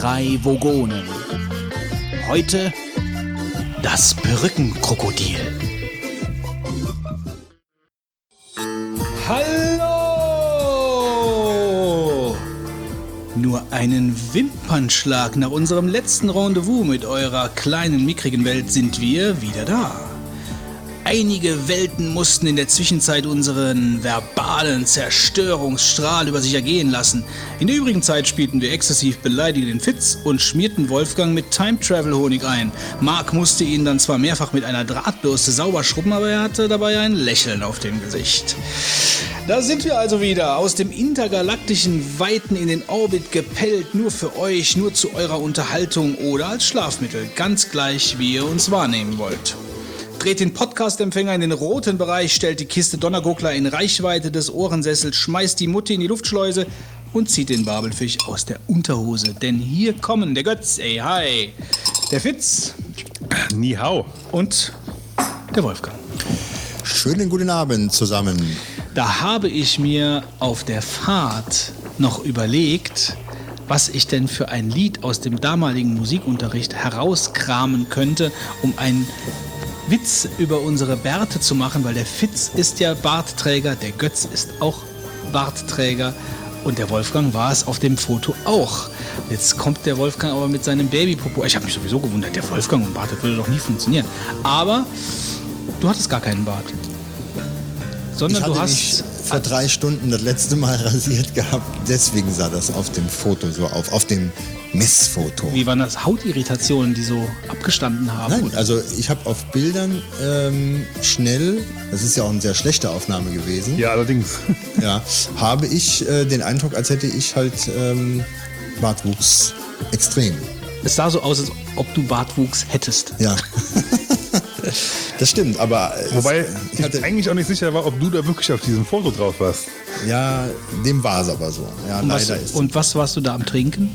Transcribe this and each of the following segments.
drei Vogonen. Heute das Brückenkrokodil. Hallo! Nur einen Wimpernschlag nach unserem letzten Rendezvous mit eurer kleinen, mickrigen Welt sind wir wieder da. Einige Welten mussten in der Zwischenzeit unseren verbalen Zerstörungsstrahl über sich ergehen lassen. In der übrigen Zeit spielten wir exzessiv beleidigenden Fitz und schmierten Wolfgang mit Time-Travel-Honig ein. Mark musste ihn dann zwar mehrfach mit einer Drahtbürste sauber schrubben, aber er hatte dabei ein Lächeln auf dem Gesicht. Da sind wir also wieder, aus dem intergalaktischen Weiten in den Orbit gepellt, nur für euch, nur zu eurer Unterhaltung oder als Schlafmittel, ganz gleich, wie ihr uns wahrnehmen wollt dreht den Podcast-Empfänger in den roten Bereich, stellt die Kiste Donnerguckler in Reichweite des Ohrensessels, schmeißt die Mutti in die Luftschleuse und zieht den Babelfisch aus der Unterhose. Denn hier kommen der Götz, ey, hi, der Fitz. Ni hao. Und der Wolfgang. Schönen guten Abend zusammen. Da habe ich mir auf der Fahrt noch überlegt, was ich denn für ein Lied aus dem damaligen Musikunterricht herauskramen könnte, um ein Witz über unsere Bärte zu machen, weil der Fitz ist ja Bartträger, der Götz ist auch Bartträger und der Wolfgang war es auf dem Foto auch. Jetzt kommt der Wolfgang aber mit seinem Babypopo. Ich habe mich sowieso gewundert, der Wolfgang und Bart, das würde doch nie funktionieren. Aber du hattest gar keinen Bart. Sondern ich hatte du hast. mich vor drei Stunden das letzte Mal rasiert gehabt. Deswegen sah das auf dem Foto so auf, auf dem Messfoto. Wie waren das? Hautirritationen, die so abgestanden haben? Nein, also ich habe auf Bildern ähm, schnell, das ist ja auch eine sehr schlechte Aufnahme gewesen, Ja, allerdings. ja, habe ich äh, den Eindruck, als hätte ich halt ähm, Bartwuchs extrem. Es sah so aus, als ob du Bartwuchs hättest. Ja. das stimmt, aber es- Wobei ich ich hatte, eigentlich auch nicht sicher war, ob du da wirklich auf diesem Foto drauf warst. ja, dem war es aber so. Ja, Und was, leider ist. und was warst du da am Trinken?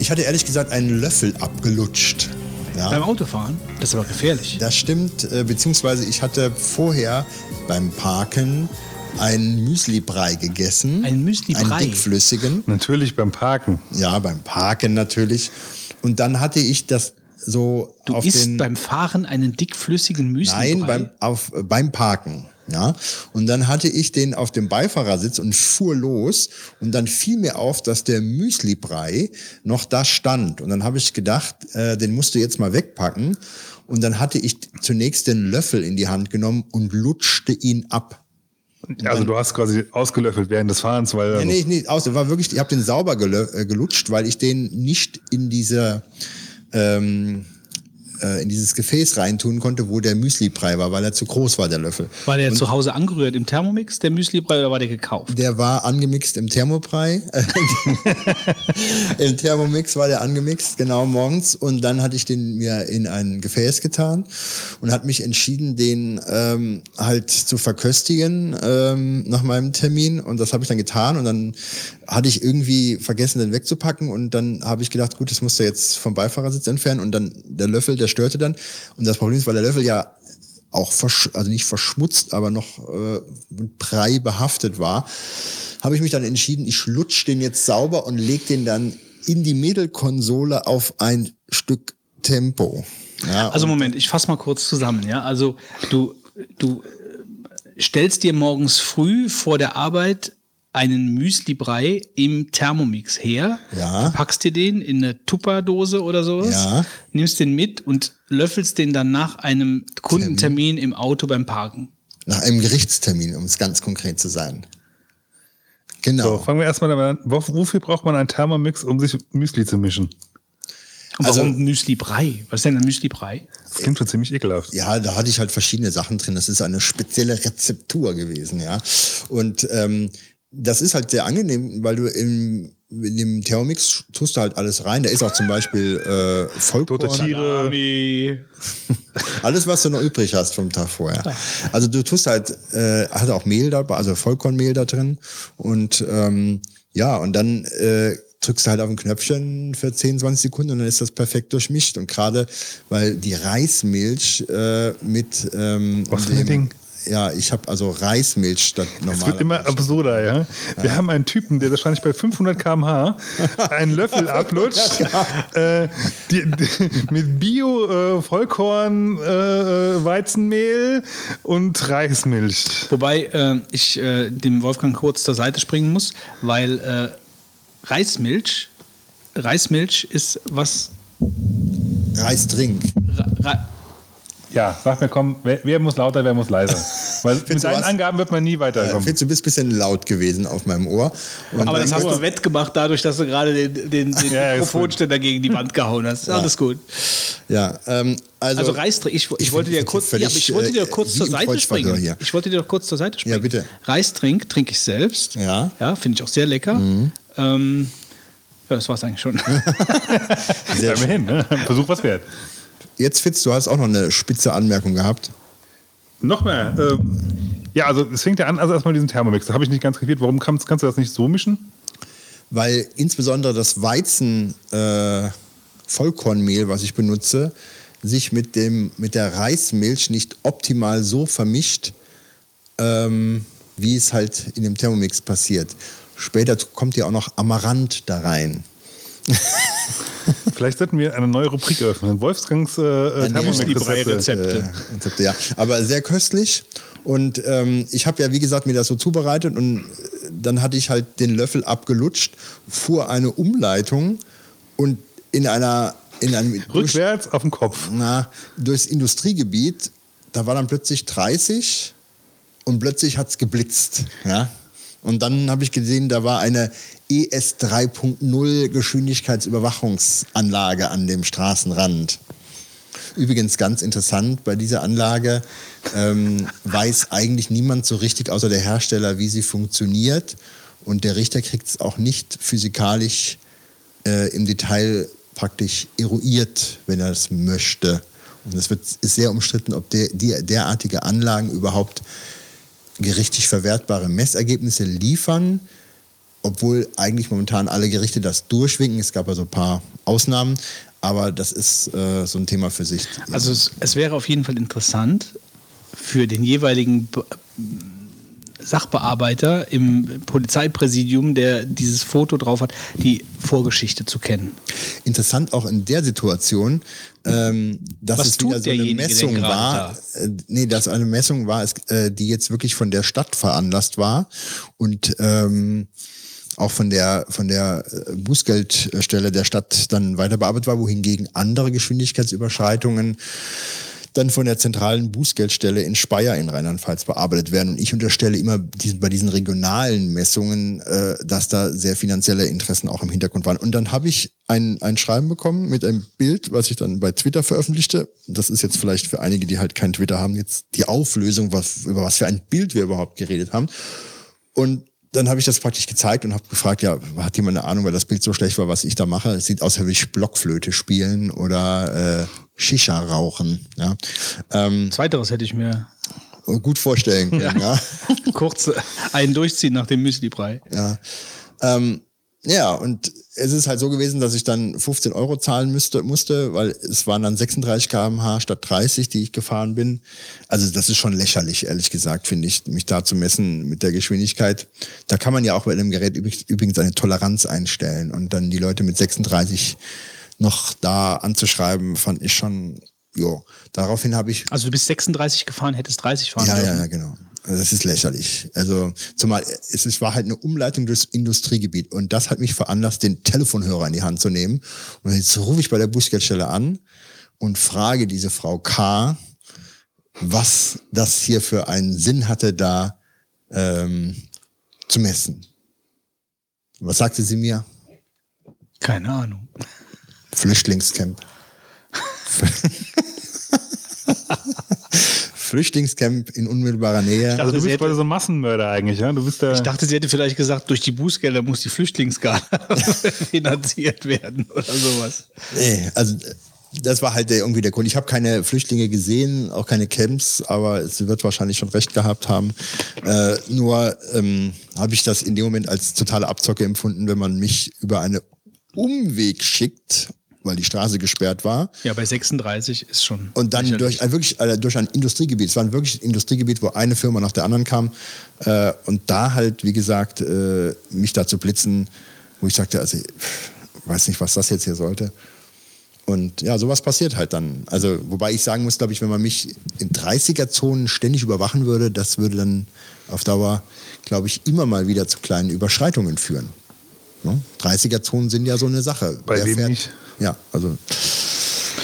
Ich hatte ehrlich gesagt einen Löffel abgelutscht. Ja. Beim Autofahren? Das ist aber gefährlich. Das stimmt, äh, beziehungsweise ich hatte vorher beim Parken einen Müslibrei gegessen. Ein Müslibrei? Einen dickflüssigen. Natürlich beim Parken. Ja, beim Parken natürlich. Und dann hatte ich das so Du auf isst den... beim Fahren einen dickflüssigen Müsli. Nein, beim, auf, beim Parken. Ja, und dann hatte ich den auf dem Beifahrersitz und fuhr los. Und dann fiel mir auf, dass der Müslibrei noch da stand. Und dann habe ich gedacht, äh, den musst du jetzt mal wegpacken. Und dann hatte ich zunächst den Löffel in die Hand genommen und lutschte ihn ab. Also du hast quasi ausgelöffelt während des Fahrens, weil Nee, nee, nee, aus, war wirklich, ich habe den sauber äh, gelutscht, weil ich den nicht in diese ähm, äh, in dieses Gefäß reintun konnte, wo der Müslibrei war, weil er zu groß war, der Löffel. War der zu Hause angerührt im Thermomix, der Müslibrei, oder war der gekauft? Der war angemixt im Thermobrei. Im Thermomix war der angemixt, genau morgens. Und dann hatte ich den mir in ein Gefäß getan und hat mich entschieden, den ähm, halt zu verköstigen ähm, nach meinem Termin. Und das habe ich dann getan. Und dann hatte ich irgendwie vergessen, den wegzupacken. Und dann habe ich gedacht, gut, das musst du jetzt vom Beifahrersitz entfernen. Und dann der Löffel, der störte dann. Und das Problem ist, weil der Löffel ja auch versch also nicht verschmutzt, aber noch äh, mit Brei behaftet war, habe ich mich dann entschieden, ich lutsch den jetzt sauber und leg den dann in die Mittelkonsole auf ein Stück Tempo. Ja, Also Moment, ich fasse mal kurz zusammen. Ja, also du du äh, stellst dir morgens früh vor der Arbeit einen Müslibrei im Thermomix her, Ja. packst dir den in eine Tupperdose oder sowas, Ja. nimmst den mit und löffelst den dann nach einem Kundentermin im Auto beim Parken. nach einem Gerichtstermin, um es ganz konkret zu sein. Genau. So, fangen wir erstmal damit an. Wo- Wofür braucht man einen Thermomix, um sich Müsli zu mischen? Und Also- warum Müslibrei? Was ist denn ein Müslibrei? Das klingt schon ziemlich ekelhaft. Ja, da hatte ich halt verschiedene Sachen drin. Das ist eine spezielle Rezeptur gewesen, ja. Und ähm, das ist halt sehr angenehm, weil du im, in dem Thermomix tust du halt alles rein. Da ist auch zum Beispiel äh, Vollkorn. Tote Tiere. Alles, was du noch übrig hast vom Tag vorher. Also du tust halt, äh, hat auch Mehl dabei, also Vollkornmehl da drin. Und ähm, ja, und dann äh, drückst du halt auf ein Knöpfchen für 10, 20 Sekunden und dann ist das perfekt durchmischt. Und gerade weil die Reismilch äh, mit ähm, Was dem- Ding? Ja, ich habe also Reismilch statt Es normaler. wird immer absurder, ja. Wir haben einen Typen, der wahrscheinlich bei 500 km/h einen Löffel ablutscht äh, die, die, mit Bio, äh, Vollkorn, äh, Weizenmehl und Reismilch. Wobei äh, ich äh, dem Wolfgang kurz zur Seite springen muss, weil äh, Reismilch, Reismilch ist was. Reisdrink. Ra, Ra, Ja, sag mir, komm, wer, wer muss lauter, wer muss leiser? Weil mit deinen? Angaben wird man nie Ja, weiterkommen. Fitz, du bist ein bisschen laut gewesen auf meinem Ohr. Und aber das hast du wettgemacht dadurch, dass du gerade den, den, den Ja, Mikrofonständer gegen die Wand gehauen hast. Alles gut. Ja, ähm, also, Also Reisdrink, ich, ich, ich wollte dir das kurz, völlig, ja, aber ich wollte dir äh, kurz zur Seite springen. hier. Ich wollte dir kurz zur Seite springen. Ja, bitte. Reisdrink trinke ich selbst. Ja. Mhm. Ja, finde ich auch sehr lecker. Ähm, ja, das war es eigentlich schon. sehr schön. Immerhin, ne? Versuch was wert. Jetzt, Fitz, du hast auch noch eine spitze Anmerkung gehabt. Noch mehr. Ähm, ja, also es fängt ja an, also erstmal diesen Thermomix. Da habe ich nicht ganz kapiert. Warum kannst, kannst du das nicht so mischen? weil insbesondere das Weizen äh, Vollkornmehl, was ich benutze, sich mit dem mit der Reismilch nicht optimal so vermischt, ähm, wie es halt in dem Thermomix passiert. Später kommt ja auch noch Amaranth da rein. Vielleicht sollten wir eine neue Rubrik eröffnen. Wolfgangs äh, Thermomix-Rezepte. Rezepte. Äh, Rezepte, ja. Aber sehr köstlich. Und ähm, ich habe ja, wie gesagt, mir das so zubereitet und äh, dann hatte ich halt den Löffel abgelutscht, fuhr eine Umleitung und in einer in einem durch, Rückwärts auf den Kopf. na, durchs Industriegebiet, da war dann plötzlich 30 und plötzlich hat es geblitzt. Ja? Und dann habe ich gesehen, da war eine ES 3.0 Geschwindigkeitsüberwachungsanlage an dem Straßenrand. Übrigens ganz interessant, bei dieser Anlage ähm, weiß eigentlich niemand so richtig außer der Hersteller, wie sie funktioniert. Und der Richter kriegt es auch nicht physikalisch äh, im Detail praktisch eruiert, wenn er es möchte. Und es ist sehr umstritten, ob der, die, derartige Anlagen überhaupt gerichtlich verwertbare Messergebnisse liefern, obwohl eigentlich momentan alle Gerichte das durchwinken. Es gab also ein paar Ausnahmen, aber das ist äh, so ein Thema für sich. Also es, es wäre auf jeden Fall interessant für den jeweiligen Be Sachbearbeiter im Polizeipräsidium, der dieses Foto drauf hat, die Vorgeschichte zu kennen. Interessant auch in der Situation, ähm, dass Was es wieder so eine Messung war, äh, nee, dass eine Messung war, es, äh, die jetzt wirklich von der Stadt veranlasst war und ähm, auch von der von der äh, Bußgeldstelle der Stadt dann weiter bearbeitet war, wohingegen andere Geschwindigkeitsüberschreitungen dann von der zentralen Bußgeldstelle in Speyer in Rheinland-Pfalz bearbeitet werden. Und ich unterstelle immer bei diesen regionalen Messungen, äh, dass da sehr finanzielle Interessen auch im Hintergrund waren. Und dann habe ich ein, ein Schreiben bekommen mit einem Bild, was ich dann bei Twitter veröffentlichte. Das ist jetzt vielleicht für einige, die halt kein Twitter haben, jetzt die Auflösung, was, über was für ein Bild wir überhaupt geredet haben. Und dann habe ich das praktisch gezeigt und habe gefragt, ja, hat jemand eine Ahnung, weil das Bild so schlecht war, was ich da mache? Es sieht aus, als würde ich Blockflöte spielen oder äh, Shisha rauchen. Ja. Ähm, Zweiteres hätte ich mir gut vorstellen können, ja. kurz einen durchziehen nach dem Müsli-Brei. Ja. Ähm, ja, und es ist halt so gewesen, dass ich dann 15 Euro zahlen müsste, musste, weil es waren dann 36 km/h statt 30, die ich gefahren bin. Also das ist schon lächerlich, ehrlich gesagt, finde ich, mich da zu messen mit der Geschwindigkeit. Da kann man ja auch bei einem Gerät übrig- übrigens eine Toleranz einstellen und dann die Leute mit 36 noch da anzuschreiben, fand ich schon, jo. Daraufhin habe ich Also du bist 36 gefahren, hättest 30 fahren ja, dürfen. ja, ja, genau. Also Das ist lächerlich. Also zumal es, es war halt eine Umleitung durchs Industriegebiet und das hat mich veranlasst, den Telefonhörer in die Hand zu nehmen. Und jetzt rufe ich bei der Bußgeldstelle an und frage diese Frau K., was das hier für einen Sinn hatte, da ähm, zu messen. Was sagte sie mir? Keine Ahnung. Flüchtlingscamp. Flüchtlingscamp in unmittelbarer Nähe. Also du bist hätte- bei so einem Massenmörder eigentlich, ja? Du bist der. Ich dachte, sie hätte vielleicht gesagt, durch die Bußgelder muss die Flüchtlingsskala finanziert werden oder sowas. Nee, also das war halt der, irgendwie der Grund. Ich habe keine Flüchtlinge gesehen, auch keine Camps, aber sie wird wahrscheinlich schon recht gehabt haben. Äh, nur ähm, habe ich das in dem Moment als totale Abzocke empfunden, wenn man mich über einen Umweg schickt, weil die Straße gesperrt war. Ja, bei 36 ist schon. Und dann durch, äh, wirklich, äh, durch ein Industriegebiet. Es war ein wirklich Industriegebiet, wo eine Firma nach der anderen kam. Äh, und da halt, wie gesagt, äh, mich da zu blitzen, wo ich sagte, also ich weiß nicht, was das jetzt hier sollte. Und ja, sowas passiert halt dann. Also, wobei ich sagen muss, glaube ich, wenn man mich in 30er-Zonen ständig überwachen würde, das würde dann auf Dauer, glaube ich, immer mal wieder zu kleinen Überschreitungen führen. Ne? 30er-Zonen sind ja so eine Sache. Bei Wer wem fährt- nicht? Ja, also.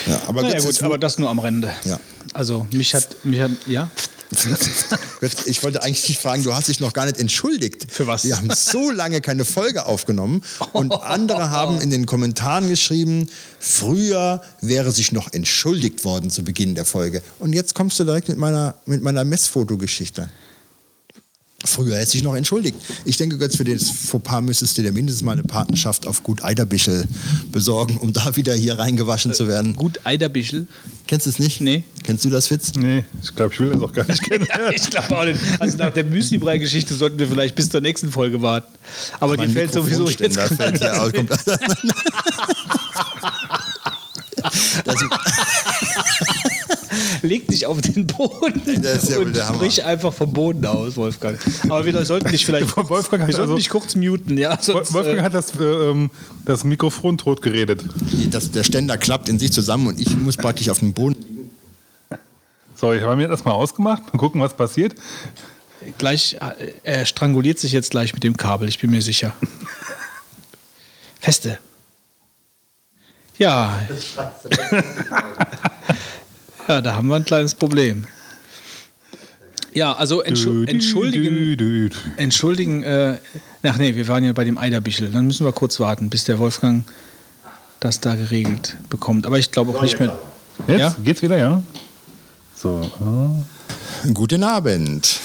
Ja, aber Naja, gut, aber das nur am Rande. Ja. Also, mich hat, mich hat, ja. Ich wollte eigentlich dich fragen, du hast dich noch gar nicht entschuldigt. Für was? Wir haben so lange keine Folge aufgenommen und andere haben in den Kommentaren geschrieben, früher wäre sich noch entschuldigt worden zu Beginn der Folge. Und jetzt kommst du direkt mit meiner, mit meiner Messfotogeschichte. Früher hätte sich noch entschuldigt. Ich denke, Götz, für das Fauxpas müsstest du dir mindestens mal eine Partnerschaft auf Gut Eiderbischel besorgen, um da wieder hier reingewaschen zu werden. Gut Eiderbischel. Kennst du es nicht? Nee. Kennst du das, Witz? Nee, ich glaube, ich will das auch gar nicht kennen. Ja, ich glaube auch nicht. Also nach der Müsli-Brei-Geschichte sollten wir vielleicht bis zur nächsten Folge warten. Aber die fällt sowieso jetzt Mikrofonständer fällt ja kommt- Das, Leg dich auf den Boden Das ist ja und sprich einfach vom Boden aus, Wolfgang. Aber wir sollten dich vielleicht Wolfgang hat wir sollten also- dich kurz muten, ja. Sonst, Wolfgang äh, hat das, äh, ähm, das Mikrofon tot geredet. das, der Ständer klappt in sich zusammen und ich muss praktisch auf den Boden. So, ich habe mir das mal ausgemacht. Mal gucken, was passiert. gleich, äh, er stranguliert sich jetzt gleich mit dem Kabel, ich bin mir sicher. Feste. Ja. ja, da haben wir ein kleines Problem. Ja, also entschu entschuldigen, entschuldigen, äh, ach nee, wir waren ja bei dem Eiderbichel. Dann müssen wir kurz warten, bis der Wolfgang das da geregelt bekommt. Aber ich glaube auch nicht mehr. Jetzt Ja? geht's wieder, ja? So. äh. Guten Abend.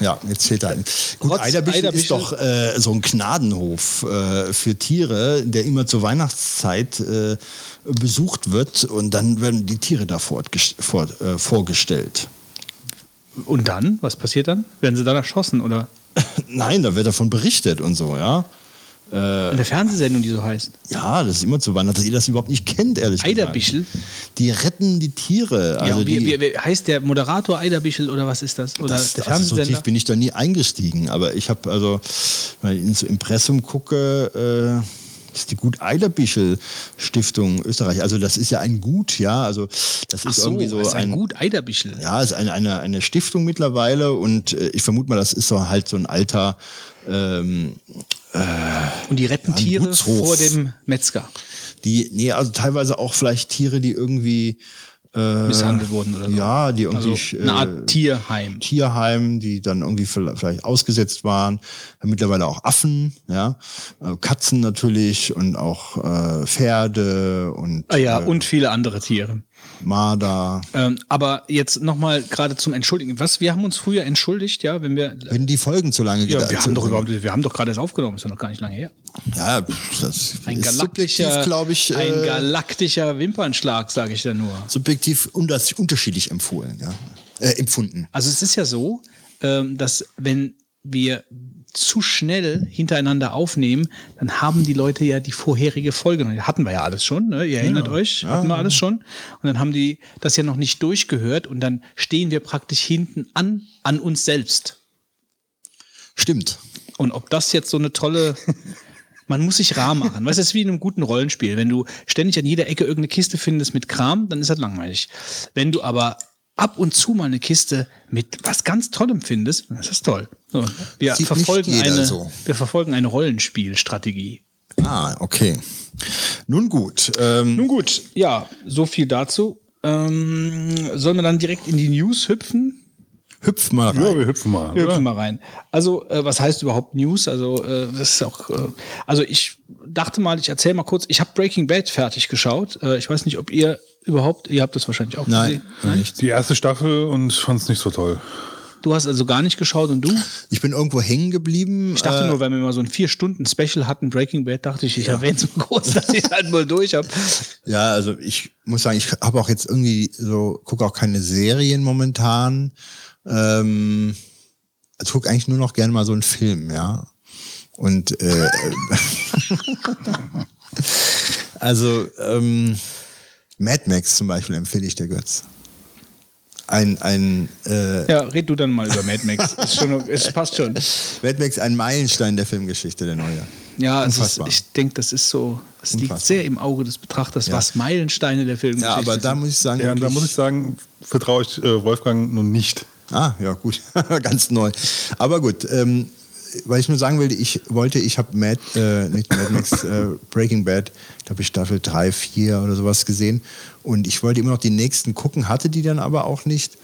Ja, jetzt da ein. Gut, Trotz Eiderbichel ist Eiderbichel- doch äh, so ein Gnadenhof äh, für Tiere, der immer zur Weihnachtszeit äh, besucht wird und dann werden die Tiere da vor, äh, vorgestellt. Und dann? Was passiert dann? Werden sie dann erschossen oder? Nein, da wird davon berichtet und so, ja. In der Fernsehsendung, die so heißt. Ja, das ist immer zu Weihnachten, dass ihr das überhaupt nicht kennt, ehrlich gesagt. Eiderbichel? Die retten die Tiere. Also ja, wie, die, wie, wie, heißt der Moderator Eiderbichel oder was ist das? Oder das, der also so Fernsehsender? tief bin ich da nie eingestiegen, aber ich habe also, wenn ich ins Impressum gucke, äh, das ist die Gut Eiderbichel Stiftung Österreich. Also das ist ja ein Gut, ja. Also das ist so, irgendwie so ist ein ein, gut Eiderbichel. ja, ist eine, eine, eine Stiftung mittlerweile und äh, ich vermute mal, das ist so halt so ein alter ähm, Und die retten ein Tiere vor dem Metzger. die, nee, also teilweise auch vielleicht Tiere, die irgendwie äh, Misshandelt wurden oder so. Ja, die Also irgendwie eine äh, Art Tierheim. Tierheim, die dann irgendwie vielleicht vielleicht ausgesetzt waren. Mittlerweile auch Affen, ja, Äh, Katzen natürlich und auch äh, Pferde und Ah ja, äh, und viele andere Tiere. Marder. Ähm, aber jetzt nochmal gerade zum Entschuldigen. Was, wir haben uns früher entschuldigt, ja, wenn wir. Wenn die Folgen zu lange Ja, gedauert wir haben doch überhaupt, wir haben doch gerade erst aufgenommen, ist ja noch gar nicht lange her. Ja, das Ein ist galaktischer, subjektiv, glaube ich, ein äh, galaktischer Wimpernschlag, sage ich da nur. subjektiv und unterschiedlich empfohlen, ja. Äh, empfunden. Also es ist ja so, ähm, dass wenn wir zu schnell hintereinander aufnehmen, dann haben die Leute ja die vorherige Folge. Hatten wir ja alles schon, ne? ihr erinnert euch, hatten wir alles schon. Und dann haben die das ja noch nicht durchgehört und dann stehen wir praktisch hinten an, an uns selbst. Stimmt. Und ob das jetzt so eine tolle. Man muss sich rar machen. Weißt du, das ist wie in einem guten Rollenspiel. Wenn du ständig an jeder Ecke irgendeine Kiste findest mit Kram, dann ist das langweilig. Wenn du aber ab und zu mal eine Kiste mit was ganz Tollem findest, dann ist das toll. So, wir, Sieht verfolgen nicht jeder eine, so. wir verfolgen eine Rollenspielstrategie. Ah, okay. Nun gut. Ähm, Nun gut, ja, so viel dazu. Ähm, sollen wir dann direkt in die News hüpfen? hüpf mal rein. Ja, wir hüpfen mal. Wir hüpfen mal rein. Also, äh, was heißt überhaupt News? Also, äh, das ist auch. Äh, also, ich dachte mal, ich erzähle mal kurz. Ich habe Breaking Bad fertig geschaut. Äh, ich weiß nicht, ob ihr überhaupt. Ihr habt das wahrscheinlich auch Nein, gesehen. nicht. Die erste Staffel und fand es nicht so toll. Du hast also gar nicht geschaut und du? Ich bin irgendwo hängen geblieben. Ich dachte äh, nur, wenn wir mal so ein vier Stunden Special hatten, Breaking Bad, dachte ich, ich erwähne es kurz, dass ich es halt mal durch habe. Ja, also ich muss sagen, ich habe auch jetzt irgendwie so, gucke auch keine Serien momentan. Ähm, ich gucke eigentlich nur noch gerne mal so einen Film, ja. Und äh, Also ähm, Mad Max zum Beispiel empfehle ich dir Götz. Ein, ein äh, Ja, red du dann mal über Mad Max. Ist schon, es passt schon. Mad Max, ein Meilenstein der Filmgeschichte, der neue. Ja, es ist, ich denke, das ist so, es liegt Unfassbar. sehr im Auge des Betrachters, Ja. was Meilensteine der Filmgeschichte Ja, aber da sind. muss ich sagen, Ja, da muss ich sagen, vertraue ich äh, Wolfgang nun nicht. Ah, ja, gut. Ganz neu. Aber gut, ähm, weil ich nur sagen will, ich wollte, ich habe Mad, äh, nicht Mad Max, äh, Breaking Bad, glaube ich, Staffel 3, 4 oder sowas gesehen. Und ich wollte immer noch die nächsten gucken, hatte die dann aber auch nicht.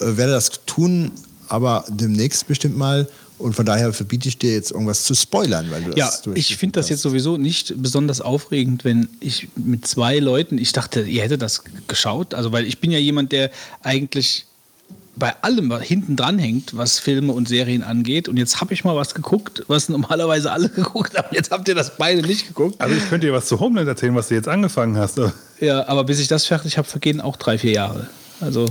Äh, werde das tun, aber demnächst bestimmt mal. Und von daher verbiete ich dir jetzt irgendwas zu spoilern, weil du Ja, das durch- ich finde das jetzt sowieso nicht besonders aufregend, wenn ich mit zwei Leuten, ich dachte, ihr hättet das geschaut, also weil ich bin ja jemand, der eigentlich bei allem was hinten dran hängt, was Filme und Serien angeht. Und jetzt habe ich mal was geguckt, was normalerweise alle geguckt haben. Jetzt habt ihr das beide nicht geguckt. Also ich könnte dir was zu Homeland erzählen, was du jetzt angefangen hast. Ja, aber bis ich das fertig habe, vergehen auch drei, vier Jahre. Also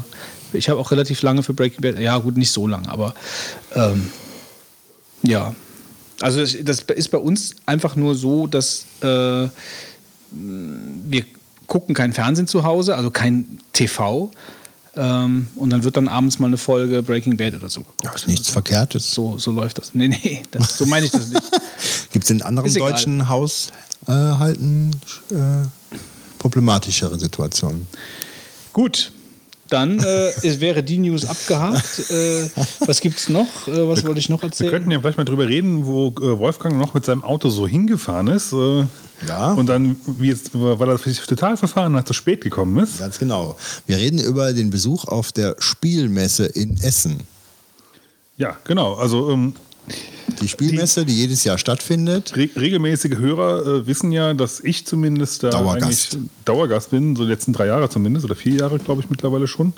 ich habe auch relativ lange für Breaking Bad, ja gut, nicht so lange, aber ähm, ja. Also das, das ist bei uns einfach nur so, dass äh, wir gucken kein Fernsehen zu Hause, also kein TV. Ähm, und dann wird dann abends mal eine Folge Breaking Bad oder so. geguckt. Ja, ist nichts Verkehrtes. So, so läuft das. Nee, nee, das, so meine ich das nicht. Gibt es in anderen Ist egal. deutschen Haushalten äh, problematischere Situationen? Gut, dann äh, es wäre die News abgehakt. Äh, was gibt's noch? Äh, was wollte ich noch Wir erzählen? könnten ja vielleicht mal drüber reden, wo äh, Wolfgang noch mit seinem Auto so hingefahren ist. Ja. Und dann, wie jetzt, weil er sich total verfahren hat, zu spät gekommen ist. Ganz genau. Wir reden über den Besuch auf der Spielmesse in Essen. Ja, genau. Also ähm, Die Spielmesse, die jedes Jahr stattfindet. re regelmäßige Hörer äh, wissen ja, dass ich zumindest da Dauergast. eigentlich Dauergast bin, so die letzten drei Jahre zumindest, oder vier Jahre, glaube ich, mittlerweile schon.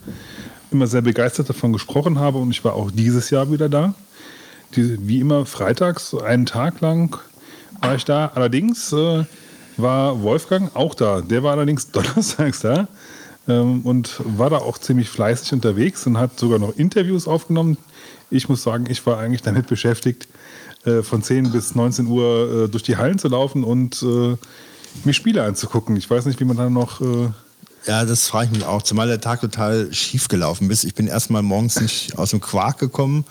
Immer sehr begeistert davon gesprochen habe und ich war auch dieses Jahr wieder da. Die, wie immer freitags, so einen Tag lang war ich da. Allerdings äh, war Wolfgang auch da. Der war allerdings donnerstags da ähm, und war da auch ziemlich fleißig unterwegs und hat sogar noch Interviews aufgenommen. Ich muss sagen, ich war eigentlich damit beschäftigt, äh, von 10 bis 19 Uhr äh, durch die Hallen zu laufen und äh, mir Spiele anzugucken. Ich weiß nicht, wie man da noch. Äh, Ja, das frage ich mich auch, zumal der Tag total schief gelaufen ist. Ich bin erstmal morgens nicht aus dem Quark gekommen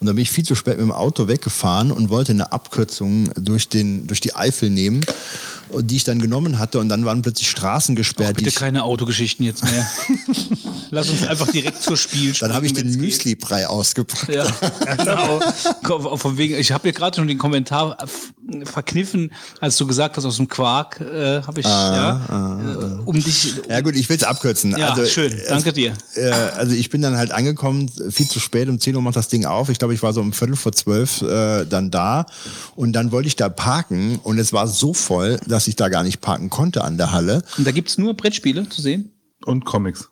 und dann bin ich viel zu spät mit dem Auto weggefahren und wollte eine Abkürzung durch, den, durch die Eifel nehmen, die ich dann genommen hatte und dann waren plötzlich Straßen gesperrt. die Bitte ich, keine Autogeschichten jetzt mehr. Lass uns einfach direkt zur Spiel dann habe ich den. Müsli-Brei ausgepackt. Ja, genau. Von wegen, ich habe hier gerade schon den Kommentar verkniffen, als du gesagt hast, aus dem Quark äh, habe ich, ja, äh, um dich. Ja gut, ich will es abkürzen. Ja, also, schön, danke dir. Äh, also ich bin dann halt angekommen, viel zu spät, um 10 Uhr macht das Ding auf. Ich glaube, ich war so um Viertel vor zwölf äh, dann da und dann wollte ich da parken und es war so voll, dass ich da gar nicht parken konnte an der Halle. Und da gibt's nur Brettspiele zu sehen? und Comics.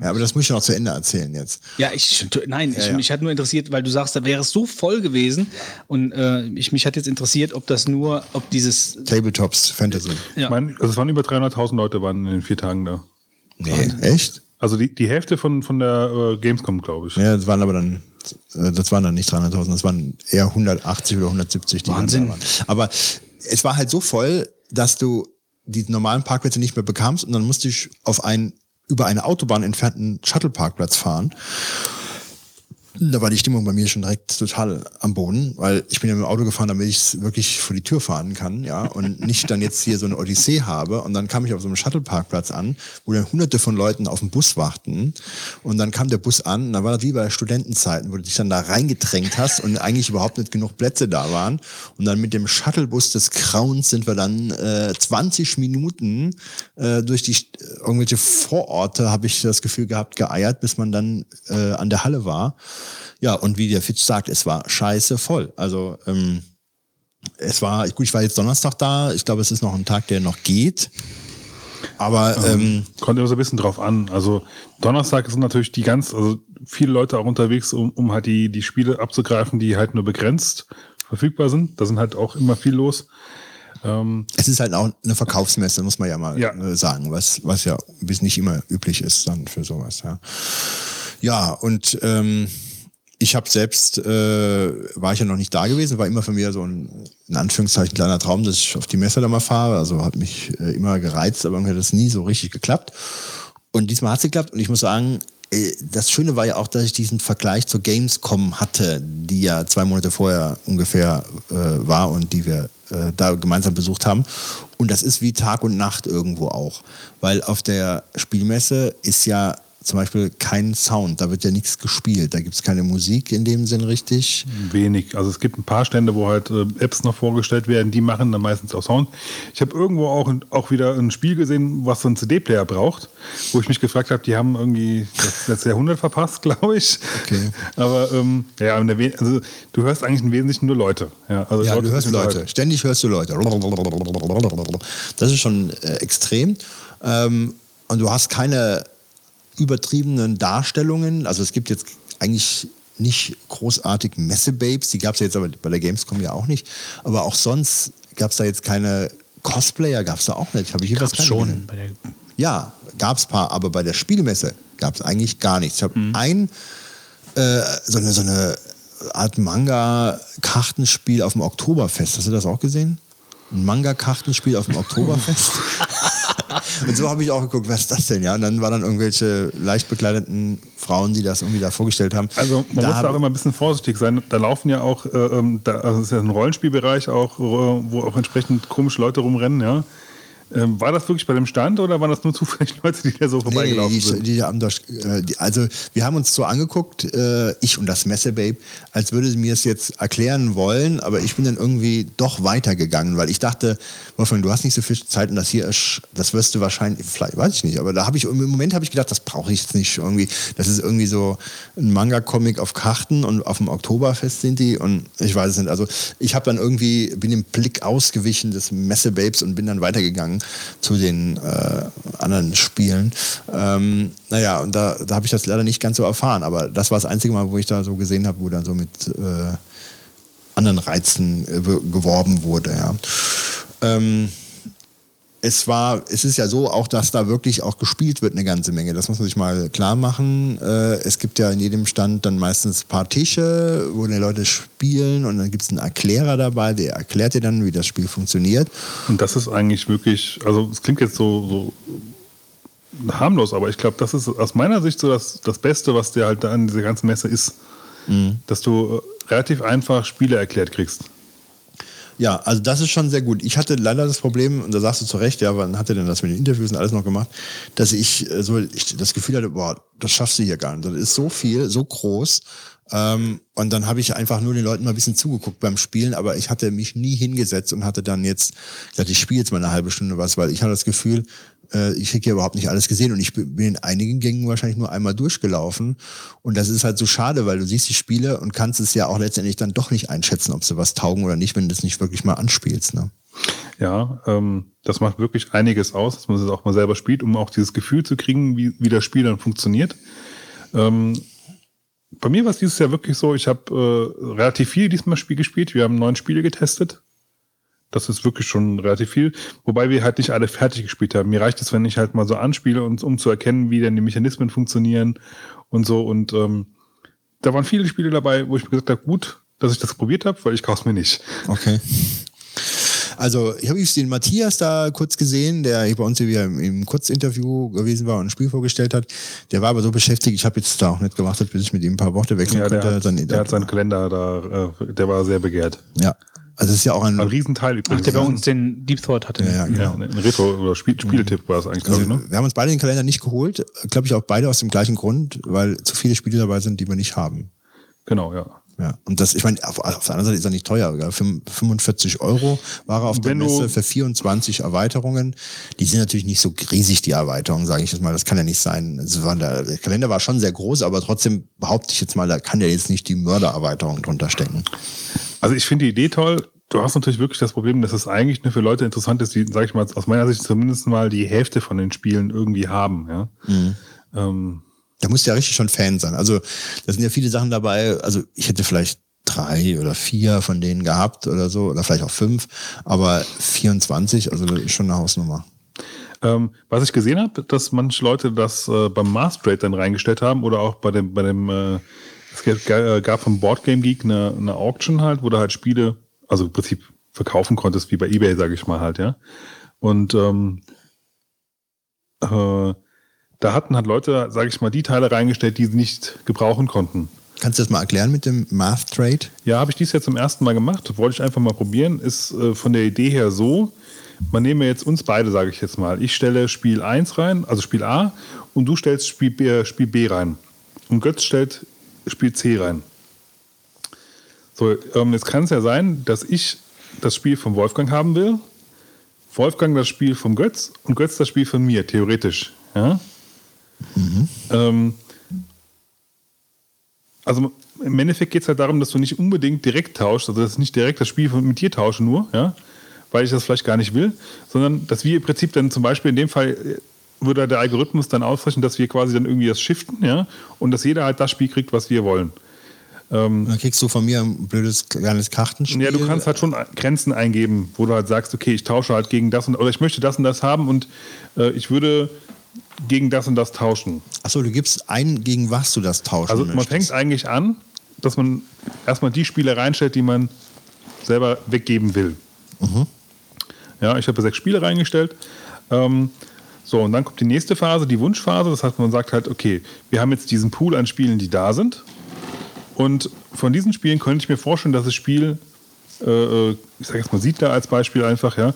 Ja, aber das muss ich noch zu Ende erzählen jetzt. Ja, ich, nein, ich, ja. mich hat nur interessiert, weil du sagst, da wäre es so voll gewesen. Und äh, ich, mich hat jetzt interessiert, ob das nur, ob dieses. Tabletops Fantasy. Ja. Ich meine, also es waren über 300.000 Leute waren in den vier Tagen da. Nee, echt? Also die, die Hälfte von, von der äh, Gamescom, glaube ich. Ja, das waren aber dann, äh, das waren dann nicht 300.000, das waren eher 180 oder 170, die Wahnsinn. waren. Aber es war halt so voll, dass du die normalen Parkplätze nicht mehr bekamst und dann musste ich auf einen über eine Autobahn entfernten Shuttle-Parkplatz fahren. Da war die Stimmung bei mir schon direkt total am Boden, weil ich bin ja mit dem Auto gefahren, damit ich es wirklich vor die Tür fahren kann, ja, und nicht dann jetzt hier so eine Odyssee habe. Und dann kam ich auf so einem Shuttle-Parkplatz an, wo dann hunderte von Leuten auf den Bus warten. Und dann kam der Bus an, und dann war das wie bei Studentenzeiten, wo du dich dann da reingedrängt hast und eigentlich überhaupt nicht genug Plätze da waren. Und dann mit dem Shuttlebus des Grauens sind wir dann äh, 20 Minuten äh, durch die irgendwelche Vororte, habe ich das Gefühl gehabt, geeiert, bis man dann äh, an der Halle war. Ja, und wie der Fitch sagt, es war scheiße voll. Also ähm, es war, gut, ich war jetzt Donnerstag da. Ich glaube, es ist noch ein Tag, der noch geht. Aber ähm, Kommt immer so ein bisschen drauf an. Also Donnerstag sind natürlich die ganz, also viele Leute auch unterwegs, um, um halt die, die Spiele abzugreifen, die halt nur begrenzt verfügbar sind. Da sind halt auch immer viel los. Ähm, es ist halt auch eine Verkaufsmesse, muss man ja mal Ja. äh, sagen, was, was ja bis nicht immer üblich ist dann für sowas. Ja, ja und ähm, ich habe selbst, äh, war ich ja noch nicht da gewesen, war immer für mich so ein, in Anführungszeichen, kleiner Traum, dass ich auf die Messe da mal fahre. Also hat mich äh, immer gereizt, aber mir hat das nie so richtig geklappt. Und diesmal hat es geklappt und ich muss sagen, äh, das Schöne war ja auch, dass ich diesen Vergleich zur Gamescom hatte, die ja zwei Monate vorher ungefähr äh, war und die wir äh, da gemeinsam besucht haben. Und das ist wie Tag und Nacht irgendwo auch. Weil auf der Spielmesse ist ja zum Beispiel kein Sound, da wird ja nichts gespielt, da gibt es keine Musik in dem Sinn richtig. Wenig. Also es gibt ein paar Stände, wo halt äh, Apps noch vorgestellt werden, die machen dann meistens auch Sound. Ich habe irgendwo auch, auch wieder ein Spiel gesehen, was so ein CD-Player braucht, wo ich mich gefragt habe, die haben irgendwie das letzte Jahrhundert verpasst, glaube ich. Okay. Aber ähm, ja, also, du hörst eigentlich im Wesentlichen nur Leute. Ja, also ja du hörst Leute. Halt. Ständig hörst du Leute. Das ist schon äh, extrem. Ähm, und du hast keine übertriebenen Darstellungen. Also es gibt jetzt eigentlich nicht großartig Messebabes, die gab es ja jetzt aber bei der Gamescom ja auch nicht. Aber auch sonst gab es da jetzt keine Cosplayer, gab es da auch nicht. Habe ich gab's schon. ja, gab es paar, aber bei der Spielmesse gab es eigentlich gar nichts. Ich habe mhm. ein äh, so, eine, so eine Art Manga-Kartenspiel auf dem Oktoberfest. Hast du das auch gesehen? Ein Manga-Kartenspiel auf dem Oktoberfest. und so habe ich auch geguckt, was ist das denn? Ja, und dann waren dann irgendwelche leicht bekleideten Frauen, die das irgendwie da vorgestellt haben. Also man da muss da auch immer ein bisschen vorsichtig sein. Da laufen ja auch, äh, ähm, da, also es ist ja ein Rollenspielbereich auch, wo auch entsprechend komische Leute rumrennen, ja. Ähm, war das wirklich bei dem Stand oder waren das nur zufällig Leute, die da so vorbeigelaufen nee, die, sind? Die haben das, äh, die, also wir haben uns so angeguckt, äh, ich und das Messebabe, als würde sie mir es jetzt erklären wollen, aber ich bin dann irgendwie doch weitergegangen, weil ich dachte, Wolfgang, du hast nicht so viel Zeit und das hier ist, das wirst du wahrscheinlich, vielleicht weiß ich nicht, aber da habe ich im Moment habe ich gedacht, das brauche ich jetzt nicht irgendwie. Das ist irgendwie so ein Manga-Comic auf Karten und auf dem Oktoberfest sind die und ich weiß es nicht. Also ich habe dann irgendwie bin dem Blick ausgewichen des Messebabes und bin dann weitergegangen zu den äh, anderen Spielen. Ähm, naja, und da, da habe ich das leider nicht ganz so erfahren, aber das war das einzige Mal, wo ich da so gesehen habe, wo dann so mit äh, anderen Reizen äh, geworben wurde. Ja. Ähm, es war, es ist ja so auch, dass da wirklich auch gespielt wird eine ganze Menge. Das muss man sich mal klar machen. Äh, es gibt ja in jedem Stand dann meistens ein paar Tische, wo die Leute spielen und dann gibt es einen Erklärer dabei, der erklärt dir dann, wie das Spiel funktioniert. Und das ist eigentlich wirklich, also es klingt jetzt so, so harmlos, aber ich glaube, das ist aus meiner Sicht so das, das Beste, was dir halt da an dieser ganzen Messe ist. Mhm. Dass du äh, relativ einfach Spiele erklärt kriegst. Ja, also das ist schon sehr gut. Ich hatte leider das Problem, und da sagst du zu Recht, ja, wann hat er denn das mit den Interviews und alles noch gemacht, dass ich äh, so ich das Gefühl hatte, boah, das schaffst du hier gar nicht. Das ist so viel, so groß. Ähm, und dann habe ich einfach nur den Leuten mal ein bisschen zugeguckt beim Spielen, aber ich hatte mich nie hingesetzt und hatte dann jetzt gesagt, ich spiele jetzt mal eine halbe Stunde was, weil ich hatte das Gefühl, äh, ich kriege ja überhaupt nicht alles gesehen und ich bin in einigen Gängen wahrscheinlich nur einmal durchgelaufen. Und das ist halt so schade, weil du siehst die Spiele und kannst es ja auch letztendlich dann doch nicht einschätzen, ob sie was taugen oder nicht, wenn du das nicht wirklich mal anspielst. Ne? Ja, ähm, das macht wirklich einiges aus, dass man es auch mal selber spielt, um auch dieses Gefühl zu kriegen, wie, wie das Spiel dann funktioniert. Ähm, bei mir war es dieses Jahr wirklich so, ich habe äh, relativ viel diesmal Spiel gespielt. Wir haben neun Spiele getestet. Das ist wirklich schon relativ viel. Wobei wir halt nicht alle fertig gespielt haben. Mir reicht es, wenn ich halt mal so anspiele, und, um zu erkennen, wie denn die Mechanismen funktionieren und so. Und ähm, da waren viele Spiele dabei, wo ich mir gesagt habe, gut, dass ich das probiert habe, weil ich kaufe es mir nicht. Okay. Also ich habe den Matthias da kurz gesehen, der bei uns hier im Kurzinterview gewesen war und ein Spiel vorgestellt hat. Der war aber so beschäftigt, ich habe jetzt da auch nicht gewartet, bis ich mit ihm ein paar Worte wechseln ja, konnte. Der hat, Dann, der hat seinen Kalender da, äh, der war sehr begehrt. Ja, also es ist ja auch ein, ein Riesenteil übrigens. Ach, der bei uns den Deep Thought hatte. Ja, ja, genau. ja ein Retro- oder Spiel Spieletipp war es eigentlich. Also, ne? Wir haben uns beide den Kalender nicht geholt, glaube ich auch beide aus dem gleichen Grund, weil zu viele Spiele dabei sind, die wir nicht haben. Genau, ja. Ja, und das, ich meine, auf, auf der anderen Seite ist er nicht teuer. Gell? 45 Euro war er auf der Messe für 24 Erweiterungen. Die sind natürlich nicht so riesig, die Erweiterungen, sage ich jetzt mal. Das kann ja nicht sein. Also der, der Kalender war schon sehr groß, aber trotzdem behaupte ich jetzt mal, da kann ja jetzt nicht die Mördererweiterung drunter stecken. Also ich finde die Idee toll. Du hast natürlich wirklich das Problem, dass es eigentlich nur für Leute interessant ist, die, sage ich mal, aus meiner Sicht zumindest mal die Hälfte von den Spielen irgendwie haben. Ja. Mhm. Ähm, da musst du ja richtig schon Fan sein. Also da sind ja viele Sachen dabei. Also ich hätte vielleicht drei oder vier von denen gehabt oder so, oder vielleicht auch fünf, aber 24, also schon eine Hausnummer. Ähm, was ich gesehen habe, dass manche Leute das äh, beim Masterate dann reingestellt haben oder auch bei dem, bei dem äh, Es gab, äh, vom Boardgame Geek eine, eine Auction halt, wo du halt Spiele, also im Prinzip verkaufen konntest, wie bei Ebay, sage ich mal halt, ja. Und ähm, äh, da hatten halt Leute, sage ich mal, die Teile reingestellt, die sie nicht gebrauchen konnten. Kannst du das mal erklären mit dem Math Trade? Ja, habe ich dies jetzt zum ersten Mal gemacht. Wollte ich einfach mal probieren. Ist äh, von der Idee her so, man nehme jetzt uns beide, sage ich jetzt mal. Ich stelle Spiel 1 rein, also Spiel A, und du stellst Spiel B, äh, Spiel B rein. Und Götz stellt Spiel C rein. So, ähm, jetzt kann es ja sein, dass ich das Spiel vom Wolfgang haben will, Wolfgang das Spiel vom Götz und Götz das Spiel von mir, theoretisch. Ja? Mhm. Ähm, also im Endeffekt geht es halt darum, dass du nicht unbedingt direkt tauschst, also dass ich nicht direkt das Spiel mit dir tausche nur, ja, weil ich das vielleicht gar nicht will, sondern dass wir im Prinzip dann zum Beispiel in dem Fall äh, würde der Algorithmus dann ausrechnen, dass wir quasi dann irgendwie das shiften, ja, und dass jeder halt das Spiel kriegt, was wir wollen. Ähm, dann kriegst du von mir ein blödes kleines Kartenspiel. Ja, du kannst halt schon Grenzen eingeben, wo du halt sagst, okay, ich tausche halt gegen das und oder ich möchte das und das haben und äh, ich würde gegen das und das tauschen. Achso, du gibst ein, gegen was du das tauschen Also man möchtest. fängt eigentlich an, dass man erstmal die Spiele reinstellt, die man selber weggeben will. Mhm. Ja, ich habe sechs Spiele reingestellt. Ähm, so, und dann kommt die nächste Phase, die Wunschphase. Das heißt, man sagt halt, okay, wir haben jetzt diesen Pool an Spielen, die da sind. Und von diesen Spielen könnte ich mir vorstellen, dass das Spiel, äh, äh ich sage jetzt mal Siedler als Beispiel einfach, ja,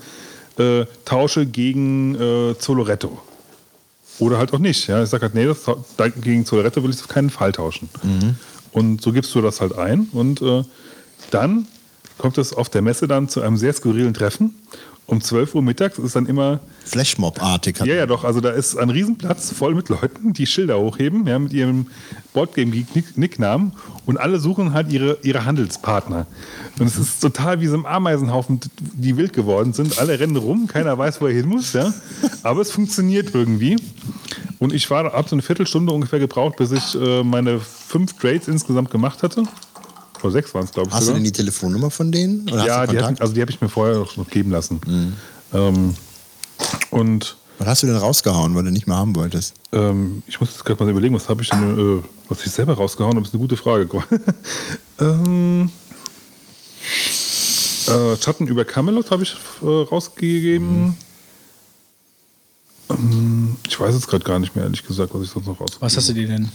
äh, tausche gegen äh, Zoloretto. Oder halt auch nicht. Ja. Ich sage halt, nee, das, gegen Zoloretto will ich auf keinen Fall tauschen. Mhm. Und so gibst du das halt ein. Und äh, dann kommt es auf der Messe dann zu einem sehr skurrilen Treffen um 12 Uhr mittags ist dann immer. Flashmob-artig. Ja, ja, doch. Also da ist ein Riesenplatz voll mit Leuten, die Schilder hochheben, ja, mit ihrem Boardgame-Nicknamen und alle suchen halt ihre, ihre Handelspartner. Und es ist total wie so ein Ameisenhaufen, die wild geworden sind. Alle rennen rum, keiner weiß, wo er hin muss, ja. Aber es funktioniert irgendwie. Und ich war, habe so eine Viertelstunde ungefähr gebraucht, bis ich äh, meine fünf Trades insgesamt gemacht hatte. Vor sechs waren es, glaube ich. Hast sogar. du denn die Telefonnummer von denen? ja, die hab, also die habe ich mir vorher noch geben lassen. Mhm. Ähm, und was hast du denn rausgehauen, weil du nicht mehr haben wolltest? Ähm, ich muss jetzt gerade mal überlegen, was habe ich denn, äh, was ich selber rausgehauen habe, ist eine gute Frage. ähm, äh, Schatten über Camelot habe ich äh, rausgegeben. Mhm. Ähm, ich weiß jetzt gerade gar nicht mehr, ehrlich gesagt, was ich sonst noch rausgegeben habe. Was hast du dir denn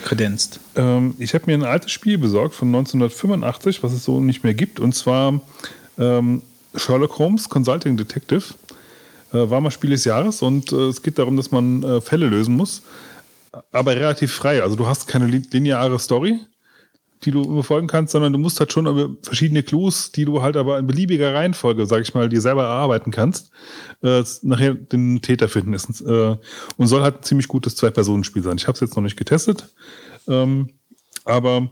kredenzt? Ähm, ich habe mir ein altes Spiel besorgt von 1985, was es so nicht mehr gibt, und zwar ähm, Sherlock Holmes Consulting Detective. Äh, war mal Spiel des Jahres und äh, es geht darum, dass man äh, Fälle lösen muss, aber relativ frei. Also du hast keine lineare Story, die du befolgen kannst, sondern du musst halt schon über verschiedene Clues, die du halt aber in beliebiger Reihenfolge, sag ich mal, dir selber erarbeiten kannst, äh, nachher den Täter finden. Ist, äh, und soll halt ein ziemlich gutes Zwei-Personen-Spiel sein. Ich habe es jetzt noch nicht getestet, ähm, aber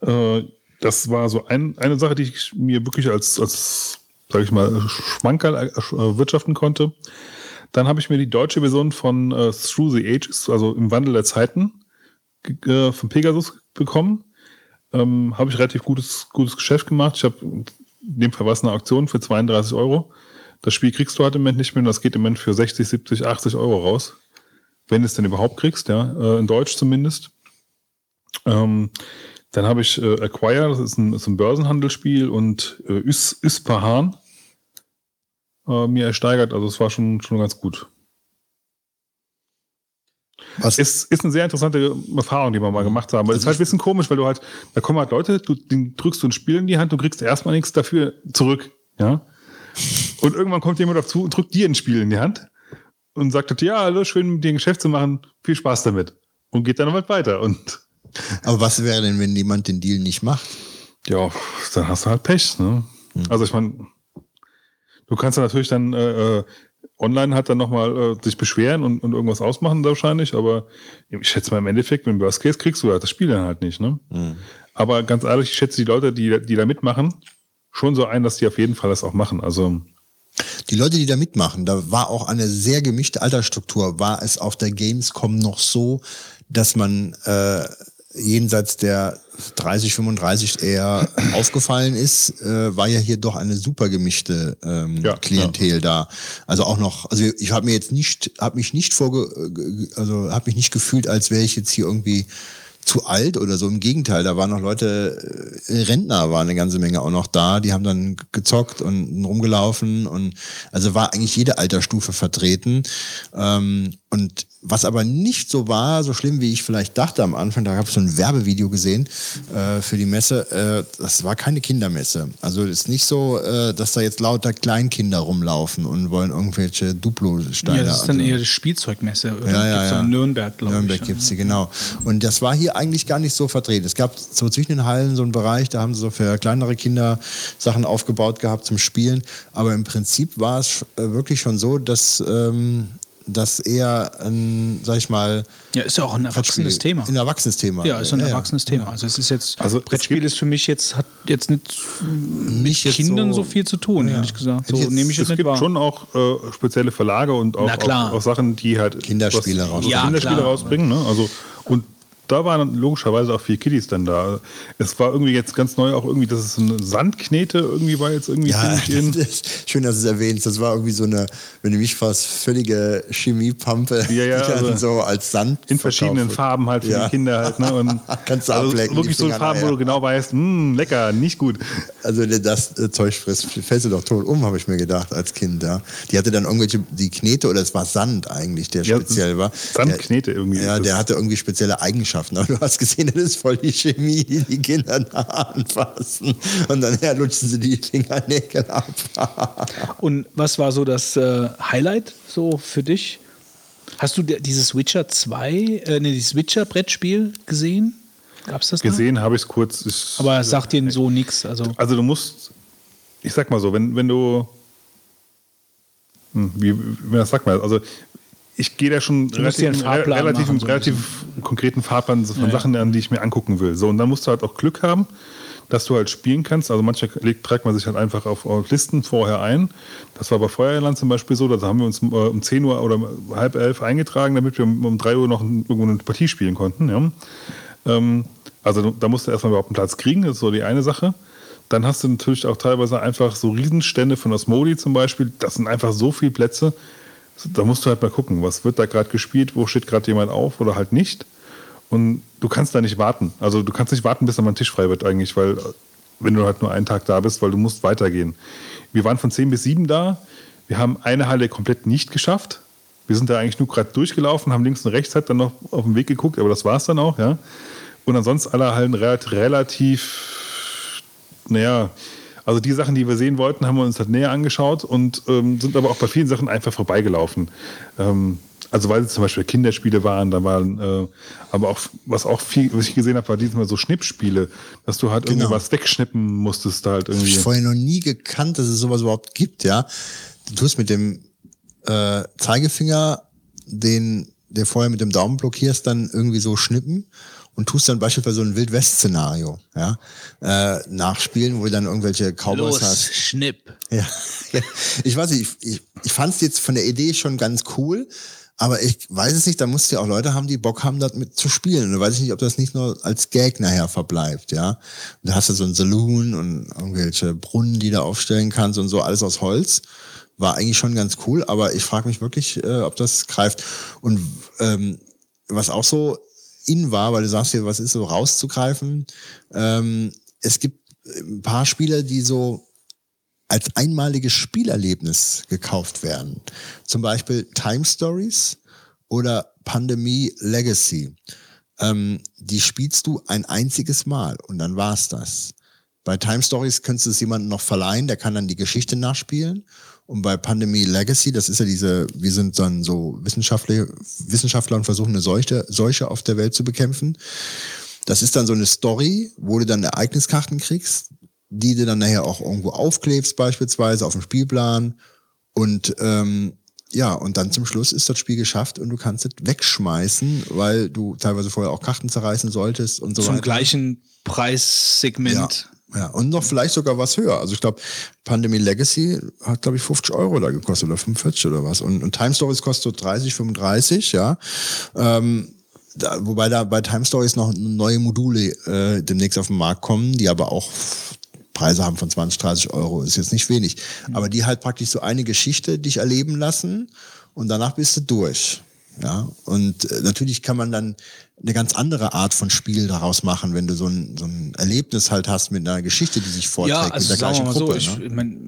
äh, das war so ein, eine Sache, die ich mir wirklich als, als sag ich mal, Schmankerl äh, wirtschaften konnte. Dann habe ich mir die deutsche Version von äh, Through the Ages, also im Wandel der Zeiten, äh, von Pegasus bekommen ähm, habe ich relativ gutes, gutes Geschäft gemacht. Ich habe, in dem Fall war es eine Auktion für 32 Euro. Das Spiel kriegst du halt im Moment nicht mehr. Das geht im Moment für 60, 70, 80 Euro raus. Wenn du es denn überhaupt kriegst, ja, äh, in Deutsch zumindest. Ähm, dann habe ich äh, Acquire, das ist ein, ist ein Börsenhandelsspiel und äh, Is, Ispahan äh, mir ersteigert. Also es war schon, schon ganz gut. Was? Ist, ist eine sehr interessante Erfahrung, die wir mal gemacht haben. Es ist halt ein bisschen komisch, weil du halt, da kommen halt Leute, du den drückst du ein Spiel in die Hand, du kriegst erstmal nichts dafür zurück. Ja. Und irgendwann kommt jemand dazu und drückt dir ein Spiel in die Hand und sagt halt, ja, hallo, schön mit dir ein Geschäft zu machen, viel Spaß damit. Und geht dann halt weiter. Und Aber was wäre denn, wenn jemand den Deal nicht macht? Ja, dann hast du halt Pech. Ne? Hm. Also ich meine, du kannst ja natürlich dann äh, äh online hat dann nochmal äh, sich beschweren und, und irgendwas ausmachen wahrscheinlich, aber ich schätze mal im Endeffekt, mit dem Worst Case kriegst du halt das Spiel dann halt nicht, ne? Mhm. Aber ganz ehrlich, ich schätze die Leute, die, die da mitmachen, schon so ein, dass die auf jeden Fall das auch machen. Also die Leute, die da mitmachen, da war auch eine sehr gemischte Altersstruktur. War es auf der Gamescom noch so, dass man äh, jenseits der 30, 35 eher aufgefallen ist, äh, war ja hier doch eine super gemischte ähm, ja, Klientel ja. da. Also auch noch, also ich habe mir jetzt nicht, habe mich nicht vorge, also habe mich nicht gefühlt, als wäre ich jetzt hier irgendwie zu alt oder so. Im Gegenteil, da waren noch Leute, äh, Rentner waren eine ganze Menge auch noch da, die haben dann gezockt und rumgelaufen und also war eigentlich jede Altersstufe vertreten. Ähm, und was aber nicht so war, so schlimm wie ich vielleicht dachte am Anfang, da habe ich so ein Werbevideo gesehen äh, für die Messe, äh, das war keine Kindermesse. Also es ist nicht so, äh, dass da jetzt lauter Kleinkinder rumlaufen und wollen irgendwelche Duplo-Steine. Ja, das ist dann also- eher die Spielzeugmesse. Oder? ja, ja, ja. in Nürnberg, glaube ich. Nürnberg gibt es die, genau. Und das war hier eigentlich gar nicht so vertreten. Es gab so zwischen den Hallen so einen Bereich, da haben sie so für kleinere Kinder Sachen aufgebaut gehabt zum Spielen. Aber im Prinzip war es äh, wirklich schon so, dass ähm, das eher ein, sag ich mal, Ja, ist ja auch ein erwachsenes Brettspiel- Thema. Ein erwachsenes Thema. Ja, ist ein erwachsenes Thema. Also es ist jetzt, Also Brettspiel ist für mich jetzt, hat jetzt nicht Nicht jetzt Kindern so, viel zu tun, ehrlich gesagt. So Hätte ich jetzt- nehme ich es gibt wahr. schon auch äh, spezielle Verlage und auch, Na klar. auch, auch Sachen, die halt Kinderspiele was- rausbringen. Ja, Kinderspiele klar. rausbringen. Ne? Also, und da waren logischerweise auch vier Kiddies dann da. Es war irgendwie jetzt ganz neu auch irgendwie, dass es eine Sandknete irgendwie war jetzt irgendwie Ja, das schön, dass du es erwähnst. Das war irgendwie so eine, wenn du mich fragst, völlige Chemiepampe, Ja, ja, die also so als Sand in verschiedenen wird. Farben halt für Ja. die Kinder halt. Ne? Und Kannst du also ablecken, wirklich so Farben, wo du genau weißt, mh, lecker, nicht gut. Also das äh, Zeug frisst, fällst du doch tot um, habe ich mir gedacht als Kind. Ja. Die hatte dann irgendwelche, die Knete, oder es war Sand eigentlich, der speziell war. Sandknete irgendwie Ja, der hatte irgendwie spezielle Eigenschaften. Aber du hast gesehen, das ist voll die Chemie, die die Kinder da anfassen. Und dann ja, lutschen sie die Fingernägel ab. Und was war so das äh, Highlight so für dich? Hast du di- dieses Witcher 2, äh, nee, dieses Witcher-Brettspiel gesehen? Gab es das da? Gesehen habe ich es kurz. Ich, Aber es sagt dir so nichts. Also, Also du musst, ich sag mal so, wenn, wenn du, hm, wie, wie das sagt man, also ich gehe da schon relativ, relativ, machen, so relativ konkreten Fahrplan von Sachen, an die ich mir angucken will. So, und dann musst du halt auch Glück haben, dass du halt spielen kannst. Also manche legt, trägt man sich halt einfach auf, Listen vorher ein. Das war bei Feuerland zum Beispiel so, da haben wir uns äh, um 10 Uhr oder halb elf eingetragen, damit wir um, um 3 Uhr noch irgendwo eine Partie spielen konnten. Ja. Ähm, also da musst du erstmal überhaupt einen Platz kriegen, das ist so die eine Sache. Dann hast du natürlich auch teilweise einfach so Riesenstände von Osmodi zum Beispiel. Das sind einfach so viele Plätze. Da musst du halt mal gucken, was wird da gerade gespielt, wo steht gerade jemand auf oder halt nicht. Und du kannst da nicht warten. Also du kannst nicht warten, bis da mal ein Tisch frei wird eigentlich, weil wenn du halt nur einen Tag da bist, weil du musst weitergehen. Wir waren von 10 bis 7 da. Wir haben eine Halle komplett nicht geschafft. Wir sind da eigentlich nur gerade durchgelaufen, haben links und rechts halt dann noch auf den Weg geguckt, aber das war es dann auch, ja. Und ansonsten alle Hallen relativ, naja, also die Sachen, die wir sehen wollten, haben wir uns halt näher angeschaut und ähm, sind aber auch bei vielen Sachen einfach vorbeigelaufen. Ähm, also weil es zum Beispiel Kinderspiele waren, da waren äh, aber auch, was auch viel, was ich gesehen habe, war diesmal so Schnippspiele, dass du halt irgendwie Genau. was wegschnippen musstest da halt Ich irgendwie. vorher noch nie gekannt, dass es sowas überhaupt gibt, ja. Du tust mit dem äh, Zeigefinger den, der vorher mit dem Daumen blockierst, dann irgendwie so schnippen und tust dann beispielsweise so ein Wild-West-Szenario, ja, äh, nachspielen, wo du dann irgendwelche Cowboys hast. Schnipp. Ja, ich weiß nicht, ich, ich, ich fand es jetzt von der Idee schon ganz cool, aber ich weiß es nicht, da musst du ja auch Leute haben, die Bock haben, das mit zu spielen. Und da weiß ich nicht, ob das nicht nur als Gag nachher verbleibt, ja. Und da hast du so ein Saloon und irgendwelche Brunnen, die du aufstellen kannst und so, alles aus Holz. War eigentlich schon ganz cool, aber ich frage mich wirklich, äh, ob das greift. Und ähm, was auch so in war, weil du sagst hier, was ist so rauszugreifen, ähm, es gibt ein paar Spieler, die so als einmaliges Spielerlebnis gekauft werden. Zum Beispiel Time Stories oder Pandemie Legacy. Ähm, die spielst du ein einziges Mal und dann war's das. Bei Time Stories könntest du es jemandem noch verleihen, der kann dann die Geschichte nachspielen. Und bei Pandemie Legacy, das ist ja diese, wir sind dann so Wissenschaftler, Wissenschaftler und versuchen eine Seuche, Seuche auf der Welt zu bekämpfen. Das ist dann so eine Story, wo du dann Ereigniskarten kriegst, die du dann nachher auch irgendwo aufklebst, beispielsweise auf dem Spielplan. Und ähm, ja, und dann zum Schluss ist das Spiel geschafft und du kannst es wegschmeißen, weil du teilweise vorher auch Karten zerreißen solltest und so Zum weiter. gleichen Preissegment. Ja, ja, und noch vielleicht sogar was höher. Also ich glaube, Pandemie Legacy hat, glaube ich, 50 Euro da gekostet oder 45 oder was. Und, und Time Stories kostet so 30, 35, ja. Ähm, da, wobei da bei Time Stories noch neue Module äh, demnächst auf den Markt kommen, die aber auch Preise haben von 20, 30 Euro. Ist jetzt nicht wenig. Aber die halt praktisch so eine Geschichte dich erleben lassen und danach bist du durch. Ja, und äh, natürlich kann man dann eine ganz andere Art von Spiel daraus machen, wenn du so ein, so ein Erlebnis halt hast mit einer Geschichte, die sich vorträgt Ja, also mit der gleichen mal so, Gruppe. ich, ne? ich mein,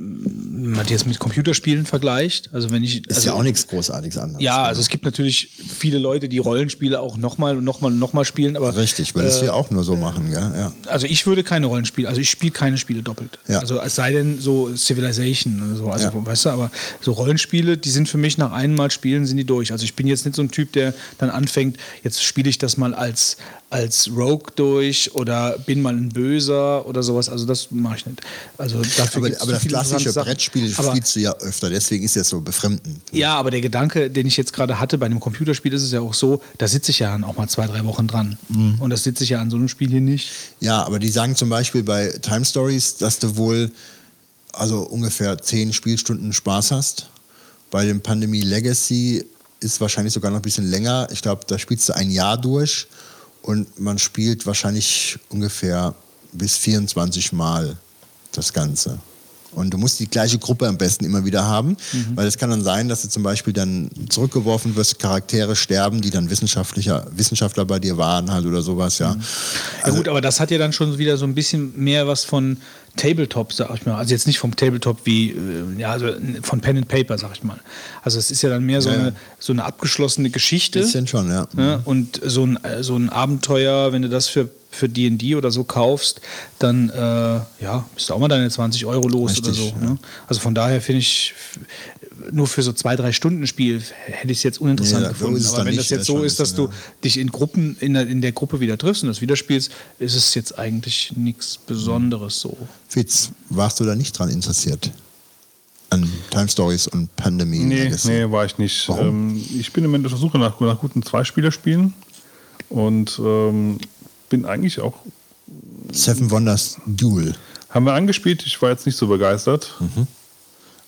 man jetzt mit Computerspielen vergleicht, also wenn ich. Ist also, ja auch nichts Großartiges anderes. Ja, ne? also es gibt natürlich viele Leute, die Rollenspiele auch nochmal und nochmal und nochmal spielen, aber Richtig, weil das wir auch nur so machen, ja. ja. also ich würde keine Rollenspiele, also ich spiele keine Spiele doppelt. Ja. Also es sei denn so Civilization oder so, also Ja. weißt du, aber so Rollenspiele, die sind für mich nach einem Mal spielen, sind die durch. Also ich bin jetzt nicht so ein Typ, der dann anfängt, jetzt spiele ich das mal als als Rogue durch oder bin mal ein Böser oder sowas. Also das mache ich nicht. Also dafür Aber, aber das klassische. Brettspiel Aber- spielst du ja öfter, deswegen ist das so befremdend. Ja, aber der Gedanke, den ich jetzt gerade hatte bei einem Computerspiel, ist es ja auch so, da sitze ich ja dann auch mal zwei, drei Wochen dran. Mhm. Und das sitze ich ja an so einem Spiel hier nicht. Ja, aber die sagen zum Beispiel bei Time Stories, dass du wohl also ungefähr zehn Spielstunden Spaß hast. Bei dem Pandemie Legacy ist wahrscheinlich sogar noch ein bisschen länger. Ich glaube, da spielst du ein Jahr durch und man spielt wahrscheinlich ungefähr bis 24 Mal das Ganze. Und du musst die gleiche Gruppe am besten immer wieder haben, weil es kann dann sein, dass du zum Beispiel dann zurückgeworfen wirst, Charaktere sterben, die dann Wissenschaftlicher, Wissenschaftler bei dir waren halt oder sowas, ja. Ja gut, aber das hat ja dann schon wieder so ein bisschen mehr was von Tabletop, sag ich mal. Also jetzt nicht vom Tabletop wie, äh, ja, also von Pen and Paper, sag ich mal. Also es ist ja dann mehr so, Ja, eine, so eine abgeschlossene Geschichte. Bisschen schon, ja. Ja, und so ein, so ein Abenteuer, wenn du das für für D&D oder so kaufst, dann äh, ja, bist du auch mal deine 20 Euro los Richtig, oder so. ja. Ne? Also von daher finde ich, nur für so zwei, drei Stunden Spiel hätte ich es jetzt uninteressant Nee, so gefunden. Aber wenn nicht, das jetzt so ist, dass du dich in Gruppen, in der, in der Gruppe wieder triffst und das wieder spielst, ist es jetzt eigentlich nichts Besonderes so. Fitz, warst du da nicht dran interessiert? An Time Stories und Pandemie Nee, Legacy? nee, war ich nicht. Warum? Ähm, ich bin im Moment auf der Suche nach, nach guten Zweispielerspielen und ähm, bin eigentlich auch, Seven Wonders Duel. haben wir angespielt, ich war jetzt nicht so begeistert.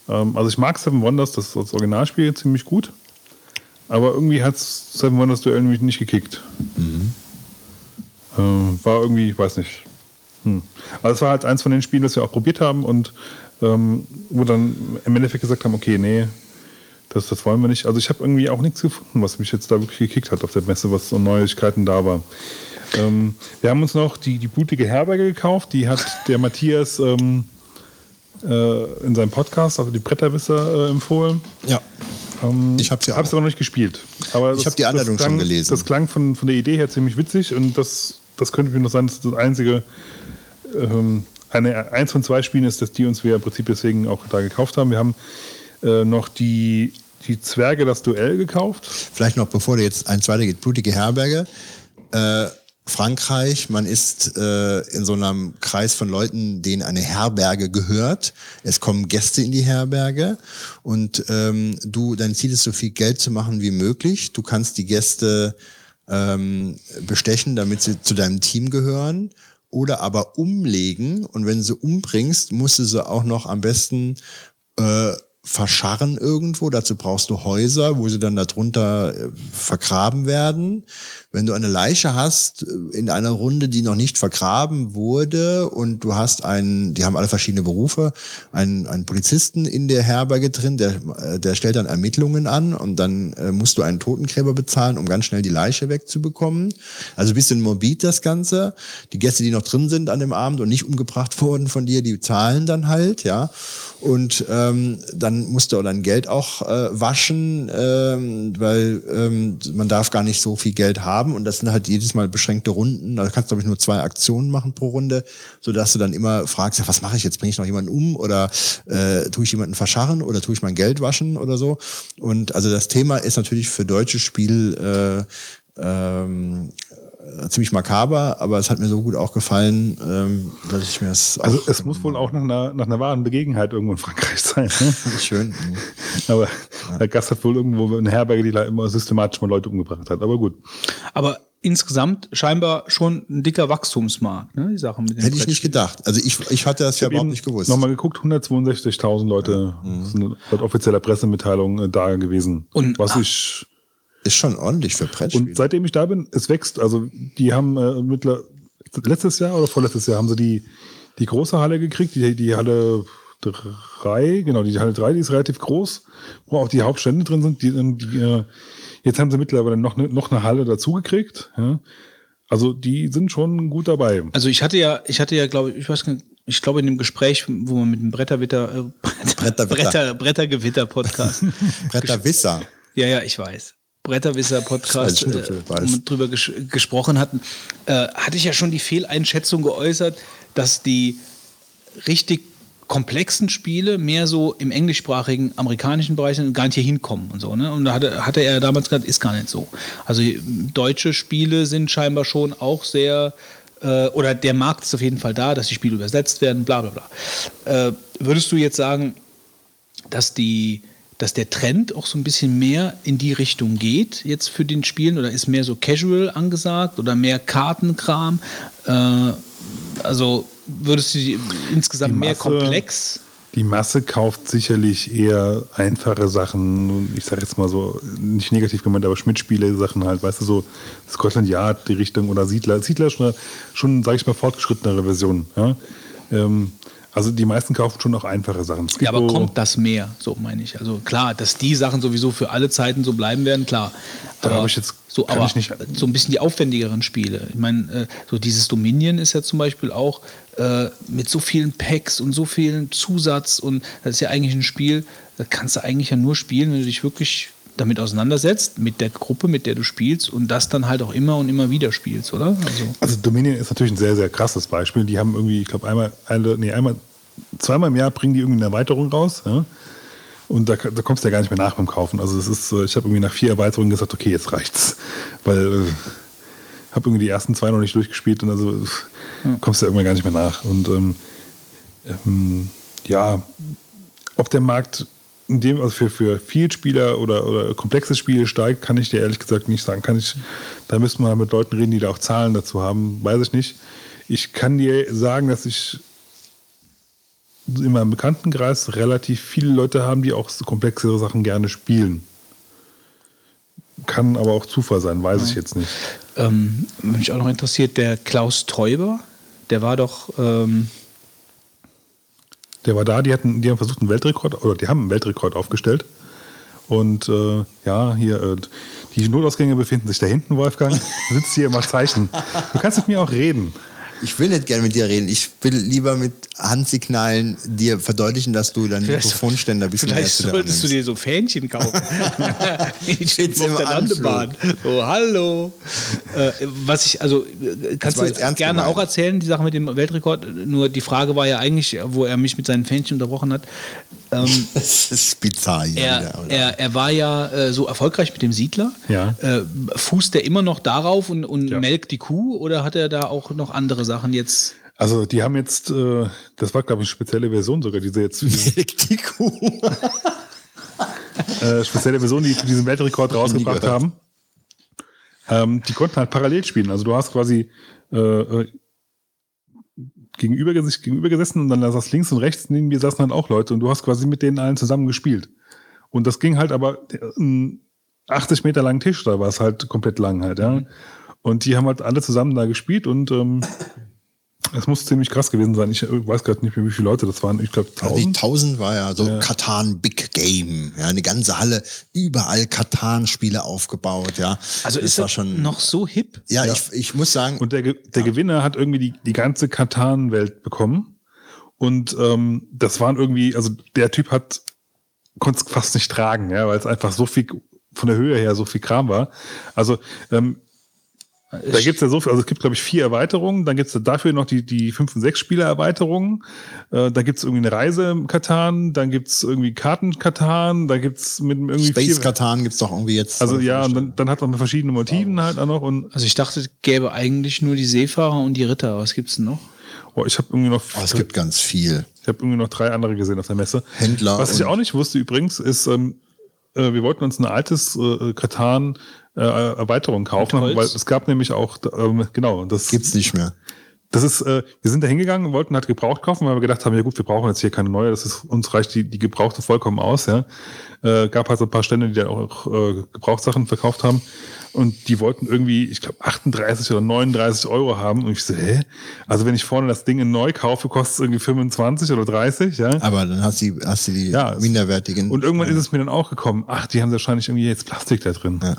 Ähm, also ich mag Seven Wonders, das, das Originalspiel ziemlich gut, aber irgendwie hat Seven Wonders Duell mich nicht gekickt. Ähm, war irgendwie, ich weiß nicht. Hm. Also es war halt eins von den Spielen, das wir auch probiert haben und ähm, wo dann im Endeffekt gesagt haben, okay, nee, das, das wollen wir nicht. Also ich habe irgendwie auch nichts gefunden, was mich jetzt da wirklich gekickt hat auf der Messe, was so Neuigkeiten da war. Ähm, wir haben uns noch die, die blutige Herberge gekauft, die hat der Matthias ähm, äh, in seinem Podcast, also die Bretterwisser, äh, empfohlen. Ja. Ähm, Ich hab's ja hab's aber noch nicht gespielt. Aber Ich das- hab die Anleitung das schon klang, gelesen. Das klang von, von der Idee her ziemlich witzig und das, das könnte mir noch sein, dass das einzige, ähm, eine, eins von zwei Spielen ist, dass die uns wir im Prinzip deswegen auch da gekauft haben. Wir haben äh, noch die, die Zwerge das Duell gekauft. Vielleicht noch, bevor du jetzt eins weitergeht, blutige Herberge. Äh, Frankreich, man ist äh, in so einem Kreis von Leuten, denen eine Herberge gehört. Es kommen Gäste in die Herberge und ähm, du, dein Ziel ist, so viel Geld zu machen wie möglich. Du kannst die Gäste ähm, bestechen, damit sie zu deinem Team gehören oder aber umlegen und wenn du sie umbringst, musst du sie auch noch am besten äh, verscharren irgendwo. Dazu brauchst du Häuser, wo sie dann darunter äh, vergraben werden. Wenn du eine Leiche hast äh, in einer Runde, die noch nicht vergraben wurde und du hast einen, die haben alle verschiedene Berufe, einen, einen Polizisten in der Herberge drin, der, äh, der stellt dann Ermittlungen an und dann äh, musst du einen Totengräber bezahlen, um ganz schnell die Leiche wegzubekommen. Also ein bisschen morbid das Ganze. Die Gäste, die noch drin sind an dem Abend und nicht umgebracht wurden von dir, die zahlen dann halt, ja. Und ähm, dann musst du dein Geld auch äh, waschen, ähm, weil ähm, man darf gar nicht so viel Geld haben und das sind halt jedes Mal beschränkte Runden. Da kannst du glaube ich nur zwei Aktionen machen pro Runde, so dass du dann immer fragst, ja, was mache ich jetzt? Bringe ich noch jemanden um oder äh, tue ich jemanden verscharren oder tue ich mein Geld waschen oder so? Und also das Thema ist natürlich für deutsches Spiel äh, ähm, äh, ziemlich makaber, aber es hat mir so gut auch gefallen, ähm, dass ich mir das Also es muss wohl auch nach einer, nach einer wahren Begebenheit irgendwo in Frankreich sein. Ne? schön. Aber der Gast hat wohl irgendwo eine Herberge, die da immer systematisch mal Leute umgebracht hat. Aber gut. Aber insgesamt scheinbar schon ein dicker Wachstumsmarkt, ne? die Sache mit den Hätte ich nicht gedacht. Also ich, ich hatte das ja überhaupt nicht gewusst. Nochmal geguckt, 162.000 Leute sind laut offizieller Pressemitteilung äh, da gewesen. Und- was ah. ich Ist schon ordentlich für Brettspiele. und seitdem ich da bin, es wächst. Also die haben äh, mittler, letztes Jahr oder vorletztes Jahr haben sie die die große Halle gekriegt, die die Halle drei, genau die Halle drei, die ist relativ groß, wo auch die Hauptstände drin sind. Die, die äh, Jetzt haben sie mittlerweile noch eine, noch eine Halle dazugekriegt. Ja. Also die sind schon gut dabei. Also ich hatte ja, ich hatte ja, glaube ich, ich weiß nicht, ich glaube in dem Gespräch, wo man mit dem Bretterwitter, äh, Bretter, Bretter, Brettergewitter Podcast. Bretterwisser. Ja, ja, ich weiß. Bretterwisser Podcast äh, drüber ges gesprochen hatten, äh, hatte ich ja schon die Fehleinschätzung geäußert, dass die richtig komplexen Spiele mehr so im englischsprachigen amerikanischen Bereich gar nicht hier hinkommen und so. Ne? Und da hatte, hatte er damals gesagt, ist gar nicht so. Also deutsche Spiele sind scheinbar schon auch sehr, äh, oder der Markt ist auf jeden Fall da, dass die Spiele übersetzt werden, bla bla bla. Äh, würdest du jetzt sagen, dass die dass der Trend auch so ein bisschen mehr in die Richtung geht jetzt für den Spielen oder ist mehr so casual angesagt oder mehr Kartenkram? Äh, also würdest du die insgesamt Masse, mehr komplex? Die Masse kauft sicherlich eher einfache Sachen. Ich sage jetzt mal so, nicht negativ gemeint, aber Schmidt-Spiele-Sachen halt, weißt du, so Scotland Yard, die Richtung oder Siedler. Siedler ist schon, schon sage ich mal, fortgeschrittenere Version. Ja? Ähm, also die meisten kaufen schon auch einfache Sachen. Ja, aber kommt das mehr, so meine ich. Also klar, dass die Sachen sowieso für alle Zeiten so bleiben werden, klar. Da habe ich jetzt so, aber so ein bisschen die aufwendigeren Spiele. Ich meine, äh, so dieses Dominion ist ja zum Beispiel auch äh, mit so vielen Packs und so vielen Zusatz und das ist ja eigentlich ein Spiel, das kannst du eigentlich ja nur spielen, wenn du dich wirklich damit auseinandersetzt, mit der Gruppe, mit der du spielst und das dann halt auch immer und immer wieder spielst, oder? Also, also Dominion ist natürlich ein sehr, sehr krasses Beispiel. Die haben irgendwie, ich glaube, einmal, eine, nee, einmal, zweimal im Jahr bringen die irgendwie eine Erweiterung raus. Ja? Und da, da kommst du ja gar nicht mehr nach beim Kaufen. Also es ist, ich habe irgendwie nach vier Erweiterungen gesagt, okay, jetzt reicht's. Weil ich äh, habe irgendwie die ersten zwei noch nicht durchgespielt und also ja. kommst du ja irgendwann gar nicht mehr nach. Und ähm, ähm, ja, ob der Markt in dem, also für, für Vielspieler oder, oder komplexe Spiele steigt, kann ich dir ehrlich gesagt nicht sagen. Kann ich, da müssten wir mit Leuten reden, die da auch Zahlen dazu haben, weiß ich nicht. Ich kann dir sagen, dass ich in meinem Bekanntenkreis relativ viele Leute haben, die auch so komplexere Sachen gerne spielen. Kann aber auch Zufall sein, weiß ja. ich jetzt nicht. Ähm, mich auch noch interessiert, der Klaus Teuber, der war doch ähm, der war da, die, hatten, die haben versucht, einen Weltrekord, oder die haben einen Weltrekord aufgestellt. Und äh, ja, hier, äh, die Notausgänge befinden sich da hinten, Wolfgang. Sitzt hier immer Zeichen. Du kannst mit mir auch reden. Ich will nicht gerne mit dir reden. Ich will lieber mit Handsignalen dir verdeutlichen, dass du deinen Mikrofonständer ein bisschen Vielleicht solltest du dir so Fähnchen kaufen. ich stehe auf der Landebahn. Oh, hallo. Äh, was ich, also, kannst du gerne gemeint. auch erzählen, die Sache mit dem Weltrekord. Nur die Frage war ja eigentlich, wo er mich mit seinen Fähnchen unterbrochen hat. Ähm, das ist bizarr. Er, wieder, er, er, war ja äh, so erfolgreich mit dem Siedler. Ja. Äh, fußt er immer noch darauf und, und ja. melkt die Kuh oder hat er da auch noch andere Sachen jetzt? Also die haben jetzt, äh, das war glaube ich eine spezielle Version sogar, diese jetzt. Kuh. äh, spezielle Version, die diesen Weltrekord rausgebracht haben. Ähm, die konnten halt parallel spielen. Also du hast quasi äh, äh gegenüber, gegenüber gesessen und dann saß links und rechts neben mir saßen halt auch Leute und du hast quasi mit denen allen zusammen gespielt. Und das ging halt aber einen 80 Meter langen Tisch, da war es halt komplett lang halt, ja. Mhm. Und die haben halt alle zusammen da gespielt und ähm, es muss ziemlich krass gewesen sein. Ich weiß gerade nicht mehr, wie viele Leute das waren. Ich glaube, 1000. Also die 1000 war ja so ja. Katan Big Game. Ja, eine ganze Halle, überall Katan-Spiele aufgebaut. Ja, also das ist war schon noch so hip. Ja, ja. Ich, ich muss sagen. Und der, der ja. Gewinner hat irgendwie die, die ganze Katan-Welt bekommen. Und ähm, das waren irgendwie, also der Typ hat konnte es fast nicht tragen, ja, weil es einfach so viel von der Höhe her so viel Kram war. Also ähm, da gibt es ja so viel, also es gibt, glaube ich, vier Erweiterungen. Dann gibt es dafür noch die, die 5- und 6-Spieler-Erweiterungen. Äh, da gibt es irgendwie eine Reise im Katan, dann gibt es irgendwie Karten-Katan, da gibt es mit irgendwie. Space Katan gibt es doch irgendwie jetzt. Also ja, und dann, dann hat man verschiedene Motiven halt auch noch. Und also ich dachte, es gäbe eigentlich nur die Seefahrer und die Ritter. Was gibt's denn noch? Oh, ich habe irgendwie noch. Oh, es gibt ganz viel. Ich habe irgendwie noch drei andere gesehen auf der Messe. Händler. Was ich auch nicht wusste übrigens, ist, ähm, äh, wir wollten uns ein altes äh, Katan äh, Erweiterung kaufen, weil es gab nämlich auch, ähm, genau, das gibt's nicht mehr. Das ist, äh, wir sind da hingegangen, wollten halt gebraucht kaufen, weil wir gedacht haben, ja gut, wir brauchen jetzt hier keine neue, das ist, uns reicht die, die gebrauchte vollkommen aus, ja. Äh, gab halt so ein paar Stände, die da auch äh, Gebrauchssachen verkauft haben. Und die wollten irgendwie, ich glaube, 38 oder 39 Euro haben. Und ich so, hä? Also wenn ich vorne das Ding in neu kaufe, kostet es irgendwie 25 oder 30, ja. Aber dann hast du, hast du die ja, minderwertigen. Und irgendwann ja. ist es mir dann auch gekommen, ach, die haben wahrscheinlich irgendwie jetzt Plastik da drin. Ja.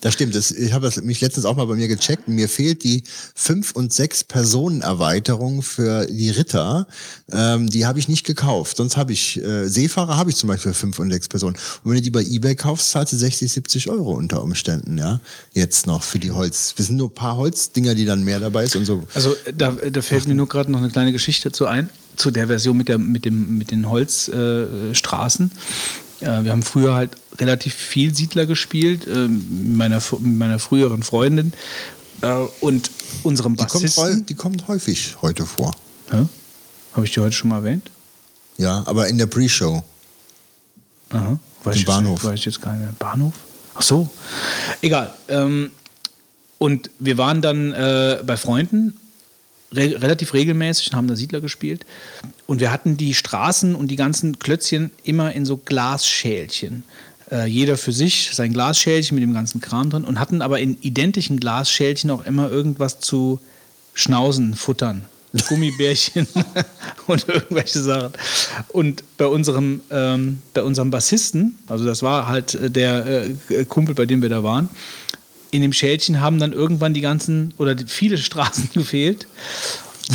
Das stimmt. Das, ich habe mich letztens auch mal bei mir gecheckt. Mir fehlt die fünf und sechs Personen Erweiterung für die Ritter. Ähm, die habe ich nicht gekauft. Sonst habe ich äh, Seefahrer habe ich zum Beispiel für fünf und sechs Personen. Und wenn du die bei eBay kaufst, zahlst du 60, 70 Euro unter Umständen. Ja, jetzt noch für die Holz. Wir sind nur ein paar Holzdinger, die dann mehr dabei ist und so. Also da, da fällt mir nur gerade noch eine kleine Geschichte zu ein, zu der Version mit, der, mit, dem, mit den Holzstraßen. Straßen. äh, wir haben früher halt relativ viel Siedler gespielt, äh, mit, meiner, mit meiner früheren Freundin äh, und unserem Die kommt, Bassisten. die kommt häufig heute vor. Habe ich die heute schon mal erwähnt? Ja, aber in der Pre-Show. Aha. Weiß Im Bahnhof. Weiß ich jetzt keine. Bahnhof? Ach so. Egal. Ähm, und wir waren dann äh, bei Freunden re relativ regelmäßig und haben da Siedler gespielt. Und wir hatten die Straßen und die ganzen Klötzchen immer in so Glasschälchen. Äh, jeder für sich sein Glasschälchen mit dem ganzen Kram drin und hatten aber in identischen Glasschälchen auch immer irgendwas zu Schnauzen, Futtern. Gummibärchen und irgendwelche Sachen. Und bei unserem, ähm, bei unserem Bassisten, also das war halt äh, der äh, Kumpel, bei dem wir da waren, in dem Schälchen haben dann irgendwann die ganzen oder viele Straßen gefehlt.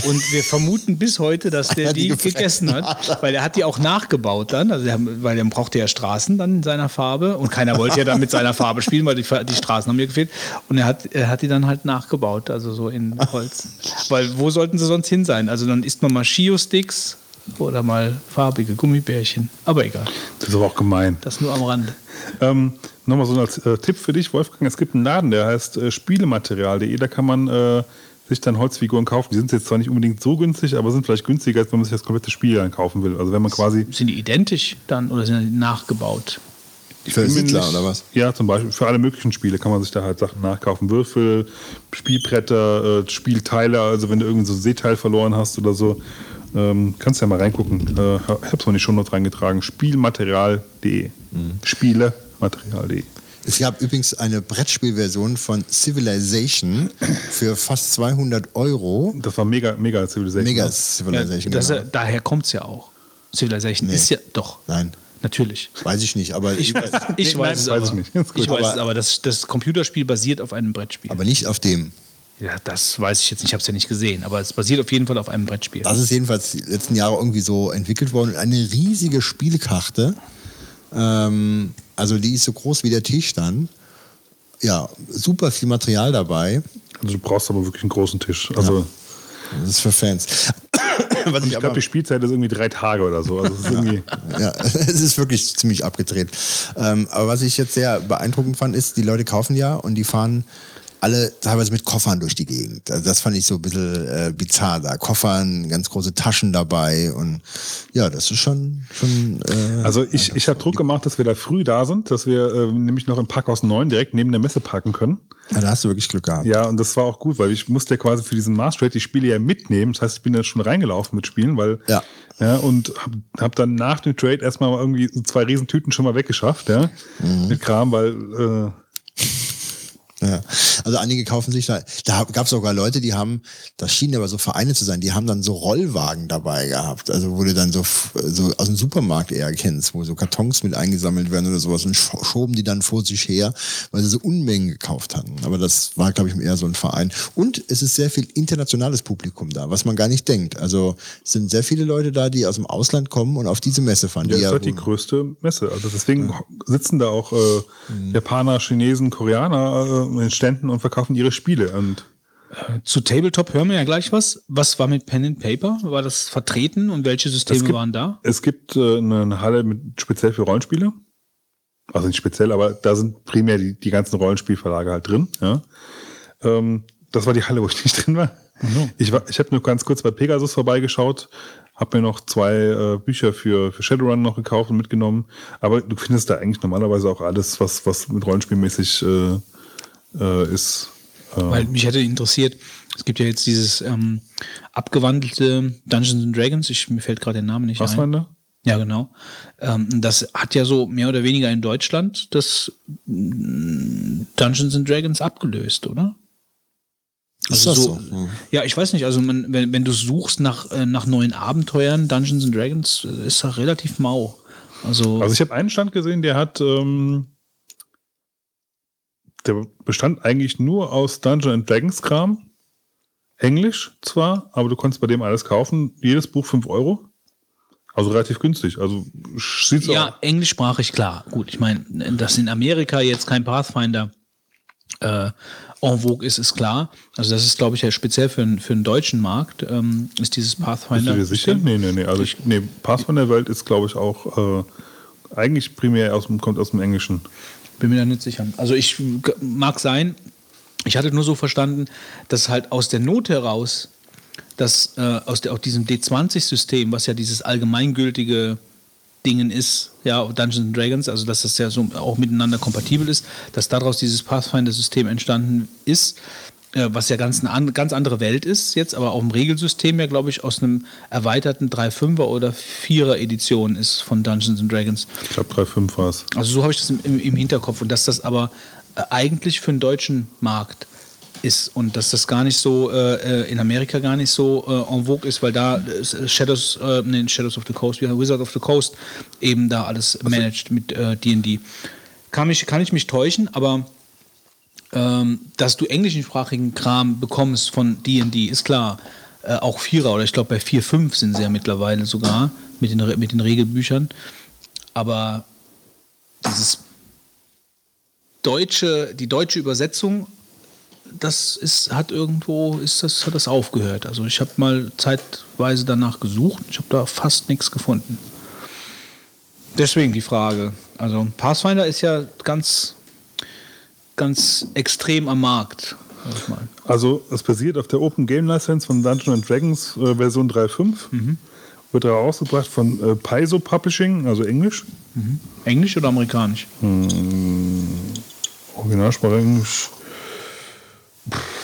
Und wir vermuten bis heute, dass der die die gegessen hat, weil er hat die auch nachgebaut dann, also der, weil er brauchte ja Straßen dann in seiner Farbe und keiner wollte ja dann mit seiner Farbe spielen, weil die, die Straßen haben mir gefehlt. Und er hat, er hat die dann halt nachgebaut, also so in Holz. Weil wo sollten sie sonst hin sein? Also dann isst man mal Shio-Sticks oder mal farbige Gummibärchen. Aber egal, Das ist aber auch gemein. das nur am Rande. Ähm, Nochmal so als äh, Tipp für dich, Wolfgang. Es gibt einen Laden, der heißt äh, Spielematerial.de. Da kann man äh, sich dann Holzfiguren kaufen. Die sind jetzt zwar nicht unbedingt so günstig, aber sind vielleicht günstiger, als wenn man sich das komplette Spiel dann kaufen will. Also wenn man quasi Sind die identisch dann oder sind die nachgebaut? Für bin mir Siedler oder was? Ja, zum Beispiel für alle möglichen Spiele kann man sich da halt Sachen nachkaufen. Würfel, Spielbretter, äh, Spielteile, also wenn du irgendwie so ein Seeteil verloren hast oder so. Ähm, kannst ja mal reingucken. Äh, hab's mal in die Shownotes reingetragen. Spielmaterial.de. Mhm. Spielematerial.de. Es gab übrigens eine Brettspielversion von Civilization für fast 200 Euro. Das war mega, mega Civilization. Mega ne? Civilization. das, genau. Daher kommt es ja auch. Civilization Nee. ist ja doch. Nein, Natürlich. weiß ich nicht, aber, Ich, weiß, ich weiß es weiß aber. ich nicht. Ich weiß Aber- es, aber das, das Computerspiel basiert auf einem Brettspiel. aber nicht auf dem. Ja, das weiß ich jetzt nicht, ich habe es ja nicht gesehen, aber es basiert auf jeden Fall auf einem Brettspiel. Das ist jedenfalls die letzten Jahre irgendwie so entwickelt worden. Eine riesige Spielkarte. Ähm, also die ist so groß wie der Tisch dann. Ja, super viel Material dabei. Also du brauchst aber wirklich einen großen Tisch. Also Das ist für Fans. Was ich glaube, die Spielzeit ist irgendwie drei Tage oder so. Also es ist irgendwie, Ja, es ist wirklich ziemlich abgedreht. Ähm, aber was ich jetzt sehr beeindruckend fand, ist, die Leute kaufen ja und die fahren alle teilweise mit Koffern durch die Gegend. Also das fand ich so ein bisschen äh, bizarr da. Koffern, ganz große Taschen dabei und ja, das ist schon, schon äh, also ich, ich habe Druck gemacht, dass wir da früh da sind, dass wir äh, nämlich noch im Parkhaus 9 direkt neben der Messe parken können. ja, da hast du wirklich Glück gehabt. Ja, und das war auch gut, weil ich musste ja quasi für diesen Master Trade die Spiele ja mitnehmen. Das heißt, ich bin da schon reingelaufen mit Spielen, weil Ja. ja und hab, hab dann nach dem Trade erstmal irgendwie so zwei Riesentüten schon mal weggeschafft, ja, mit Kram, weil äh, Ja. Also einige kaufen sich da, da gab es sogar Leute, die haben, das schien aber so Vereine zu sein, die haben dann so Rollwagen dabei gehabt, also wo du dann so, so aus dem Supermarkt eher kennst, wo so Kartons mit eingesammelt werden oder sowas und scho- schoben die dann vor sich her, weil sie so Unmengen gekauft hatten. Aber das war, glaube ich, eher so ein Verein. Und es ist sehr viel internationales Publikum da, was man gar nicht denkt. Also es sind sehr viele Leute da, die aus dem Ausland kommen und auf diese Messe fahren. ja, die ist ja die größte Messe. Also deswegen sitzen da auch äh, Japaner, Chinesen, Koreaner äh, in den Ständen und verkaufen ihre Spiele. Und Zu Tabletop hören wir ja gleich was. Was war mit Pen and Paper? War das vertreten und welche Systeme gibt- waren da? Es gibt äh, eine Halle mit speziell für Rollenspiele. Also nicht speziell, aber da sind primär die, die ganzen Rollenspielverlage halt drin. Ja. Ähm, das war die Halle, wo ich nicht drin war. Ich, war, ich habe nur ganz kurz bei Pegasus vorbeigeschaut, habe mir noch zwei äh, Bücher für, für Shadowrun noch gekauft und mitgenommen. Aber du findest da eigentlich normalerweise auch alles, was, was mit Rollenspielmäßig äh, äh, ist. Äh, Weil mich hätte interessiert, es gibt ja jetzt dieses ähm, abgewandelte Dungeons and Dragons, ich, mir fällt gerade der Name nicht was ein. war denn da? Ja, genau. Ähm, das hat ja so mehr oder weniger in Deutschland das mm, Dungeons and Dragons abgelöst, oder? Ist Also das so- so? Ja. Ja, ich weiß nicht, also man, wenn, wenn du suchst nach, äh, nach neuen Abenteuern, Dungeons and Dragons, äh, ist da relativ mau. Also, Also ich habe einen Stand gesehen, der hat ähm, der bestand eigentlich nur aus Dungeon Dragons Kram. Englisch zwar, aber du konntest bei dem alles kaufen. Jedes Buch 5 Euro. Also relativ günstig. Also sieht's Ja, auch. englischsprachig, klar. Gut, ich meine, dass in Amerika jetzt kein Pathfinder äh, en vogue ist, ist klar. Also das ist, glaube ich, ja speziell für, für den deutschen Markt, ähm, ist dieses Bist Pathfinder. du dir sicher? Nee, nee, nee. Also ich, nee, Pathfinder Welt ist, glaube ich, auch äh, eigentlich primär aus dem, kommt aus dem Englischen. Bin mir da nicht sicher. Also ich mag sein, ich hatte nur so verstanden, dass halt aus der Not heraus, dass äh, aus, der, aus diesem D20-System, was ja dieses allgemeingültige Dingen ist, ja, Dungeons and Dragons, also dass das ja so auch miteinander kompatibel ist, dass daraus dieses Pathfinder-System entstanden ist, was ja ganz eine an, ganz andere Welt ist jetzt, aber auch im Regelsystem ja, glaube ich, aus einem erweiterten 3-5er oder 4er Edition ist von Dungeons and Dragons. Ich glaube 3,5 war es. Also so habe ich das im, im, Hinterkopf und dass das aber äh, eigentlich für den deutschen Markt ist und dass das gar nicht so äh, äh, in Amerika gar nicht so äh, en vogue ist, weil da äh, Shadows, äh, nee, Shadows of the Coast, wie Wizard of the Coast eben da alles managt mit äh, D&D. Kann, mich, kann ich mich täuschen, aber ähm, dass du englischsprachigen Kram bekommst von D&D, ist klar. Äh, auch Vierer oder ich glaube bei 4, 5 sind sie ja mittlerweile sogar mit den, mit den Regelbüchern. Aber dieses deutsche, die deutsche Übersetzung, das ist, hat irgendwo, ist das, hat das aufgehört. Also ich habe mal zeitweise danach gesucht, ich habe da fast nichts gefunden. Deswegen die Frage. Also Pathfinder ist ja ganz, ganz extrem am Markt. sag ich mal. Also es basiert auf der Open Game License von Dungeons and Dragons äh, Version 3.5. Wird herausgebracht von äh, Paizo Publishing, also Englisch. Englisch oder amerikanisch? Originalsprache Englisch.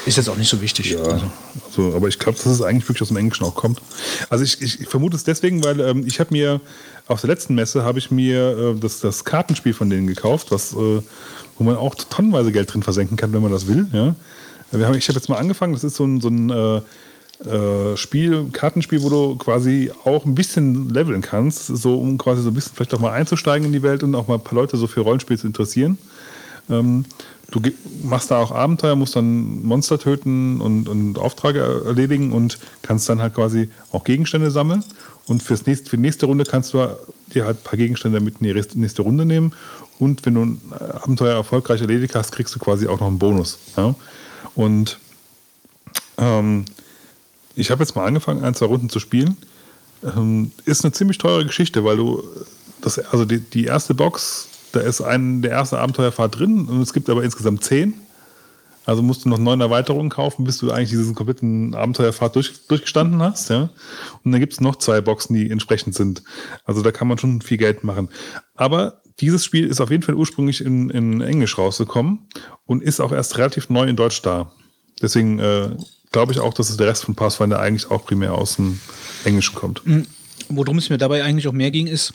Ist jetzt auch nicht so wichtig. Ja, Also, also, aber ich glaube, dass es eigentlich wirklich aus dem Englischen auch kommt. Also ich, ich, ich vermute es deswegen, weil ähm, ich habe mir auf der letzten Messe habe ich mir äh, das, das Kartenspiel von denen gekauft, was, äh, wo man auch tonnenweise Geld drin versenken kann, wenn man das will. Ja? Wir haben, ich habe jetzt mal angefangen, das ist so ein, so ein äh, äh, Spiel, Kartenspiel, wo du quasi auch ein bisschen leveln kannst, so um quasi so ein bisschen vielleicht auch mal einzusteigen in die Welt und auch mal ein paar Leute so für Rollenspiel zu interessieren. Ähm, du machst da auch Abenteuer, musst dann Monster töten und, und Aufträge er- erledigen und kannst dann halt quasi auch Gegenstände sammeln. Und fürs nächste, für die nächste Runde kannst du dir halt ein paar Gegenstände mit in die nächste Runde nehmen. Und wenn du ein Abenteuer erfolgreich erledigt hast, kriegst du quasi auch noch einen Bonus. Ja? Und ähm, ich habe jetzt mal angefangen, ein, zwei Runden zu spielen. Ähm, ist eine ziemlich teure Geschichte, weil du das, also die, die erste Box, da ist ein, der erste Abenteuerpfad drin und es gibt aber insgesamt zehn. Also musst du noch neun Erweiterungen kaufen, bis du eigentlich diesen kompletten Abenteuerpfad durch, durchgestanden hast. Ja? Und dann gibt es noch zwei Boxen, die entsprechend sind. Also da kann man schon viel Geld machen. Aber dieses Spiel ist auf jeden Fall ursprünglich in, in Englisch rausgekommen und ist auch erst relativ neu in Deutsch da. Deswegen äh, glaube ich auch, dass der Rest von Pathfinder eigentlich auch primär aus dem Englischen kommt. worum es mir dabei eigentlich auch mehr ging, ist,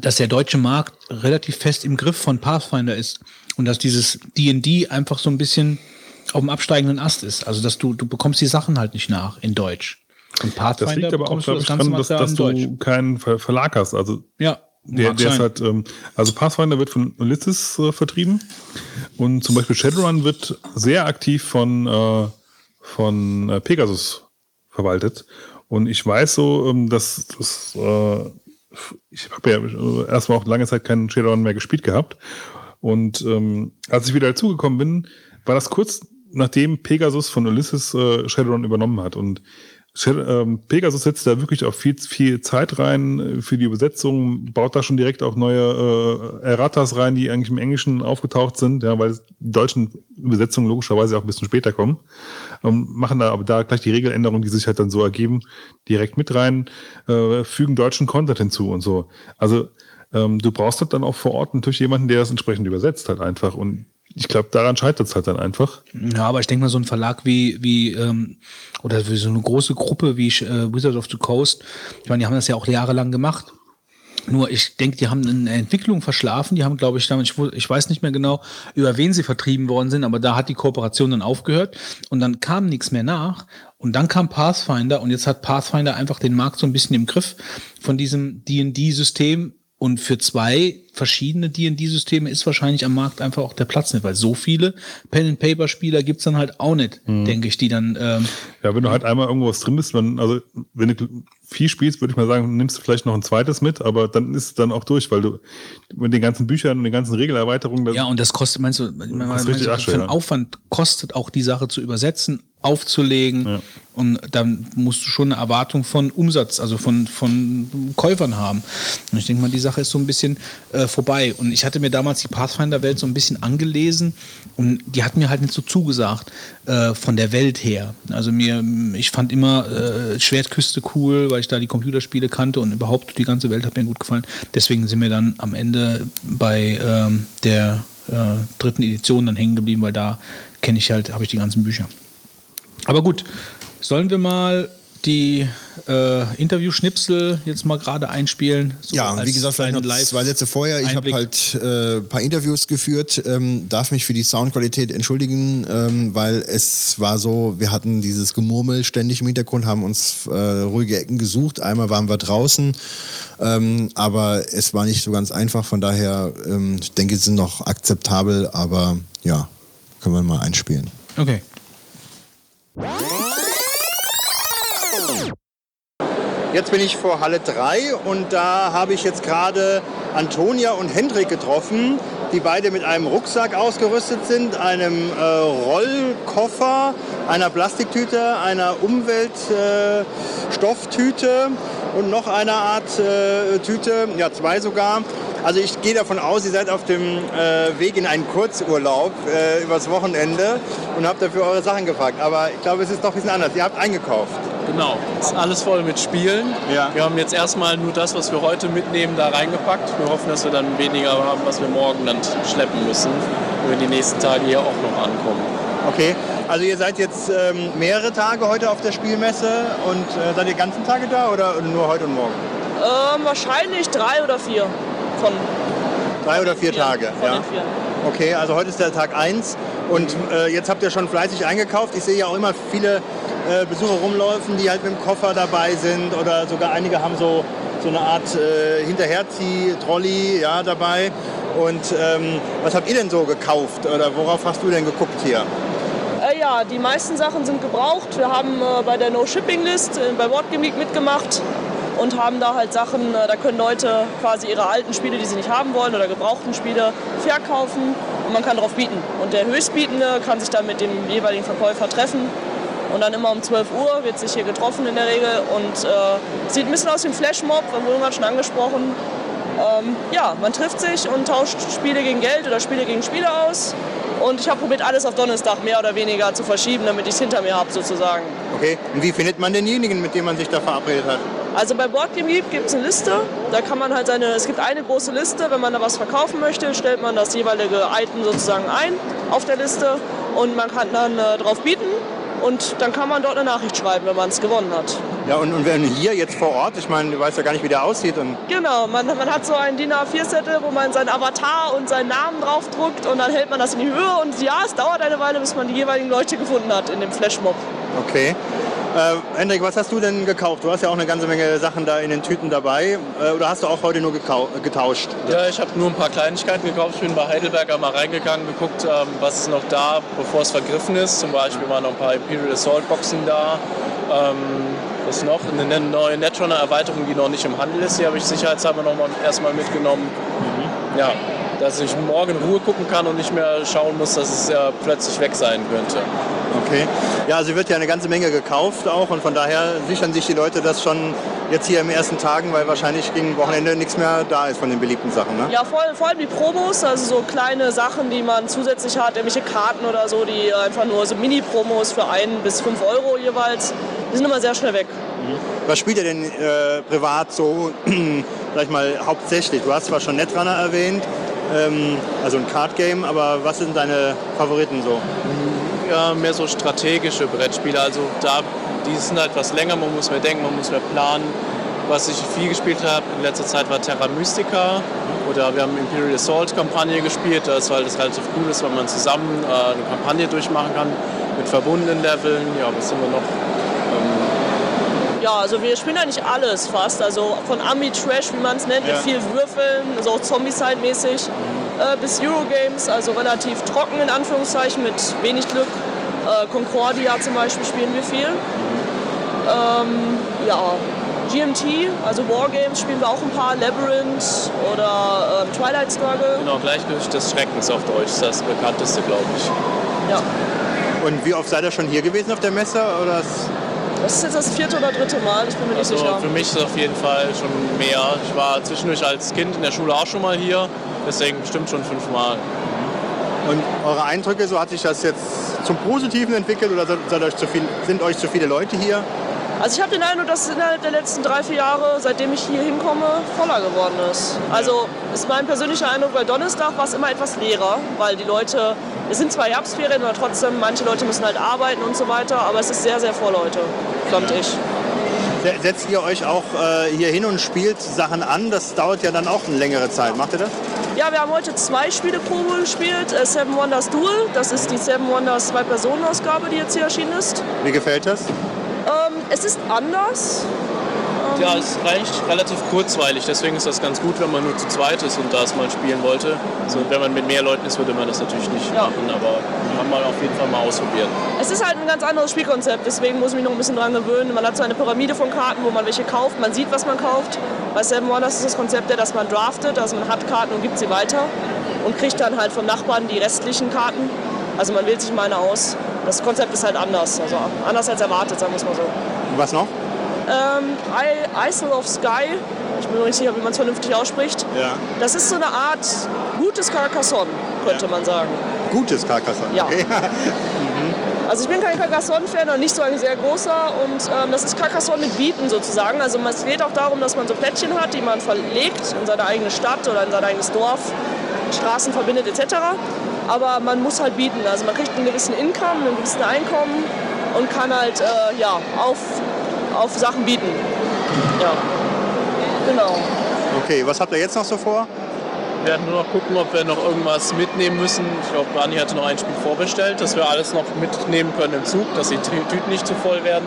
dass der deutsche Markt relativ fest im Griff von Pathfinder ist und dass dieses D&D einfach so ein bisschen auf dem absteigenden Ast ist. Also dass du du bekommst die Sachen halt nicht nach in Deutsch. Und Pathfinder Das liegt aber auch, ganze daran, dass, dass du Deutsch. keinen Ver Verlag hast. Also Ja, der, der ist halt, ähm, also Pathfinder wird von Ulysses äh, vertrieben und zum Beispiel Shadowrun wird sehr aktiv von, äh, von äh, Pegasus verwaltet. Und ich weiß so, ähm, dass das, äh, ich habe ja äh, erstmal auch lange Zeit keinen Shadowrun mehr gespielt gehabt. Und ähm, als ich wieder dazugekommen bin, war das kurz nachdem Pegasus von Ulysses äh, Shadowrun übernommen hat. Und ähm, Pegasus setzt da wirklich auch viel, viel Zeit rein äh, für die Übersetzung, baut da schon direkt auch neue äh, Erratas rein, die eigentlich im Englischen aufgetaucht sind, ja, weil die deutschen Übersetzungen logischerweise auch ein bisschen später kommen. Ähm, machen da aber da gleich die Regeländerungen, die sich halt dann so ergeben, direkt mit rein, äh, fügen deutschen Content hinzu und so. Also ähm, du brauchst halt dann auch vor Ort natürlich jemanden, der das entsprechend übersetzt halt einfach. Und ich glaube, daran scheitert es halt dann einfach. Ja, aber ich denke mal, so ein Verlag wie, wie ähm, oder wie so eine große Gruppe wie äh, Wizard of the Coast, ich meine, die haben das ja auch jahrelang gemacht. Nur ich denke, die haben eine Entwicklung verschlafen. Die haben, glaube ich, damit, ich weiß nicht mehr genau, über wen sie vertrieben worden sind, aber da hat die Kooperation dann aufgehört und dann kam nichts mehr nach. Und dann kam Pathfinder und jetzt hat Pathfinder einfach den Markt so ein bisschen im Griff von diesem D&D-System. Und für zwei verschiedene D&D-Systeme ist wahrscheinlich am Markt einfach auch der Platz nicht, weil so viele Pen-and-Paper-Spieler gibt's dann halt auch nicht, denke ich, die dann ähm, Ja, wenn du halt einmal irgendwo was drin bist, dann, also wenn du viel spielst, würde ich mal sagen, nimmst du vielleicht noch ein zweites mit, aber dann ist es dann auch durch, weil du mit den ganzen Büchern und den ganzen Regelerweiterungen, Ja, und das kostet, meinst du, meinst du Asche, für ja. Aufwand kostet auch die Sache zu übersetzen, aufzulegen Ja. und dann musst du schon eine Erwartung von Umsatz, also von, von Käufern haben. Und ich denke mal, die Sache ist so ein bisschen äh, vorbei. Und ich hatte mir damals die Pathfinder-Welt so ein bisschen angelesen und die hat mir halt nicht so zugesagt äh, von der Welt her. Also mir, ich fand immer äh, Schwertküste cool, weil ich da die Computerspiele kannte und überhaupt die ganze Welt hat mir gut gefallen. Deswegen sind wir dann am Ende bei ähm, der äh, dritten Edition dann hängen geblieben, weil da kenne ich halt, habe ich die ganzen Bücher. Aber gut, sollen wir mal die äh, Interview-Schnipsel jetzt mal gerade einspielen? So Ja, wie gesagt, vielleicht noch kleinen zwei Sätze vorher. Ich habe halt äh, ein paar Interviews geführt, ähm, darf mich für die Soundqualität entschuldigen, ähm, weil es war so, wir hatten dieses Gemurmel ständig im Hintergrund, haben uns äh, ruhige Ecken gesucht. Einmal waren wir draußen, ähm, aber es war nicht so ganz einfach. Von daher, ähm, ich denke, sie sind noch akzeptabel, aber ja, können wir mal einspielen. Okay. Jetzt bin ich vor Halle 3 und da habe ich jetzt gerade Antonia und Hendrik getroffen, die beide mit einem Rucksack ausgerüstet sind, einem äh, Rollkoffer, einer Plastiktüte, einer Umweltstofftüte äh, und noch einer Art äh, Tüte, ja zwei sogar. Also ich gehe davon aus, ihr seid auf dem äh, Weg in einen Kurzurlaub äh, übers Wochenende und habt dafür eure Sachen gepackt. Aber ich glaube, es ist doch ein bisschen anders. Ihr habt eingekauft. Genau, ist alles voll mit Spielen. Ja. Wir haben jetzt erstmal nur das, was wir heute mitnehmen, da reingepackt. Wir hoffen, dass wir dann weniger haben, was wir morgen dann schleppen müssen, wenn wir die nächsten Tage hier auch noch ankommen. Okay, also ihr seid jetzt ähm, mehrere Tage heute auf der Spielmesse und äh, seid ihr die ganzen Tage da oder nur heute und morgen? Ähm, wahrscheinlich drei oder vier von Drei oder vier vier, Tage, Von ja. Okay, also heute ist der Tag 1 und äh, jetzt habt ihr schon fleißig eingekauft. Ich sehe ja auch immer viele äh, Besucher rumlaufen, die halt mit dem Koffer dabei sind oder sogar einige haben so, so eine Art äh, Hinterherzieh-Trolley ja, dabei. Und ähm, was habt ihr denn so gekauft oder worauf hast du denn geguckt hier? Äh, ja, die meisten Sachen sind gebraucht. Wir haben äh, bei der No-Shipping-List äh, bei Wortgemiek mitgemacht und haben da halt Sachen, äh, da können Leute quasi ihre alten Spiele, die sie nicht haben wollen oder gebrauchten Spiele verkaufen und man kann drauf bieten. Und der Höchstbietende kann sich dann mit dem jeweiligen Verkäufer treffen und dann immer um 12 Uhr wird sich hier getroffen in der Regel und äh, sieht ein bisschen aus wie ein Flashmob, wurde irgendwann schon angesprochen. Ähm, ja, man trifft sich und tauscht Spiele gegen Geld oder Spiele gegen Spiele aus. Und ich habe probiert, alles auf Donnerstag mehr oder weniger zu verschieben, damit ich es hinter mir habe sozusagen. Okay, und wie findet man denjenigen, mit dem man sich da verabredet hat? Also bei Boardgame Geek gibt es eine Liste. Da kann man halt seine, es gibt eine große Liste. Wenn man da was verkaufen möchte, stellt man das jeweilige Item sozusagen ein auf der Liste und man kann dann äh, drauf bieten. Und dann kann man dort eine Nachricht schreiben, wenn man es gewonnen hat. Ja, und, und wenn hier jetzt vor Ort, ich meine, du weißt ja gar nicht, wie der aussieht. Und Genau, man, man hat so einen DIN A4-Zettel, wo man seinen Avatar und seinen Namen draufdruckt und dann hält man das in die Höhe und ja, es dauert eine Weile, bis man die jeweiligen Leute gefunden hat in dem Flashmob. okay. Äh, Hendrik, was hast du denn gekauft? Du hast ja auch eine ganze Menge Sachen da in den Tüten dabei. Äh, oder hast du auch heute nur getauscht? Ja, ich habe nur ein paar Kleinigkeiten gekauft. Ich bin bei Heidelberger mal reingegangen, geguckt, ähm, was ist noch da, bevor es vergriffen ist. Zum Beispiel waren noch ein paar Imperial Assault Boxen da. Ähm, was noch? Eine neue Netrunner-Erweiterung, die noch nicht im Handel ist. Die habe ich sicherheitshalber noch mal erstmal mitgenommen. Ja, dass ich morgen in Ruhe gucken kann und nicht mehr schauen muss, dass es ja plötzlich weg sein könnte. Okay. Ja, also wird ja eine ganze Menge gekauft auch und von daher sichern sich die Leute das schon jetzt hier im ersten Tagen, weil wahrscheinlich gegen Wochenende nichts mehr da ist von den beliebten Sachen. Ne? Ja, vor, vor allem die Promos, also so kleine Sachen, die man zusätzlich hat, irgendwelche Karten oder so, die einfach nur so Mini-Promos für ein bis fünf Euro jeweils, die sind immer sehr schnell weg. Was spielt ihr denn äh, privat so, sag ich mal, hauptsächlich? Du hast zwar schon Netrunner erwähnt, ähm, also ein Card Game, aber was sind deine Favoriten so? Ja, mehr so strategische Brettspiele. Also da, die sind halt was länger, man muss mehr denken, man muss mehr planen. Was ich viel gespielt habe in letzter Zeit war Terra Mystica. Oder wir haben Imperial Assault Kampagne gespielt, das weil das relativ cool ist, weil man zusammen äh, eine Kampagne durchmachen kann mit verbundenen Leveln. Ja, was haben wir noch? Ähm, Ja, also wir spielen eigentlich alles fast. Also von Ami-Trash, wie man es nennt, Ja. mit viel Würfeln, so auch Zombie-Side-mäßig, äh, bis Eurogames, also relativ trocken in Anführungszeichen, mit wenig Glück. Äh, Concordia zum Beispiel spielen wir viel. Ähm, ja, GMT, also Wargames spielen wir auch ein paar, Labyrinth oder ähm, Twilight Struggle. Genau, Gleichgewicht des Schreckens auf Deutsch, ist das bekannteste, glaube ich. Ja. Und wie oft seid ihr schon hier gewesen auf der Messe? Oder ist- Das ist jetzt das vierte oder dritte Mal, ich bin mir nicht Also sicher. für mich ist es auf jeden Fall schon mehr. Ich war zwischendurch als Kind in der Schule auch schon mal hier, deswegen bestimmt schon fünfmal. Und eure Eindrücke, so hat sich das jetzt zum Positiven entwickelt oder seid euch zu viel, sind euch zu viele Leute hier? Also ich habe den Eindruck, dass es innerhalb der letzten drei, vier Jahre, seitdem ich hier hinkomme, voller geworden ist. Also ist mein persönlicher Eindruck, weil Donnerstag war es immer etwas leerer, weil die Leute, es sind zwar Herbstferien, aber trotzdem, manche Leute müssen halt arbeiten und so weiter, aber es ist sehr, sehr voll heute, fand ich. Se- Setzt ihr euch auch äh, hier hin und spielt Sachen an? Das dauert ja dann auch eine längere Zeit. Macht ihr das? Ja, wir haben heute zwei Spiele Probe gespielt. Äh, Seven Wonders Duel, das ist die Seven Wonders Zwei-Personen-Ausgabe, die jetzt hier erschienen ist. Wie gefällt das? Ähm, es ist anders. Ja, es ist eigentlich relativ kurzweilig, deswegen ist das ganz gut, wenn man nur zu zweit ist und das mal spielen wollte. Also wenn man mit mehr Leuten ist, würde man das natürlich nicht Ja. machen, aber haben wir auf jeden Fall mal ausprobiert. Es ist halt ein ganz anderes Spielkonzept, deswegen muss ich mich noch ein bisschen dran gewöhnen. Man hat so eine Pyramide von Karten, wo man welche kauft, man sieht, was man kauft. Bei Seven Wonders ist das Konzept ja, dass man draftet, also man hat Karten und gibt sie weiter und kriegt dann halt vom Nachbarn die restlichen Karten. Also man wählt sich mal eine aus. Das Konzept ist halt anders, also anders als erwartet, sagen wir es mal so. Und was noch? Ähm, Isle of Sky, ich bin mir nicht sicher, wie man es vernünftig ausspricht. Ja. Das ist so eine Art gutes Carcassonne, könnte man sagen. Gutes Carcassonne. Ja. Okay. Also ich bin kein Carcassonne-Fan und nicht so ein sehr großer und ähm, das ist Carcassonne mit Bieten sozusagen. Also es geht auch darum, dass man so Plättchen hat, die man verlegt in seine eigene Stadt oder in sein eigenes Dorf, Straßen verbindet etc. Aber man muss halt bieten. Also man kriegt einen gewissen Income, ein gewisses Einkommen und kann halt äh, ja, auf, auf Sachen bieten. Ja, genau. okay, was habt ihr jetzt noch so vor? Wir werden nur noch gucken, ob wir noch irgendwas mitnehmen müssen. Ich glaube, Brani hatte noch ein Spiel vorbestellt, dass wir alles noch mitnehmen können im Zug, dass die Tü- Tüten nicht zu voll werden.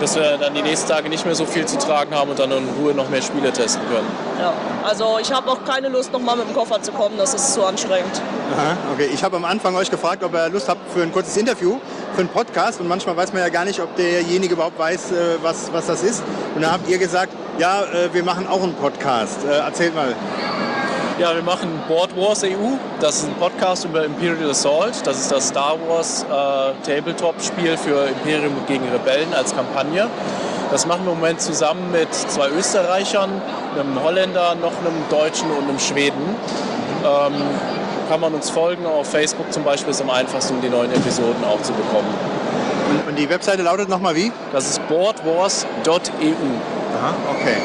Dass wir dann die nächsten Tage nicht mehr so viel zu tragen haben und dann in Ruhe noch mehr Spiele testen können. Ja. Also ich habe auch keine Lust, nochmal mit dem Koffer zu kommen. Das ist zu anstrengend. Aha, okay, ich habe am Anfang euch gefragt, ob ihr Lust habt für ein kurzes Interview, für einen Podcast. Und manchmal weiß man ja gar nicht, ob derjenige überhaupt weiß, äh, was, was das ist. Und dann habt ihr gesagt, ja, äh, wir machen auch einen Podcast. Äh, Erzählt mal. Ja, wir machen Board Wars EU. Das ist ein Podcast über Imperial Assault. Das ist das Star Wars Tabletop-Spiel für Imperium gegen Rebellen als Kampagne. Das machen wir im Moment zusammen mit zwei Österreichern, einem Holländer, noch einem Deutschen und einem Schweden. Ähm, kann man uns folgen auf Facebook zum Beispiel, ist am einfachsten, um die neuen Episoden auch zu bekommen. Und, die Webseite lautet nochmal wie? Das ist boardwars.eu. Aha, okay.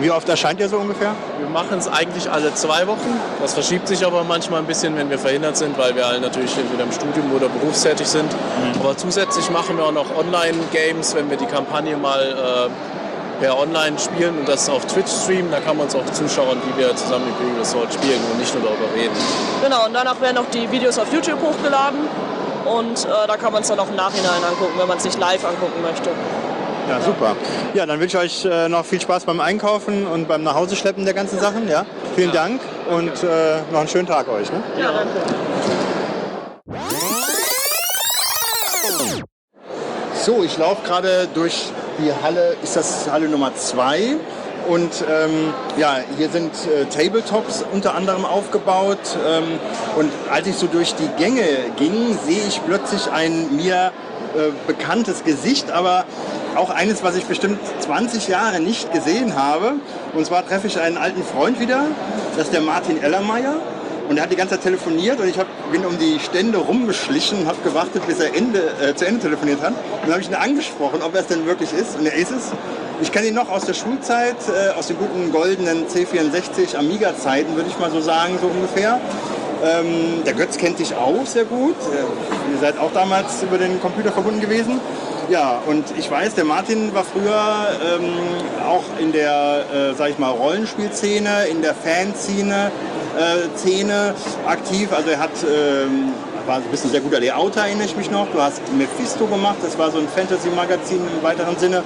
Wie oft erscheint ihr so ungefähr? Wir machen es eigentlich alle zwei Wochen. Das verschiebt sich aber manchmal ein bisschen, wenn wir verhindert sind, weil wir alle natürlich entweder im Studium oder berufstätig sind. Aber zusätzlich machen wir auch noch Online-Games, wenn wir die Kampagne mal äh, per Online spielen und das auf Twitch streamen. Da kann man uns auch zuschauen, wie wir zusammen Imperial Assault spielen und nicht nur darüber reden. Genau, und danach werden auch die Videos auf YouTube hochgeladen. Und äh, da kann man es dann auch im Nachhinein angucken, wenn man es nicht live angucken möchte. Ja, super. Ja, dann wünsche ich euch äh, noch viel Spaß beim Einkaufen und beim Nachhauseschleppen der ganzen Sachen. Ja? Vielen Dank und äh, noch einen schönen Tag euch. Ne? Ja, danke. So, ich laufe gerade durch die Halle, ist das Halle Nummer 2? Und ähm, ja, hier sind äh, Tabletops unter anderem aufgebaut. Ähm, und als ich so durch die Gänge ging, sehe ich plötzlich ein mir äh, bekanntes Gesicht, aber auch eines, was ich bestimmt 20 Jahre nicht gesehen habe. Und zwar treffe ich einen alten Freund wieder, das ist der Martin Ellermeier. Und er hat die ganze Zeit telefoniert und ich hab, bin um die Stände rumgeschlichen und habe gewartet, bis er Ende, äh, zu Ende telefoniert hat. Und dann habe ich ihn angesprochen, ob er es denn wirklich ist. Und er ist es. Ich kenne ihn noch aus der Schulzeit, äh, aus den guten goldenen C64 Amiga-Zeiten, würde ich mal so sagen, so ungefähr. Ähm, der Götz kennt dich auch sehr gut. Äh, ihr seid auch damals über den Computer verbunden gewesen. Ja, und ich weiß, der Martin war früher ähm, auch in der, äh, sag ich mal, Rollenspielszene, in der Fanszene äh, Szene aktiv. Also er hat, ähm, war ein bisschen sehr guter Layouter, erinnere ich mich noch. Du hast Mephisto gemacht, das war so ein Fantasy-Magazin im weiteren Sinne.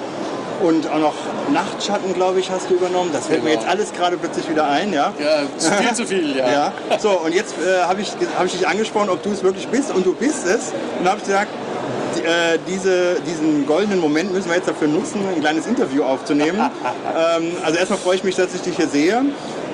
und auch noch Nachtschatten, glaube ich, hast du übernommen. Das fällt mir Genau. jetzt alles gerade plötzlich wieder ein, ja? Ja, viel zu viel, ja. Ja. So, und jetzt äh, habe ich, hab ich dich angesprochen, ob du es wirklich bist und du bist es. Und dann habe ich gesagt, äh, diese, diesen goldenen Moment müssen wir jetzt dafür nutzen, ein kleines Interview aufzunehmen. ähm, also erstmal freue ich mich, dass ich dich hier sehe.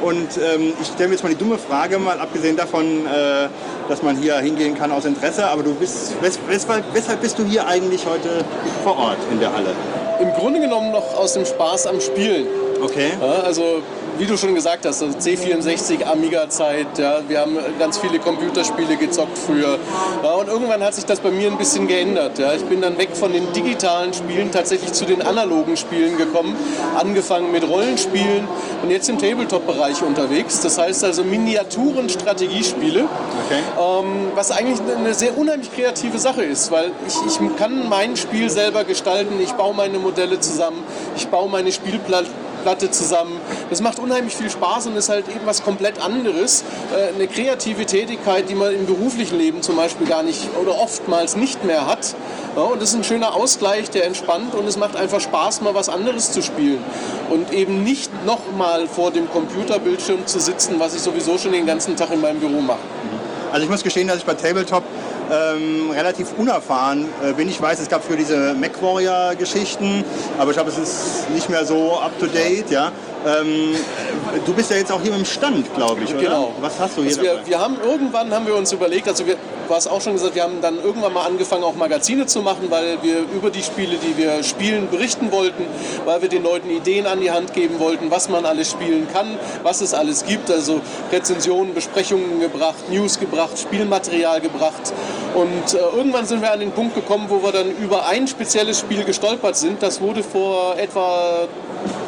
Und ähm, ich stelle mir jetzt mal die dumme Frage, mal abgesehen davon, äh, dass man hier hingehen kann aus Interesse, aber du bist, wes weshalb, weshalb bist du hier eigentlich heute vor Ort in der Halle? Im Grunde genommen noch aus dem Spaß am Spielen. Okay. Ja, also wie du schon gesagt hast, also C64, Amiga-Zeit, ja, wir haben ganz viele Computerspiele gezockt früher. Ja, und irgendwann hat sich das bei mir ein bisschen geändert. Ja. Ich bin dann weg von den digitalen Spielen tatsächlich zu den analogen Spielen gekommen, angefangen mit Rollenspielen und jetzt im Tabletop-Bereich unterwegs. Das heißt also Miniaturen-Strategiespiele, Okay. ähm, was eigentlich eine sehr unheimlich kreative Sache ist, weil ich, ich kann mein Spiel selber gestalten, ich baue meine Modelle zusammen, ich baue meine Spielplatte Platte zusammen. Das macht unheimlich viel Spaß und ist halt eben was komplett anderes. Äh, eine kreative Tätigkeit, die man im beruflichen Leben zum Beispiel gar nicht oder oftmals nicht mehr hat. Und das ist ein schöner Ausgleich, der entspannt und es macht einfach Spaß, mal was anderes zu spielen. Und eben nicht nochmal vor dem Computerbildschirm zu sitzen, was ich sowieso schon den ganzen Tag in meinem Büro mache. Also ich muss gestehen, dass ich bei Tabletop ähm, relativ unerfahren äh, bin. Ich weiß, es gab für diese MacWarrior-Geschichten, aber ich glaube, es ist nicht mehr so up-to-date. Ja? Ähm, du bist ja jetzt auch hier im Stand, glaube ich, oder? Genau. Was hast du hier Also wir, dabei? wir haben irgendwann haben wir uns überlegt, also wir, du hast auch schon gesagt, wir haben dann irgendwann mal angefangen, auch Magazine zu machen, weil wir über die Spiele, die wir spielen, berichten wollten, weil wir den Leuten Ideen an die Hand geben wollten, was man alles spielen kann, was es alles gibt. Also Rezensionen, Besprechungen gebracht, News gebracht, Spielmaterial gebracht. Und äh, irgendwann sind wir an den Punkt gekommen, wo wir dann über ein spezielles Spiel gestolpert sind. Das wurde vor etwa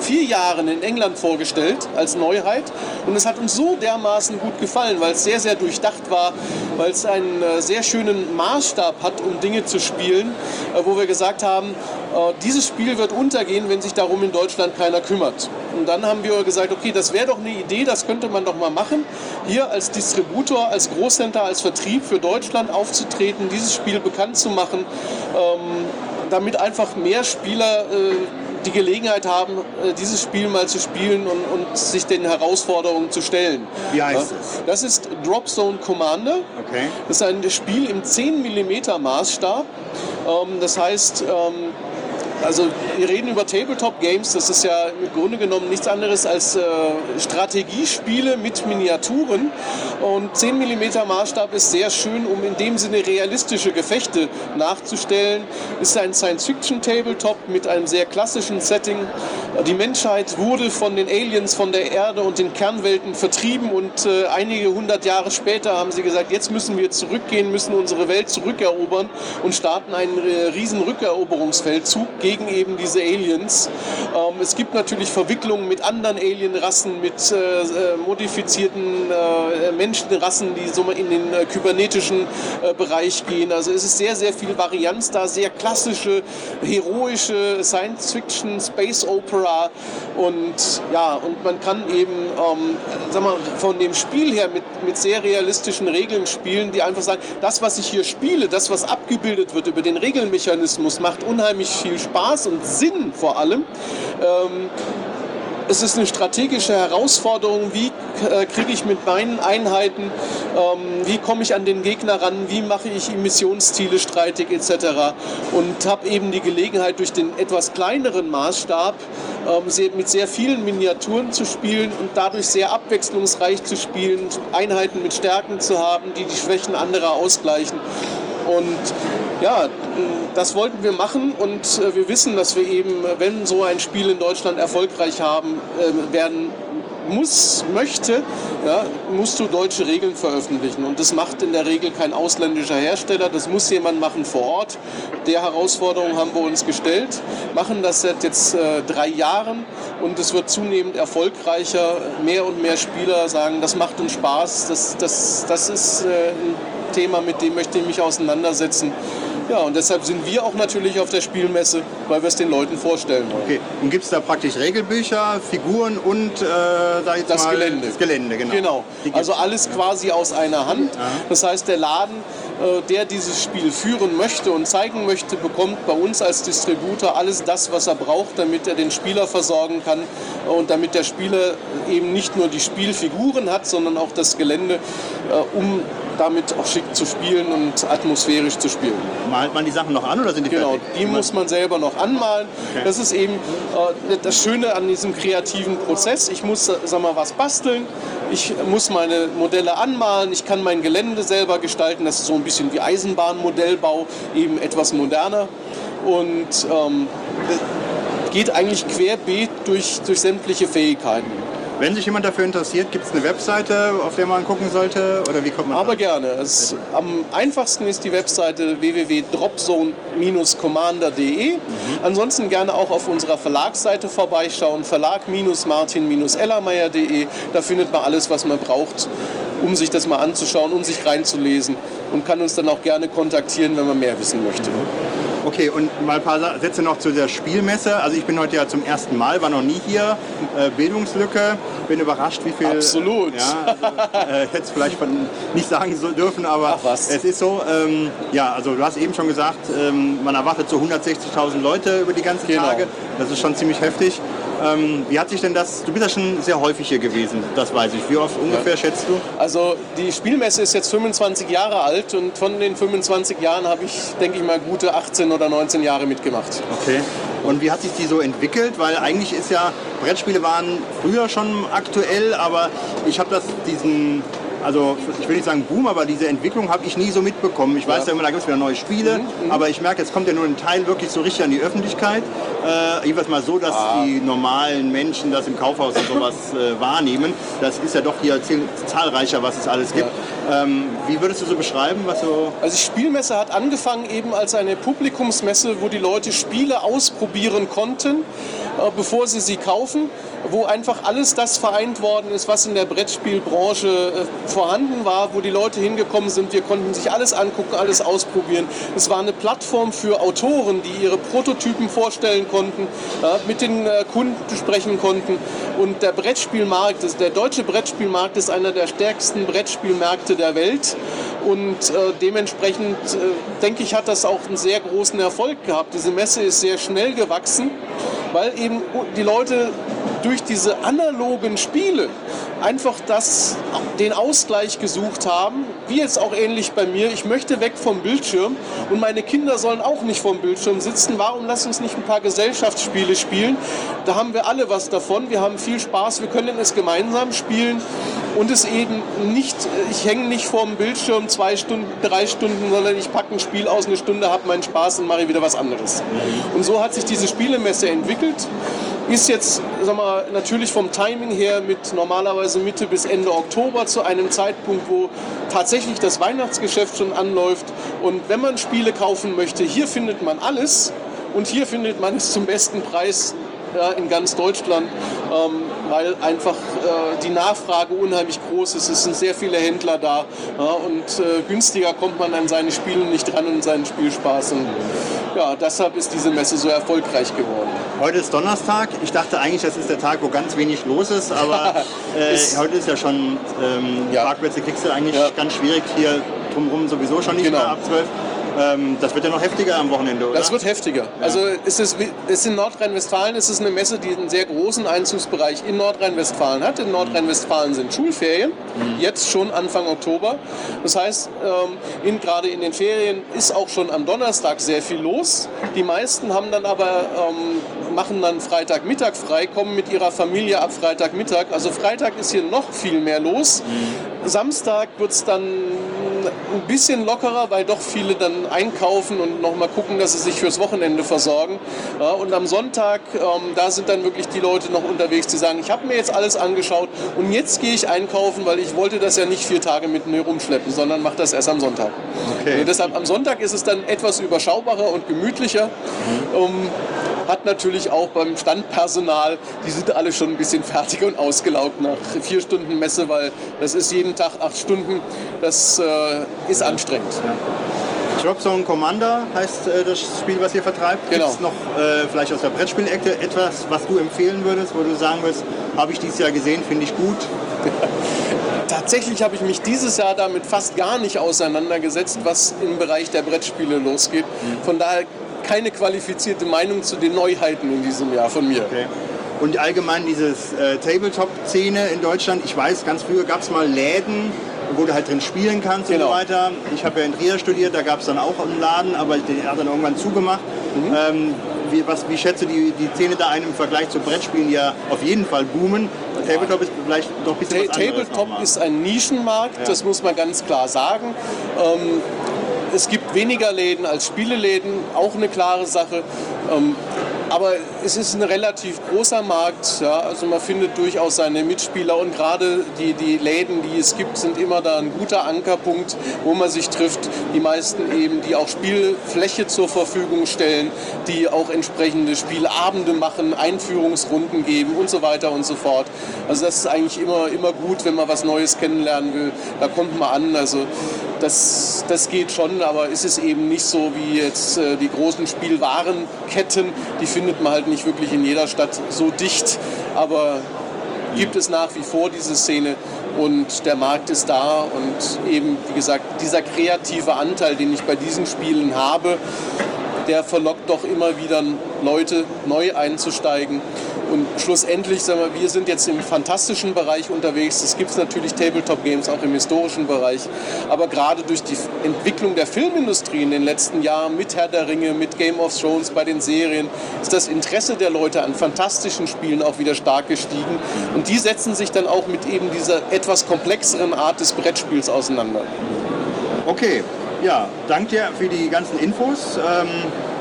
vier Jahren in England vorgestellt als Neuheit und es hat uns so dermaßen gut gefallen, weil es sehr, sehr durchdacht war, weil es einen äh, sehr schönen Maßstab hat, um Dinge zu spielen, äh, wo wir gesagt haben, äh, dieses Spiel wird untergehen, wenn sich darum in Deutschland keiner kümmert. Und dann haben wir gesagt, okay, das wäre doch eine Idee, das könnte man doch mal machen, hier als Distributor, als Großcenter, als Vertrieb für Deutschland aufzutreten, dieses Spiel bekannt zu machen, ähm, damit einfach mehr Spieler die Gelegenheit haben, äh, dieses Spiel mal zu spielen und, und sich den Herausforderungen zu stellen. Wie heißt Ja, es? Das ist Dropzone Commander. Okay. Das ist ein Spiel im 10 mm Maßstab. Ähm, das heißt, ähm, also wir reden über Tabletop Games, das ist ja im Grunde genommen nichts anderes als äh, Strategiespiele mit Miniaturen. Und 10 mm Maßstab ist sehr schön, um in dem Sinne realistische Gefechte nachzustellen. Ist ein Science-Fiction-Tabletop mit einem sehr klassischen Setting. Die Menschheit wurde von den Aliens von der Erde und den Kernwelten vertrieben und äh, einige hundert Jahre später haben sie gesagt, jetzt müssen wir zurückgehen, müssen unsere Welt zurückerobern und starten einen äh, riesen Rückeroberungsfeldzug gegen eben diese Aliens. Ähm, es gibt natürlich Verwicklungen mit anderen Alienrassen, mit äh, äh, modifizierten äh, Menschenrassen, die so in den äh, kybernetischen äh, Bereich gehen. Also es ist sehr, sehr viel Varianz da, sehr klassische, heroische Science-Fiction, Space Opera und ja, und man kann eben, ähm, sag mal, von dem Spiel her mit, mit sehr realistischen Regeln spielen, die einfach sagen, das, was ich hier spiele, das, was abgebildet wird über den Regelmechanismus, macht unheimlich viel Spaß und Sinn vor allem. Ähm, es ist eine strategische Herausforderung, wie äh, kriege ich mit meinen Einheiten, ähm, wie komme ich an den Gegner ran, wie mache ich ihm Missionsziele streitig etc. Und habe eben die Gelegenheit, durch den etwas kleineren Maßstab ähm, mit sehr vielen Miniaturen zu spielen und dadurch sehr abwechslungsreich zu spielen, Einheiten mit Stärken zu haben, die die Schwächen anderer ausgleichen. Und ja, das wollten wir machen und äh, wir wissen, dass wir eben, wenn so ein Spiel in Deutschland erfolgreich haben äh, werden muss, möchte, ja, musst du deutsche Regeln veröffentlichen. Und das macht in der Regel kein ausländischer Hersteller, das muss jemand machen vor Ort. Der Herausforderung haben wir uns gestellt, machen das seit jetzt äh, drei Jahren und es wird zunehmend erfolgreicher. Mehr und mehr Spieler sagen, das macht uns Spaß, das, das, das ist äh, ein Thema, mit dem möchte ich mich auseinandersetzen. Ja, und deshalb sind wir auch natürlich auf der Spielmesse, weil wir es den Leuten vorstellen wollen. Okay. Und gibt es da praktisch Regelbücher, Figuren und äh, sag ich Das mal, Gelände. Das Gelände, genau. Genau. Also alles quasi aus einer Hand. Das heißt, der Laden äh, der dieses Spiel führen möchte und zeigen möchte, bekommt bei uns als Distributor alles das, was er braucht, damit er den Spieler versorgen kann und damit der Spieler eben nicht nur die Spielfiguren hat, sondern auch das Gelände, äh, um damit auch schick zu spielen und atmosphärisch zu spielen. Malt man die Sachen noch an oder sind die Genau, fertig? die muss man selber noch anmalen. Okay. Das ist eben äh, das Schöne an diesem kreativen Prozess. Ich muss, äh, sag mal, was basteln. Ich muss meine Modelle anmalen. Ich kann mein Gelände selber gestalten. Das ist so ein bisschen wie Eisenbahnmodellbau, eben etwas moderner. Und ähm, geht eigentlich querbeet durch, durch sämtliche Fähigkeiten. Wenn sich jemand dafür interessiert, gibt es eine Webseite, auf der man gucken sollte? Oder wie kommt man Aber dran? gerne. Es, am einfachsten ist die Webseite www.dropzone-commander.de. Ansonsten gerne auch auf unserer Verlagsseite vorbeischauen, verlag-martin-ellermeier.de. Da findet man alles, was man braucht, um sich das mal anzuschauen, um sich reinzulesen und kann uns dann auch gerne kontaktieren, wenn man mehr wissen möchte. Okay, und mal ein paar Sätze noch zu der Spielmesse. Also ich bin heute ja zum ersten Mal, war noch nie hier. Äh, Bildungslücke. Bin überrascht, wie viel... Absolut. Ja, also, äh, hätte es vielleicht von nicht sagen dürfen, aber Ach was. es ist so. Ähm, ja, also du hast eben schon gesagt, ähm, man erwartet so 160.000 Leute über die ganzen Genau. Tage. Das ist schon ziemlich heftig. Ähm, wie hat sich denn das... Du bist ja schon sehr häufig hier gewesen, das weiß ich. Wie oft ungefähr schätzt du? Also die Spielmesse ist jetzt 25 Jahre alt und von den 25 Jahren habe ich, denke ich mal, gute 18 oder 19 Jahre mitgemacht. Okay. Und wie hat sich die so entwickelt? Weil eigentlich ist ja, Brettspiele waren früher schon aktuell, aber ich habe das diesen, also ich will nicht sagen Boom, aber diese Entwicklung habe ich nie so mitbekommen. Ich weiß ja, immer, da gibt es wieder neue Spiele, aber ich merke, jetzt kommt ja nur ein Teil wirklich so richtig an die Öffentlichkeit. Äh, jedenfalls mal so, dass die normalen Menschen das im Kaufhaus und sowas äh, wahrnehmen. Das ist ja doch hier zahlreicher, was es alles gibt. Ähm, wie würdest du so beschreiben, was so... Also die Spielmesse hat angefangen eben als eine Publikumsmesse, wo die Leute Spiele ausprobieren konnten, äh, bevor sie sie kaufen, wo einfach alles das vereint worden ist, was in der Brettspielbranche äh, vorhanden war, wo die Leute hingekommen sind. Wir konnten sich alles angucken, alles ausprobieren. Es war eine Plattform für Autoren, die ihre Prototypen vorstellen konnten, mit den äh, Kunden sprechen konnten. Und der Brettspielmarkt, ist, der deutsche Brettspielmarkt ist einer der stärksten Brettspielmärkte der Welt. Und äh, dementsprechend, äh, denke ich, hat das auch einen sehr großen Erfolg gehabt. Diese Messe ist sehr schnell gewachsen, weil eben die Leute durch diese analogen Spiele einfach das, den Ausgleich gesucht haben, wie jetzt auch ähnlich bei mir. Ich möchte weg vom Bildschirm und meine Kinder sollen auch nicht vom Bildschirm sitzen. Warum lass uns nicht ein paar Gesellschaftsspiele spielen? Da haben wir alle was davon. Wir haben viel Spaß. Wir können es gemeinsam spielen und es eben nicht, ich hänge nicht vorm Bildschirm zwei Stunden, drei Stunden, sondern ich packe ein Spiel aus, eine Stunde, habe meinen Spaß und mache wieder was anderes. Und so hat sich diese Spielemesse entwickelt. Ist jetzt, sag mal, natürlich vom Timing her mit normalerweise Mitte bis Ende Oktober zu einem Zeitpunkt, wo tatsächlich das Weihnachtsgeschäft schon anläuft. Und wenn man Spiele kaufen möchte, hier findet man alles und hier findet man es zum besten Preis ja, in ganz Deutschland, ähm, weil einfach äh, die Nachfrage unheimlich groß ist. Es sind sehr viele Händler da ja, und äh, günstiger kommt man an seine Spiele nicht dran und seinen Spielspaß. Und, ja, deshalb ist diese Messe so erfolgreich geworden. Heute ist Donnerstag. Ich dachte eigentlich, das ist der Tag, wo ganz wenig los ist, aber äh, Ist- heute ist ja schon, ähm, Ja. Parkplätze kriegst du eigentlich Ja. ganz schwierig. Hier drumherum sowieso schon nicht Genau. mehr ab 12. Ähm, das wird ja noch heftiger am Wochenende, oder? Das wird heftiger. Also es ist, es ist in Nordrhein-Westfalen ist es eine Messe, die einen sehr großen Einzugsbereich in Nordrhein-Westfalen hat. In Nordrhein-Westfalen sind Schulferien, jetzt schon Anfang Oktober. Das heißt, ähm, gerade in den Ferien ist auch schon am Donnerstag sehr viel los. Die meisten haben dann aber ähm, machen dann Freitagmittag frei, kommen mit ihrer Familie ab Freitagmittag. Also Freitag ist hier noch viel mehr los. Samstag wird es dann ein bisschen lockerer, weil doch viele dann einkaufen und noch mal gucken, dass sie sich fürs Wochenende versorgen. Ja, und am Sonntag, ähm, da sind dann wirklich die Leute noch unterwegs, die sagen, ich habe mir jetzt alles angeschaut und jetzt gehe ich einkaufen, weil ich wollte das ja nicht vier Tage mit mir rumschleppen, sondern mache das erst am Sonntag. Okay. Und deshalb am Sonntag ist es dann etwas überschaubarer und gemütlicher. Ähm, hat natürlich auch beim Standpersonal, die sind alle schon ein bisschen fertig und ausgelaugt nach vier Stunden Messe, weil das ist jeden Tag acht Stunden. Das äh, ist anstrengend. Drop Zone Commander heißt äh, das Spiel, was ihr vertreibt. Genau. Gibt es noch äh, vielleicht aus der Brettspielecke etwas, was du empfehlen würdest, wo du sagen würdest, habe ich dieses Jahr gesehen, finde ich gut? Tatsächlich habe ich mich dieses Jahr damit fast gar nicht auseinandergesetzt, was im Bereich der Brettspiele losgeht. Von daher keine qualifizierte Meinung zu den Neuheiten in diesem Jahr von mir. Okay. Und allgemein dieses äh, Tabletop-Szene in Deutschland, ich weiß, ganz früher gab es mal Läden, wo du halt drin spielen kannst und Genau. so weiter. Ich habe ja in Trier studiert, da gab es dann auch einen Laden, aber der hat dann irgendwann zugemacht. Mhm. Ähm, wie, was, wie schätzt du die, die Szene da ein im Vergleich zu Brettspielen, die ja auf jeden Fall boomen? Tabletop ist vielleicht doch ein bisschen Ta was Tabletop ist ein Nischenmarkt, das muss man ganz klar sagen. Ähm, es gibt weniger Läden als Spieleläden, auch eine klare Sache. Ähm, aber es ist ein relativ großer Markt. Ja? Also man findet durchaus seine Mitspieler und gerade die, die Läden, die es gibt, sind immer da ein guter Ankerpunkt, wo man sich trifft. Die meisten eben, die auch Spielfläche zur Verfügung stellen, die auch entsprechende Spielabende machen, Einführungsrunden geben und so weiter und so fort. Also das ist eigentlich immer, immer gut, wenn man was Neues kennenlernen will. Da kommt man an. Also das, das geht schon, aber es ist eben nicht so wie jetzt äh, die großen Spielwarenketten. Die findet man halt nicht wirklich in jeder Stadt so dicht. Aber gibt es nach wie vor diese Szene und der Markt ist da und eben, wie gesagt, dieser kreative Anteil, den ich bei diesen Spielen habe, der verlockt doch immer wieder Leute, neu einzusteigen. Und schlussendlich, sagen wir, wir sind jetzt im fantastischen Bereich unterwegs. Es gibt natürlich Tabletop-Games auch im historischen Bereich. Aber gerade durch die Entwicklung der Filmindustrie in den letzten Jahren mit Herr der Ringe, mit Game of Thrones, bei den Serien, ist das Interesse der Leute an fantastischen Spielen auch wieder stark gestiegen. Und die setzen sich dann auch mit eben dieser etwas komplexeren Art des Brettspiels auseinander. Okay, ja, danke dir für die ganzen Infos. Ähm,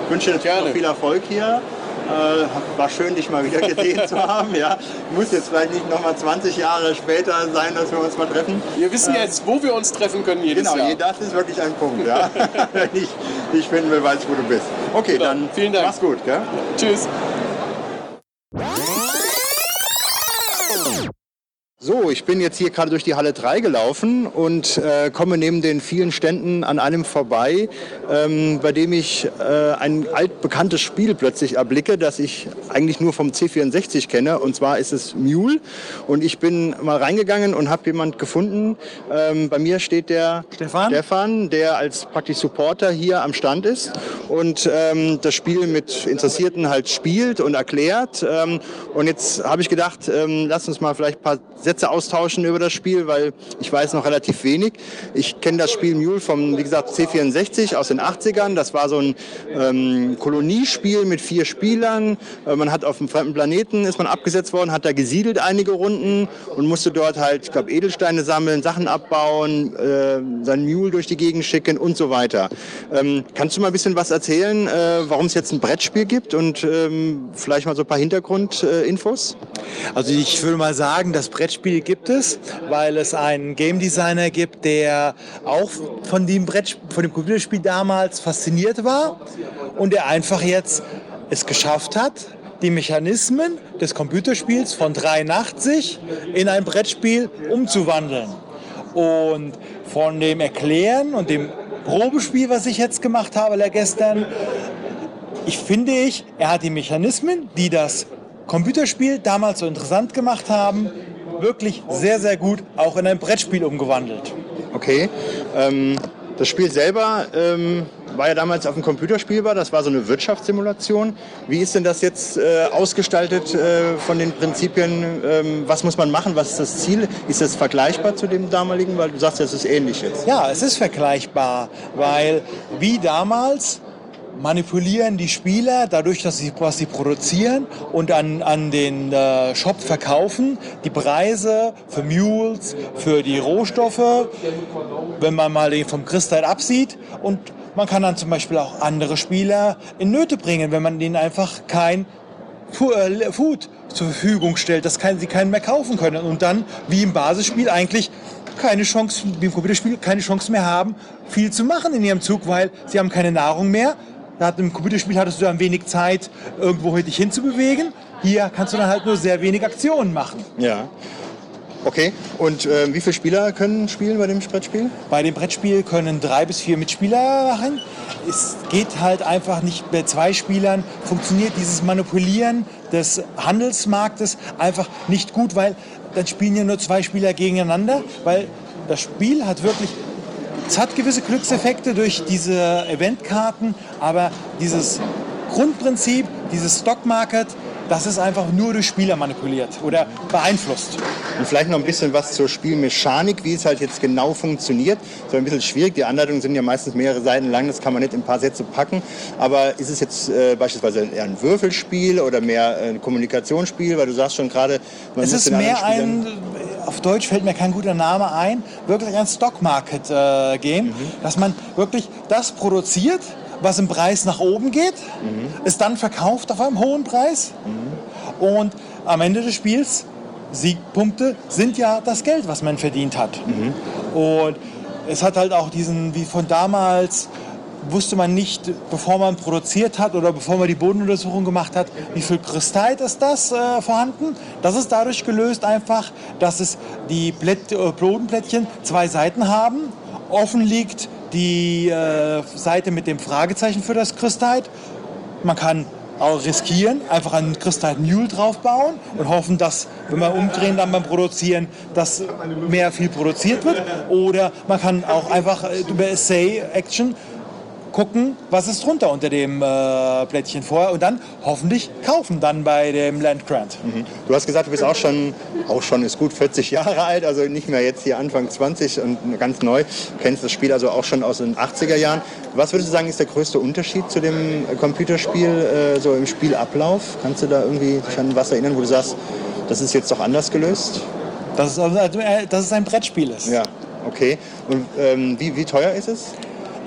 wünsche dir natürlich noch viel Erfolg hier. Äh, war schön, dich mal wieder gesehen zu haben. Ja. Muss jetzt vielleicht nicht nochmal 20 Jahre später sein, dass wir uns mal treffen. Wir wissen jetzt, wo wir uns treffen können jedes Genau, Jahr. das ist wirklich ein Punkt. Ja. Wenn ich dich finden will, weiß ich, wo du bist. Okay, Genau. dann Vielen Dank. mach's gut. Gell? Tschüss. So, ich bin jetzt hier gerade durch die Halle 3 gelaufen und äh, komme neben den vielen Ständen an einem vorbei, ähm, bei dem ich äh, ein altbekanntes Spiel plötzlich erblicke, das ich eigentlich nur vom C64 kenne. Und zwar ist es Mule. Und ich bin mal reingegangen und habe jemand gefunden. Ähm, bei mir steht der Stefan? Stefan, der als praktisch Supporter hier am Stand ist und ähm, das Spiel mit Interessierten halt spielt und erklärt. Ähm, und jetzt habe ich gedacht, ähm, lass uns mal vielleicht ein paar Sätze austauschen über das Spiel, weil ich weiß noch relativ wenig. Ich kenne das Spiel Mule vom, wie gesagt, C64 aus den 80ern. Das war so ein ähm, Koloniespiel mit vier Spielern. Äh, man hat auf einem fremden Planeten, ist man abgesetzt worden, hat da gesiedelt einige Runden und musste dort halt, ich glaube, Edelsteine sammeln, Sachen abbauen, äh, sein Mule durch die Gegend schicken und so weiter. Ähm, kannst du mal ein bisschen was erzählen, äh, warum es jetzt ein Brettspiel gibt und ähm, vielleicht mal so ein paar Hintergrundinfos? Also ich würde mal sagen, das Brettspiel gibt es, weil es einen Game Designer gibt, der auch von dem von dem Computerspiel damals fasziniert war und der einfach jetzt es geschafft hat, die Mechanismen des Computerspiels von 83 in ein Brettspiel umzuwandeln. Und von dem Erklären und dem Probespiel, was ich jetzt gemacht habe, gestern, ich finde ich, er hat die Mechanismen, die das Computerspiel damals so interessant gemacht haben, wirklich sehr, sehr gut auch in ein Brettspiel umgewandelt. Okay. Ähm, das Spiel selber ähm, war ja damals auf dem Computer spielbar. Das war so eine Wirtschaftssimulation. Wie ist denn das jetzt äh, ausgestaltet äh, von den Prinzipien? Ähm, was muss man machen? Was ist das Ziel? Ist das vergleichbar zu dem damaligen? Weil du sagst, es ist ähnlich jetzt. Ja, es ist vergleichbar, weil wie damals manipulieren die Spieler dadurch, dass sie was sie produzieren und an, an den äh, Shop verkaufen, die Preise für Mules, für die Rohstoffe, wenn man mal den vom Kristall absieht und man kann dann zum Beispiel auch andere Spieler in Nöte bringen, wenn man denen einfach kein äh, Food zur Verfügung stellt, dass sie keinen mehr kaufen können und dann, wie im Basisspiel, eigentlich keine Chance, wie im Computerspiel, keine Chance mehr haben, viel zu machen in ihrem Zug, weil sie haben keine Nahrung mehr. Da hat, Im Computerspiel hattest du dann wenig Zeit, irgendwo dich hinzubewegen. Hier kannst du dann halt nur sehr wenig Aktionen machen. Ja. Okay, und äh, wie viele Spieler können spielen bei dem Brettspiel? Bei dem Brettspiel können drei bis vier Mitspieler machen. Es geht halt einfach nicht bei zwei Spielern, funktioniert dieses Manipulieren des Handelsmarktes einfach nicht gut, weil dann spielen ja nur zwei Spieler gegeneinander, weil das Spiel hat wirklich, es hat gewisse Glückseffekte durch diese Eventkarten, aber dieses Grundprinzip, dieses Stock Market, das ist einfach nur durch Spieler manipuliert oder beeinflusst. Und vielleicht noch ein bisschen was zur Spielmechanik, wie es halt jetzt genau funktioniert. So ein bisschen schwierig. Die Anleitungen sind ja meistens mehrere Seiten lang, das kann man nicht in ein paar Sätze packen. Aber ist es jetzt äh, beispielsweise eher ein Würfelspiel oder mehr ein Kommunikationsspiel? Weil du sagst schon gerade, man Es muss ist den mehr ein, auf Deutsch fällt mir kein guter Name ein, wirklich ein Stock Market äh, Game, dass man wirklich das produziert, was im Preis nach oben geht, ist dann verkauft auf einem hohen Preis und am Ende des Spiels Siegpunkte sind ja das Geld, was man verdient hat. Und es hat halt auch diesen, wie von damals, wusste man nicht, bevor man produziert hat oder bevor man die Bodenuntersuchung gemacht hat, wie viel Kristall ist das äh, vorhanden. Das ist dadurch gelöst einfach, dass es die Blätt, äh, Bodenplättchen zwei Seiten haben. Offen liegt die äh, Seite mit dem Fragezeichen für das Kristall. Man kann auch riskieren, einfach einen Kristall Mule draufbauen und hoffen, dass, wenn wir umdrehen dann beim Produzieren, dass mehr viel produziert wird. Oder man kann auch einfach äh, über Essay-Action gucken, was ist drunter unter dem äh, Plättchen vorher und dann hoffentlich kaufen dann bei dem Land Grant. Du hast gesagt, du bist auch schon, auch schon ist gut 40 Jahre alt, also nicht mehr jetzt hier Anfang 20 und ganz neu. Du kennst das Spiel also auch schon aus den 80er Jahren. Was würdest du sagen, ist der größte Unterschied zu dem Computerspiel, äh, so im Spielablauf? Kannst du da irgendwie dich an was erinnern, wo du sagst, das ist jetzt doch anders gelöst? Dass es, also, äh, dass es ein Brettspiel ist. Ja, okay. Und ähm, wie, wie teuer ist es?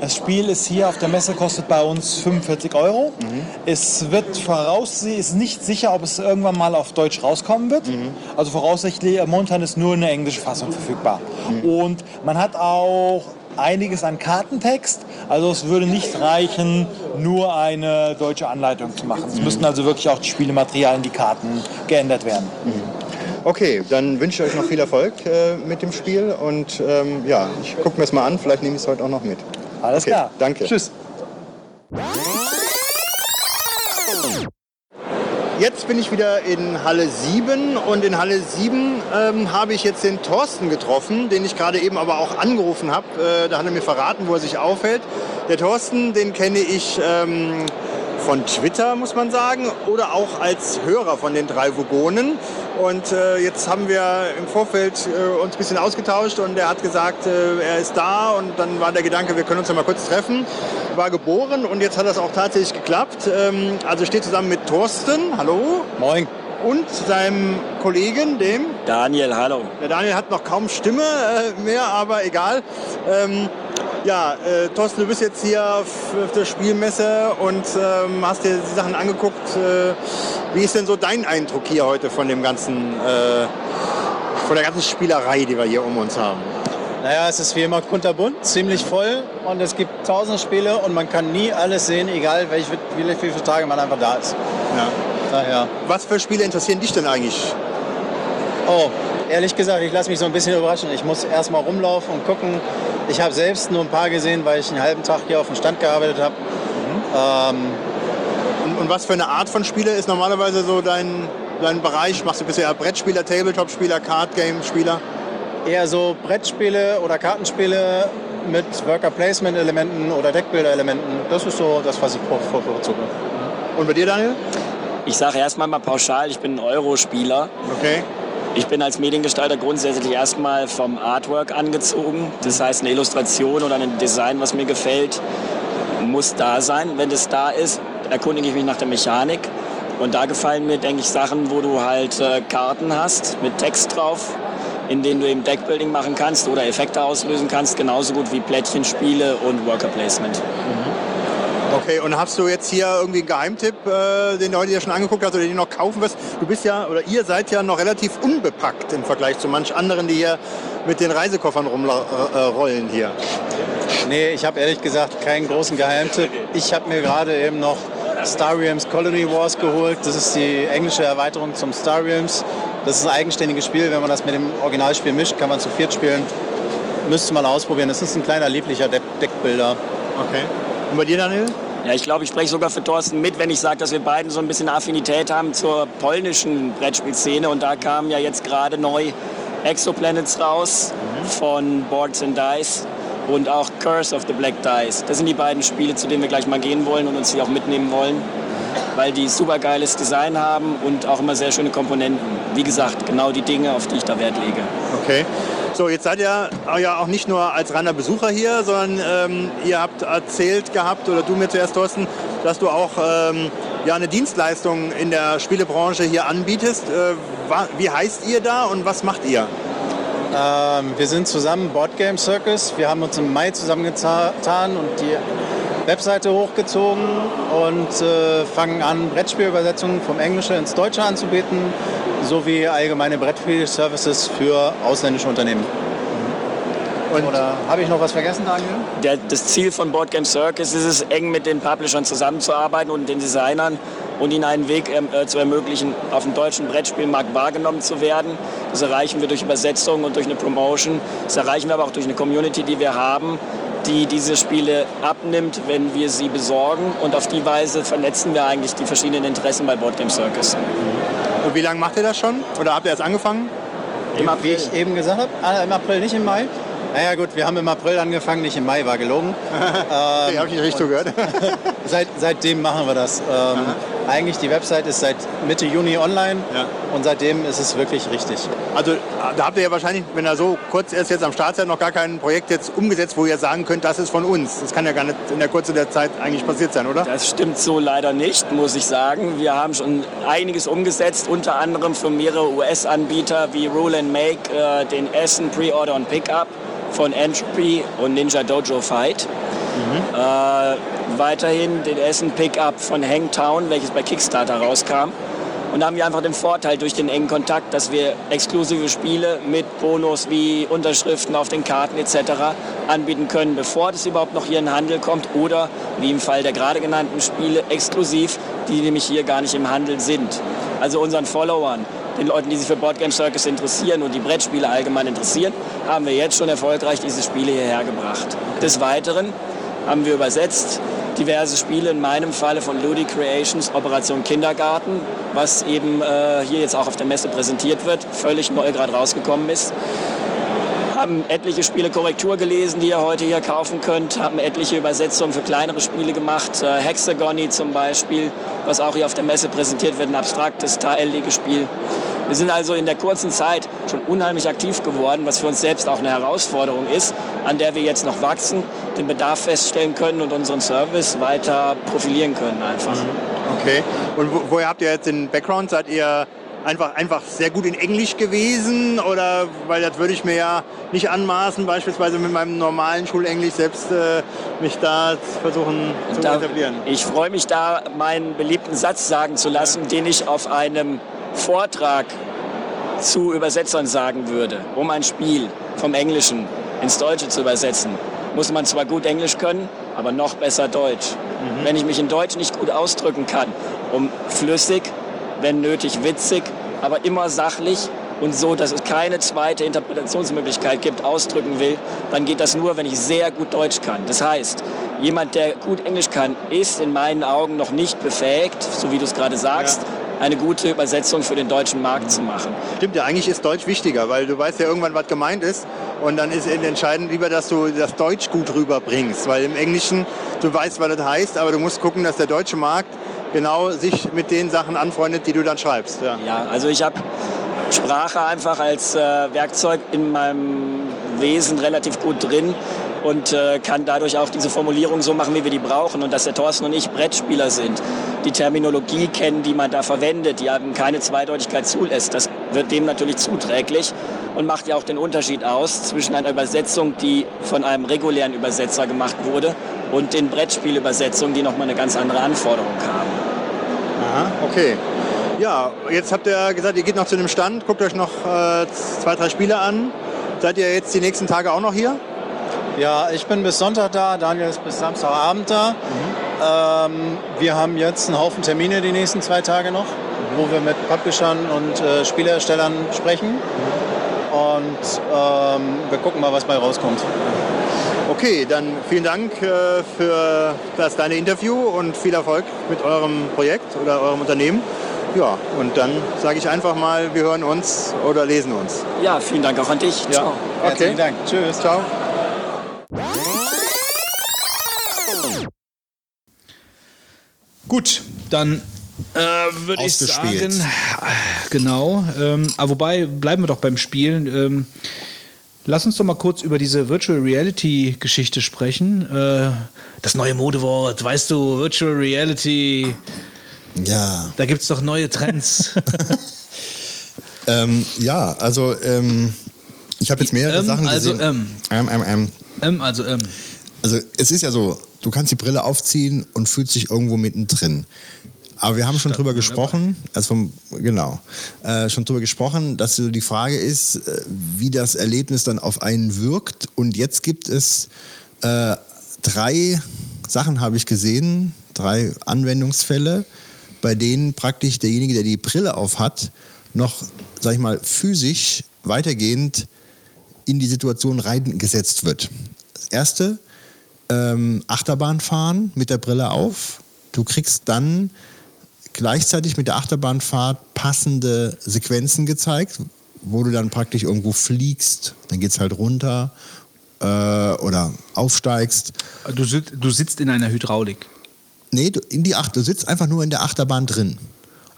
Das Spiel ist hier auf der Messe, kostet bei uns 45 Euro. Mhm. Es wird voraussehen, ist nicht sicher, ob es irgendwann mal auf Deutsch rauskommen wird. Mhm. Also voraussichtlich, äh, momentan ist nur eine englische Fassung verfügbar. Mhm. Und man hat auch einiges an Kartentext. Also es würde nicht reichen, nur eine deutsche Anleitung zu machen. Es müssten also wirklich auch die Spielematerialien, die Karten geändert werden. Okay, dann wünsche ich euch noch viel Erfolg äh, mit dem Spiel und ähm, ja, ich gucke mir es mal an, vielleicht nehme ich es heute auch noch mit. Alles Okay, klar. danke. Tschüss. Jetzt bin ich wieder in Halle 7 und in Halle 7 ähm, habe ich jetzt den Thorsten getroffen, den ich gerade eben aber auch angerufen habe. Äh, da hat er mir verraten, wo er sich aufhält. Der Thorsten, den kenne ich ähm, von Twitter, muss man sagen, oder auch als Hörer von den drei Vogonen. Und äh, jetzt haben wir im Vorfeld äh, uns ein bisschen ausgetauscht und er hat gesagt, äh, er ist da und dann war der Gedanke, wir können uns ja mal kurz treffen. War geboren und jetzt hat das auch tatsächlich geklappt. Ähm, also steht zusammen mit Thorsten, hallo. Moin. Und seinem Kollegen, dem Daniel, hallo. der Daniel hat noch kaum Stimme äh, mehr, aber egal. Ähm, ja, äh, Thorsten, du bist jetzt hier auf, auf der Spielmesse und ähm, hast dir die Sachen angeguckt. Äh, wie ist denn so dein Eindruck hier heute von dem ganzen, äh, von der ganzen Spielerei, die wir hier um uns haben? Naja, es ist wie immer kunterbunt, ziemlich voll und es gibt tausend Spiele und man kann nie alles sehen, egal welche, wie, wie viele Tage man einfach da ist. Ja. Daher, Was für Spiele interessieren dich denn eigentlich? oh, ehrlich gesagt, ich lasse mich so ein bisschen überraschen. Ich muss erst mal rumlaufen und gucken. Ich habe selbst nur ein paar gesehen, weil ich einen halben Tag hier auf dem Stand gearbeitet habe. Ähm, Und, und was für eine Art von Spiele ist normalerweise so dein, dein Bereich? Machst du bisher Brettspieler, Tabletop-Spieler, Card-Game-Spieler? eher so Brettspiele oder Kartenspiele mit Worker-Placement-Elementen oder Deckbilder-Elementen. Das ist so das, was ich bevorzuge. Und bei dir, Daniel? Ich sage erstmal mal pauschal, ich bin ein Euro-Spieler. Okay. Ich bin als Mediengestalter grundsätzlich erstmal vom Artwork angezogen. Das heißt, eine Illustration oder ein Design, was mir gefällt, muss da sein. Wenn das da ist, erkundige ich mich nach der Mechanik. Und da gefallen mir, denke ich, Sachen, wo du halt äh, Karten hast mit Text drauf, in denen du eben Deckbuilding machen kannst oder Effekte auslösen kannst, genauso gut wie Plättchenspiele und Worker Placement. Okay, und hast du jetzt hier irgendwie einen Geheimtipp, äh, den du heute dir schon angeguckt hast oder den du noch kaufen wirst? Du bist ja, oder ihr seid ja noch relativ unbepackt im Vergleich zu manch anderen, die hier mit den Reisekoffern rumrollen hier. Nee, ich habe ehrlich gesagt keinen großen Geheimtipp. Ich habe mir gerade eben noch Star Realms Colony Wars geholt. Das ist die englische Erweiterung zum Star Realms. Das ist ein eigenständiges Spiel. Wenn man das mit dem Originalspiel mischt, kann man zu viert spielen. Müsste man ausprobieren. Das ist ein kleiner, lieblicher Deck Deckbilder. Okay. Und bei dir, Daniel? Ja, ich glaube, ich spreche sogar für Thorsten mit, wenn ich sage, dass wir beiden so ein bisschen Affinität haben zur polnischen Brettspielszene. Und da kamen ja jetzt gerade neu Exoplanets raus von Boards and Dice und auch Curse of the Black Dice. Das sind die beiden Spiele, zu denen wir gleich mal gehen wollen und uns die auch mitnehmen wollen, weil die super geiles Design haben und auch immer sehr schöne Komponenten. Wie gesagt, genau die Dinge, auf die ich da Wert lege. Okay. So, jetzt seid ihr ja auch nicht nur als reiner Besucher hier, sondern ähm, ihr habt erzählt gehabt, oder du mir zuerst, Thorsten, dass du auch ähm, ja, eine Dienstleistung in der Spielebranche hier anbietest. Äh, wie heißt ihr da und was macht ihr? Ähm, wir sind zusammen Board Game Circus. Wir haben uns im Mai zusammengetan und die Webseite hochgezogen und äh, fangen an, Brettspielübersetzungen vom Englischen ins Deutsche anzubieten, sowie allgemeine Brettspiel-Services für ausländische Unternehmen. Oder habe ich noch was vergessen, Daniel? Das Ziel von Board Game Circus ist es, eng mit den Publishern zusammenzuarbeiten und den Designern und ihnen einen Weg ähm, äh, zu ermöglichen, auf dem deutschen Brettspielmarkt wahrgenommen zu werden. Das erreichen wir durch Übersetzung und durch eine Promotion. Das erreichen wir aber auch durch eine Community, die wir haben, die diese Spiele abnimmt, wenn wir sie besorgen. Und auf die Weise vernetzen wir eigentlich die verschiedenen Interessen bei Board Game Circus. Und wie lange macht ihr das schon? Oder habt ihr erst angefangen? Im Wie ich eben gesagt habe, ah, im April, nicht im Mai. Naja gut, wir haben im April angefangen, nicht im Mai, war gelogen. Hab ich nicht richtig zugehört. Seit, seitdem machen wir das. Ähm, eigentlich die Website ist seit Mitte Juni online und seitdem ist es wirklich richtig. Also da habt ihr ja wahrscheinlich, wenn ihr so kurz erst jetzt am Start seid, noch gar kein Projekt jetzt umgesetzt, wo ihr sagen könnt, das ist von uns. Das kann ja gar nicht in der Kürze der Zeit eigentlich passiert sein, oder? Das stimmt so leider nicht, muss ich sagen. Wir haben schon einiges umgesetzt, unter anderem für mehrere US-Anbieter wie Rule and Make, äh, den Essen Pre-Order und Pickup von Entropy und Ninja Dojo Fight. Äh, weiterhin den Essen Pickup von Hangtown, welches bei Kickstarter rauskam. Und da haben wir einfach den Vorteil durch den engen Kontakt, dass wir exklusive Spiele mit Bonus wie Unterschriften auf den Karten etc. anbieten können, bevor das überhaupt noch hier in den Handel kommt oder wie im Fall der gerade genannten Spiele exklusiv, die nämlich hier gar nicht im Handel sind. Also unseren Followern, den Leuten, die sich für Board Game Circus interessieren und die Brettspiele allgemein interessieren, haben wir jetzt schon erfolgreich diese Spiele hierher gebracht. Des Weiteren haben wir übersetzt diverse Spiele, in meinem Falle von Ludi Creations, Operation Kindergarten, was eben äh, hier jetzt auch auf der Messe präsentiert wird, völlig neu gerade rausgekommen ist. Haben etliche Spiele Korrektur gelesen, die ihr heute hier kaufen könnt, haben etliche Übersetzungen für kleinere Spiele gemacht, äh, Hexagony zum Beispiel, was auch hier auf der Messe präsentiert wird, ein abstraktes Teillegespiel. Wir sind also in der kurzen Zeit schon unheimlich aktiv geworden, was für uns selbst auch eine Herausforderung ist, an der wir jetzt noch wachsen, den Bedarf feststellen können und unseren Service weiter profilieren können einfach. Okay. Und wo, woher habt ihr jetzt den Background? Seid ihr einfach, einfach sehr gut in Englisch gewesen? Oder, weil das würde ich mir ja nicht anmaßen, beispielsweise mit meinem normalen Schulenglisch selbst äh, mich da versuchen zu Da- etablieren. Ich freue mich da, meinen beliebten Satz sagen zu lassen, den ich auf einem Vortrag zu Übersetzern sagen würde. Um ein Spiel vom Englischen ins Deutsche zu übersetzen, muss man zwar gut Englisch können, aber noch besser Deutsch. Wenn ich mich in Deutsch nicht gut ausdrücken kann, um flüssig, wenn nötig witzig, aber immer sachlich und so, dass es keine zweite Interpretationsmöglichkeit gibt, ausdrücken will, dann geht das nur, wenn ich sehr gut Deutsch kann. Das heißt, jemand, der gut Englisch kann, ist in meinen Augen noch nicht befähigt, so wie du es gerade sagst, eine gute Übersetzung für den deutschen Markt zu machen. Stimmt ja, eigentlich ist Deutsch wichtiger, weil du weißt ja irgendwann, was gemeint ist. Und dann ist entscheidend lieber, dass du das Deutsch gut rüberbringst. Weil im Englischen, du weißt, was das heißt, aber du musst gucken, dass der deutsche Markt genau sich mit den Sachen anfreundet, die du dann schreibst. Ja. Ja, also ich habe Sprache einfach als äh, Werkzeug in meinem Wesen relativ gut drin und äh, kann dadurch auch diese Formulierung so machen, wie wir die brauchen. Und dass der Thorsten und ich Brettspieler sind, die Terminologie kennen, die man da verwendet, die eben keine Zweideutigkeit zulässt, das wird dem natürlich zuträglich und macht ja auch den Unterschied aus zwischen einer Übersetzung, die von einem regulären Übersetzer gemacht wurde, und den Brettspielübersetzungen, die nochmal eine ganz andere Anforderung haben. Aha, okay. Ja, jetzt habt ihr gesagt, ihr geht noch zu dem Stand, guckt euch noch äh, zwei, drei Spiele an. Seid ihr jetzt die nächsten Tage auch noch hier? Ja, ich bin bis Sonntag da, Daniel ist bis Samstagabend da. Ähm, wir haben jetzt einen Haufen Termine die nächsten zwei Tage noch. wo wir mit Publishern und äh, Spieleherstellern sprechen. Und ähm, wir gucken mal, was bei rauskommt. Okay, dann vielen Dank äh, für das deine Interview und viel Erfolg mit eurem Projekt oder eurem Unternehmen. Ja, und dann sage ich einfach mal, wir hören uns oder lesen uns. Ja, vielen Dank auch an dich. Ja, Ciao. okay. Herzlichen Dank. Tschüss. Ciao. Gut, dann äh, würde ich sagen, äh, genau. Ähm, aber wobei, bleiben wir doch beim Spielen. Ähm, lass uns doch mal kurz über diese Virtual Reality Geschichte sprechen. Äh, das neue Modewort, weißt du, Virtual Reality, Ja. da gibt es doch neue Trends. Ähm, ja, also ähm, ich habe jetzt mehrere Ähm, Sachen also, gesehen. ähm, ähm. ähm, also, ähm, Also es ist ja so, du kannst die Brille aufziehen und fühlst dich irgendwo mittendrin. Aber wir haben schon drüber gesprochen, also vom, genau, äh, schon drüber gesprochen, dass so die Frage ist, äh, wie das Erlebnis dann auf einen wirkt. Und jetzt gibt es äh, drei Sachen, habe ich gesehen, drei Anwendungsfälle, bei denen praktisch derjenige, der die Brille auf hat, noch, sag ich mal, physisch weitergehend in die Situation reingesetzt wird. Das erste, ähm, Achterbahn fahren mit der Brille auf. Du kriegst dann gleichzeitig mit der Achterbahnfahrt passende Sequenzen gezeigt, wo du dann praktisch irgendwo fliegst, dann geht's halt runter äh, oder aufsteigst. du, sit, du sitzt in einer Hydraulik. Nee, du, in die Ach du sitzt einfach nur in der Achterbahn drin.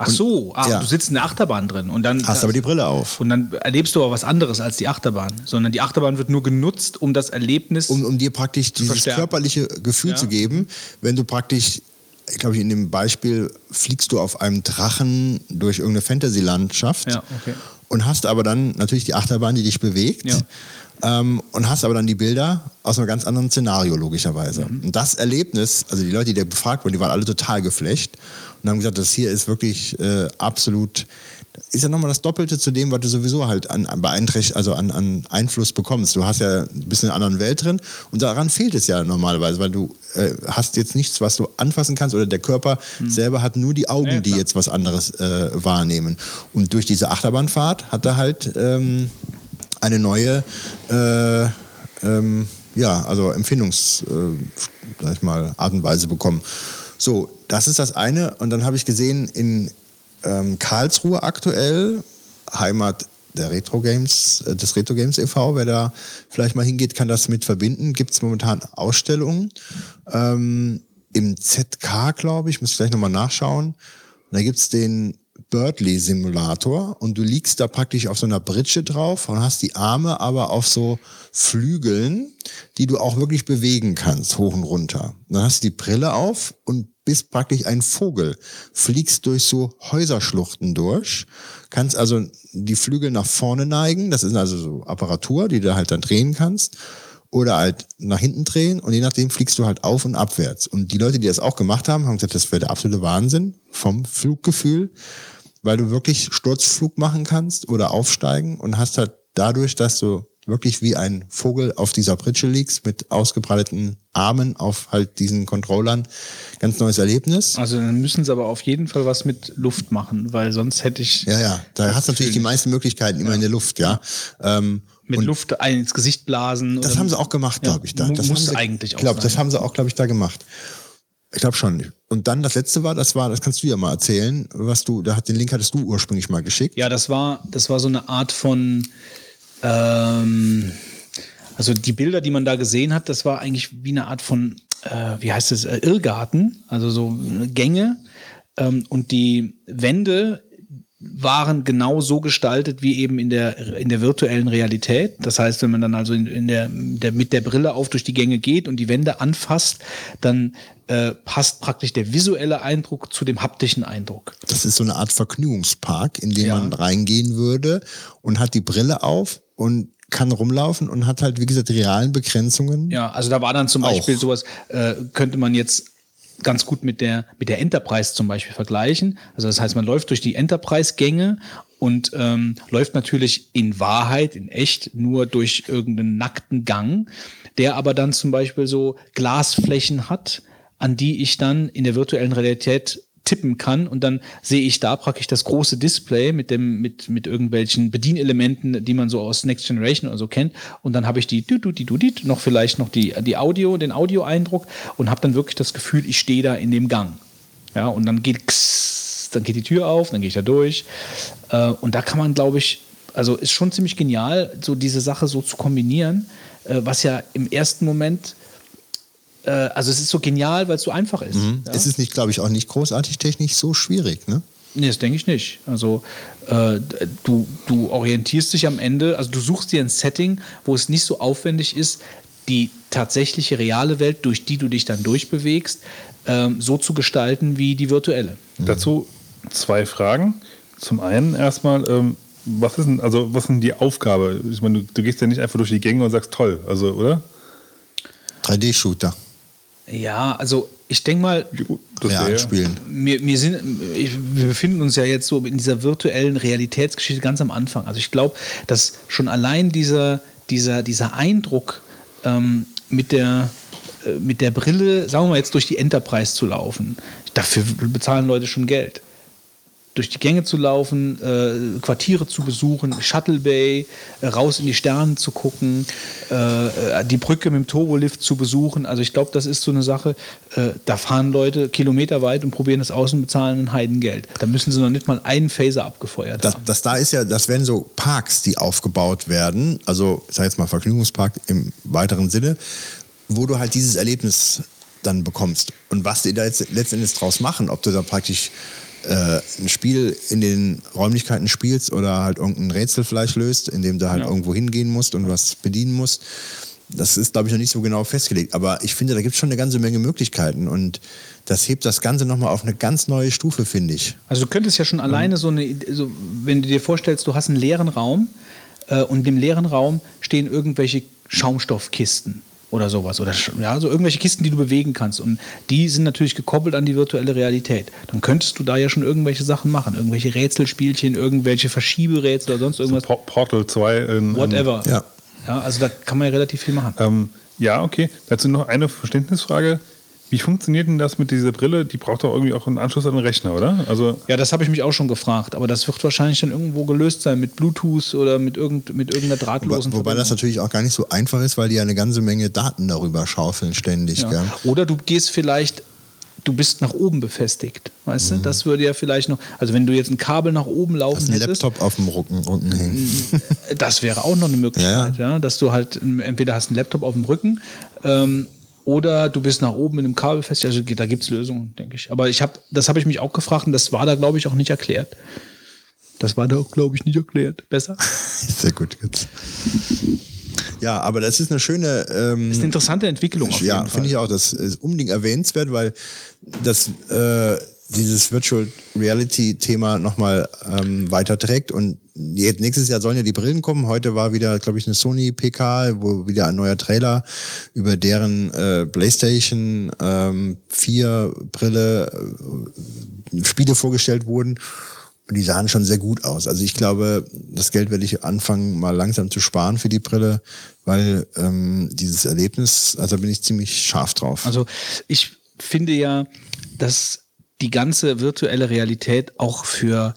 Ach so, ah, ja. du sitzt in der Achterbahn drin und dann Hast aber die Brille auf. und dann erlebst du aber was anderes als die Achterbahn, sondern die Achterbahn wird nur genutzt, um das Erlebnis um, um dir praktisch dieses verstärken. körperliche Gefühl Ja. zu geben, wenn du praktisch, ich glaube, in dem Beispiel fliegst du auf einem Drachen durch irgendeine Fantasy-Landschaft Ja, okay. und hast aber dann natürlich die Achterbahn, die dich bewegt. Ja. Ähm, und hast aber dann die Bilder aus einem ganz anderen Szenario, logischerweise. Mhm. Und das Erlebnis, also die Leute, die da befragt wurden, die waren alle total geflasht und haben gesagt, das hier ist wirklich äh, absolut, ist ja nochmal das Doppelte zu dem, was du sowieso halt an, an beeinträchtigt, also an, an Einfluss bekommst. Du hast ja ein bisschen in einer anderen Welt drin und daran fehlt es ja normalerweise, weil du äh, hast jetzt nichts, was du anfassen kannst oder der Körper selber hat nur die Augen, Mhm. Ja, die jetzt was anderes äh, wahrnehmen. Und durch diese Achterbahnfahrt hat er halt ähm, eine neue äh, ähm, ja, also Empfindungs, äh, mal, Art und Weise bekommen. So, das ist das eine. Und dann habe ich gesehen, in ähm, Karlsruhe aktuell, Heimat der Retro Games, äh, des Retro Games e.V., wer da vielleicht mal hingeht, kann das mit verbinden. Gibt es momentan Ausstellungen. Ähm, Im ZK, glaube ich, muss ich gleich nochmal nachschauen. Und da gibt's den Birdley Simulator und du liegst da praktisch auf so einer Britsche drauf und hast die Arme aber auf so Flügeln, die du auch wirklich bewegen kannst, hoch und runter. Dann hast du die Brille auf und bist praktisch ein Vogel, fliegst durch so Häuserschluchten durch, kannst also die Flügel nach vorne neigen, das ist also so Apparatur, die du halt dann drehen kannst oder halt nach hinten drehen und je nachdem fliegst du halt auf und abwärts. Und die Leute, die das auch gemacht haben, haben gesagt, das wäre der absolute Wahnsinn vom Fluggefühl, weil du wirklich Sturzflug machen kannst oder aufsteigen und hast halt dadurch, dass du wirklich wie ein Vogel auf dieser Pritsche liegst mit ausgebreiteten Armen auf halt diesen Controllern, ganz neues Erlebnis. Also dann müssen sie aber auf jeden Fall was mit Luft machen, weil sonst hätte ich Ja, ja, da hast du natürlich die meisten Möglichkeiten immer in der Luft, ja. Ähm, mit Luft ein ins Gesicht blasen. Das haben sie auch gemacht, Ja, glaube ich. Da. Das muss haben sie, eigentlich auch glaub, sein. Das haben sie auch, glaube ich, da gemacht. Ich glaube schon. Und dann das letzte war, das war, das kannst du ja mal erzählen, was du, da hat den Link hattest du ursprünglich mal geschickt. Ja, das war, das war so eine Art von, ähm, also die Bilder, die man da gesehen hat, das war eigentlich wie eine Art von, äh, wie heißt es, äh, Irrgarten, also so äh, Gänge. Ähm, und die Wände waren genau so gestaltet wie eben in der, in der virtuellen Realität. Das heißt, wenn man dann also in, in der, der, mit der Brille auf durch die Gänge geht und die Wände anfasst, dann äh, passt praktisch der visuelle Eindruck zu dem haptischen Eindruck. Das ist so eine Art Vergnügungspark, in den Ja. man reingehen würde und hat die Brille auf und kann rumlaufen und hat halt, wie gesagt, die realen Begrenzungen. Ja, also da war dann zum Auch. Beispiel sowas, äh, könnte man jetzt ganz gut mit der, mit der Enterprise zum Beispiel vergleichen. Also das heißt, man läuft durch die Enterprise-Gänge und ähm, läuft natürlich in Wahrheit, in echt, nur durch irgendeinen nackten Gang, der aber dann zum Beispiel so Glasflächen hat, an die ich dann in der virtuellen Realität tippen kann und dann sehe ich da praktisch das große Display mit dem mit mit irgendwelchen Bedienelementen, die man so aus Next Generation oder so kennt und dann habe ich die du du die noch vielleicht noch die die Audio den Audioeindruck und habe dann wirklich das Gefühl, ich stehe da in dem Gang. Ja, und dann geht dann geht die Tür auf, dann gehe ich da durch äh, und da kann man glaube ich also ist schon ziemlich genial, so diese Sache so zu kombinieren, äh, was ja im ersten Moment äh, also es ist so genial, weil es so einfach ist. Mhm. Ja? Es ist nicht, glaube ich, auch nicht großartig technisch so schwierig, ne? Nee, das denke ich nicht. Also äh, du, du orientierst dich am Ende, also du suchst dir ein Setting, wo es nicht so aufwendig ist, die tatsächliche reale Welt, durch die du dich dann durchbewegst, ähm, so zu gestalten wie die virtuelle. Dazu zwei Fragen. Zum einen erstmal, ähm, was ist denn, also was ist denn die Aufgabe? Ich meine, du, du gehst ja nicht einfach durch die Gänge und sagst toll, also, oder? 3D-Shooter. Ja, also ich denke mal, Das Ja, wäre- spielen. wir, wir, sind, wir befinden uns ja jetzt so in dieser virtuellen Realitätsgeschichte ganz am Anfang. Also ich glaube, dass schon allein dieser, dieser, dieser Eindruck ähm, mit, der, äh, mit der Brille, sagen wir mal jetzt durch die Enterprise zu laufen, dafür bezahlen Leute schon Geld. Durch die Gänge zu laufen, äh, Quartiere zu besuchen, Shuttle Bay, äh, raus in die Sterne zu gucken, äh, die Brücke mit dem Turbolift zu besuchen. Also ich glaube, das ist so eine Sache, äh, da fahren Leute kilometerweit und probieren das aus und bezahlen ein Heidengeld. Da müssen sie noch nicht mal einen Phaser abgefeuert Das, haben. das da ist ja, das werden so Parks, die aufgebaut werden, also ich sag jetzt mal Vergnügungspark im weiteren Sinne, wo du halt dieses Erlebnis dann bekommst. Und was die da jetzt letztendlich draus machen, ob du da praktisch äh, ein Spiel in den Räumlichkeiten spielst oder halt irgendein Rätsel vielleicht löst, in dem du halt Ja. irgendwo hingehen musst und was bedienen musst. Das ist, glaube ich, noch nicht so genau festgelegt. Aber ich finde, da gibt es schon eine ganze Menge Möglichkeiten. Und das hebt das Ganze nochmal auf eine ganz neue Stufe, finde ich. Also du könntest ja schon alleine so eine, so, wenn du dir vorstellst, du hast einen leeren Raum äh, und in dem leeren Raum stehen irgendwelche Schaumstoffkisten oder sowas oder ja, so irgendwelche Kisten, die du bewegen kannst und die sind natürlich gekoppelt an die virtuelle Realität. Dann könntest du da ja schon irgendwelche Sachen machen, irgendwelche Rätselspielchen, irgendwelche Verschieberätsel oder sonst irgendwas, Por- Portal 2 in, in whatever. Ja. Ja, also da kann man ja relativ viel machen. Ähm, ja, okay. Dazu noch eine Verständnisfrage. Wie funktioniert denn das mit dieser Brille? Die braucht doch irgendwie auch einen Anschluss an den Rechner, oder? Also Ja, das habe ich mich auch schon gefragt, aber das wird wahrscheinlich dann irgendwo gelöst sein mit Bluetooth oder mit, irgend, mit irgendeiner Wobei, drahtlosen wobei das Verbindung. natürlich auch gar nicht so einfach ist, weil die ja eine ganze Menge Daten darüber schaufeln ständig. Ja. Gell? Oder du gehst vielleicht, du bist nach oben befestigt. Weißt du, das würde ja vielleicht noch, also wenn du jetzt ein Kabel nach oben laufen Hast einen hättest, Laptop auf dem Rücken, Rücken hängen. das wäre auch noch eine Möglichkeit, ja, dass du halt ähm, entweder hast einen Laptop auf dem Rücken ähm, oder du bist nach oben mit einem Kabel fest. Also da gibt es Lösungen, denke ich. Aber ich habe, das habe ich mich auch gefragt und das war da, glaube ich, auch nicht erklärt. Das war da, glaube ich, nicht erklärt. Besser? Sehr gut. Jetzt. Ja, aber das ist eine schöne. Ähm, Das ist eine interessante Entwicklung auf ja, finde ich auch. Das ist unbedingt erwähnenswert, weil das äh, dieses Virtual Reality Thema nochmal ähm, weiterträgt. Und jetzt, nächstes Jahr sollen ja die Brillen kommen. Heute war wieder, glaube ich, eine Sony PK, wo wieder ein neuer Trailer über deren äh, PlayStation ähm, 4 Brille äh, Spiele vorgestellt wurden. Und die sahen schon sehr gut aus. Also ich glaube, das Geld werde ich anfangen, mal langsam zu sparen für die Brille, weil ähm, dieses Erlebnis, also bin ich ziemlich scharf drauf. Also ich finde ja, dass die ganze virtuelle Realität auch für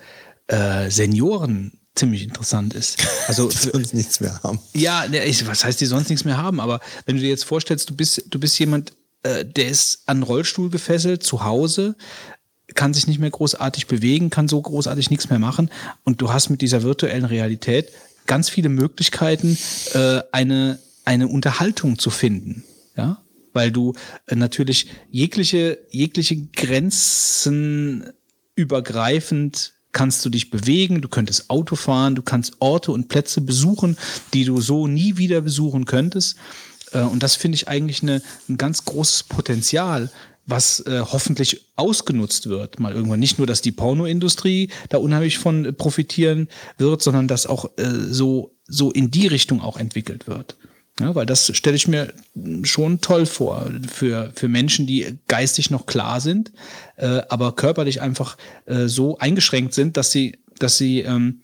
äh, Senioren ziemlich interessant ist. Also die sonst nichts mehr haben. ja, ne, was heißt, die sonst nichts mehr haben? Aber wenn du dir jetzt vorstellst, du bist, du bist jemand, äh, der ist an einen Rollstuhl gefesselt, zu Hause, kann sich nicht mehr großartig bewegen, kann so großartig nichts mehr machen. Und du hast mit dieser virtuellen Realität ganz viele Möglichkeiten, äh, eine, eine Unterhaltung zu finden. Ja? Weil du äh, natürlich jegliche, jegliche Grenzen übergreifend kannst du dich bewegen, du könntest Auto fahren, du kannst Orte und Plätze besuchen, die du so nie wieder besuchen könntest. Äh, Und das finde ich eigentlich eine, ein ganz großes Potenzial, was äh, hoffentlich ausgenutzt wird. Mal irgendwann nicht nur, dass die Pornoindustrie da unheimlich von äh, profitieren wird, sondern dass auch äh, so, so in die Richtung auch entwickelt wird. Ja, weil das stelle ich mir schon toll vor für, für Menschen, die geistig noch klar sind, äh, aber körperlich einfach äh, so eingeschränkt sind, dass sie, dass sie ähm,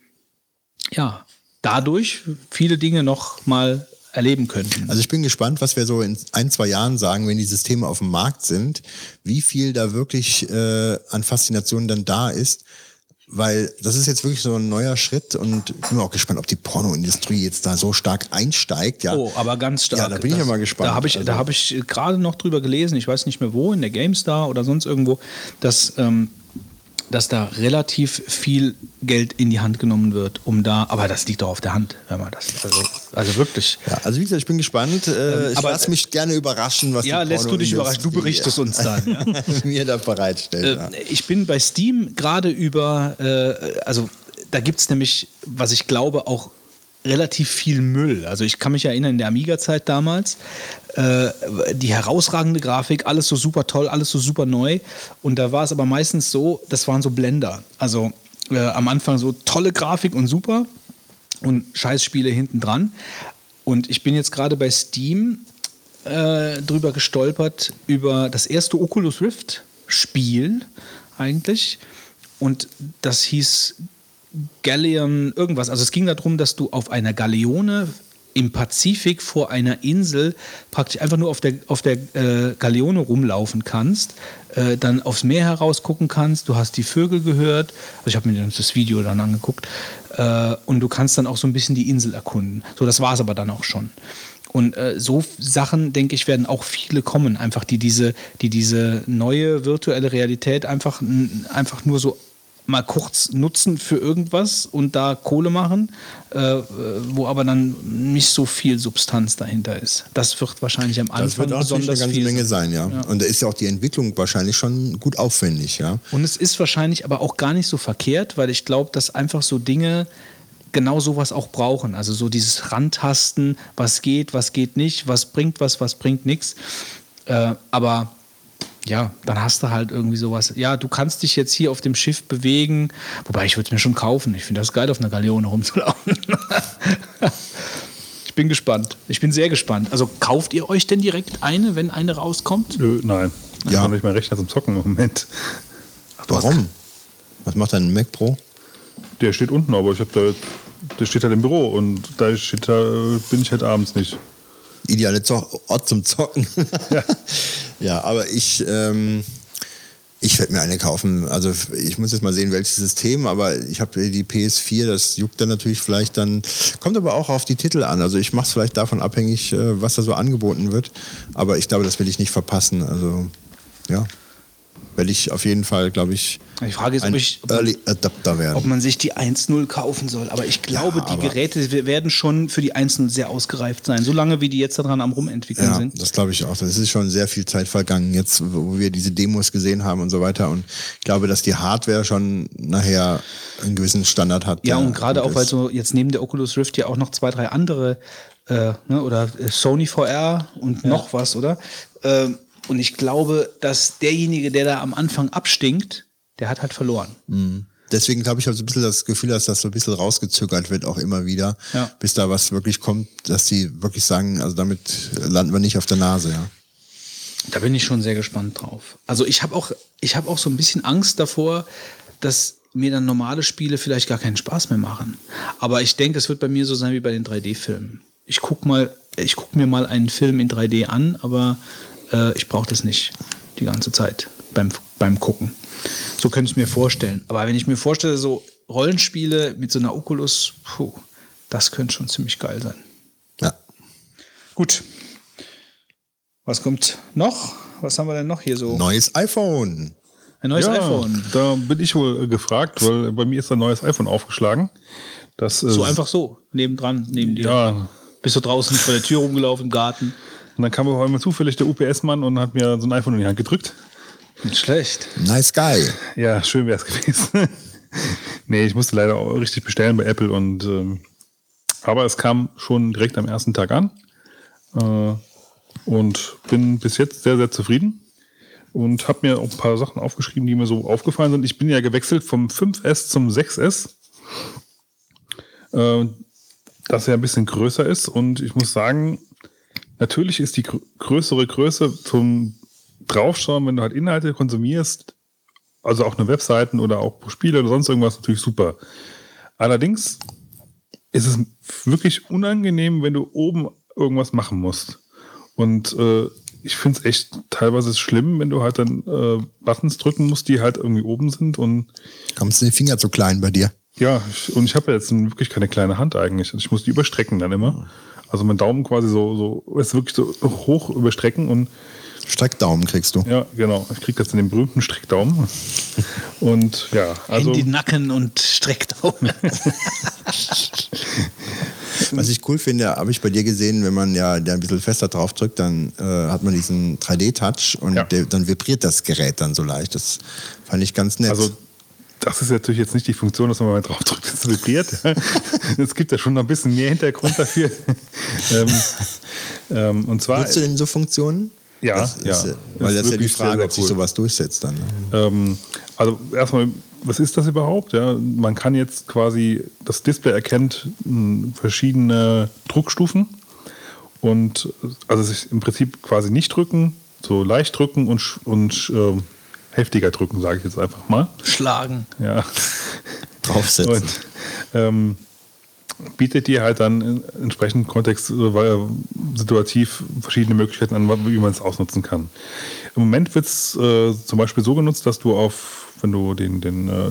ja dadurch viele Dinge noch mal erleben könnten. Also ich bin gespannt, was wir so in ein, zwei Jahren sagen, wenn die Systeme auf dem Markt sind, wie viel da wirklich äh, an Faszination dann da ist. Weil das ist jetzt wirklich so ein neuer Schritt und ich bin auch gespannt, ob die Pornoindustrie jetzt da so stark einsteigt. Ja. Oh, aber ganz stark. Ja, da bin ich ja mal gespannt. Da habe ich, Also- da hab ich gerade noch drüber gelesen, ich weiß nicht mehr wo, in der GameStar oder sonst irgendwo, dass, ähm, dass da relativ viel Geld in die Hand genommen wird, um da, aber das liegt doch auf der Hand, wenn man das, also, also wirklich. Ja, also wie gesagt, ich bin gespannt. Äh, ich aber- lass mich gerne überraschen, was Ja, lässt du dich überraschen. Du berichtest uns dann. Ja. mir da bereitstellt. ja. Äh, ich bin bei Steam gerade über, äh, also da gibt es nämlich, was ich glaube, auch relativ viel Müll. Also ich kann mich erinnern, in der Amiga-Zeit damals, äh, die herausragende Grafik, alles so super toll, alles so super neu. Und da war es aber meistens so, das waren so Blender. Also äh, am Anfang so tolle Grafik und super und Scheißspiele hinten dran. Und ich bin jetzt gerade bei Steam äh, drüber gestolpert, über das erste Oculus Rift Spiel eigentlich. Und das hieß Galleon irgendwas. Also es ging darum, dass du auf einer Galeone im Pazifik vor einer Insel praktisch einfach nur auf der, auf der äh, Galeone rumlaufen kannst, äh, dann aufs Meer heraus gucken kannst, du hast die Vögel gehört, also ich habe mir das Video dann angeguckt, äh, und du kannst dann auch so ein bisschen die Insel erkunden. So, das war es aber dann auch schon. Und äh, so Sachen, denke ich, werden auch viele kommen, einfach die diese, die diese neue virtuelle Realität einfach, einfach nur so mal kurz nutzen für irgendwas und da Kohle machen, äh, äh, wo aber dann nicht so viel Substanz dahinter ist. Das wird wahrscheinlich am Anfang Das wird auch besonders eine ganze Menge sein, ja. Ja. Und da ist ja auch die Entwicklung wahrscheinlich schon gut aufwendig, ja. Und es ist wahrscheinlich aber auch gar nicht so verkehrt, weil ich glaube, dass einfach so Dinge genau sowas auch brauchen. Also so dieses Rantasten, was geht, was geht nicht, was bringt was, was bringt nichts. Äh, aber ja, dann hast du halt irgendwie sowas. Ja, du kannst dich jetzt hier auf dem Schiff bewegen, wobei ich würde es mir schon kaufen. Ich finde das geil, auf einer Galeone rumzulaufen. ich bin gespannt. Ich bin sehr gespannt. Also kauft ihr euch denn direkt eine, wenn eine rauskommt? Nö, nein. Ich Ja. habe nicht mein Rechner zum Zocken im Moment. Warum? Was macht dein Mac Pro? Der steht unten, aber ich habe da, der steht halt im Büro und da steht da bin ich halt abends nicht. Ideale Zo Ort zum Zocken. ja. aber ich, ähm, ich werde mir eine kaufen. Also ich muss jetzt mal sehen, welches System, aber ich habe die PS4, das juckt dann natürlich vielleicht dann, kommt aber auch auf die Titel an. Also ich mache es vielleicht davon abhängig, äh, was da so angeboten wird. Aber ich glaube, das will ich nicht verpassen. Also ja, werde ich auf jeden Fall, glaube ich, Die Frage ist, ob, ich, ob, Early Adapter werden. ob man sich die 1.0 kaufen soll. Aber ich glaube, Ja, die Geräte werden schon für die 1.0 sehr ausgereift sein. Solange wie die jetzt daran am Rumentwickeln Ja, sind. das glaube ich auch. Das ist schon sehr viel Zeit vergangen, jetzt, wo wir diese Demos gesehen haben und so weiter. Und ich glaube, dass die Hardware schon nachher einen gewissen Standard hat. Ja, und gerade auch, weil so jetzt neben der Oculus Rift ja auch noch zwei, drei andere, äh, ne, oder äh, Sony VR und noch was, oder? Ähm, und ich glaube, dass derjenige, der da am Anfang abstinkt, der hat halt verloren. Deswegen glaube ich, habe so ein bisschen das Gefühl, dass das so ein bisschen rausgezögert wird, auch immer wieder, Ja. bis da was wirklich kommt, dass die wirklich sagen, also damit landen wir nicht auf der Nase, ja. Da bin ich schon sehr gespannt drauf. Also ich habe auch, ich habe auch so ein bisschen Angst davor, dass mir dann normale Spiele vielleicht gar keinen Spaß mehr machen. Aber ich denke, es wird bei mir so sein wie bei den 3D-Filmen. Ich guck mal, ich guck mir mal einen Film in 3D an, aber äh, ich brauche das nicht die ganze Zeit beim, beim Gucken. So könnte ich mir vorstellen. Aber wenn ich mir vorstelle, so Rollenspiele mit so einer Oculus, puh, das könnte schon ziemlich geil sein. Ja. Gut. Was kommt noch? Was haben wir denn noch hier so? Neues iPhone. Ein neues ja, iPhone. Da bin ich wohl äh, gefragt, weil bei mir ist ein neues iPhone aufgeschlagen. Das, So einfach so, nebendran, neben dir. Ja. Bist du draußen vor der Tür rumgelaufen im Garten? Und dann kam auf einmal zufällig der UPS-Mann und hat mir so ein iPhone in die Hand gedrückt. Nicht schlecht. Nice guy. Ja, schön wäre es gewesen. nee, ich musste leider auch richtig bestellen bei Apple und ähm, aber es kam schon direkt am ersten Tag an. Äh, und bin bis jetzt sehr, sehr zufrieden. Und habe mir auch ein paar Sachen aufgeschrieben, die mir so aufgefallen sind. Ich bin ja gewechselt vom 5S zum 6S. Äh, das ja ein bisschen größer ist. Und ich muss sagen, natürlich ist die grö- größere Größe zum Draufschauen, wenn du halt Inhalte konsumierst, also auch eine Webseiten oder auch Spiele oder sonst irgendwas natürlich super. Allerdings ist es wirklich unangenehm, wenn du oben irgendwas machen musst. Und äh, ich finde es echt teilweise schlimm, wenn du halt dann äh, Buttons drücken musst, die halt irgendwie oben sind und Kommst du den Finger zu klein bei dir? ja, ich, und ich habe ja jetzt wirklich keine kleine Hand eigentlich. Ich muss die überstrecken dann immer. Also mein Daumen quasi so, so ist wirklich so hoch überstrecken und Streckdaumen kriegst du. ja, genau. Ich kriege jetzt den berühmten Streckdaumen. Und ja, also Handy, Nacken und Streckdaumen. Was ich cool finde, habe ich bei dir gesehen, wenn man ja da ein bisschen fester drauf drückt, dann äh, hat man diesen 3D-Touch und Ja. der, dann vibriert das Gerät dann so leicht. Das fand ich ganz nett. Also das ist natürlich jetzt nicht die Funktion, dass man mal drauf drückt, es vibriert. Es gibt ja schon noch ein bisschen mehr Hintergrund dafür. ähm, ähm, und zwar, Nutzt du denn so Funktionen? ja, Das ja, äh, weil das ist ja die wirklich sehr, Frage, sehr ob sich cool. sowas durchsetzt dann. ne? Ähm, also erstmal, was ist das überhaupt? Ja, man kann jetzt quasi, das Display erkennt mh, verschiedene Druckstufen und äh, also sich im Prinzip quasi nicht drücken, so leicht drücken und, und ähm, heftiger drücken, sage ich jetzt einfach mal. Schlagen. Ja. Draufsetzen. Und ähm, bietet dir halt dann entsprechend Kontext, äh, situativ verschiedene Möglichkeiten an, wie man es ausnutzen kann. Im Moment wird es äh, zum Beispiel so genutzt, dass du auf, wenn du den, den äh,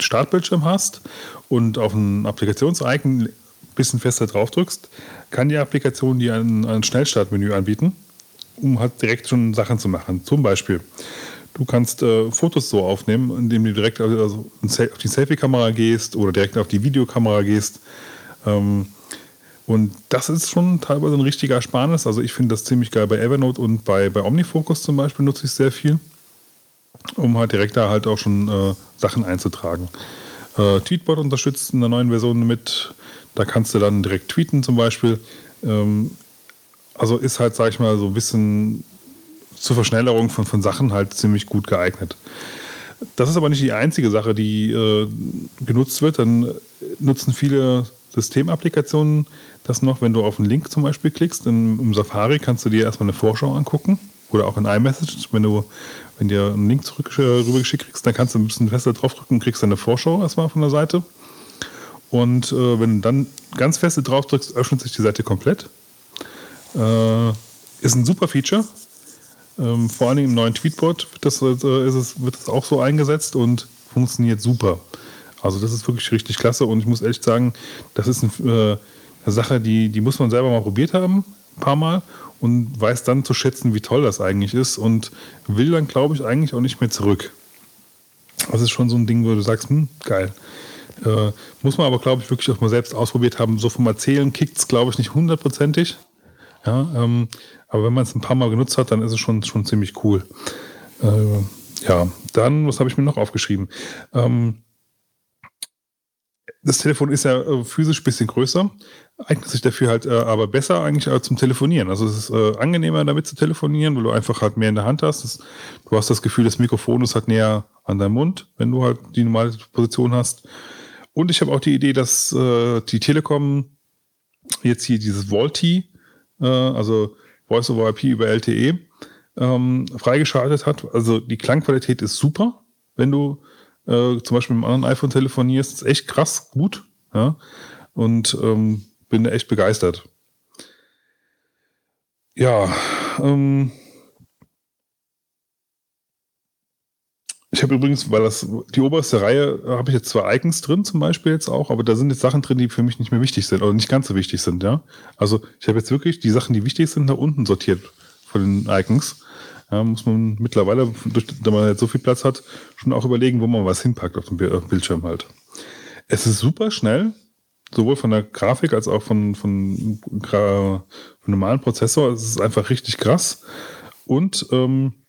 Startbildschirm hast und auf ein Applikations-Icon ein bisschen fester drauf drückst, kann die Applikation dir ein, ein Schnellstartmenü anbieten, um halt direkt schon Sachen zu machen. Zum Beispiel, du kannst äh, Fotos so aufnehmen, indem du direkt also ein Sel- auf die Selfie-Kamera gehst oder direkt auf die Videokamera gehst. Ähm, und das ist schon teilweise ein richtiger Ersparnis. Also ich finde das ziemlich geil bei Evernote und bei, bei OmniFocus zum Beispiel nutze ich sehr viel, um halt direkt da halt auch schon äh, Sachen einzutragen. Äh, Tweetbot unterstützt in der neuen Version mit. Da kannst du dann direkt tweeten zum Beispiel. Ähm, also ist halt, sag ich mal, so ein bisschen zur Verschnellerung von, von Sachen halt ziemlich gut geeignet. Das ist aber nicht die einzige Sache, die äh, genutzt wird. Dann nutzen viele Systemapplikationen das noch, wenn du auf einen Link zum Beispiel klickst. In, Im Safari kannst du dir erstmal eine Vorschau angucken. Oder auch in iMessage, wenn du wenn dir einen Link zurück, äh, rübergeschickt kriegst, dann kannst du ein bisschen fester draufdrücken und kriegst dann eine Vorschau erstmal von der Seite. Und äh, wenn du dann ganz feste drauf drückst, öffnet sich die Seite komplett. Äh, ist ein super Feature. Ähm, vor Dingen im neuen Tweetbot wird das, äh, ist es, wird das auch so eingesetzt und funktioniert super. Also das ist wirklich richtig klasse und ich muss ehrlich sagen, das ist ein, äh, eine Sache, die, die muss man selber mal probiert haben, ein paar Mal und weiß dann zu schätzen, wie toll das eigentlich ist und will dann, glaube ich, eigentlich auch nicht mehr zurück. Das ist schon so ein Ding, wo du sagst, hm, geil. Äh, muss man aber, glaube ich, wirklich auch mal selbst ausprobiert haben. So vom Erzählen kickt es, glaube ich, nicht hundertprozentig. Ja, ähm, aber wenn man es ein paar Mal genutzt hat, dann ist es schon, schon ziemlich cool. Äh, ja, dann, was habe ich mir noch aufgeschrieben? Ähm, das Telefon ist ja äh, physisch ein bisschen größer, eignet sich dafür halt äh, aber besser eigentlich äh, zum Telefonieren. Also es ist äh, angenehmer damit zu telefonieren, weil du einfach halt mehr in der Hand hast. Das, du hast das Gefühl, das Mikrofon ist halt näher an deinem Mund, wenn du halt die normale Position hast. Und ich habe auch die Idee, dass äh, die Telekom jetzt hier dieses VoLTE, äh, also Voice over IP über LTE, ähm, freigeschaltet hat. Also die Klangqualität ist super, wenn du äh, zum Beispiel mit einem anderen iPhone telefonierst. Ist echt krass gut. Ja? Und ähm, bin echt begeistert. Ja, ähm, ich habe übrigens, weil das die oberste Reihe äh, habe ich jetzt zwei Icons drin, zum Beispiel jetzt auch, aber da sind jetzt Sachen drin, die für mich nicht mehr wichtig sind oder nicht ganz so wichtig sind, ja. Also ich habe jetzt wirklich die Sachen, die wichtig sind, nach unten sortiert von den Icons. Ja, muss man mittlerweile, durch, da man jetzt so viel Platz hat, schon auch überlegen, wo man was hinpackt auf dem dem Bildschirm halt. Es ist super schnell, sowohl von der Grafik als auch von, von, vom normalen Prozessor. Es ist einfach richtig krass. Und ähm,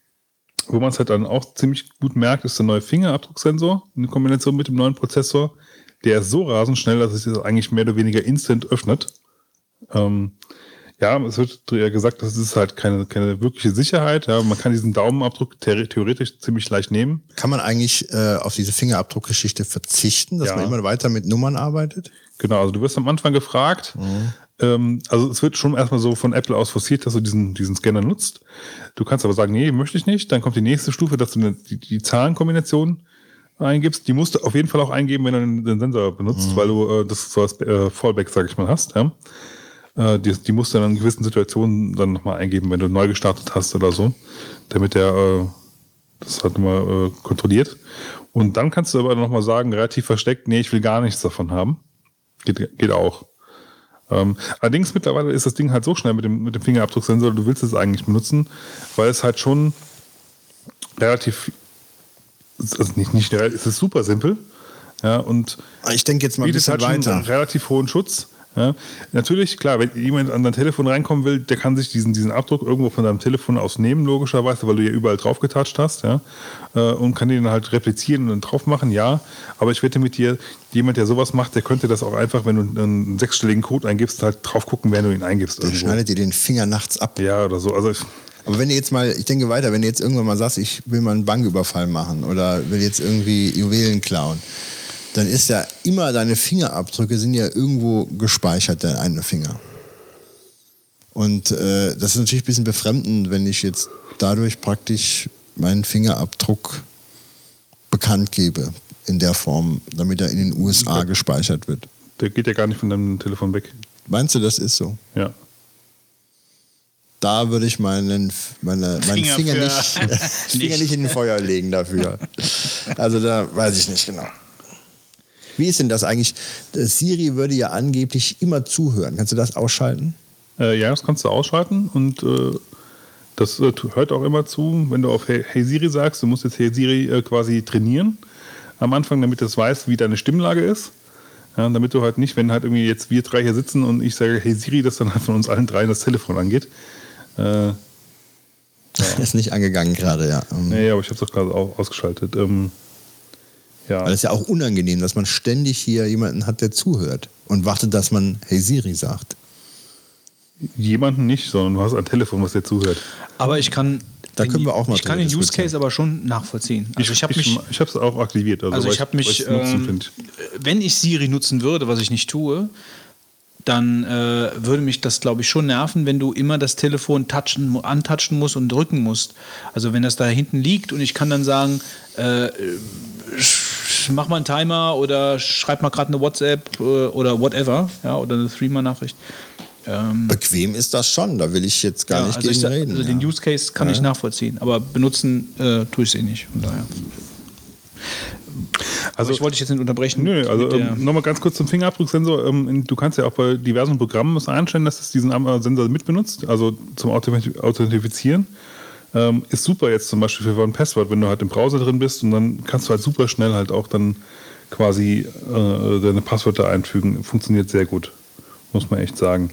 wo man es halt dann auch ziemlich gut merkt, ist der neue Fingerabdrucksensor in Kombination mit dem neuen Prozessor. Der ist so rasend schnell, dass es sich das eigentlich mehr oder weniger instant öffnet. Ähm, ja, es wird ja gesagt, das ist halt keine, keine wirkliche Sicherheit. Ja, man kann diesen Daumenabdruck the- theoretisch ziemlich leicht nehmen. Kann man eigentlich äh, auf diese Fingerabdruckgeschichte verzichten, dass Ja. man immer weiter mit Nummern arbeitet? Genau, also du wirst am Anfang gefragt. Ähm, also es wird schon erstmal so von Apple aus forciert, dass du diesen, diesen Scanner nutzt. Du kannst aber sagen, nee, möchte ich nicht. Dann kommt die nächste Stufe, dass du die, die Zahlenkombination eingibst. Die musst du auf jeden Fall auch eingeben, wenn du den, Sensor benutzt, weil du äh, das so als äh, Fallback, sag ich mal, hast. Ja? Äh, die, die musst du dann in gewissen Situationen dann nochmal eingeben, wenn du neu gestartet hast oder so, damit der äh, das halt nochmal äh, kontrolliert. Und dann kannst du aber nochmal sagen, relativ versteckt, nee, ich will gar nichts davon haben. Geht, geht auch. Ähm, allerdings mittlerweile ist das Ding halt so schnell mit dem, mit dem Fingerabdrucksensor, du willst es eigentlich benutzen, weil es halt schon relativ, also nicht, nicht, es ist super simpel. Ja, und ich denke jetzt mal ein bisschen halt weiter. einen relativ hohen Schutz. Ja, natürlich, klar, wenn jemand an dein Telefon reinkommen will, der kann sich diesen, diesen Abdruck irgendwo von deinem Telefon aus nehmen, logischerweise, weil du ja überall drauf getatscht hast, ja, äh, und kann den halt replizieren und dann drauf machen, ja. Aber ich wette mit dir, jemand, der sowas macht, der könnte das auch einfach, wenn du einen sechsstelligen Code eingibst, halt drauf gucken, während du ihn eingibst. Der irgendwo. schneidet dir den Finger nachts ab. Ja, oder so. Also Aber wenn du jetzt mal, ich denke weiter, wenn du jetzt irgendwann mal sagst, ich will mal einen Banküberfall machen oder will jetzt irgendwie Juwelen klauen, dann ist ja immer deine Fingerabdrücke sind ja irgendwo gespeichert, deine einen Finger. Und äh, das ist natürlich ein bisschen befremdend, wenn ich jetzt dadurch praktisch meinen Fingerabdruck bekannt gebe in der Form, damit er in den USA gespeichert wird. der geht ja gar nicht von deinem Telefon weg. Meinst du, das ist so? Ja. Da würde ich meinen, meine, meinen Finger Finger, nicht, Finger nicht in den Feuer legen dafür. Also da weiß ich nicht genau. Wie ist denn das eigentlich? Äh, Siri würde ja angeblich immer zuhören. Kannst du das ausschalten? Äh, ja, das kannst du ausschalten und äh, das äh, hört auch immer zu, wenn du auf Hey, hey Siri sagst, du musst jetzt Hey Siri äh, quasi trainieren am Anfang, damit es weiß, wie deine Stimmlage ist. Ja, damit du halt nicht, wenn halt irgendwie jetzt wir drei hier sitzen und ich sage Hey Siri, dass dann halt von uns allen dreien das Telefon angeht. Äh, Ist nicht angegangen gerade, ja. Nee, aber ich habe es doch gerade auch ausgeschaltet. Ähm, ja. Weil es ist ja auch unangenehm, dass man ständig hier jemanden hat, der zuhört und wartet, dass man Hey Siri sagt. Jemanden nicht, sondern du hast ein Telefon, was dir zuhört. Aber ich kann. Da den- können wir auch mal Ich kann den Use. Case aber schon nachvollziehen. Also ich, habe mich. ich habe es auch aktiviert. Also, Also ich habe mich, ähm, wenn ich Siri nutzen würde, was ich nicht tue, dann äh, würde mich das, glaube ich, schon nerven, wenn du immer das Telefon touchen, antatschen musst und drücken musst. Also wenn das da hinten liegt und ich kann dann sagen, äh, sch- mach mal einen Timer oder schreib mal gerade eine WhatsApp äh, oder whatever, ja, oder eine Threema-Nachricht. Ähm, Bequem ist das schon, da will ich jetzt gar ja, nicht also gegen ich, reden. Also ja. den Use Case kann ich nachvollziehen, aber benutzen äh, tue ich es eh nicht. Von daher. Also ich wollte dich jetzt nicht unterbrechen. Nö, also ähm, nochmal ganz kurz zum Fingerabdrucksensor. Ähm, du kannst ja auch bei diversen Programmen einstellen, dass es diesen äh, Sensor mitbenutzt, also zum Authent- Authentifizieren. Ähm, ist super jetzt zum Beispiel für ein Passwort, wenn du halt im Browser drin bist und dann kannst du halt super schnell halt auch dann quasi äh, deine Passwörter einfügen. Funktioniert sehr gut, muss man echt sagen.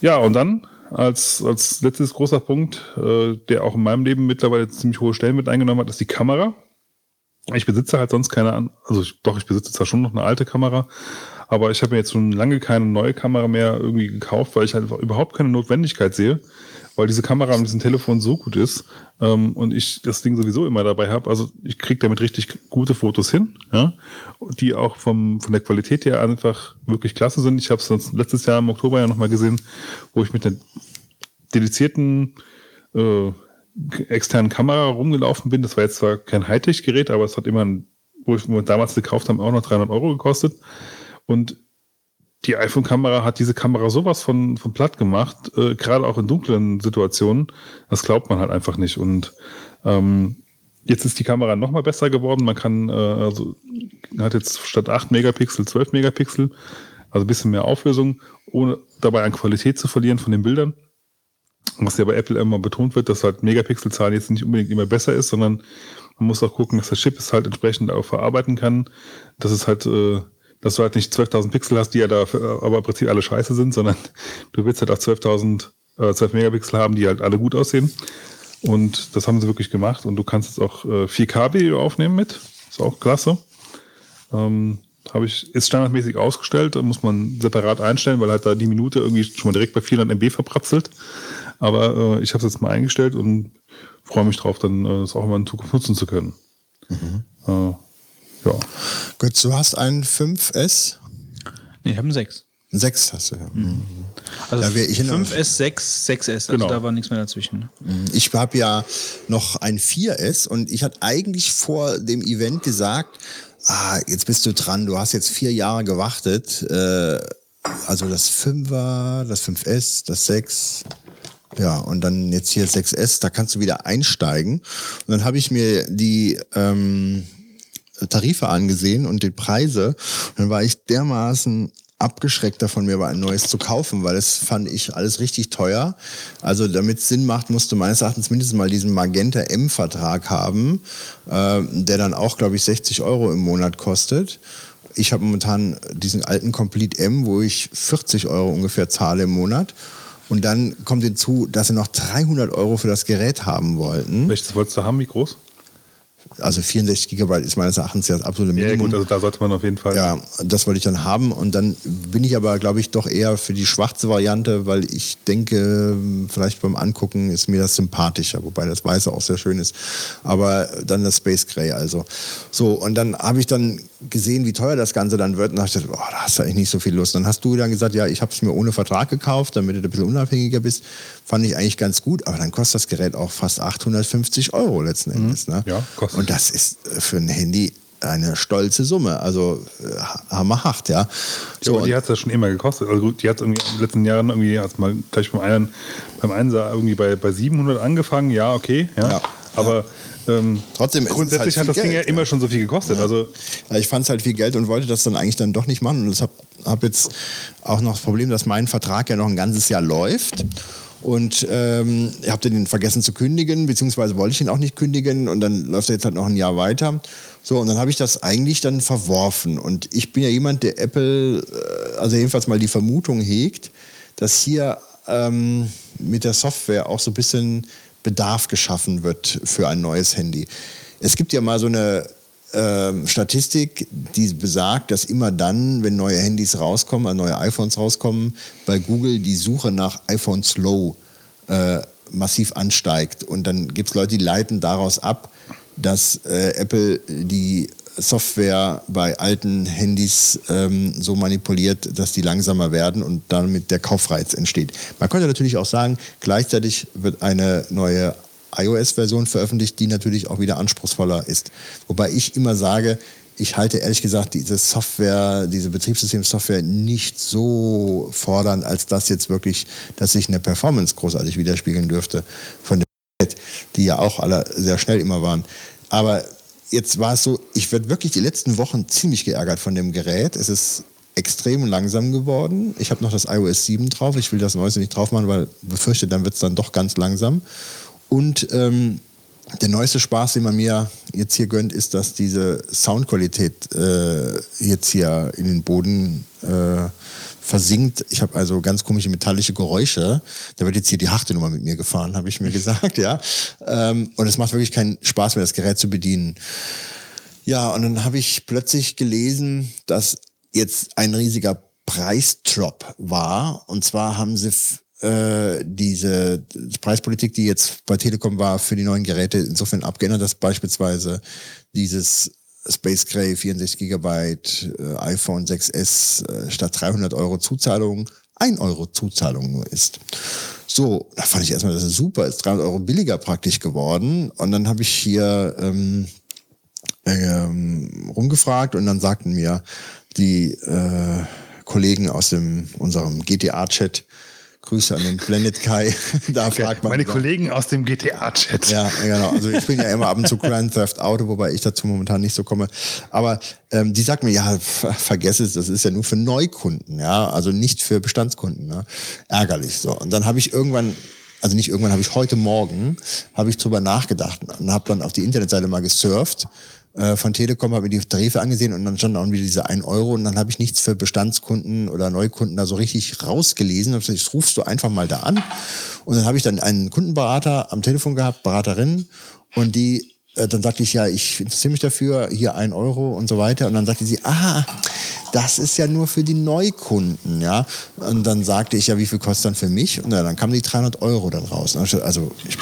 Ja, und dann als, als letztes großer Punkt, äh, der auch in meinem Leben mittlerweile ziemlich hohe Stellen mit eingenommen hat, ist die Kamera. Ich besitze halt sonst keine, also ich, doch, ich besitze zwar schon noch eine alte Kamera, aber ich habe mir jetzt schon lange keine neue Kamera mehr irgendwie gekauft, weil ich halt überhaupt keine Notwendigkeit sehe, weil diese Kamera mit diesem Telefon so gut ist ähm, und ich das Ding sowieso immer dabei habe. Also ich kriege damit richtig gute Fotos hin, ja, die auch vom, von der Qualität her einfach wirklich klasse sind. Ich habe es letztes Jahr im Oktober ja nochmal gesehen, wo ich mit einer dedizierten äh, externen Kamera rumgelaufen bin. Das war jetzt zwar kein Hightech-Gerät, aber es hat immer, ein, wo ich damals gekauft haben, auch noch 300 Euro gekostet. Und die iPhone-Kamera hat diese Kamera sowas von, von platt gemacht, äh, gerade auch in dunklen Situationen. Das glaubt man halt einfach nicht. Und ähm, jetzt ist die Kamera noch mal besser geworden. Man kann, äh, also hat jetzt statt 8 Megapixel 12 Megapixel, also ein bisschen mehr Auflösung, ohne dabei an Qualität zu verlieren von den Bildern. Was ja bei Apple immer betont wird, dass halt Megapixelzahlen jetzt nicht unbedingt immer besser ist, sondern man muss auch gucken, dass der Chip es halt entsprechend auch verarbeiten kann. Dass es halt, äh, dass du halt nicht 12.000 Pixel hast, die ja da aber im Prinzip alle scheiße sind, sondern du willst halt auch 12.000, äh, 12 Megapixel haben, die halt alle gut aussehen. Und das haben sie wirklich gemacht. Und du kannst jetzt auch äh, 4K-Video aufnehmen mit. Ist auch klasse. Ähm, habe ich, ist standardmäßig ausgestellt, muss man separat einstellen, weil halt da die Minute irgendwie schon mal direkt bei 400 MB verpratzelt. Aber äh, ich habe es jetzt mal eingestellt und freue mich drauf, dann äh, das auch mal in Zukunft nutzen zu können. Äh, ja. Götz, du hast einen 5S? Nee, ich habe einen 6. Einen 6 hast du, ja. Mhm. Also Da ich in- 5S, 6, 6S. Also Genau. da war nichts mehr dazwischen. ne? Ich habe ja noch ein 4S und ich hatte eigentlich vor dem Event gesagt, ah, jetzt bist du dran, du hast jetzt vier Jahre gewartet, äh, also das 5er, das 5S, das 6, ja, und dann jetzt hier 6S, da kannst du wieder einsteigen. Und dann habe ich mir die ähm, Tarife angesehen und die Preise. Und dann war ich dermaßen abgeschreckt davon, mir aber ein neues zu kaufen, weil das fand ich alles richtig teuer. Also damit es Sinn macht, musst du meines Erachtens mindestens mal diesen Magenta M-Vertrag haben, äh, der dann auch, glaube ich, 60 Euro im Monat kostet. Ich habe momentan diesen alten Complete M, wo ich 40 Euro ungefähr zahle im Monat. Und dann kommt hinzu, dass sie noch 300 Euro für das Gerät haben wollten. Welches wolltest du haben? Wie groß? Also 64 Gigabyte ist meines Erachtens ja das absolute Ja, Minimum. gut, also da sollte man auf jeden Fall. Ja, das wollte ich dann haben und dann bin ich aber, glaube ich, doch eher für die schwarze Variante, weil ich denke, vielleicht beim Angucken ist mir das sympathischer, wobei das Weiße auch sehr schön ist. Aber dann das Space Gray also. So, und dann habe ich dann gesehen, wie teuer das Ganze dann wird und dachte, boah, da hast du eigentlich nicht so viel Lust. Dann hast du dann gesagt, ja, ich habe es mir ohne Vertrag gekauft, damit du ein bisschen unabhängiger bist. Fand ich eigentlich ganz gut, aber dann kostet das Gerät auch fast 850 Euro letzten Endes. Ne? Ja, kostet. Und das ist äh, für ein Handy eine stolze Summe, also äh, hammerhaft, ja. So, aber die hat es ja schon immer gekostet. Also gut, die hat irgendwie in den letzten Jahren irgendwie, als mal gleich beim einen, beim einen sah irgendwie bei, bei 700 angefangen, ja, okay, ja. Ja, aber ähm, Trotzdem es grundsätzlich halt hat das Ding ja Geld, immer schon so viel gekostet. Also Ja, ich fand es halt viel Geld und wollte das dann eigentlich dann doch nicht machen. Und ich habe hab jetzt auch noch das Problem, dass mein Vertrag ja noch ein ganzes Jahr läuft. Und ähm, ich habe den vergessen zu kündigen, beziehungsweise wollte ich ihn auch nicht kündigen. Und dann läuft er jetzt halt noch ein Jahr weiter. So, und dann habe ich das eigentlich dann verworfen. Und ich bin ja jemand, der Apple, äh, also jedenfalls mal die Vermutung hegt, dass hier ähm, mit der Software auch so ein bisschen Bedarf geschaffen wird für ein neues Handy. Es gibt ja mal so eine ähm, Statistik, die besagt, dass immer dann, wenn neue Handys rauskommen, also neue iPhones rauskommen, bei Google die Suche nach iPhone Slow äh, massiv ansteigt. Und dann gibt es Leute, die leiten daraus ab, dass äh, Apple die Software bei alten Handys ähm, so manipuliert, dass die langsamer werden und damit der Kaufreiz entsteht. Man könnte natürlich auch sagen, gleichzeitig wird eine neue iOS-Version veröffentlicht, die natürlich auch wieder anspruchsvoller ist. Wobei ich immer sage, ich halte ehrlich gesagt diese Software, diese Betriebssystemsoftware nicht so fordernd, als dass jetzt wirklich, dass sich eine Performance großartig widerspiegeln dürfte von der die ja auch alle sehr schnell immer waren. Aber jetzt war es so, ich werde wirklich die letzten Wochen ziemlich geärgert von dem Gerät. Es ist extrem langsam geworden. Ich habe noch das iOS 7 drauf. Ich will das Neueste nicht drauf machen, weil befürchte, dann wird es dann doch ganz langsam. Und ähm, der neueste Spaß, den man mir jetzt hier gönnt, ist, dass diese Soundqualität äh, jetzt hier in den Boden äh, versinkt. Ich habe also ganz komische metallische Geräusche. Da wird jetzt hier die harte Nummer mit mir gefahren, habe ich mir gesagt, ja. Ähm, und es macht wirklich keinen Spaß mehr, das Gerät zu bedienen. Ja, und dann habe ich plötzlich gelesen, dass jetzt ein riesiger Preisdrop war. Und zwar haben sie äh, diese Preispolitik, die jetzt bei Telekom war, für die neuen Geräte insofern abgeändert, dass beispielsweise dieses Space Gray 64 Gigabyte äh, iPhone 6s äh, statt 300 Euro Zuzahlung 1 Euro Zuzahlung nur ist. So, da fand ich erstmal, das ist super, ist 300 Euro billiger praktisch geworden. Und dann habe ich hier ähm, ähm, rumgefragt und dann sagten mir die äh, Kollegen aus dem unserem GTA-Chat, Grüße an den Blended Kai. da fragt man meine dann- Kollegen aus dem GTA-Chat. ja, genau. Also ich bin ja immer ab und zu Grand Theft Auto, wobei ich dazu momentan nicht so komme. Aber ähm, die sagt mir, ja, ver vergess es, das ist ja nur für Neukunden, ja, also nicht für Bestandskunden. Ne? Ärgerlich so. Und dann habe ich irgendwann, also nicht irgendwann, habe ich heute Morgen, habe ich drüber nachgedacht und habe dann auf die Internetseite mal gesurft äh, von Telekom, habe mir die Tarife angesehen und dann stand auch wieder diese 1 Euro und dann habe ich nichts für Bestandskunden oder Neukunden da so richtig rausgelesen. Gesagt, das rufst du einfach mal da an. Und dann habe ich dann einen Kundenberater am Telefon gehabt, Beraterin, und die äh, dann sagte ich, ja, ich interessiere mich dafür, hier ein Euro und so weiter. Und dann sagte sie, ah, das ist ja nur für die Neukunden, ja. Und dann sagte ich, ja, wie viel kostet dann für mich? Und ja, dann kamen die 300 Euro dann raus. Also, ich,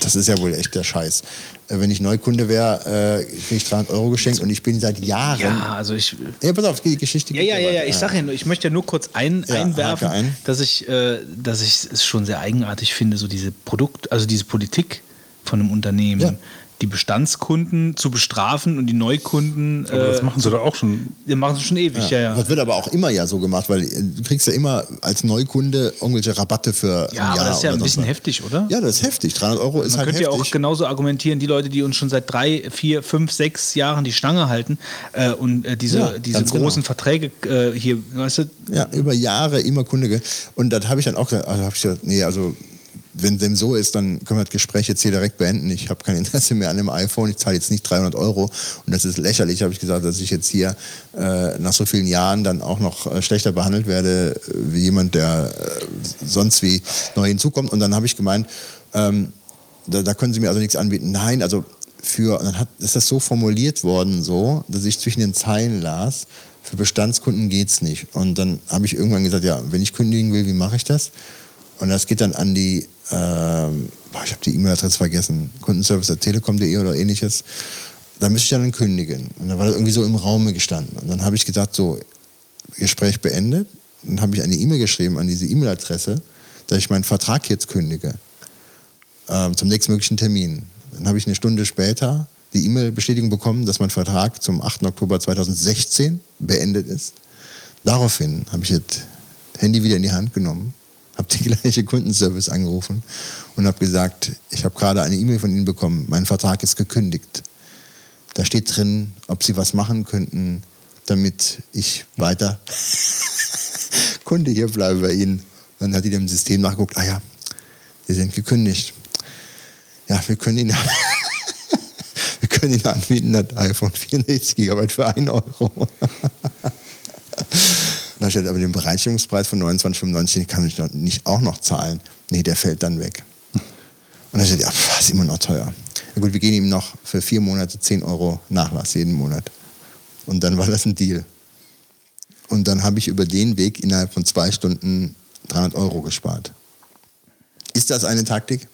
das ist ja wohl echt der Scheiß. Äh, Wenn ich Neukunde wäre, äh, kriege ich 300 Euro geschenkt und ich bin seit Jahren. Ja, also ich. Ja, pass auf, die Geschichte Ja, geht ja, ja, ja. Ich sage ja nur, ich möchte ja nur kurz ein, Ja, einwerfen, ein. dass ich, äh, dass ich es schon sehr eigenartig finde, so diese Produkt, also diese Politik von einem Unternehmen, Ja. Die Bestandskunden zu bestrafen und die Neukunden. Aber das äh, machen sie doch auch schon. Die machen sie schon ewig, ja, ja. Das wird aber auch immer ja so gemacht, weil du kriegst ja immer als Neukunde irgendwelche Rabatte für Ja, ein aber Jahr das ist ja ein bisschen was. heftig, oder? Ja, das ist heftig. 300 Euro ist Man halt könnte ja heftig. auch genauso argumentieren, die Leute, die uns schon seit drei, vier, fünf, sechs Jahren die Stange halten äh, und äh, diese, Ja, diese genau. großen Verträge äh, hier, weißt du, Ja, über Jahre immer Kunde. Und das habe ich dann auch gesagt, also habe ich gesagt, nee, also wenn dem so ist, dann können wir das Gespräch jetzt hier direkt beenden. Ich habe kein Interesse mehr an dem iPhone. Ich zahle jetzt nicht 300 Euro. Und das ist lächerlich, habe ich gesagt, dass ich jetzt hier äh, nach so vielen Jahren dann auch noch äh, schlechter behandelt werde äh, wie jemand, der äh, sonst wie neu hinzukommt. Und dann habe ich gemeint, ähm, da, da können Sie mir also nichts anbieten. Nein, also für, und dann hat, ist das so formuliert worden, so, dass ich zwischen den Zeilen las, für Bestandskunden geht's nicht. Und dann habe ich irgendwann gesagt, ja, wenn ich kündigen will, wie mache ich das? Und das geht dann an die, ähm, boah, ich habe die E-Mail-Adresse vergessen, kundenservice.telekom.de oder ähnliches. Da müsste ich dann kündigen. Und dann war das irgendwie so im Raume gestanden. Und dann habe ich gedacht, so, Gespräch beendet. Dann habe ich eine E-Mail geschrieben an diese E-Mail-Adresse, dass ich meinen Vertrag jetzt kündige ähm, zum nächstmöglichen Termin. Dann habe ich eine Stunde später die E-Mail-Bestätigung bekommen, dass mein Vertrag zum 8. Oktober 2016 beendet ist. Daraufhin habe ich das Handy wieder in die Hand genommen, habe die gleiche Kundenservice angerufen und habe gesagt, ich habe gerade eine E-Mail von Ihnen bekommen, mein Vertrag ist gekündigt. Da steht drin, ob Sie was machen könnten, damit ich weiter Kunde hier bleibe bei Ihnen. Dann hat die dem System nachgeguckt, ah ja, Sie sind gekündigt. Ja, wir können Ihnen, wir können Ihnen anbieten, das iPhone 64 GB für 1 Euro. Da steht aber den Bereitstellungspreis von 29,95, den kann ich nicht auch noch zahlen. Nee, der fällt dann weg. Und dann steht, ja, pf, ist immer noch teuer. Ja gut, wir gehen ihm noch für vier Monate 10 Euro Nachlass jeden Monat. Und dann war das ein Deal. Und dann habe ich über den Weg innerhalb von zwei Stunden 300 Euro gespart. Ist das eine Taktik?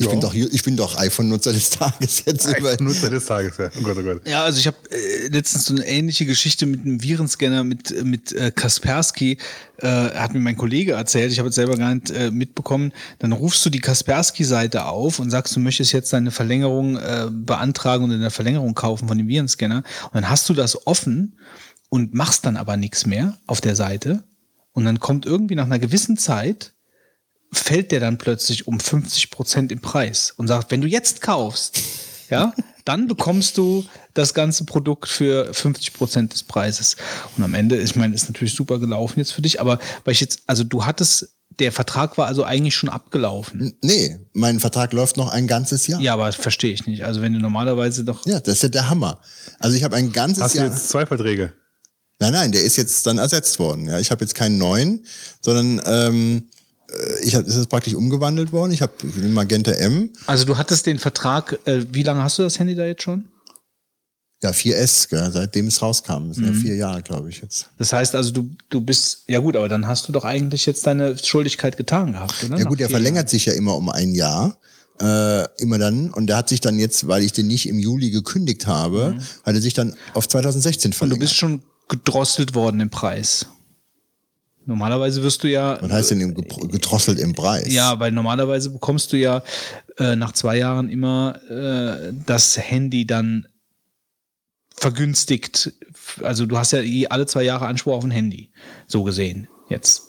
Ich, bin doch, ich bin doch iPhone-Nutzer des Tages jetzt. über- Nutzer des Tages, ja. Oh Gott, oh Gott. Ja, also ich habe äh, letztens so eine ähnliche Geschichte mit einem Virenscanner mit, mit äh, Kaspersky, äh, hat mir mein Kollege erzählt, ich habe es selber gar nicht äh, mitbekommen. Dann rufst du die Kaspersky-Seite auf und sagst, du möchtest jetzt deine Verlängerung äh, beantragen und eine Verlängerung kaufen von dem Virenscanner. Und dann hast du das offen und machst dann aber nichts mehr auf der Seite. Und dann kommt irgendwie nach einer gewissen Zeit fällt der dann plötzlich um 50 Prozent im Preis und sagt, wenn du jetzt kaufst, ja, dann bekommst du das ganze Produkt für 50 Prozent des Preises. Und am Ende, ich meine, ist natürlich super gelaufen jetzt für dich, aber weil ich jetzt, also du hattest, der Vertrag war also eigentlich schon abgelaufen. Nee, mein Vertrag läuft noch ein ganzes Jahr. Ja, aber das verstehe ich nicht. Also wenn du normalerweise doch. Ja, das ist ja der Hammer. Also ich habe ein ganzes Hast du Jahr. jetzt zwei Verträge? Nein, nein, der ist jetzt dann ersetzt worden. Ja, ich habe jetzt keinen neuen, sondern ähm, äh, ich hab, es ist praktisch umgewandelt worden. Ich habe Magenta M, Also du hattest den Vertrag, äh, wie lange hast du das Handy da jetzt schon? ja 4S, gell, seitdem es rauskam. Das sind ja Mhm. vier Jahre, glaube ich jetzt. Das heißt also, du, du bist, ja gut, aber dann hast du doch eigentlich jetzt deine Schuldigkeit getan gehabt, oder? Ja Nach gut, der vier verlängert sich ja immer um ein Jahr. Äh, immer dann. Und der hat sich dann jetzt, weil ich den nicht im Juli gekündigt habe, hat er sich dann auf 2016 Und du verlängert. bist schon gedrosselt worden im Preis. Normalerweise wirst du ja. Denn im Gepro- gedrosselt im Preis? Ja, weil normalerweise bekommst du ja äh, nach zwei Jahren immer äh, das Handy dann vergünstigt. Also du hast ja je- alle zwei Jahre Anspruch auf ein Handy, so gesehen jetzt.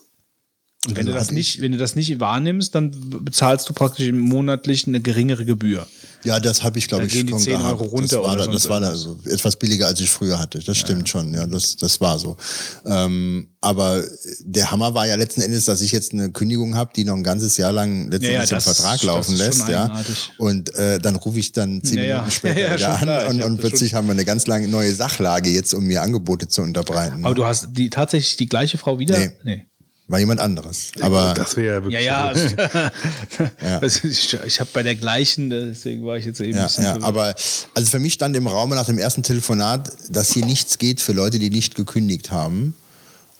Und wenn Also du das nicht, wenn du das nicht wahrnimmst, dann bezahlst du praktisch monatlich eine geringere Gebühr. Ja, das habe ich, glaube ich, gehen die schon 10 gehabt. Euro runter das war, da, das war da so etwas billiger, als ich früher hatte. Das stimmt schon, ja, das, das war so. Ähm, aber der Hammer war ja letzten Endes, dass ich jetzt eine Kündigung habe, die noch ein ganzes Jahr lang letzten Ja, ja, Endes den das- Vertrag laufen lässt, ja. Und äh, dann rufe ich dann zehn Ja, ja. Minuten später Ja, ja, wieder an klar. Und, und plötzlich haben wir eine ganz lange neue Sachlage jetzt, um mir Angebote zu unterbreiten. Aber du hast die tatsächlich die gleiche Frau wieder? Nee. nee. War jemand anderes. Aber Das wäre ja wirklich. Ja, ja. Ja. Also ich ich habe bei der gleichen, deswegen war ich jetzt eben Ja, ja, aber also für mich stand im Raum nach dem ersten Telefonat, dass hier nichts geht für Leute, die nicht gekündigt haben.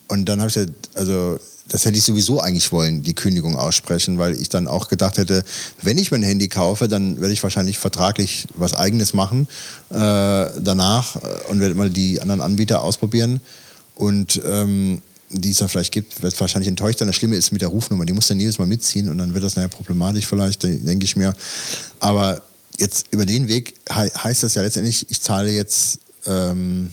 Und dann habe ich gesagt, also das hätte ich sowieso eigentlich wollen, die Kündigung aussprechen, weil ich dann auch gedacht hätte, wenn ich mein Handy kaufe, dann werde ich wahrscheinlich vertraglich was eigenes machen äh, danach äh, und werde mal die anderen Anbieter ausprobieren. Und ähm, die es da vielleicht gibt, wird wahrscheinlich enttäuscht sein. Das Schlimme ist mit der Rufnummer, die muss dann jedes Mal mitziehen und dann wird das nachher problematisch vielleicht, denke ich mir. Aber jetzt über den Weg he heißt das ja letztendlich, ich zahle jetzt ähm,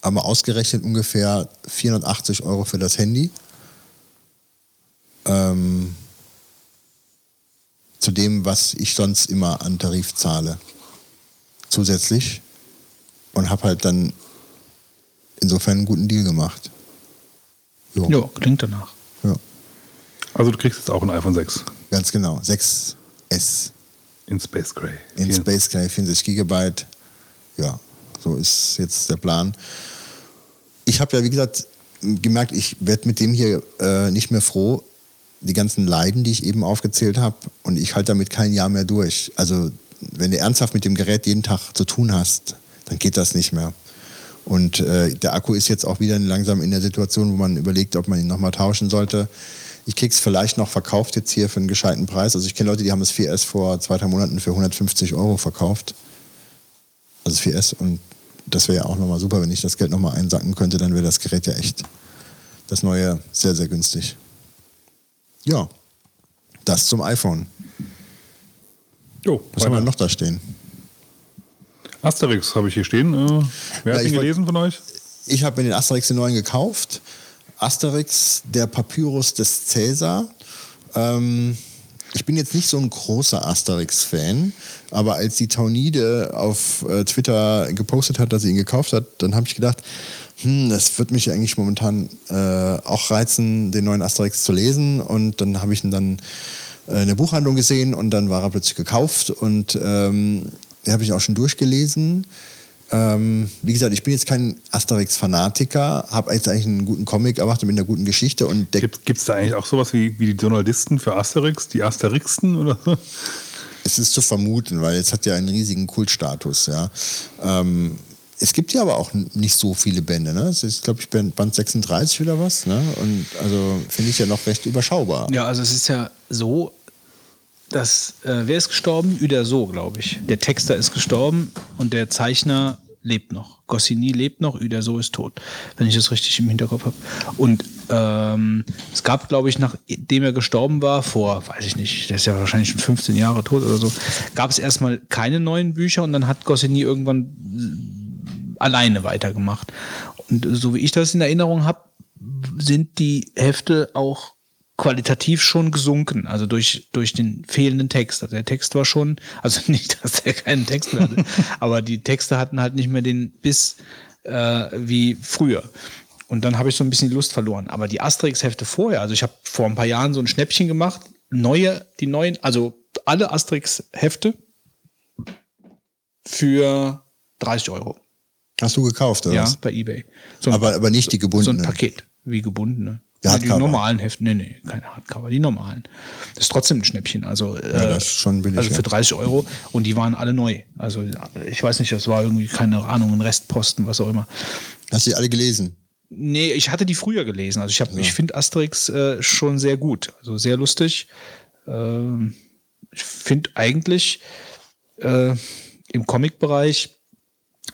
aber ausgerechnet ungefähr 480 Euro für das Handy. Ähm, zu dem, was ich sonst immer an Tarif zahle. Zusätzlich. Und habe halt dann insofern einen guten Deal gemacht. Jo. Ja, klingt danach. Ja. Also du kriegst jetzt auch ein iPhone 6. Ganz genau, 6S. In Space Gray. In Space Gray, 64 Gigabyte. Ja, so ist jetzt der Plan. Ich habe ja, wie gesagt, gemerkt, ich werde mit dem hier äh, nicht mehr froh. Die ganzen Leiden, die ich eben aufgezählt habe, und ich halte damit kein Jahr mehr durch. Also, wenn du ernsthaft mit dem Gerät jeden Tag zu tun hast, dann geht das nicht mehr. Und äh, der Akku ist jetzt auch wieder langsam in der Situation, wo man überlegt, ob man ihn nochmal tauschen sollte. Ich krieg's vielleicht noch verkauft jetzt hier für einen gescheiten Preis. Also ich kenne Leute, die haben das 4S vor zwei, drei Monaten für 150 Euro verkauft. Also das 4S. Und das wäre ja auch nochmal super, wenn ich das Geld nochmal einsacken könnte, dann wäre das Gerät ja echt das neue sehr, sehr günstig. Ja, das zum iPhone. Jo, Was haben wir noch da stehen? Asterix habe ich hier stehen. Äh, wer ja, hat ihn gelesen von euch? Ich habe mir den Asterix den neuen gekauft. Asterix, der Papyrus des Cäsar. Ähm, ich bin jetzt nicht so ein großer Asterix-Fan, aber als die Taunide auf äh, Twitter gepostet hat, dass sie ihn gekauft hat, dann habe ich gedacht, hm, das wird mich eigentlich momentan äh, auch reizen, den neuen Asterix zu lesen. Und dann habe ich ihn dann äh, in der Buchhandlung gesehen und dann war er plötzlich gekauft und ähm, den habe ich auch schon durchgelesen. Ähm, wie gesagt, ich bin jetzt kein Asterix-Fanatiker, habe jetzt eigentlich einen guten Comic erwartet mit einer guten Geschichte. und Gibt es da eigentlich auch sowas wie, wie die Journalisten für Asterix, die Asterixen oder so? Es ist zu vermuten, weil es hat ja einen riesigen Kultstatus. Ja. Ähm, es gibt ja aber auch nicht so viele Bände. Ne? Es ist, glaube ich, Band 36 oder was. Ne? Und also finde ich ja noch recht überschaubar. Ja, also es ist ja so, das, äh, wer ist gestorben? Uderso, glaube ich. Der Texter ist gestorben und der Zeichner lebt noch. Goscinny lebt noch, Uderso ist tot, wenn ich das richtig im Hinterkopf habe. Und ähm, es gab, glaube ich, nachdem er gestorben war, vor, weiß ich nicht, der ist ja wahrscheinlich schon 15 Jahre tot oder so, gab es erstmal keine neuen Bücher und dann hat Goscinny irgendwann alleine weitergemacht. Und so wie ich das in Erinnerung habe, sind die Hefte auch qualitativ schon gesunken, also durch, durch den fehlenden Text. Also der Text war schon, also nicht, dass er keinen Text mehr hatte, aber die Texte hatten halt nicht mehr den Biss äh, wie früher. Und dann habe ich so ein bisschen die Lust verloren. Aber die Asterix-Hefte vorher, also ich habe vor ein paar Jahren so ein Schnäppchen gemacht, neue, die neuen, also alle Asterix-Hefte für 30 Euro. Hast du gekauft, oder? Ja, bei eBay. So aber, aber nicht die gebundene. So ein Paket, wie gebundene. Ja, die normalen Hefte, nee, nee, keine Hardcover, die normalen. Das ist trotzdem ein Schnäppchen. Also, äh, ja, billig, also für 30 Euro und die waren alle neu. Also ich weiß nicht, das war irgendwie, keine Ahnung, ein Restposten, was auch immer. Hast du die alle gelesen? Nee, ich hatte die früher gelesen. Also ich habe, ja. ich finde Asterix äh, schon sehr gut. Also sehr lustig. Äh, ich finde eigentlich äh, im Comic-Bereich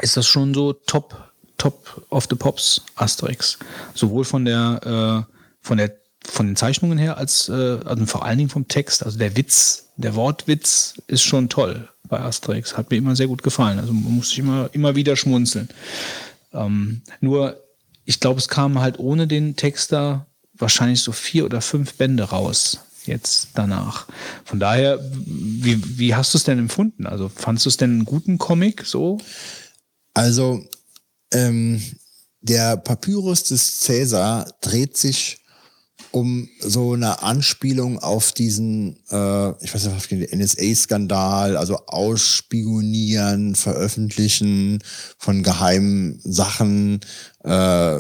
ist das schon so top, top of the Pops Asterix. Sowohl von der äh, von der von den Zeichnungen her als äh, also vor allen Dingen vom Text. Also der Witz, der Wortwitz ist schon toll bei Asterix. Hat mir immer sehr gut gefallen. Also man muss sich immer, immer wieder schmunzeln. Ähm, nur, ich glaube, es kamen halt ohne den Texter wahrscheinlich so vier oder fünf Bände raus jetzt danach. Von daher, wie, wie hast du es denn empfunden? Also fandest du es denn einen guten Comic so? Also, ähm, der Papyrus des Cäsar dreht sich um so eine Anspielung auf diesen, äh, ich weiß nicht, auf den NSA-Skandal, also Ausspionieren, Veröffentlichen von geheimen Sachen, äh,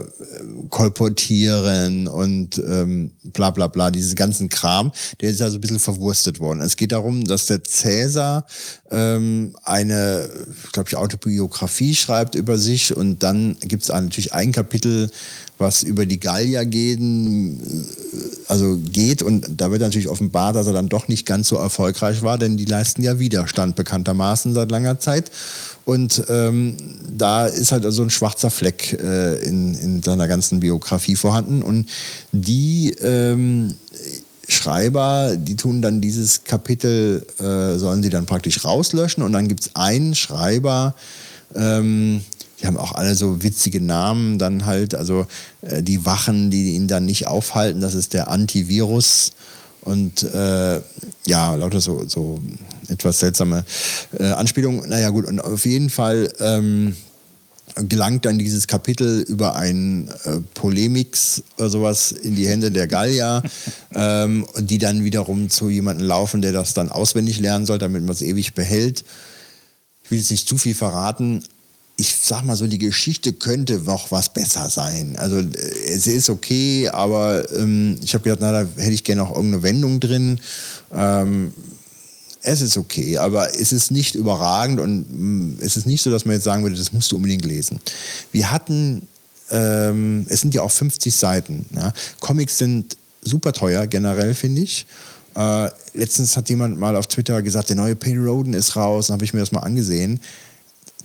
kolportieren und ähm, bla bla bla, dieses ganzen Kram, der ist also ein bisschen verwurstet worden. Es geht darum, dass der Cäsar ähm, eine, glaube ich, Autobiografie schreibt über sich und dann gibt es natürlich ein Kapitel, was über die Gallier gehen, also geht und da wird natürlich offenbar, dass er dann doch nicht ganz so erfolgreich war, denn die leisten ja Widerstand bekanntermaßen seit langer Zeit. Und ähm, da ist halt so ein schwarzer Fleck äh, in, in seiner ganzen Biografie vorhanden. Und die ähm, Schreiber, die tun dann dieses Kapitel, äh, sollen sie dann praktisch rauslöschen. Und dann gibt es einen Schreiber, ähm, die haben auch alle so witzige Namen dann halt, also äh, die Wachen, die ihn dann nicht aufhalten, das ist der Antivirus und äh, ja, lauter so, so etwas seltsame äh, Anspielungen. Naja gut, und auf jeden Fall ähm, gelangt dann dieses Kapitel über ein äh, Polemix oder sowas in die Hände der Gallier, ähm, die dann wiederum zu jemandem laufen, der das dann auswendig lernen soll, damit man es ewig behält. Ich will jetzt nicht zu viel verraten, ich sag mal so, die Geschichte könnte noch was besser sein. Also äh, es ist okay, aber ähm, ich habe gedacht, na, da hätte ich gerne noch irgendeine Wendung drin. Ähm, es ist okay, aber es ist nicht überragend und mh, es ist nicht so, dass man jetzt sagen würde, das musst du unbedingt lesen. Wir hatten, ähm, es sind ja auch 50 Seiten. Ja? Comics sind super teuer generell, finde ich. Äh, letztens hat jemand mal auf Twitter gesagt, der neue Payne Roden ist raus, dann habe ich mir das mal angesehen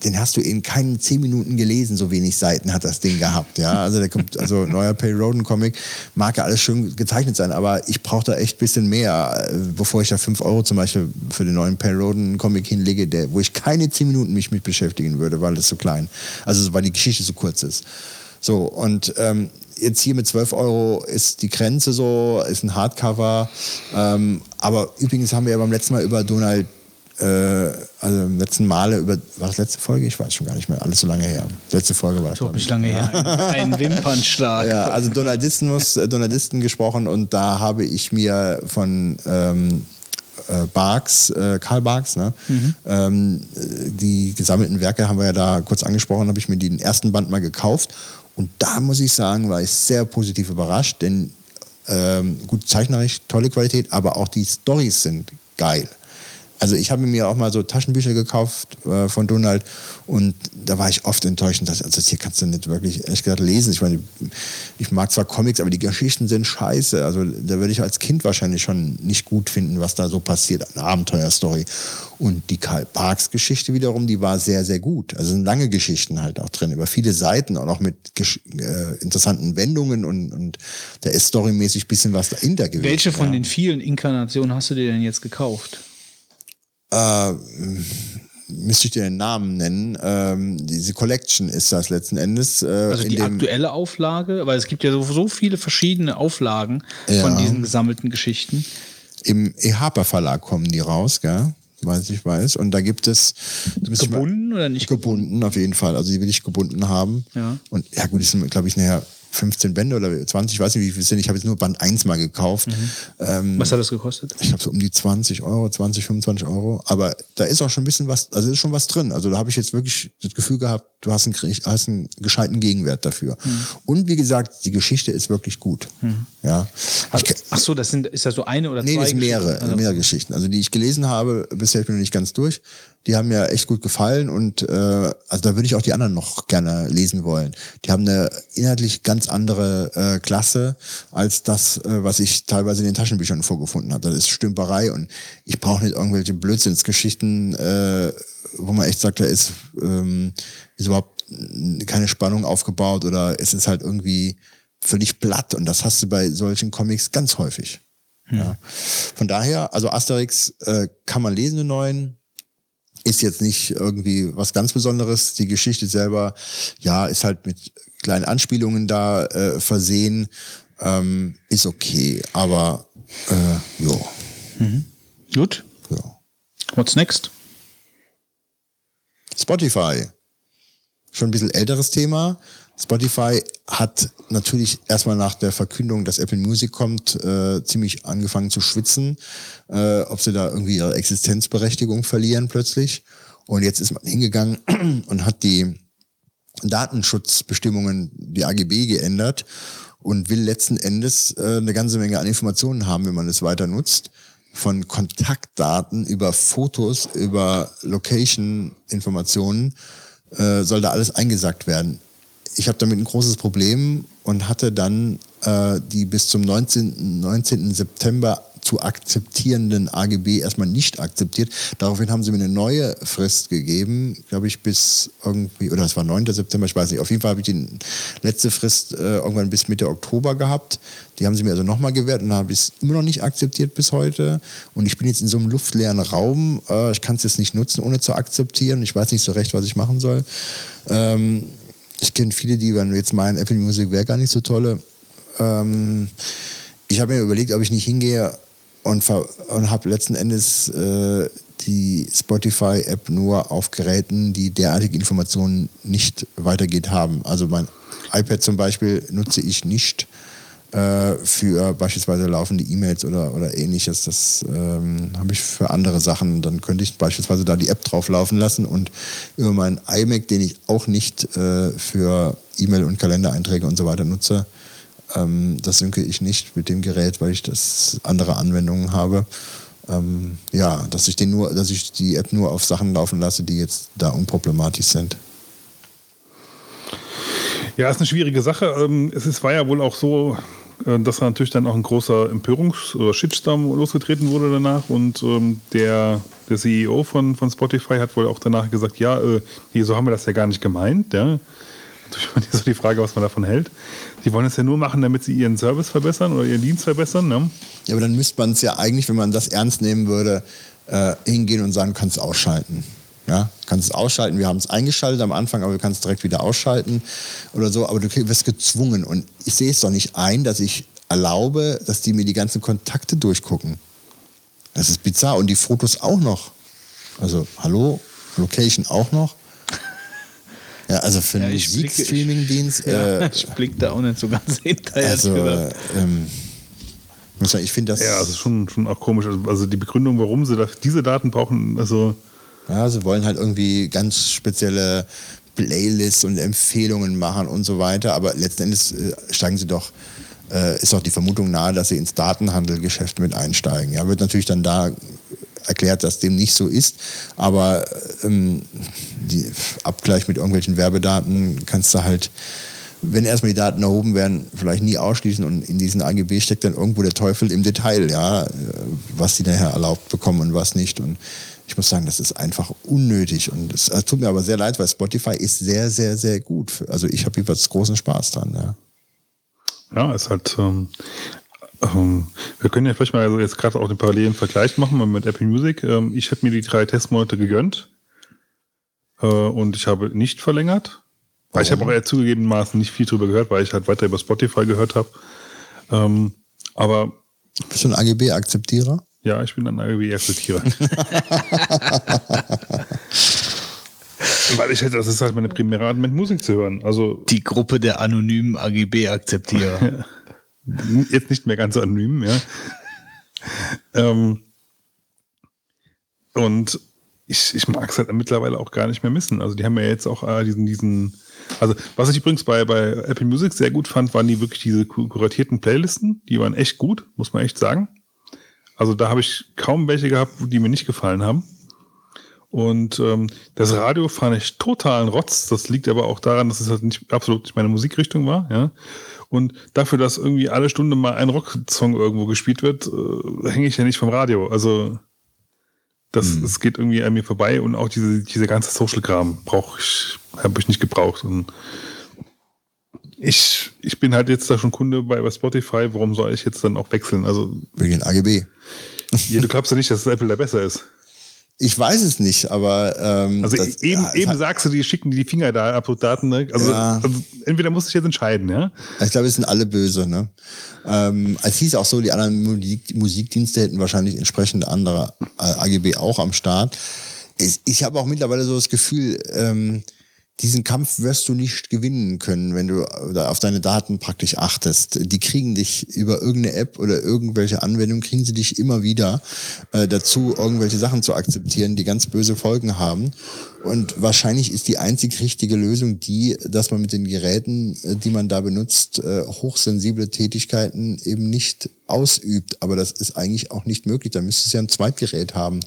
den hast du in keinen zehn Minuten gelesen, so wenig Seiten hat das Ding gehabt. Ja, also der kommt, also neuer Pay Roden Comic mag ja alles schön gezeichnet sein, aber ich brauche da echt ein bisschen mehr, äh, bevor ich da fünf Euro zum Beispiel für den neuen Pay Roden Comic hinlege, der, wo ich keine zehn Minuten mich mit beschäftigen würde, weil das so klein, also weil die Geschichte so kurz ist. So und ähm, jetzt hier mit 12 Euro ist die Grenze so, ist ein Hardcover. Ähm, aber übrigens haben wir ja beim letzten Mal über Donald äh, also im letzten Male über, war das letzte Folge? Ich weiß schon gar nicht mehr, alles so lange her. Letzte Folge war das. Doch nicht lange her. Ein, ein Wimpernschlag. Ja, also Donaldismus, äh, Donaldisten gesprochen und da habe ich mir von ähm, äh, Barks, äh, Karl Barks, ne? Mhm. Ähm, die gesammelten Werke haben wir ja da kurz angesprochen, habe ich mir den ersten Band mal gekauft und da muss ich sagen, war ich sehr positiv überrascht, denn ähm, gut zeichnerisch, tolle Qualität, aber auch die Stories sind geil. Also ich habe mir auch mal so Taschenbücher gekauft äh, von Donald und da war ich oft enttäuscht. Dass, also hier kannst du nicht wirklich, ehrlich gesagt, lesen. Ich meine, ich mag zwar Comics, aber die Geschichten sind scheiße. Also da würde ich als Kind wahrscheinlich schon nicht gut finden, was da so passiert. Eine Abenteuerstory. Und die Karl Barks Geschichte wiederum, die war sehr, sehr gut. Also sind lange Geschichten halt auch drin, über viele Seiten und auch mit äh, interessanten Wendungen und, und da ist storymäßig bisschen was dahinter gewesen. Welche von ja. den vielen Inkarnationen hast du dir denn jetzt gekauft? Äh, müsste ich dir den Namen nennen. Ähm, diese Collection ist das letzten Endes. Äh, also die aktuelle Auflage, weil es gibt ja so, so viele verschiedene Auflagen ja. von diesen gesammelten Geschichten. Im E-Harper Verlag kommen die raus, gell? Weiß ich weiß. Und da gibt es. Gebunden oder nicht gebunden? auf jeden Fall. Also die will ich gebunden haben. Ja. Und ja gut, die sind, glaube ich, nachher 15 Bände oder 20, ich weiß nicht, wie viel sind. Ich habe jetzt nur Band 1 mal gekauft. Mhm. Ähm, was hat das gekostet? Ich glaube so um die 20 Euro, 20, 25 Euro. Aber da ist auch schon ein bisschen was, also ist schon was drin. Also da habe ich jetzt wirklich das Gefühl gehabt, du hast einen, hast einen gescheiten Gegenwert dafür. Mhm. Und wie gesagt, die Geschichte ist wirklich gut. Mhm. Ja. Ach, ach, so, das sind, ist das so eine oder nee, zwei? Nee, das sind mehrere, also. mehrere Geschichten. Also die ich gelesen habe, bisher bin ich noch nicht ganz durch die haben mir echt gut gefallen und äh, also da würde ich auch die anderen noch gerne lesen wollen. Die haben eine inhaltlich ganz andere äh, Klasse als das, äh, was ich teilweise in den Taschenbüchern vorgefunden habe. Das ist Stümperei und ich brauche nicht irgendwelche Blödsinnsgeschichten, äh, wo man echt sagt, da ist, ähm, ist überhaupt keine Spannung aufgebaut oder es ist halt irgendwie völlig platt und das hast du bei solchen Comics ganz häufig. Hm. Ja. Von daher, also Asterix äh, kann man lesen, den neuen, ist jetzt nicht irgendwie was ganz Besonderes. Die Geschichte selber, ja, ist halt mit kleinen Anspielungen da äh, versehen. Ähm, ist okay, aber äh, jo. Mhm. Gut. Ja. What's next? Spotify. Schon ein bisschen älteres Thema. Spotify hat natürlich erstmal nach der Verkündung, dass Apple Music kommt, äh, ziemlich angefangen zu schwitzen, äh, ob sie da irgendwie ihre Existenzberechtigung verlieren plötzlich. Und jetzt ist man hingegangen und hat die Datenschutzbestimmungen, die AGB geändert und will letzten Endes äh, eine ganze Menge an Informationen haben, wenn man es weiter nutzt. Von Kontaktdaten über Fotos, über Location-Informationen äh, soll da alles eingesackt werden ich habe damit ein großes Problem und hatte dann äh, die bis zum 19. 19. September zu akzeptierenden AGB erstmal nicht akzeptiert. Daraufhin haben sie mir eine neue Frist gegeben, glaube ich, bis irgendwie, oder es war 9. September, ich weiß nicht. Auf jeden Fall habe ich die letzte Frist äh, irgendwann bis Mitte Oktober gehabt. Die haben sie mir also nochmal gewährt und habe ich es immer noch nicht akzeptiert bis heute. Und ich bin jetzt in so einem luftleeren Raum. Äh, ich kann es jetzt nicht nutzen, ohne zu akzeptieren. Ich weiß nicht so recht, was ich machen soll. Ähm, ich kenne viele, die wenn jetzt meinen, Apple Music wäre gar nicht so tolle. Ähm, ich habe mir überlegt, ob ich nicht hingehe und, und habe letzten Endes äh, die Spotify-App nur auf Geräten, die derartige Informationen nicht weitergeht haben. Also mein iPad zum Beispiel nutze ich nicht äh, für beispielsweise laufende E-Mails oder, oder ähnliches. Das ähm, habe ich für andere Sachen. Dann könnte ich beispielsweise da die App drauf laufen lassen und über meinen iMac, den ich auch nicht äh, für E-Mail und Kalendereinträge und so weiter nutze, ähm, das synke ich nicht mit dem Gerät, weil ich das andere Anwendungen habe. Ähm, ja, dass ich den nur, dass ich die App nur auf Sachen laufen lasse, die jetzt da unproblematisch sind. Ja, ist eine schwierige Sache. Ähm, es war ja wohl auch so, dass natürlich dann auch ein großer Empörungs- oder Shitstorm losgetreten wurde danach und ähm, der, der CEO von, von Spotify hat wohl auch danach gesagt, ja, äh, nee, so haben wir das ja gar nicht gemeint. Ja. Natürlich so die Frage, was man davon hält. Die wollen es ja nur machen, damit sie ihren Service verbessern oder ihren Dienst verbessern. Ne? Ja, aber dann müsste man es ja eigentlich, wenn man das ernst nehmen würde, äh, hingehen und sagen, kannst ausschalten. Ja, kannst es ausschalten. Wir haben es eingeschaltet am Anfang, aber du kannst es direkt wieder ausschalten oder so. Aber du wirst gezwungen. Und ich sehe es doch nicht ein, dass ich erlaube, dass die mir die ganzen Kontakte durchgucken. Das ist bizarr. Und die Fotos auch noch. Also, hallo, Location auch noch. Ja, also für einen ja, Musikstreaming-Dienst. Ja, äh, ich blick da auch nicht so ganz hinterher. Also, ähm, ich finde das. Ja, also schon, schon auch komisch. Also, also die Begründung, warum sie diese Daten brauchen, also. Ja, sie wollen halt irgendwie ganz spezielle Playlists und Empfehlungen machen und so weiter. Aber letzten Endes äh, steigen sie doch, äh, ist doch die Vermutung nahe, dass sie ins Datenhandelgeschäft mit einsteigen. Ja, wird natürlich dann da erklärt, dass dem nicht so ist. Aber ähm, die Abgleich mit irgendwelchen Werbedaten kannst du halt, wenn erstmal die Daten erhoben werden, vielleicht nie ausschließen. Und in diesen AGB steckt dann irgendwo der Teufel im Detail, ja, was sie nachher erlaubt bekommen und was nicht. Und ich muss sagen, das ist einfach unnötig. Und es tut mir aber sehr leid, weil Spotify ist sehr, sehr, sehr gut. Also ich habe jeweils großen Spaß dran, ja. Ja, ist halt, ähm, ähm, wir können ja vielleicht mal also jetzt gerade auch den parallelen Vergleich machen mit Apple Music. Ähm, ich habe mir die drei Testmonate gegönnt äh, und ich habe nicht verlängert. Weil ich habe auch eher zugegebenermaßen nicht viel drüber gehört, weil ich halt weiter über Spotify gehört habe. Ähm, aber bist du ein AGB-Akzeptierer? Ja, ich bin ein AGB-Akzeptierer. Weil ich halt, das ist halt meine primäre Art, mit Musik zu hören. Also die Gruppe der anonymen AGB-Akzeptierer. Jetzt nicht mehr ganz anonym, ja. ähm, und ich, ich mag es halt mittlerweile auch gar nicht mehr missen. Also die haben ja jetzt auch äh, diesen, diesen, also was ich übrigens bei, bei Apple Music sehr gut fand, waren die wirklich diese kuratierten Playlisten. Die waren echt gut, muss man echt sagen. Also da habe ich kaum welche gehabt, die mir nicht gefallen haben. Und ähm, das Radio fand ich totalen Rotz. Das liegt aber auch daran, dass es halt nicht absolut nicht meine Musikrichtung war. Ja. Und dafür, dass irgendwie alle Stunde mal ein Rocksong irgendwo gespielt wird, äh, hänge ich ja nicht vom Radio. Also das, hm. das geht irgendwie an mir vorbei und auch diese, diese ganze Social-Kram brauche ich, habe ich nicht gebraucht. Und ich, ich bin halt jetzt da schon Kunde bei, bei Spotify. Warum soll ich jetzt dann auch wechseln? Also wegen AGB. Ja, du glaubst ja nicht, dass Apple da besser ist. Ich weiß es nicht, aber ähm, also das, eben, ja, eben sagst du, die schicken die Finger da ab Daten. Ne? Also, ja. also, entweder musst du dich jetzt entscheiden, ja. Ich glaube, es sind alle böse. Ne? Ähm, es hieß auch so, die anderen Musik, Musikdienste hätten wahrscheinlich entsprechend andere äh, AGB auch am Start. Ich, ich habe auch mittlerweile so das Gefühl, ähm, diesen Kampf wirst du nicht gewinnen können, wenn du auf deine Daten praktisch achtest. Die kriegen dich über irgendeine App oder irgendwelche Anwendungen, kriegen sie dich immer wieder äh, dazu, irgendwelche Sachen zu akzeptieren, die ganz böse Folgen haben. Und wahrscheinlich ist die einzig richtige Lösung die, dass man mit den Geräten, äh, die man da benutzt, äh, hochsensible Tätigkeiten eben nicht ausübt. Aber das ist eigentlich auch nicht möglich. Da müsstest du ja ein Zweitgerät haben.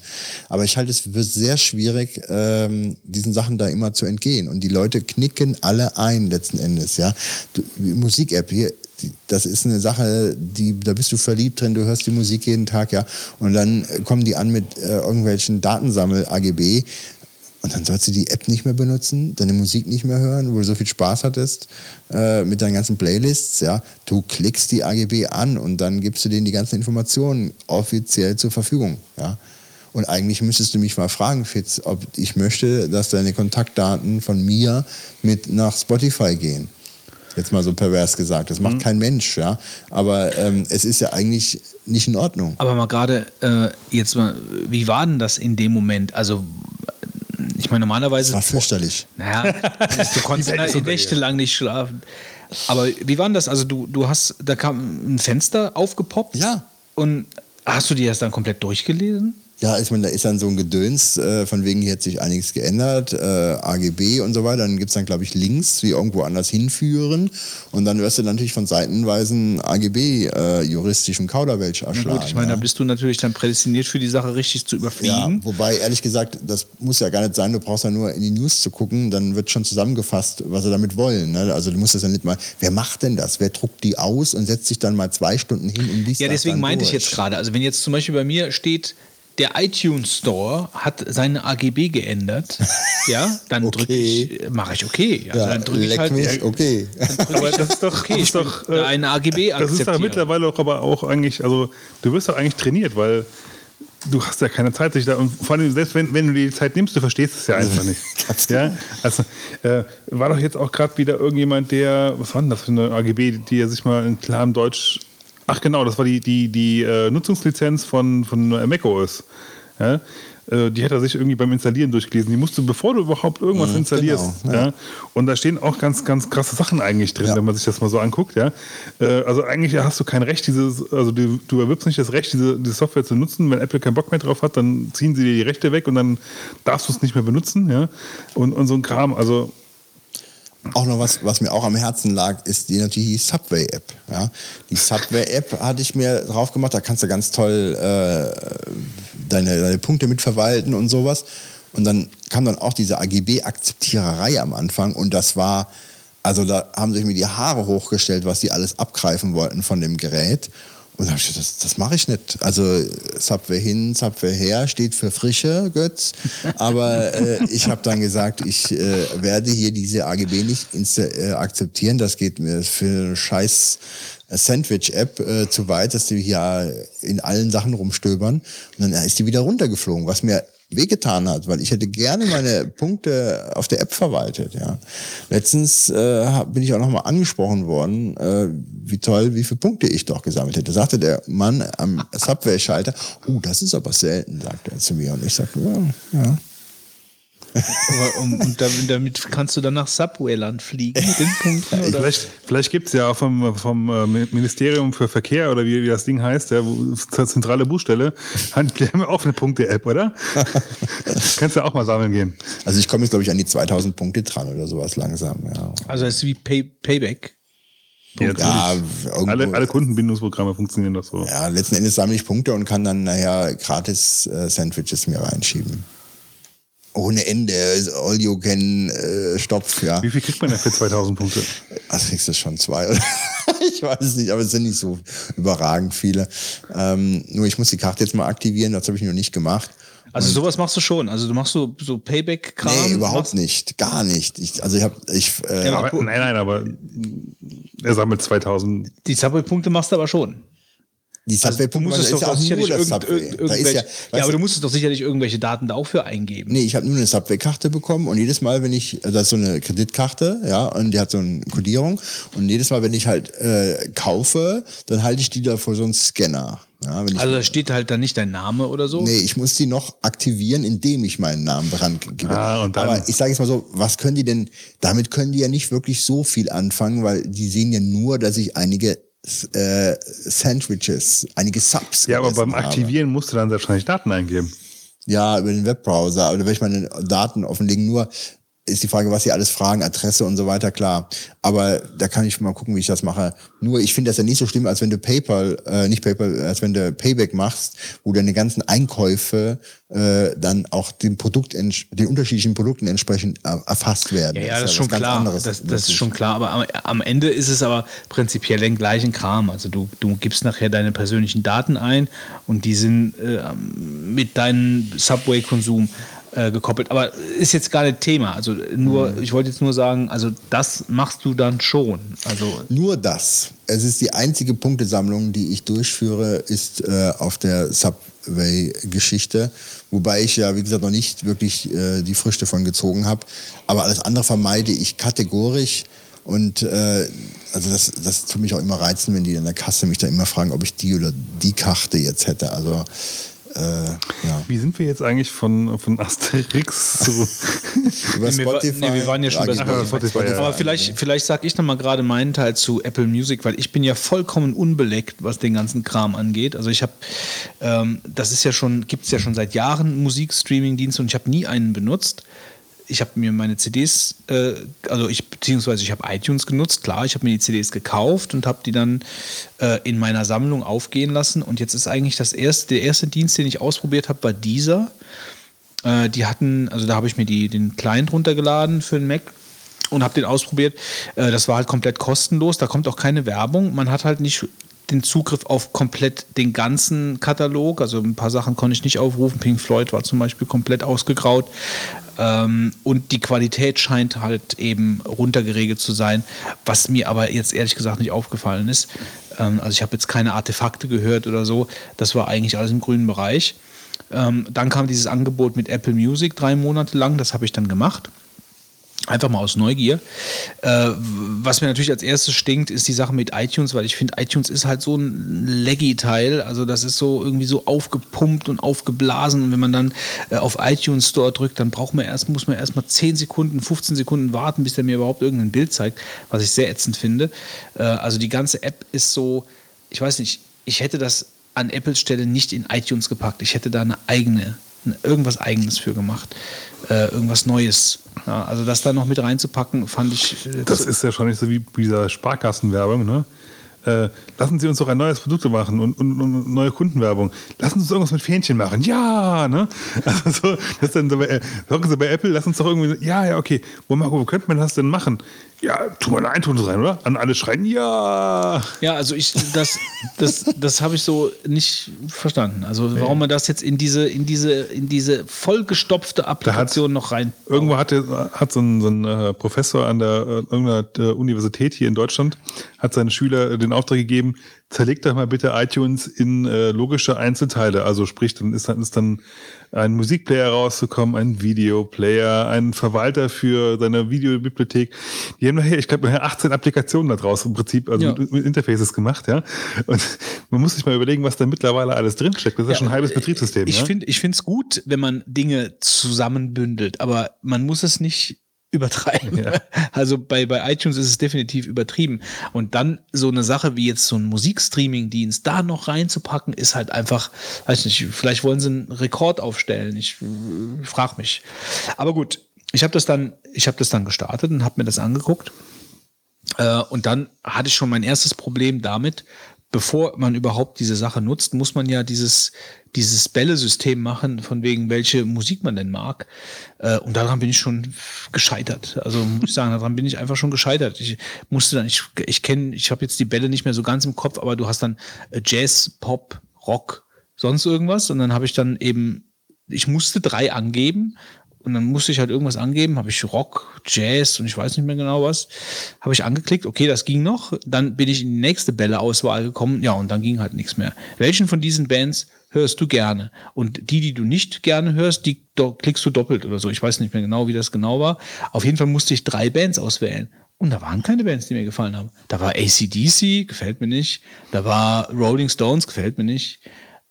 Aber ich halte es für sehr schwierig, ähm, diesen Sachen da immer zu entgehen. Und die Leute knicken alle ein letzten Endes. Ja, Musik-App hier. Das ist eine Sache, die, da bist du verliebt drin, du hörst die Musik jeden Tag, ja. Und dann kommen die an mit äh, irgendwelchen Datensammel-AGB. Und dann sollst du die App nicht mehr benutzen, deine Musik nicht mehr hören, wo du so viel Spaß hattest äh, mit deinen ganzen Playlists. Ja, du klickst die AGB an und dann gibst du denen die ganzen Informationen offiziell zur Verfügung. Ja, und eigentlich müsstest du mich mal fragen, Fitz, ob ich möchte, dass deine Kontaktdaten von mir mit nach Spotify gehen. Jetzt mal so pervers gesagt. Das macht kein Mensch, ja. Aber ähm, es ist ja eigentlich nicht in Ordnung. Aber mal gerade äh, jetzt mal, wie war denn das in dem Moment? Also, ich meine, normalerweise. War fürchterlich. Naja, du konntest ja nächtelang nicht schlafen. Aber wie war denn das? Also, du, du hast, da kam ein Fenster aufgepoppt. Ja. Und hast du dir das dann komplett durchgelesen? Ja, ich meine, da ist dann so ein Gedöns, äh, von wegen hier hat sich einiges geändert, äh, AGB und so weiter. Dann gibt's dann, glaube ich, Links, die irgendwo anders hinführen. Und dann wirst du natürlich von seitenweisen AGB äh, Kauderwelsch Na erschlagen. gut, ich meine, ja. da bist du natürlich dann prädestiniert für die Sache richtig zu Ja, überfliegen. wobei ehrlich gesagt, das muss ja gar nicht sein, du brauchst ja nur in die News zu gucken, dann wird schon zusammengefasst, was sie damit wollen. Ne? Also du musst das ja nicht mal, wer macht denn das? Wer druckt die aus und setzt sich dann mal zwei Stunden hin und liest Ja, das deswegen dann meinte ich durch? jetzt gerade, also wenn jetzt zum Beispiel bei mir steht, der iTunes Store hat seine AGB geändert, ja, dann drücke ich, mache ich okay. Also Ja, dann drücke ich halt, mich, okay. Aber das ist doch, okay, das ich ist doch, äh, eine AGB das ist doch akzeptieren. mittlerweile auch aber auch eigentlich, also du wirst doch eigentlich trainiert, weil du hast ja keine Zeit, sich da und vor allem selbst wenn, wenn du dir die Zeit nimmst, du verstehst es ja einfach nicht. Ja, also äh, war doch jetzt auch gerade wieder irgendjemand, der, was war denn das für eine AGB, die er sich mal in klarem Deutsch, ach genau, das war die die die äh, Nutzungslizenz von von äh, macOS. Ja, äh, die hat er sich irgendwie beim Installieren durchgelesen. Die musst du, bevor du überhaupt irgendwas Mhm, installierst. genau, ja. ja. Und da stehen auch ganz, ganz krasse Sachen eigentlich drin, wenn man sich das mal so anguckt. Ja. Äh, Also eigentlich hast du kein Recht, dieses, also du, du erwirbst nicht das Recht, diese, diese Software zu nutzen. Wenn Apple keinen Bock mehr drauf hat, dann ziehen sie dir die Rechte weg und dann darfst du es nicht mehr benutzen. Ja. Und, und so ein Kram. Also Auch noch was, was mir auch am Herzen lag, ist die die Subway-App. Ja? Die Subway-App hatte ich mir drauf gemacht, da kannst du ganz toll äh, deine, deine Punkte mitverwalten und sowas. Und dann kam dann auch diese AGB-Akzeptiererei am Anfang und das war, also da haben sich mir die Haare hochgestellt, was die alles abgreifen wollten von dem Gerät. Und da hab ich gesagt, das, das mache ich nicht. Also Subway hin, Subway her steht für Frische, Götz. Aber äh, ich habe dann gesagt, ich äh, werde hier diese AGB nicht äh, akzeptieren. Das geht mir für eine scheiß Sandwich-App äh, zu weit, dass die hier in allen Sachen rumstöbern. Und dann ist die wieder runtergeflogen, was mir wehgetan hat, weil ich hätte gerne meine Punkte auf der App verwaltet. Ja. Letztens äh, bin ich auch nochmal angesprochen worden, äh, wie toll, wie viele Punkte ich doch gesammelt hätte. Sagte der Mann am Subway-Schalter, oh, das ist aber selten, sagte er zu mir. Und ich sagte, ja, ja. Aber, um, und damit, kannst du dann nach Subwayland fliegen mit den Punkten? Oder? vielleicht, vielleicht gibt es ja auch vom, vom äh, Ministerium für Verkehr oder wie, wie das Ding heißt, ja, wo- zur zentrale Buchstelle, haben die haben ja auch eine Punkte-App, oder? Kannst du auch mal sammeln gehen. Also ich komme jetzt, glaube ich, an die 2000 Punkte dran oder sowas langsam. Ja, Also es ist wie Pay, Payback. Ja, ja alle, alle Kundenbindungsprogramme funktionieren doch so. ja, letzten Endes sammle ich Punkte und kann dann nachher gratis äh, Sandwiches mir reinschieben. Ohne Ende, all you can äh, Stopf, ja. Wie viel kriegt man denn für 2000 Punkte? Also kriegst du schon zwei, oder? ich weiß es nicht, aber es sind nicht so überragend viele. Ähm, nur ich muss die Karte jetzt mal aktivieren, das habe ich noch nicht gemacht. Also sowas machst du schon. Also du machst so, so Payback-Kram. Nee, überhaupt machst- nicht, gar nicht. Ich, also ich habe, ich, äh, Ja, Aber, nein, nein, aber er sammelt 2000. Die Subway-Punkte machst du aber schon. Die Also du Subway-Punkte musstest ist doch, ja auch sicherlich nur das Subway. Da ist irgendwelche, ja, ja, aber du, musstest doch sicherlich irgendwelche Daten da auch für eingeben. Nee, ich habe nur eine Subway-Karte bekommen und jedes Mal, wenn ich, das ist so eine Kreditkarte, ja, und die hat so eine Kodierung und jedes Mal, wenn ich halt äh, kaufe, dann halte ich die da vor so einen Scanner. Ja, wenn ich, Also da steht halt dann nicht dein Name oder so. nee, ich muss die noch aktivieren, indem ich meinen Namen dran gebe. Ah, und dann- Aber ich sage jetzt mal so, was können die denn, damit können die ja nicht wirklich so viel anfangen, weil die sehen ja nur, dass ich einige äh, Sandwiches, einige Subs Ja, aber beim habe. Aktivieren musst du dann wahrscheinlich Daten eingeben. Ja, über den Webbrowser. Oder wenn ich meine Daten offenlegen, nur ist die Frage, was sie alles fragen, Adresse und so weiter, klar. Aber da kann ich mal gucken, wie ich das mache. Nur ich finde das ja nicht so schlimm, als wenn du PayPal, äh, nicht PayPal, als wenn du Payback machst, wo deine ganzen Einkäufe äh, dann auch dem Produkt, den unterschiedlichen Produkten entsprechend erfasst werden. Ja, ja das, ist schon klar. Anderes, das, das ist schon klar. Aber am, am, Ende ist es aber prinzipiell den gleichen Kram. Also du, du gibst nachher deine persönlichen Daten ein und die sind äh, mit deinem Subway-Konsum äh, gekoppelt. Aber ist jetzt gar nicht Thema. Also nur, mhm. ich wollte jetzt nur sagen, also das machst du dann schon. Also nur das. Es ist die einzige Punktesammlung, die ich durchführe, ist äh, auf der Subway-Geschichte. Wobei ich ja, wie gesagt, noch nicht wirklich äh, die Früchte von gezogen habe. Aber alles andere vermeide ich kategorisch. Und äh, also das, das tut mich auch immer reizen, wenn die in der Kasse mich da immer fragen, ob ich die oder die Karte jetzt hätte. Also äh, ja. Wie sind wir jetzt eigentlich von, von Asterix zu über Spotify? Nee, wir waren ja schon bei Spotify. Spotify ja. Aber vielleicht, vielleicht sage ich noch mal gerade meinen Teil zu Apple Music, weil ich bin ja vollkommen unbeleckt, was den ganzen Kram angeht. Also ich habe, ähm, das ist ja schon, gibt es ja schon seit Jahren Musikstreaming-Dienste und ich habe nie einen benutzt ich habe mir meine CDs, äh, also ich, beziehungsweise ich habe iTunes genutzt, klar, ich habe mir die CDs gekauft und habe die dann äh, in meiner Sammlung aufgehen lassen. Und jetzt ist eigentlich das erste, der erste Dienst, den ich ausprobiert habe, war dieser. Äh, die hatten, also da habe ich mir die, den Client runtergeladen für den Mac und habe den ausprobiert. Äh, das war halt komplett kostenlos, da kommt auch keine Werbung. Man hat halt nicht den Zugriff auf komplett den ganzen Katalog. Also ein paar Sachen konnte ich nicht aufrufen. Pink Floyd war zum Beispiel komplett ausgegraut. Ähm, und die Qualität scheint halt eben runtergeregelt zu sein, was mir aber jetzt ehrlich gesagt nicht aufgefallen ist. Ähm, also ich habe jetzt keine Artefakte gehört oder so. Das war eigentlich alles im grünen Bereich. Ähm, dann kam dieses Angebot mit Apple Music drei Monate lang. Das habe ich dann gemacht. Einfach mal aus Neugier. Äh, was mir natürlich als erstes stinkt, ist die Sache mit iTunes, weil ich finde, iTunes ist halt so ein Leggy-Teil. Also das ist so irgendwie so aufgepumpt und aufgeblasen. Und wenn man dann äh, auf iTunes Store drückt, dann braucht man erst, muss man erst mal 10 Sekunden, 15 Sekunden warten, bis der mir überhaupt irgendein Bild zeigt, was ich sehr ätzend finde. Äh, also die ganze App ist so, ich weiß nicht, ich hätte das an Apples Stelle nicht in iTunes gepackt. Ich hätte da eine eigene, irgendwas eigenes für gemacht. Äh, irgendwas Neues ja, also das da noch mit reinzupacken, fand ich. Äh, das ist ja schon nicht so wie bei dieser Sparkassenwerbung, ne? Äh, lassen Sie uns doch ein neues Produkt machen und, und, und, neue Kundenwerbung. Lassen Sie uns irgendwas mit Fähnchen machen. Ja, ne? Also so, das dann so bei, äh, Sie bei Apple, lass uns doch irgendwie, ja, ja, okay. Wo, wo könnte man das denn machen? Ja, tu mal eine iTunes rein, oder? An alle schreien, ja. Ja, also ich, das, das, das habe ich so nicht verstanden. Also warum man das jetzt in diese, in diese, in diese vollgestopfte Applikation noch rein. Irgendwo hat, hat so ein, so ein äh, Professor an der äh, irgendeiner der Universität hier in Deutschland, hat seine Schüler den Auftrag gegeben, zerlegt doch mal bitte iTunes in äh, logische Einzelteile. Also sprich, dann ist dann, ist dann ein Musikplayer rauszukommen, ein Videoplayer, ein Verwalter für seine Videobibliothek. Die haben nachher, ich glaube, nachher 18 Applikationen da draus im Prinzip, also ja. mit, mit, Interfaces gemacht, ja. Und man muss sich mal überlegen, was da mittlerweile alles drinsteckt. Das ist ja, ja schon ein halbes Betriebssystem. Ich ja? finde, ich finde es gut, wenn man Dinge zusammenbündelt, aber man muss es nicht übertreiben. Ja. Also bei, bei iTunes ist es definitiv übertrieben. Und dann so eine Sache wie jetzt so ein Musikstreaming-Dienst da noch reinzupacken, ist halt einfach, weiß nicht, vielleicht wollen sie einen Rekord aufstellen. Ich, ich frage mich. Aber gut, ich habe das dann, ich habe das dann gestartet und habe mir das angeguckt. Äh, und dann hatte ich schon mein erstes Problem damit, bevor man überhaupt diese Sache nutzt, muss man ja dieses, dieses Bälle-System machen, von wegen, welche Musik man denn mag. Äh, und daran bin ich schon gescheitert. Also muss ich sagen, daran bin ich einfach schon gescheitert. Ich musste dann, ich, ich kenne, ich habe jetzt die Bälle nicht mehr so ganz im Kopf, aber du hast dann äh, Jazz, Pop, Rock, sonst irgendwas. Und dann habe ich dann eben, ich musste drei angeben und dann musste ich halt irgendwas angeben, habe ich Rock, Jazz und ich weiß nicht mehr genau was, habe ich angeklickt, okay, das ging noch, dann bin ich in die nächste Bälle-Auswahl gekommen, ja, und dann ging halt nichts mehr. Welchen von diesen Bands hörst du gerne? Und die, die du nicht gerne hörst, die klickst du doppelt oder so. Ich weiß nicht mehr genau, wie das genau war. Auf jeden Fall musste ich drei Bands auswählen. Und da waren keine Bands, die mir gefallen haben. Da war ACDC, gefällt mir nicht. Da war Rolling Stones, gefällt mir nicht.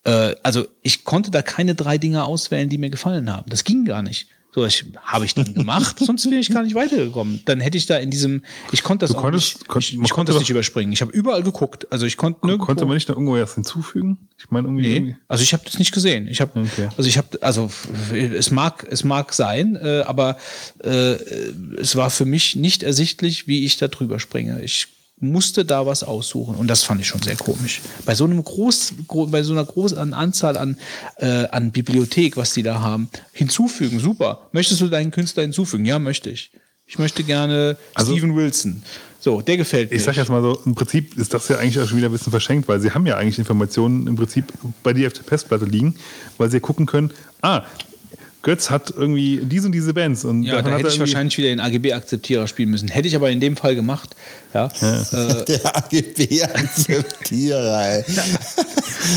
Äh, also ich konnte da keine drei Dinge auswählen, die mir gefallen haben. Das ging gar nicht. So, ich, habe ich dann gemacht, sonst wäre ich gar nicht weitergekommen. Dann hätte ich da in diesem, ich konnte das Du konntest- nicht, kon- ich, ich konnte konnte das nicht überspringen. Ich habe überall geguckt. Also ich konnte nirgendwo. Konnte man nicht noch irgendwo was hinzufügen? Ich meine, irgendwie. Nee, irgendwie- also ich habe das nicht gesehen. Ich habe, Okay. also ich habe, also es mag, es mag sein, äh, aber äh, es war für mich nicht ersichtlich, wie ich da drüber springe. Ich musste da was aussuchen und das fand ich schon sehr komisch. Bei so einem groß, gro bei so einer großen Anzahl an äh, an Bibliothek, was die da haben, hinzufügen, super. Möchtest du deinen Künstler hinzufügen? Ja, möchte ich. Ich möchte gerne Also- Steven Wilson. So, der gefällt mir. Ich sag jetzt mal so, im Prinzip ist das ja eigentlich auch schon wieder ein bisschen verschenkt, weil sie haben ja eigentlich Informationen im Prinzip bei dir auf der Festplatte liegen, weil sie gucken können, ah, Götz hat irgendwie diese und diese Bands. Und Ja, da hätte ich wahrscheinlich wieder den AGB-Akzeptierer spielen müssen. Hätte ich aber in dem Fall gemacht. Ja. Äh, Der AGB-Akzeptierer, ey.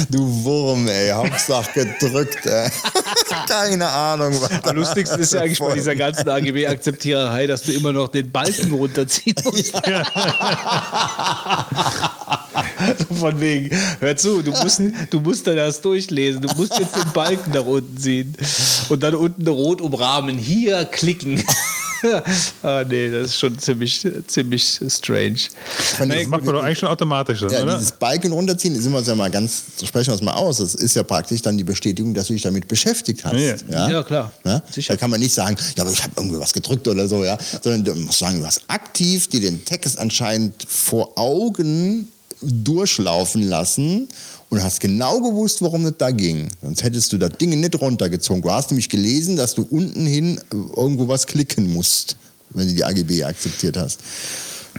Du Wurm, ey. Hauptsache gedrückt, ey. Keine Ahnung, was am lustigsten ist ja eigentlich bei dieser ganzen AGB-Akzeptiererei, dass du immer noch den Balken runterziehen musst. so von wegen, hör zu, du musst, du musst da das durchlesen. Du musst jetzt den Balken nach unten ziehen und dann unten rot umrahmen. Hier klicken. ah, nee, das ist schon ziemlich, ziemlich strange. Das macht man doch eigentlich schon automatisch, dann, Ja, oder? dieses Balken runterziehen, sind wir uns ja mal ganz, sprechen wir uns mal aus. Das ist ja praktisch dann die Bestätigung, dass du dich damit beschäftigt hast. Ja, Ja, Ja, klar. Ja? Sicher. Da kann man nicht sagen, ja, aber ich habe irgendwie was gedrückt oder so, ja. Sondern du musst sagen, du hast aktiv dir den Text anscheinend vor Augen durchlaufen lassen und hast genau gewusst, worum es da ging. Sonst hättest du das Ding nicht runtergezogen. Du hast nämlich gelesen, dass du unten hin irgendwo was klicken musst, wenn du die AGB akzeptiert hast.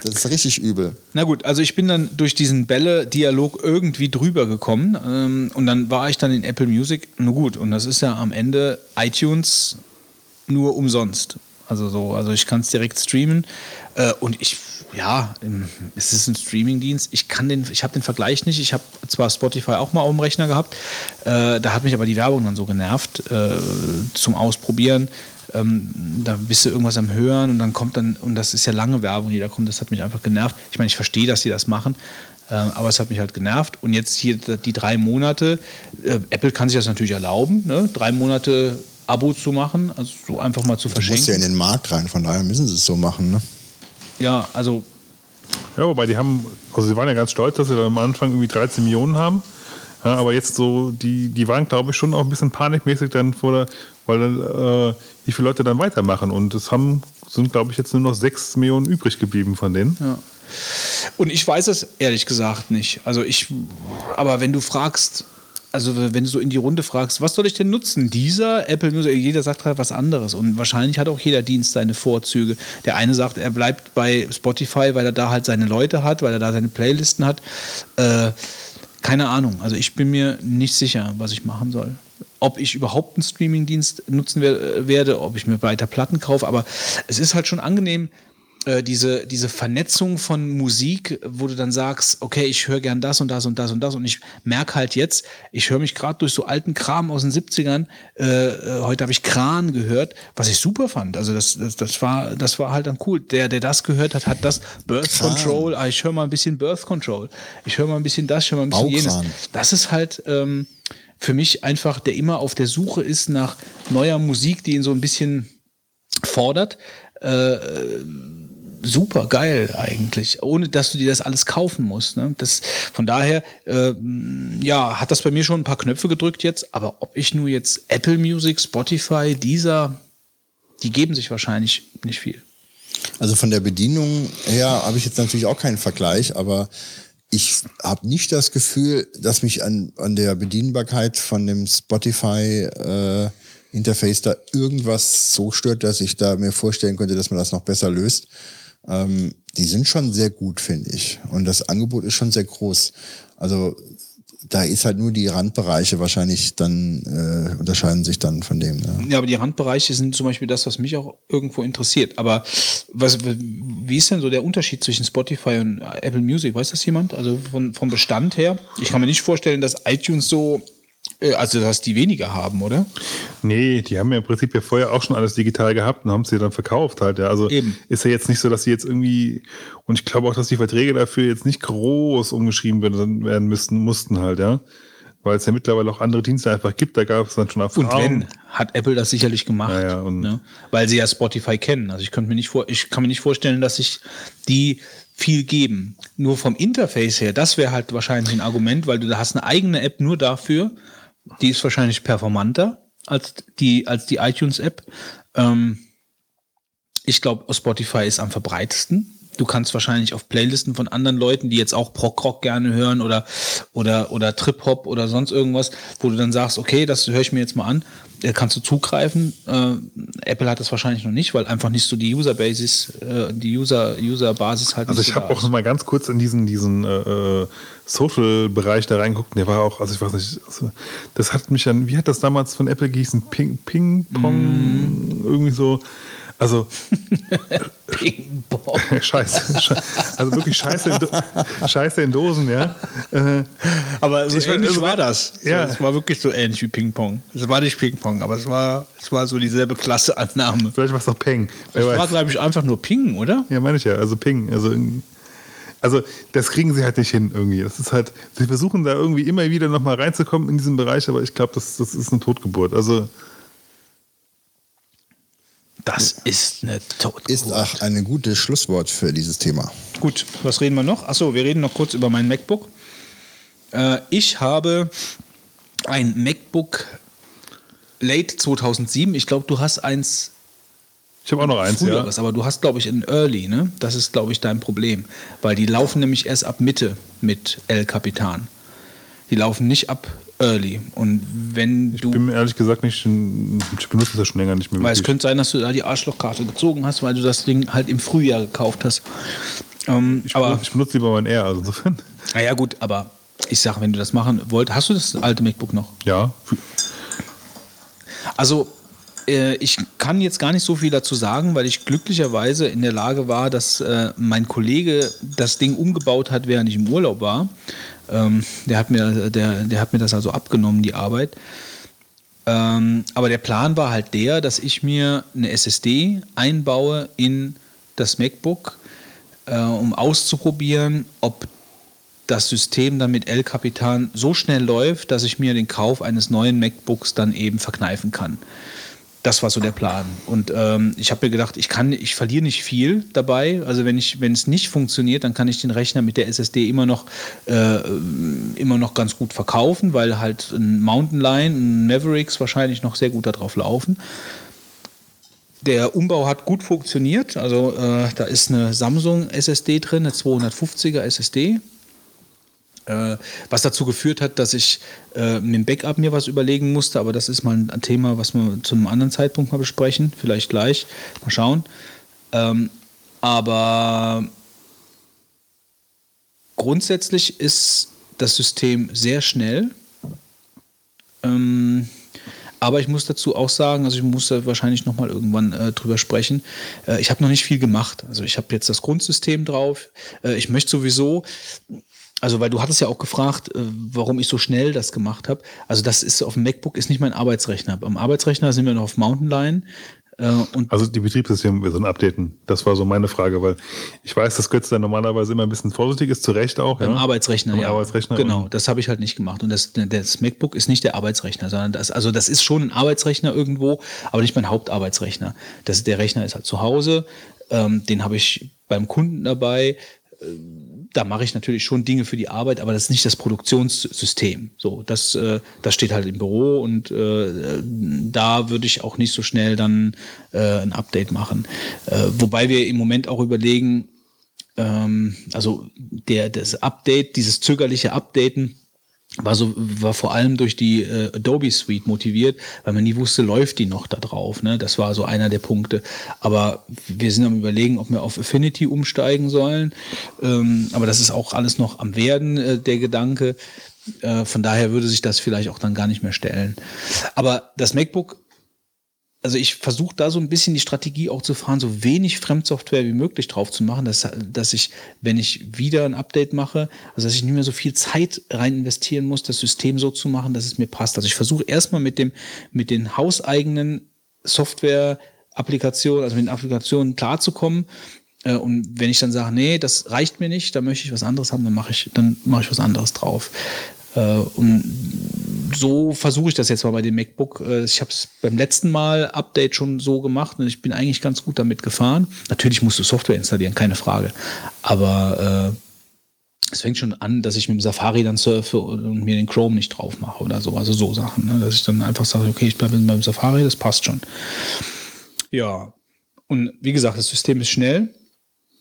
Das ist richtig übel. Na gut, also ich bin dann durch diesen Bälle-Dialog irgendwie drüber gekommen ähm, und dann war ich dann in Apple Music. Nur gut, und das ist ja am Ende iTunes nur umsonst. Also so, also ich kann es direkt streamen äh, und ich, ja, ähm, es ist ein Streamingdienst. Ich kann den, ich habe den Vergleich nicht. Ich habe zwar Spotify auch mal auf dem Rechner gehabt, äh, da hat mich aber die Werbung dann so genervt äh, zum Ausprobieren. Ähm, da bist du irgendwas am Hören und dann kommt dann, und das ist ja lange Werbung, die da kommt, das hat mich einfach genervt. Ich meine, ich verstehe, dass sie das machen, ähm, aber es hat mich halt genervt. Und jetzt hier die drei Monate, äh, Apple kann sich das natürlich erlauben, ne? drei Monate Abo zu machen, also so einfach mal zu Du musst verschenken. ja in den Markt rein, von daher müssen sie es so machen. Ne? Ja, also Ja, wobei die haben, also sie waren ja ganz stolz, dass sie da am Anfang irgendwie 13 Millionen haben. Ja, aber jetzt so, die, die waren, glaube ich, schon auch ein bisschen panikmäßig dann vor der, weil dann, äh, wie viele Leute dann weitermachen. Und es haben, sind, glaube ich, jetzt nur noch 6 Millionen übrig geblieben von denen. Ja. Und ich weiß es ehrlich gesagt nicht. Also ich, aber wenn du fragst, also wenn du so in die Runde fragst, was soll ich denn nutzen? Dieser Apple Music, jeder sagt halt was anderes. Und wahrscheinlich hat auch jeder Dienst seine Vorzüge. Der eine sagt, er bleibt bei Spotify, weil er da halt seine Leute hat, weil er da seine Playlisten hat. Äh, keine Ahnung. Also ich bin mir nicht sicher, was ich machen soll. Ob ich überhaupt einen Streamingdienst nutzen wer- werde, ob ich mir weiter Platten kaufe. Aber es ist halt schon angenehm, äh, diese, diese Vernetzung von Musik, wo du dann sagst, okay, ich höre gern das und das und das und das und ich merke halt jetzt, ich höre mich gerade durch so alten Kram aus den 70ern, äh, äh, heute habe ich Kran gehört, was ich super fand. Also das, das, das, war, das war halt dann cool. Der, der das gehört hat, hat das Birth Kran. Control, ah, ich höre mal ein bisschen Birth Control, ich höre mal ein bisschen das, ich höre mal ein bisschen jenes. Das ist halt ähm, für mich einfach, der immer auf der Suche ist nach neuer Musik, die ihn so ein bisschen fordert. Äh, super geil eigentlich, ohne dass du dir das alles kaufen musst. Ne? Das, von daher, äh, ja, hat das bei mir schon ein paar Knöpfe gedrückt jetzt, aber ob ich nur jetzt Apple Music, Spotify, dieser, die geben sich wahrscheinlich nicht viel. Also von der Bedienung her habe ich jetzt natürlich auch keinen Vergleich, aber ich habe nicht das Gefühl, dass mich an, an der Bedienbarkeit von dem Spotify äh, Interface da irgendwas so stört, dass ich da mir vorstellen könnte, dass man das noch besser löst. Ähm, die sind schon sehr gut, finde ich. Und das Angebot ist schon sehr groß. Also da ist halt nur die Randbereiche wahrscheinlich dann, äh, unterscheiden sich dann von dem. Ja. Ja, aber die Randbereiche sind zum Beispiel das, was mich auch irgendwo interessiert. Aber was, wie ist denn so der Unterschied zwischen Spotify und Apple Music? Weiß das jemand? Also von, vom Bestand her? Ich kann mir nicht vorstellen, dass iTunes so, also dass die weniger haben, oder? Nee, die haben ja im Prinzip ja vorher auch schon alles digital gehabt und haben sie dann verkauft halt. Ja. Also Eben. ist ja jetzt nicht so, dass sie jetzt irgendwie, und ich glaube auch, dass die Verträge dafür jetzt nicht groß umgeschrieben werden, werden müssten, mussten halt, ja. Weil es ja mittlerweile auch andere Dienste einfach gibt. Da gab es dann schon Erfahrung. Und wenn, hat Apple das sicherlich gemacht. Ja, ja, und- ne? Weil sie ja Spotify kennen. Also ich könnte mir nicht vor, ich kann mir nicht vorstellen, dass sich die viel geben. Nur vom Interface her, das wäre halt wahrscheinlich ein Argument, weil du da hast eine eigene App nur dafür. Die ist wahrscheinlich performanter als die, als die iTunes-App. Ähm, ich glaube, Spotify ist am verbreitesten. Du kannst wahrscheinlich auf Playlisten von anderen Leuten, die jetzt auch Prog-Rock gerne hören oder, oder, oder Trip-Hop oder sonst irgendwas, wo du dann sagst, okay, das höre ich mir jetzt mal an, äh, kannst du zugreifen. Äh, Apple hat das wahrscheinlich noch nicht, weil einfach nicht so die User-Basis, äh, die User, User-Basis halt Also ich so habe da auch ist. noch mal ganz kurz in diesen, diesen äh, äh, Social-Bereich da reingeguckt. Der war auch, also ich weiß nicht, also das hat mich an, wie hat das damals von Apple gehießen? Ping, Ping Pong, irgendwie so. Also Ping-Pong. Scheiße, Sche- also wirklich Scheiße in, Do Scheiße in Dosen, ja. Äh, Aber so Ich ähnlich also- war das. So, Ja. Es war wirklich so ähnlich wie Ping-Pong. Es war nicht Ping-Pong, aber es war, es war so dieselbe Klasseannahme. vielleicht war es doch Peng. Es war, glaube ich, einfach nur Ping, oder? Ja, meine ich ja. Also Ping. Also, also das kriegen sie halt nicht hin irgendwie. Das ist halt, sie versuchen da irgendwie immer wieder nochmal reinzukommen in diesen Bereich, aber ich glaube, das, das ist eine Totgeburt. Also Das ist eine Tod. Ist auch ein gutes Schlusswort für dieses Thema. Gut, was reden wir noch? Achso, wir reden noch kurz über mein MacBook. Äh, ich habe ein MacBook Late 2007. Ich glaube, du hast eins ich habe auch noch eins, ja. früheres, aber du hast, glaube ich, ein Early, ne? Das ist, glaube ich, dein Problem. Weil die laufen nämlich erst ab Mitte mit El Capitan. Die laufen nicht ab Early. Und wenn du. Ich bin mir ehrlich gesagt nicht, ich benutze das ja schon länger nicht mehr. Weil es wirklich. könnte sein, dass du da die Arschlochkarte gezogen hast, weil du das Ding halt im Frühjahr gekauft hast. Ähm, ich, aber, benutze, ich benutze lieber mein R, also insofern. naja, gut, aber ich sage, wenn du das machen wollt, hast du das alte MacBook noch? Ja, Also, äh, ich kann jetzt gar nicht so viel dazu sagen, weil ich glücklicherweise in der Lage war, dass äh, mein Kollege das Ding umgebaut hat, während ich im Urlaub war. Ähm, der, hat mir, der, der hat mir das also abgenommen, die Arbeit. Ähm, aber der Plan war halt der, dass ich mir eine SSD einbaue in das MacBook, äh, um auszuprobieren, ob das System dann mit El Capitan so schnell läuft, dass ich mir den Kauf eines neuen MacBooks dann eben verkneifen kann. Das war so der Plan. Und ähm, ich habe mir gedacht, ich kann, ich verliere nicht viel dabei. Also wenn ich, wenn es nicht funktioniert, dann kann ich den Rechner mit der SSD immer noch, äh, immer noch ganz gut verkaufen, weil halt ein Mountain Lion, ein Mavericks wahrscheinlich noch sehr gut darauf laufen. Der Umbau hat gut funktioniert. Also äh, da ist eine Samsung SSD drin, eine 250er SSD. Äh, was dazu geführt hat, dass ich äh, mit dem Backup mir was überlegen musste, aber das ist mal ein Thema, was wir zu einem anderen Zeitpunkt mal besprechen, vielleicht gleich, mal schauen. Ähm, aber grundsätzlich ist das System sehr schnell. Ähm, aber ich muss dazu auch sagen, also ich muss da wahrscheinlich nochmal irgendwann äh, drüber sprechen. Äh, ich habe noch nicht viel gemacht. Also ich habe jetzt das Grundsystem drauf. Äh, ich möchte sowieso, also weil du hattest ja auch gefragt, äh, warum ich so schnell das gemacht habe. Also das ist auf dem MacBook ist nicht mein Arbeitsrechner. Am Arbeitsrechner sind wir noch auf Mountain Lion. Äh, und also die Betriebssysteme wir sollen updaten. Das war so meine Frage, weil ich weiß, dass Götz da normalerweise immer ein bisschen vorsichtig ist, zu Recht auch. Beim ja? Arbeitsrechner, Beim ja. Arbeitsrechner. Genau, das habe ich halt nicht gemacht. Und das, das MacBook ist nicht der Arbeitsrechner, sondern das, also das ist schon ein Arbeitsrechner irgendwo, aber nicht mein Hauptarbeitsrechner. Das, der Rechner ist halt zu Hause, ähm, den habe ich beim Kunden dabei. Ähm, Da mache ich natürlich schon Dinge für die Arbeit, aber das ist nicht das Produktionssystem. So, das, äh, das steht halt im Büro und äh, da würde ich auch nicht so schnell dann äh, ein Update machen. Äh, wobei wir im Moment auch überlegen, ähm, also der, das Update, dieses zögerliche Updaten, war so war vor allem durch die äh, Adobe Suite motiviert, weil man nie wusste, läuft die noch da drauf. Ne? Das war so einer der Punkte. Aber wir sind am überlegen, ob wir auf Affinity umsteigen sollen. Ähm, aber das ist auch alles noch am werden äh, der Gedanke. Äh, von daher würde sich das vielleicht auch dann gar nicht mehr stellen. Aber das MacBook also ich versuche da so ein bisschen die Strategie auch zu fahren, so wenig Fremdsoftware wie möglich drauf zu machen, dass, dass ich, wenn ich wieder ein Update mache, also dass ich nicht mehr so viel Zeit rein investieren muss, das System so zu machen, dass es mir passt. Also ich versuche erstmal mit dem, mit den hauseigenen Software-Applikationen, also mit den Applikationen klarzukommen. Äh, Und wenn ich dann sage, nee, das reicht mir nicht, da möchte ich was anderes haben, dann mache ich, dann mache ich was anderes drauf. Äh, und so versuche ich das jetzt mal bei dem MacBook. Äh, ich habe es beim letzten Mal Update schon so gemacht und ich bin eigentlich ganz gut damit gefahren. Natürlich musst du Software installieren, keine Frage. Aber äh, es fängt schon an, dass ich mit dem Safari dann surfe und mir den Chrome nicht drauf mache oder so. Also so Sachen. Ne? Dass ich dann einfach sage, okay, ich bleibe beim Safari, das passt schon. Ja. Und wie gesagt, das System ist schnell.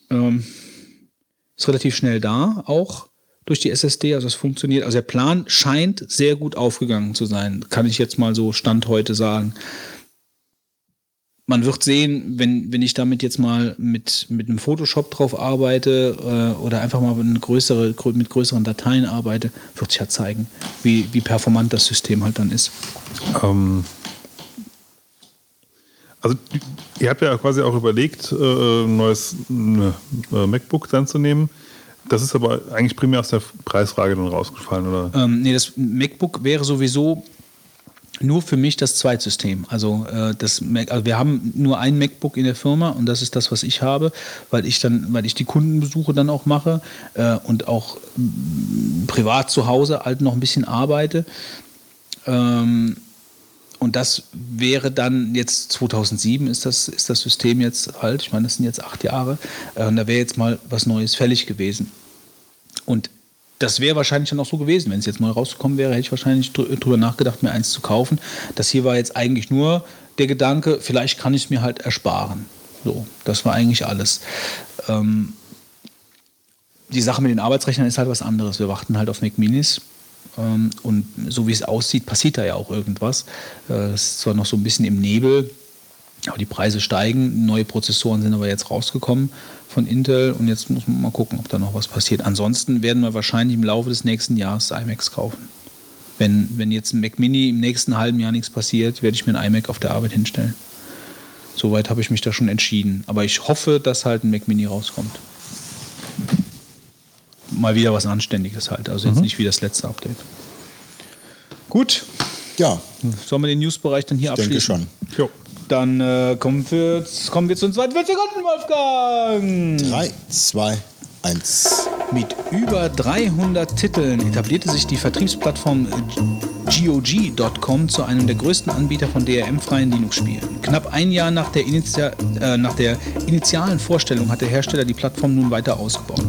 Ähm, ist relativ schnell da, auch durch die SSD, also es funktioniert. Also der Plan scheint sehr gut aufgegangen zu sein, kann ich jetzt mal so Stand heute sagen. Man wird sehen, wenn, wenn ich damit jetzt mal mit, mit einem Photoshop drauf arbeite äh, oder einfach mal eine größere, mit größeren Dateien arbeite, wird sich ja zeigen, wie, wie performant das System halt dann ist. Ähm, also ihr habt ja quasi auch überlegt, äh, ein neues äh, MacBook dann zu nehmen. Das ist aber eigentlich primär aus der Preisfrage dann rausgefallen, oder? Ähm, nee, das MacBook wäre sowieso nur für mich das Zweitsystem. Also, äh, das Mac, also wir haben nur ein MacBook in der Firma und das ist das, was ich habe, weil ich dann, weil ich die Kundenbesuche dann auch mache äh, und auch m, privat zu Hause halt noch ein bisschen arbeite. Ähm, und das wäre dann jetzt 2007 ist das, ist das System jetzt alt. Ich meine, das sind jetzt acht Jahre. Äh, und da wäre jetzt mal was Neues fällig gewesen. Und das wäre wahrscheinlich dann auch so gewesen. Wenn es jetzt neu rausgekommen wäre, hätte ich wahrscheinlich drüber nachgedacht, mir eins zu kaufen. Das hier war jetzt eigentlich nur der Gedanke, vielleicht kann ich es mir halt ersparen. So, das war eigentlich alles. Ähm, die Sache mit den Arbeitsrechnern ist halt was anderes. Wir warten halt auf Mac Minis. Ähm, und so wie es aussieht, passiert da ja auch irgendwas. Äh, es ist zwar noch so ein bisschen im Nebel, aber die Preise steigen. Neue Prozessoren sind aber jetzt rausgekommen von Intel und jetzt muss man mal gucken, ob da noch was passiert. Ansonsten werden wir wahrscheinlich im Laufe des nächsten Jahres iMacs kaufen. Wenn, wenn jetzt ein Mac Mini im nächsten halben Jahr nichts passiert, werde ich mir ein iMac auf der Arbeit hinstellen. Soweit habe ich mich da schon entschieden. Aber ich hoffe, dass halt ein Mac Mini rauskommt. Mal wieder was Anständiges halt. Also jetzt Mhm. nicht wie das letzte Update. Gut. Ja. Sollen wir den Newsbereich dann hier Ich denke abschließen? Jo. Dann äh, kommen, wir, kommen wir zu den 42 Sekunden, Wolfgang. 3, 2, 1. Mit über 300 Titeln etablierte sich die Vertriebsplattform GOG.com zu einem der größten Anbieter von DRM-freien Linux-Spielen. Knapp ein Jahr nach der, Initial, äh, nach der initialen Vorstellung hat der Hersteller die Plattform nun weiter ausgebaut.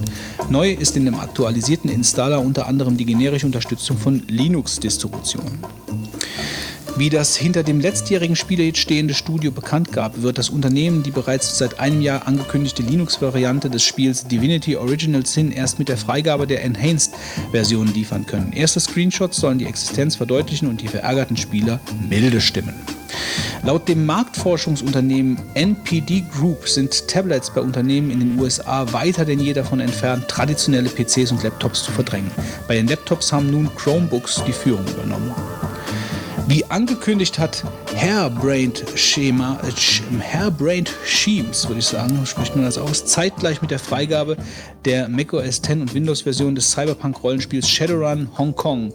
Neu ist in dem aktualisierten Installer unter anderem die generische Unterstützung von Linux-Distributionen. Wie das hinter dem letztjährigen Spielehit stehende Studio bekannt gab, wird das Unternehmen die bereits seit einem Jahr angekündigte Linux-Variante des Spiels Divinity Original Sin erst mit der Freigabe der Enhanced-Version liefern können. Erste Screenshots sollen die Existenz verdeutlichen und die verärgerten Spieler milde stimmen. Laut dem Marktforschungsunternehmen NPD Group sind Tablets bei Unternehmen in den USA weiter denn je davon entfernt, traditionelle PCs und Laptops zu verdrängen. Bei den Laptops haben nun Chromebooks die Führung übernommen. Wie angekündigt hat Hairbrained Schema, äh, Hairbrained Schemes, würde ich sagen, spricht man das aus, zeitgleich mit der Freigabe der macOS 10 und Windows-Version des Cyberpunk-Rollenspiels Shadowrun Hong Kong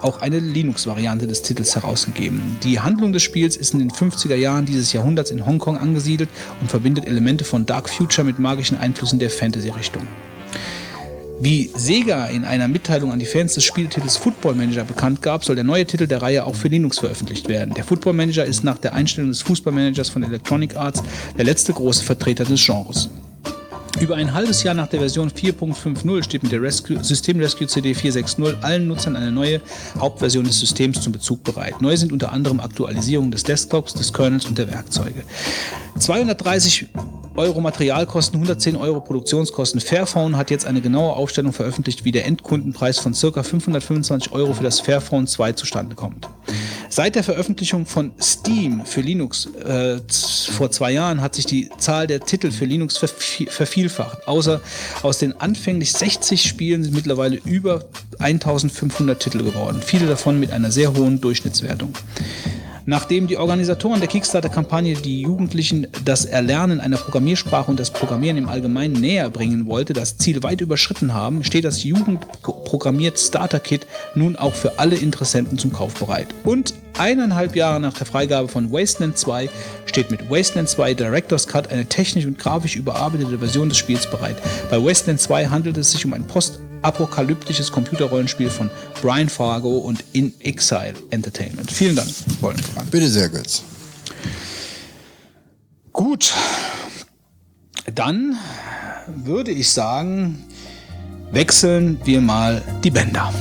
auch eine Linux-Variante des Titels herausgegeben. Die Handlung des Spiels ist in den 50er Jahren dieses Jahrhunderts in Hongkong angesiedelt und verbindet Elemente von Dark Future mit magischen Einflüssen der Fantasy-Richtung. Wie Sega in einer Mitteilung an die Fans des Spieltitels Football Manager bekannt gab, soll der neue Titel der Reihe auch für Linux veröffentlicht werden. Der Football Manager ist nach der Einstellung des Fußballmanagers von Electronic Arts der letzte große Vertreter des Genres. Über ein halbes Jahr nach der Version 4.50 steht mit der Rescue, System Rescue CD 460 allen Nutzern eine neue Hauptversion des Systems zum Bezug bereit. Neu sind unter anderem Aktualisierungen des Desktops, des Kernels und der Werkzeuge. 230 Euro Materialkosten, 110 Euro Produktionskosten. Fairphone hat jetzt eine genaue Aufstellung veröffentlicht, wie der Endkundenpreis von ca. 525 Euro für das Fairphone 2 zustande kommt. Seit der Veröffentlichung von Steam für Linux äh, vor zwei Jahren hat sich die Zahl der Titel für Linux vervi- vervielfacht. Außer aus den anfänglich 60 Spielen sind mittlerweile über 1500 Titel geworden. Viele davon mit einer sehr hohen Durchschnittswertung. Nachdem die Organisatoren der Kickstarter-Kampagne die Jugendlichen das Erlernen einer Programmiersprache und das Programmieren im Allgemeinen näher bringen wollte, das Ziel weit überschritten haben, steht das Jugendprogrammiert Starter Kit nun auch für alle Interessenten zum Kauf bereit. Und eineinhalb Jahre nach der Freigabe von Wasteland 2 steht mit Wasteland 2 Director's Cut eine technisch und grafisch überarbeitete Version des Spiels bereit. Bei Wasteland 2 handelt es sich um ein Post apokalyptisches Computerrollenspiel von Brian Fargo und In Exile Entertainment. Vielen Dank, Wolfgang. Bitte sehr, Götz. Gut, dann würde ich sagen, wechseln wir mal die Bänder.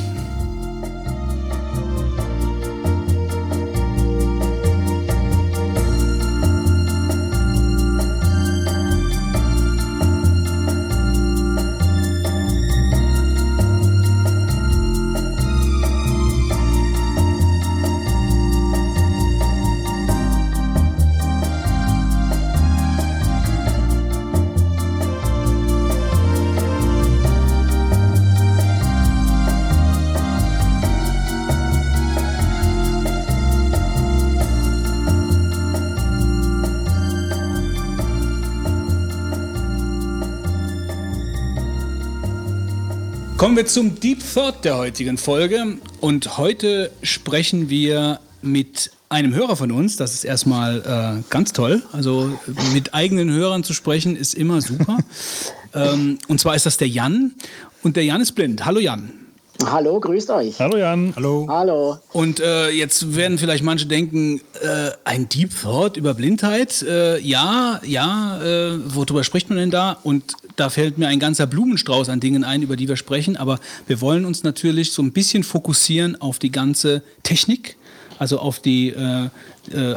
Kommen wir zum Deep Thought der heutigen Folge. Und heute sprechen wir mit einem Hörer von uns. Das ist erstmal äh, ganz toll. Also mit eigenen Hörern zu sprechen ist immer super. ähm, und zwar ist das der Jan. Und der Jan ist blind. Hallo Jan. Hallo, grüßt euch. Hallo Jan. Hallo. Hallo. Und äh, jetzt werden vielleicht manche denken, äh, ein Deep Thought über Blindheit? Äh, ja, ja, äh, worüber spricht man denn da? Und da fällt mir ein ganzer Blumenstrauß an Dingen ein, über die wir sprechen. Aber wir wollen uns natürlich so ein bisschen fokussieren auf die ganze Technik, also auf die, äh, äh,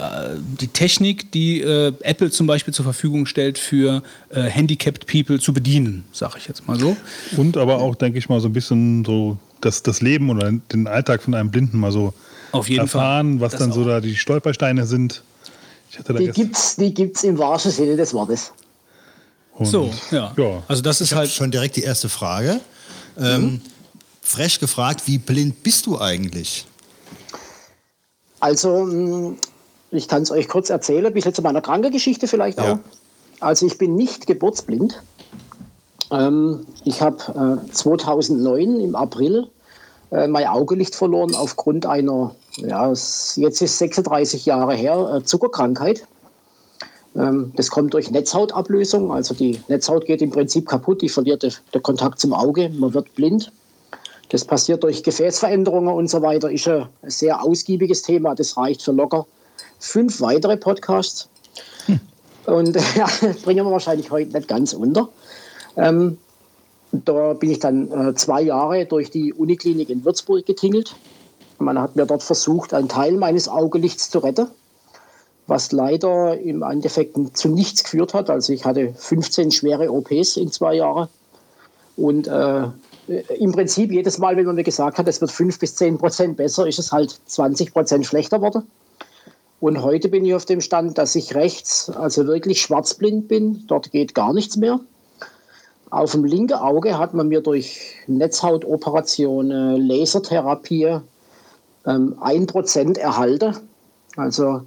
die Technik, die äh, Apple zum Beispiel zur Verfügung stellt, für äh, handicapped People zu bedienen, sage ich jetzt mal so. Und aber auch, denke ich mal, so ein bisschen so das, das Leben oder den Alltag von einem Blinden mal so Auf jeden erfahren, Fall. was Das dann so auch. da die Stolpersteine sind. Ich hatte da Die gibt's, die gibt's im wahrsten Sinne des Wortes. Und- So, ja. ja. Also das ist halt Schon direkt die erste Frage. Ähm, frech gefragt, wie blind bist du eigentlich? Also, mh, ich kann es euch kurz erzählen, ein bisschen zu meiner Krankengeschichte vielleicht Ja. auch. Also, ich bin nicht geburtsblind. Ähm, ich habe äh, 2009 im April äh, mein Augelicht verloren aufgrund einer, ja, jetzt ist 36 Jahre her, äh, Zuckerkrankheit. Ähm, das kommt durch Netzhautablösung, also die Netzhaut geht im Prinzip kaputt, die verliert den Kontakt zum Auge, man wird blind. Das passiert durch Gefäßveränderungen und so weiter. Ist ein sehr ausgiebiges Thema. Das reicht für locker fünf weitere Podcasts. Und ja, bringen wir wahrscheinlich heute nicht ganz unter. Ähm, da bin ich dann äh, zwei Jahre durch die Uniklinik in Würzburg getingelt. Man hat mir dort versucht, einen Teil meines Augelichts zu retten, was leider im Endeffekt zu nichts geführt hat. Also ich hatte 15 schwere OPs in zwei Jahren. Und äh, im Prinzip jedes Mal, wenn man mir gesagt hat, es wird 5 bis 10 Prozent besser, ist es halt 20 Prozent schlechter geworden. Und heute bin ich auf dem Stand, dass ich rechts, also wirklich schwarzblind bin. Dort geht gar nichts mehr. Auf dem linken Auge hat man mir durch Netzhautoperationen, Lasertherapie ähm, 1% erhalten. Also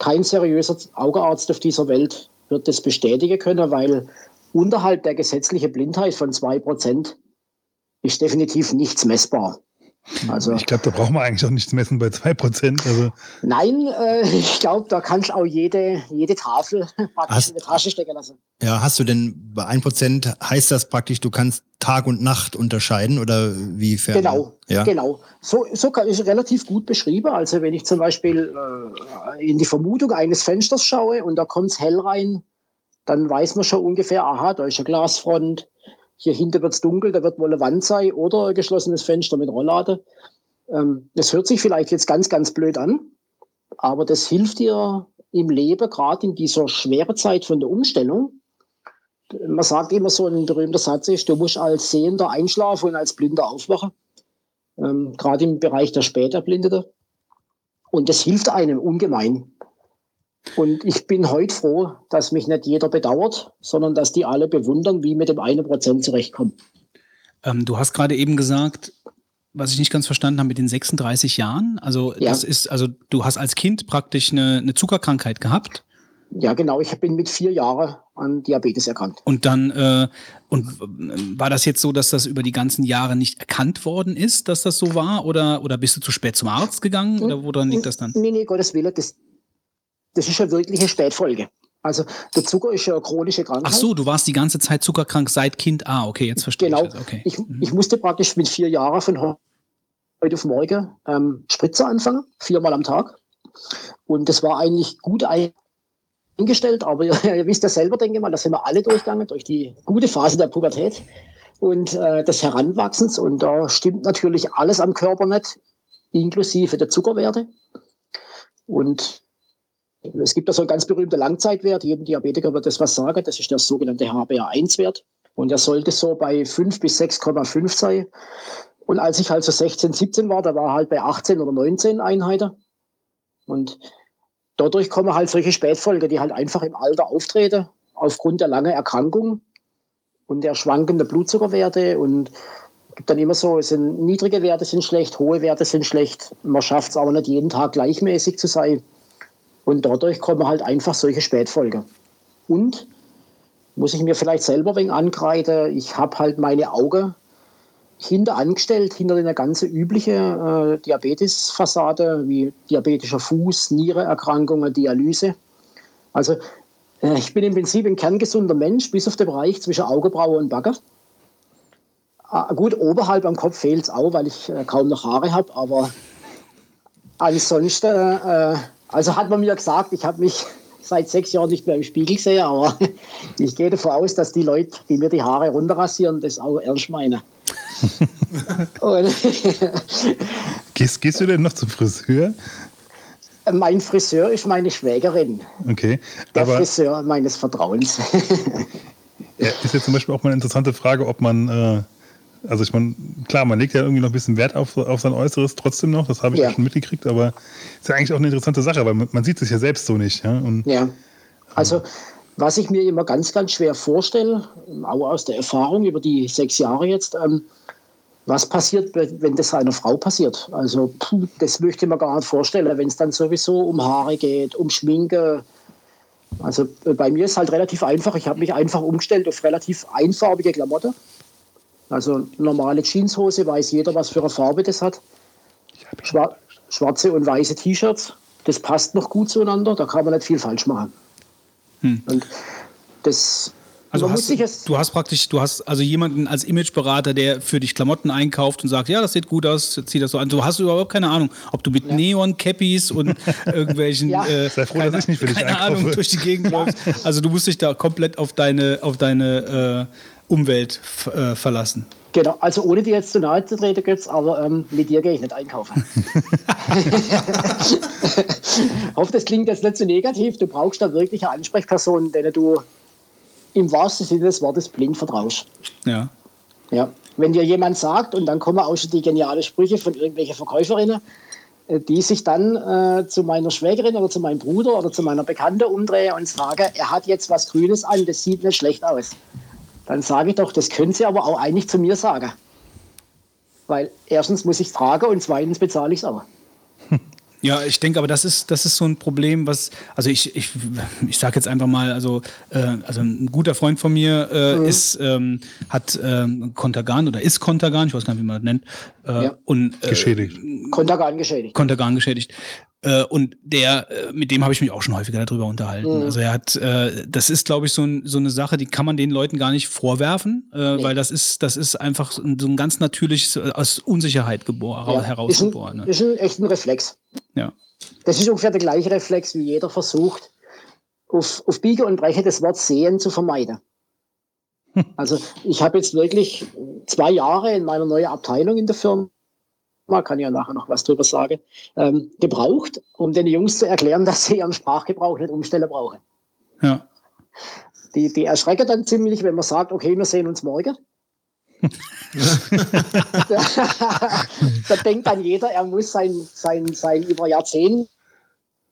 kein seriöser Augearzt auf dieser Welt wird das bestätigen können, weil unterhalb der gesetzlichen Blindheit von 2% ist definitiv nichts messbar. Also Ich glaube, da braucht man eigentlich auch nichts messen bei 2%. Also nein, äh, ich glaube, da kannst du auch jede, jede Tafel praktisch Hast- in die Tasche stecken lassen. Ja, hast du denn bei 1% heißt das praktisch, du kannst Tag und Nacht unterscheiden oder wie fern? Genau, Ja. genau. So, so ich relativ gut beschrieben. Also wenn ich zum Beispiel äh, in die Vermutung eines Fensters schaue und da kommt es hell rein, dann weiß man schon ungefähr, aha, da ist eine Glasfront, hier hinten wird es dunkel, da wird wohl eine Wand sein oder ein geschlossenes Fenster mit Rolllade. Ähm, das hört sich vielleicht jetzt ganz, ganz blöd an, aber das hilft dir im Leben, gerade in dieser schweren Zeit von der Umstellung. Man sagt immer so, ein berühmter Satz ist, du musst als Sehender einschlafen und als Blinder aufwachen ähm, gerade im Bereich der Späterblindeten. Und das hilft einem ungemein. Und ich bin heute froh, dass mich nicht jeder bedauert, sondern dass die alle bewundern, wie mit dem einen Prozent zurechtkommen. Ähm, du hast gerade eben gesagt, was ich nicht ganz verstanden habe mit den 36 Jahren. Also Ja. das ist, also du hast als Kind praktisch eine, eine Zuckerkrankheit gehabt Ja, genau. Ich bin mit vier Jahren an Diabetes erkrankt. und dann äh, und äh, war das jetzt so, dass das über die ganzen Jahre nicht erkannt worden ist, dass das so war, oder oder bist du zu spät zum Arzt gegangen oder woran liegt das dann? Nee, nee, Gottes Willen, das, das ist ja wirklich eine Spätfolge. Also der Zucker ist ja eine chronische Krankheit. Ach so, du warst die ganze Zeit zuckerkrank seit Kind. Ah, okay, jetzt verstehe Genau. ich das. Okay. Ich, ich musste praktisch mit vier Jahren von heu- heute auf morgen ähm, Spritzer anfangen, viermal am Tag. Und das war eigentlich gut eingestellt, aber ihr, ihr wisst ja selber, denke ich mal, da sind wir alle durchgegangen, durch die gute Phase der Pubertät und äh, des Heranwachsens. Und da stimmt natürlich alles am Körper nicht, inklusive der Zuckerwerte. Und es gibt da so einen ganz berühmten Langzeitwert, jedem Diabetiker wird das was sagen, das ist der sogenannte HbA1-Wert. Und der sollte so bei 5 bis 6,5 sein. Und als ich halt so 16, 17 war, da war er halt bei 18 oder 19 Einheiten. Und dadurch kommen halt solche Spätfolgen, die halt einfach im Alter auftreten, aufgrund der langen Erkrankung und der schwankenden Blutzuckerwerte. Und es gibt dann immer so, es sind niedrige Werte sind schlecht, hohe Werte sind schlecht. Man schafft es aber nicht jeden Tag gleichmäßig zu sein. Und dadurch kommen halt einfach solche Spätfolgen. Und muss ich mir vielleicht selber wegen angreifen, ich habe halt meine Augen hinter angestellt, hinter einer ganzen üblichen äh, Diabetesfassade, wie diabetischer Fuß, Nierenerkrankungen, Dialyse. Also äh, ich bin im Prinzip ein kerngesunder Mensch, bis auf den Bereich zwischen Augenbraue und Backe. Ah, gut, oberhalb am Kopf fehlt es auch, weil ich äh, kaum noch Haare habe, aber ansonsten, äh, also hat man mir gesagt, ich habe mich seit sechs Jahren nicht mehr im Spiegel gesehen, aber ich gehe davon aus, dass die Leute, die mir die Haare runterrasieren, das auch ernst meinen. Gehst, gehst du denn noch zum Friseur? mein Friseur ist meine Schwägerin, Okay. der Aber Friseur meines Vertrauens. ja, ist ja zum Beispiel auch mal eine interessante Frage, ob man, äh, also ich meine, klar, man legt ja irgendwie noch ein bisschen Wert auf, auf sein Äußeres trotzdem noch, das habe ich ja. Schon mitgekriegt, aber ist ja eigentlich auch eine interessante Sache, weil man, sieht es ja selbst so nicht. Ja? Und Ja, also was ich mir immer ganz, ganz schwer vorstelle, auch aus der Erfahrung über die sechs Jahre jetzt, ähm, was passiert, wenn das einer Frau passiert? Also puh, das möchte ich mir gar nicht vorstellen, wenn es dann sowieso um Haare geht, um Schminke. Also äh, bei mir ist halt relativ einfach. Ich habe mich einfach umgestellt auf relativ einfarbige Klamotten. Also normale Jeanshose, weiß jeder, was für eine Farbe das hat. Schwar schwarze und weiße T-Shirts, das passt noch gut zueinander, da kann man nicht viel falsch machen. Und das Also hast, sich du, es, du hast praktisch, du hast also jemanden als Imageberater, der für dich Klamotten einkauft und sagt, ja, das sieht gut aus, zieh das so an. Du hast überhaupt keine Ahnung, ob du mit Neon-Cappies und irgendwelchen, Ja. äh, Sei froh, keine, dass ich nicht für dich keine einkaufe. Ahnung, durch die Gegend läufst. Also du musst dich da komplett auf deine, auf deine äh, Umwelt äh, verlassen. genau, also ohne dir jetzt zu nahe zu treten, Götz, aber ähm, mit dir gehe ich nicht einkaufen. hoffe, das klingt jetzt nicht so negativ. Du brauchst da wirklich eine Ansprechperson, der du im wahrsten Sinne des Wortes blind vertraust. Ja. Ja. Wenn dir jemand sagt, und dann kommen auch schon die genialen Sprüche von irgendwelchen Verkäuferinnen, äh, die sich dann äh, zu meiner Schwägerin oder zu meinem Bruder oder zu meiner Bekannte umdrehen und sagen, er hat jetzt was Grünes an, das sieht nicht schlecht aus. Dann sage ich doch, das können Sie aber auch eigentlich zu mir sagen. Weil erstens muss ich es tragen und zweitens bezahle ich es aber. Ja, ich denke, aber das ist, das ist so ein Problem, was, also ich, ich, ich sage jetzt einfach mal, also, äh, also ein guter Freund von mir äh, ist, ähm, hat ähm, Kontergan oder ist Kontergan, ich weiß gar nicht, wie man das nennt, äh, Ja. und äh, geschädigt. Kontergan geschädigt. Kontergan geschädigt. Äh, und der, äh, mit dem habe ich mich auch schon häufiger darüber unterhalten. Also er hat, äh, das ist, glaube ich, so, ein, so eine Sache, die kann man den Leuten gar nicht vorwerfen, äh, weil das ist, das ist einfach so ein so ein ganz natürliches äh, aus Unsicherheit geboren, Ja. Ist ein, herausgeboren. Ne? ist ein echt ein Reflex. Ja. Das ist ungefähr der gleiche Reflex, wie jeder versucht, auf, auf Biege und Breche das Wort sehen zu vermeiden. Also ich habe jetzt wirklich zwei Jahre in meiner neuen Abteilung in der Firma, kann ich ja nachher noch was drüber sagen, ähm, gebraucht, um den Jungs zu erklären, dass sie ihren Sprachgebrauch nicht umstellen brauchen. Ja. Die, die erschrecken dann ziemlich, wenn man sagt, okay, wir sehen uns morgen. da, da denkt dann jeder, er muss sein, sein, sein über Jahrzehnte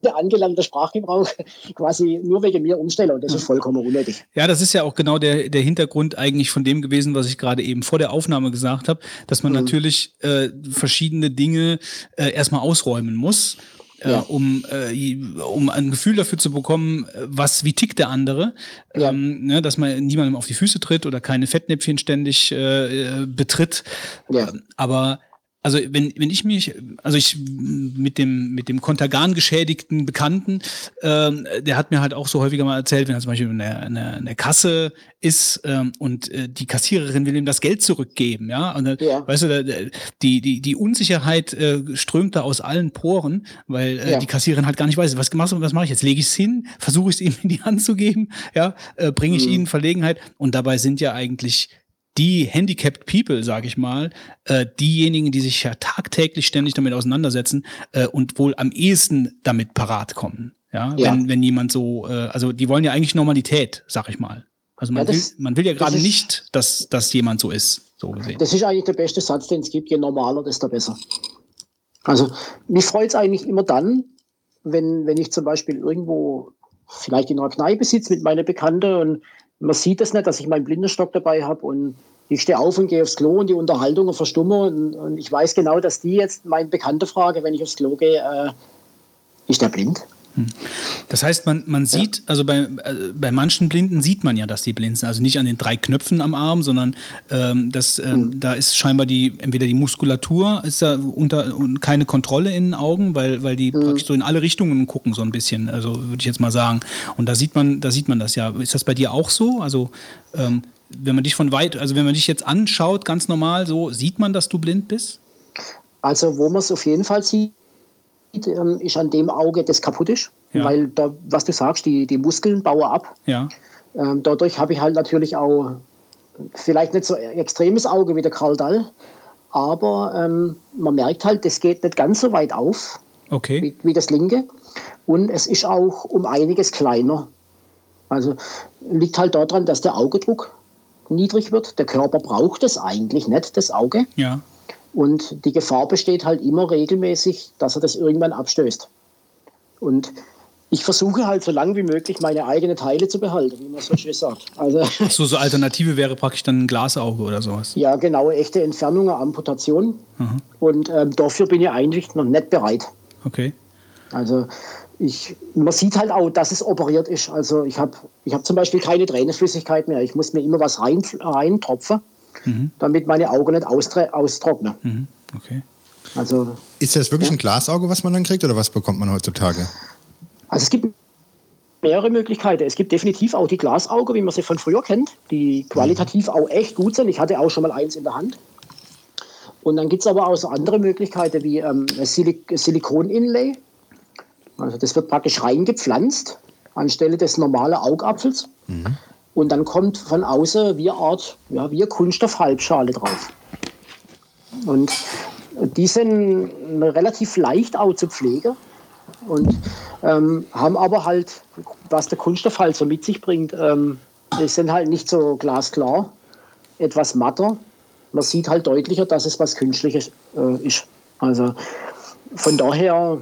angelernter Sprachgebrauch quasi nur wegen mir umstellen und das ist vollkommen unnötig. Ja, das ist ja auch genau der, der Hintergrund eigentlich von dem gewesen, was ich gerade eben vor der Aufnahme gesagt habe, dass man natürlich äh, verschiedene Dinge äh, erstmal ausräumen muss. Äh, Ja. um, äh, um ein Gefühl dafür zu bekommen, äh, was, wie tickt der andere, Ja. ähm, ne, dass man niemandem auf die Füße tritt oder keine Fettnäpfchen ständig äh, äh, betritt. Ja. Aber also wenn, wenn ich mich, also ich mit dem, mit dem Kontergan geschädigten Bekannten, ähm, der hat mir halt auch so häufiger mal erzählt, wenn er zum Beispiel in der, in der, in der Kasse ist ähm, und äh, die Kassiererin will ihm das Geld zurückgeben, ja. Und dann, Ja. weißt du, da, die, die, die Unsicherheit äh, strömt da aus allen Poren, weil äh, Ja. die Kassiererin halt gar nicht weiß, was machst du, was mache ich jetzt? Lege ich es hin, versuche ich es ihm in die Hand zu geben, ja, äh, bringe ich Mhm. ihn in Verlegenheit und dabei sind ja eigentlich die handicapped people, sage ich mal, äh, diejenigen, die sich ja tagtäglich ständig damit auseinandersetzen äh, und wohl am ehesten damit parat kommen. Ja, Ja. Wenn, wenn jemand so, äh, also die wollen ja eigentlich Normalität, sag ich mal. Also man, Ja, das- will, man will ja das gerade ist- nicht, dass, dass jemand so ist, so gesehen. Das ist eigentlich der beste Satz, den es gibt. Je normaler, desto besser. Also mich freut es eigentlich immer dann, wenn, wenn ich zum Beispiel irgendwo vielleicht in einer Kneipe sitze mit meiner Bekannte und man sieht das nicht, dass ich meinen Blindenstock dabei habe und ich stehe auf und gehe aufs Klo und die Unterhaltung verstumme und, und ich weiß genau, dass die jetzt meine Bekannte frage, wenn ich aufs Klo gehe, äh, ist der blind? Das heißt, man, man sieht, also bei, äh, bei manchen Blinden sieht man ja, dass die blind sind. Also nicht an den drei Knöpfen am Arm, sondern ähm, das, ähm, da ist scheinbar die, entweder die Muskulatur ist da unter und keine Kontrolle in den Augen, weil, weil die praktisch so in alle Richtungen gucken, so ein bisschen, also würde ich jetzt mal sagen. Und da sieht man, da sieht man das ja. Ist das bei dir auch so? Also ähm, wenn man dich von weit, also wenn man dich jetzt anschaut, ganz normal, so sieht man, dass du blind bist? Also wo man es auf jeden Fall sieht, ist an dem Auge, das kaputt ist. Ja. Weil, da, was du sagst, die, die Muskeln bauen ab. Ja. Ähm, dadurch habe ich halt natürlich auch vielleicht nicht so extremes Auge wie der Karl Dall, aber ähm, man merkt halt, das geht nicht ganz so weit auf Okay. wie, wie das linke. Und es ist auch um einiges kleiner. Also liegt halt daran, dass der Augedruck niedrig wird. Der Körper braucht es eigentlich nicht, das Auge. Ja. Und die Gefahr besteht halt immer regelmäßig, dass er das irgendwann abstößt. Und ich versuche halt so lange wie möglich meine eigenen Teile zu behalten, wie man so schön sagt. Also So, so Alternative wäre praktisch dann ein Glasauge oder sowas. ja, genaue echte Entfernungen, Amputation. Mhm. Und ähm, dafür bin ich eigentlich noch nicht bereit. Okay. Also ich, man sieht halt auch, dass es operiert ist. Also ich habe ich hab zum Beispiel keine Tränenflüssigkeit mehr. Ich muss mir immer was rein, reintropfen, Mhm. damit meine Augen nicht austre austrocknen. Mhm. Okay. Also Ist das wirklich ein Glasauge, was man dann kriegt, oder was bekommt man heutzutage? Also es gibt mehrere Möglichkeiten. Es gibt definitiv auch die Glasauge, wie man sie von früher kennt, die qualitativ auch echt gut sind. Ich hatte auch schon mal eins in der Hand. Und dann gibt es aber auch so andere Möglichkeiten wie ähm, Silik Silikon-Inlay. Also das wird praktisch reingepflanzt anstelle des normalen Augapfels. Und dann kommt von außen wie eine Art, ja, wie eine Kunststoff-Halbschale drauf. Und die sind relativ leicht auch zu pflegen und ähm, haben aber halt, was der Kunststoff halt so mit sich bringt, ähm, die sind halt nicht so glasklar, etwas matter. Man sieht halt deutlicher, dass es was Künstliches äh, ist. Also von daher,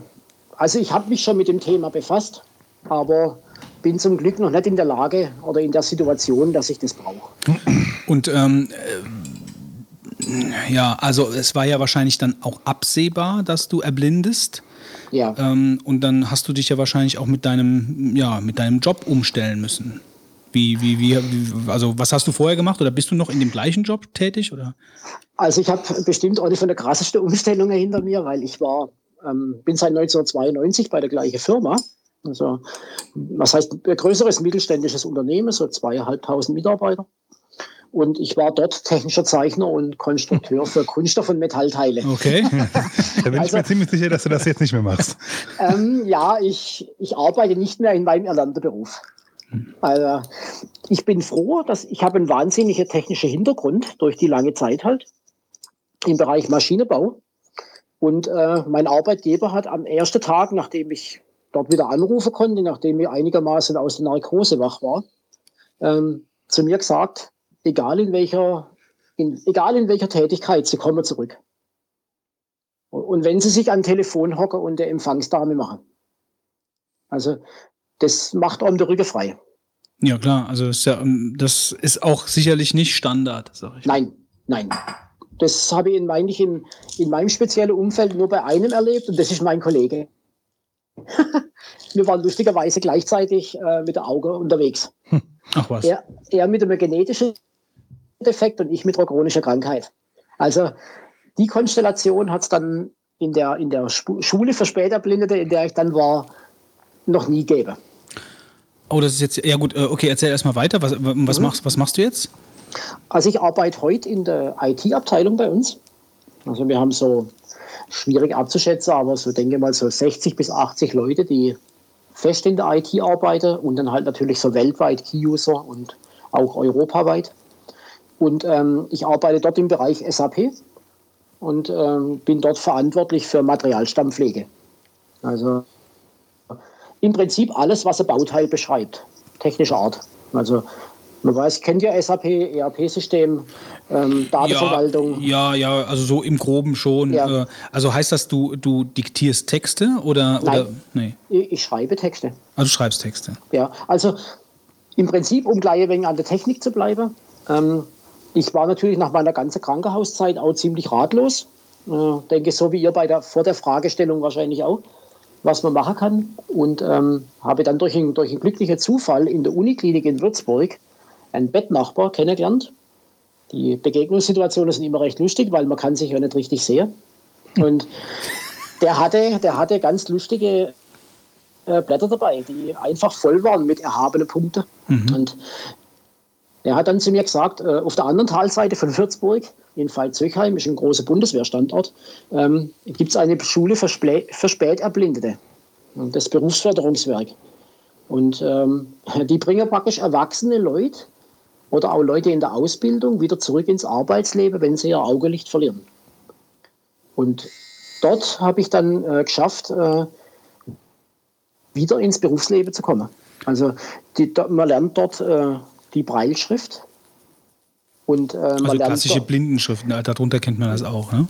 also ich habe mich schon mit dem Thema befasst, aber bin zum Glück noch nicht in der Lage oder in der Situation, dass ich das brauche. Und ähm, äh, ja, also es war ja wahrscheinlich dann auch absehbar, dass du erblindest. Ja. Ähm, und dann hast du dich ja wahrscheinlich auch mit deinem, ja, mit deinem Job umstellen müssen. Wie, wie, wie, wie, also was hast du vorher gemacht oder bist du noch in dem gleichen Job tätig? Oder? Also ich habe bestimmt eine von der krassesten Umstellungen hinter mir, weil ich war, ähm, bin seit 1992 bei der gleichen Firma. Also was heißt ein größeres mittelständisches Unternehmen, so zweieinhalbtausend Mitarbeiter. Und ich war dort technischer Zeichner und Konstrukteur für Kunststoff- und Metallteile. Okay. Da bin ich Also- mir ziemlich sicher, dass du das jetzt nicht mehr machst. Ähm, ja, ich, ich arbeite nicht mehr in meinem erlernten Beruf. Also, ich bin froh, dass ich habe einen wahnsinnigen technischen Hintergrund durch die lange Zeit halt im Bereich Maschinenbau. Und äh, mein Arbeitgeber hat am ersten Tag, nachdem ich dort wieder anrufen konnte, nachdem ich einigermaßen aus der Narkose wach war, ähm, zu mir gesagt, egal in welcher, in, egal in welcher Tätigkeit, Sie kommen zurück. Und- wenn Sie sich an Telefon hocken und der Empfangsdame machen. Also das macht einem der Rücken frei. Ja, klar. Also das ist, ja, ähm, das ist auch sicherlich nicht Standard, sag ich. Nein, nein. Das habe ich in, eigentlich in, in meinem speziellen Umfeld nur bei einem erlebt und das ist mein Kollege. Wir waren lustigerweise gleichzeitig äh, mit der Auge unterwegs. Ach was. Er, er mit einem genetischen Defekt und ich mit einer chronischen Krankheit. Also die Konstellation hat es dann in der, in der Schule für Späterblindete, in der ich dann war, noch nie gäbe. Oh, das ist jetzt, ja gut, äh, okay, erzähl erstmal weiter. Was, was, mhm. machst, was machst du jetzt? Also ich arbeite heute in der IT-Abteilung bei uns. Also wir haben so, schwierig abzuschätzen, aber so denke mal so 60 bis 80 Leute, die fest in der IT arbeiten und dann halt natürlich so weltweit Key-User und auch europaweit. Und ähm, ich arbeite dort im Bereich SAP und ähm, bin dort verantwortlich für Materialstammpflege. Also im Prinzip alles, was ein Bauteil beschreibt, technischer Art. Also man weiß, kennt ja SAP, ERP-System, ähm, Datenverwaltung. Ja, ja, ja, also so im Groben schon. Ja. Äh, also heißt das, du, du diktierst Texte oder? Nein, oder, nee. ich, ich schreibe Texte. Also du schreibst Texte. Ja, also im Prinzip, um gleich ein wenig an der Technik zu bleiben, ähm, ich war natürlich nach meiner ganzen Krankenhauszeit auch ziemlich ratlos. Äh, denke, so wie ihr bei der, vor der Fragestellung wahrscheinlich auch, was man machen kann. Und ähm, habe dann durch, ein, durch einen glücklichen Zufall in der Uniklinik in Würzburg einen Bettnachbar kennengelernt. Die Begegnungssituationen sind immer recht lustig, weil man kann sich ja nicht richtig sehen. Und der hatte, der hatte ganz lustige äh, Blätter dabei, die einfach voll waren mit erhabenen Punkten. Mhm. Und er hat dann zu mir gesagt, äh, auf der anderen Talseite von Würzburg, in Veitshöchheim, ist ein großer Bundeswehrstandort, ähm, gibt es eine Schule für, Splä für Späterblindete, das Berufsförderungswerk. Und ähm, die bringen praktisch erwachsene Leute oder auch Leute in der Ausbildung wieder zurück ins Arbeitsleben, wenn sie ihr Augelicht verlieren. Und dort habe ich dann äh, geschafft, äh, wieder ins Berufsleben zu kommen. Also die, man lernt dort äh, die Breilschrift. Und, äh, also klassische dort, Blindenschrift, darunter kennt man das auch, ne?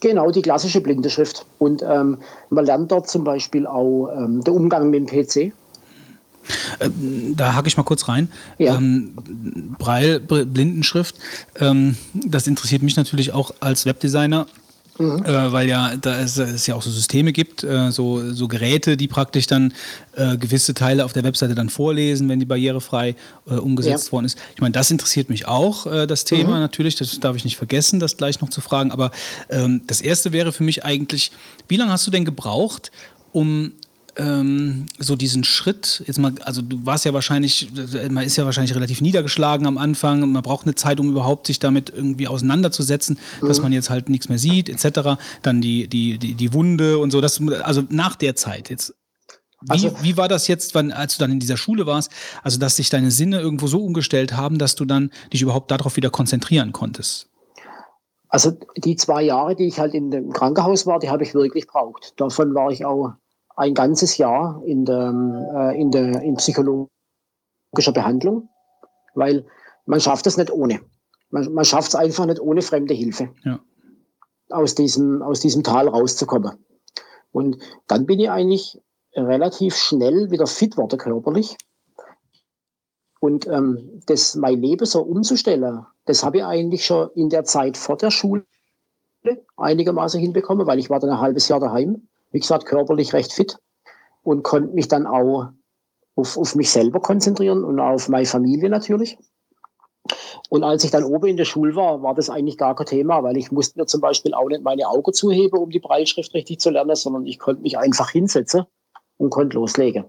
Genau, die klassische Blindenschrift. Und ähm, man lernt dort zum Beispiel auch ähm, den Umgang mit dem PC. Ähm, da hake ich mal kurz rein. Ja. Ähm, Braille, Blindenschrift, ähm, das interessiert mich natürlich auch als Webdesigner. Mhm. Äh, weil ja da es, es, ja auch so Systeme gibt, äh, so, so Geräte, die praktisch dann äh, gewisse Teile auf der Webseite dann vorlesen, wenn die barrierefrei äh, umgesetzt ja. worden ist. Ich meine, das interessiert mich auch, äh, das Thema mhm. natürlich, das darf ich nicht vergessen, das gleich noch zu fragen. Aber ähm, das erste wäre für mich eigentlich, wie lange hast du denn gebraucht, um ähm, so diesen Schritt, jetzt mal, also du warst ja wahrscheinlich, man ist ja wahrscheinlich relativ niedergeschlagen am Anfang und man braucht eine Zeit, um überhaupt sich damit irgendwie auseinanderzusetzen, mhm. dass man jetzt halt nichts mehr sieht, etc. Dann die, die, die, die Wunde und so, das, also nach der Zeit jetzt. Wie, also, wie war das jetzt, wann, als du dann in dieser Schule warst, also dass sich deine Sinne irgendwo so umgestellt haben, dass du dann dich überhaupt darauf wieder konzentrieren konntest? Also die zwei Jahre, die ich halt in dem Krankenhaus war, die habe ich wirklich braucht. Davon war ich auch ein ganzes Jahr in der, äh, in der in psychologischer Behandlung, weil man schafft es nicht ohne. Man, man schafft es einfach nicht ohne fremde Hilfe, ja. aus, diesem, aus diesem Tal rauszukommen. Und dann bin ich eigentlich relativ schnell wieder fit worden körperlich. Und ähm, das mein Leben so umzustellen, das habe ich eigentlich schon in der Zeit vor der Schule einigermaßen hinbekommen, weil ich war dann ein halbes Jahr daheim wie gesagt, körperlich recht fit und konnte mich dann auch auf, auf mich selber konzentrieren und auf meine Familie natürlich. Und als ich dann oben in der Schule war, war das eigentlich gar kein Thema, weil ich musste mir zum Beispiel auch nicht meine Augen zuheben, um die Breitschrift richtig zu lernen, sondern ich konnte mich einfach hinsetzen und konnte loslegen.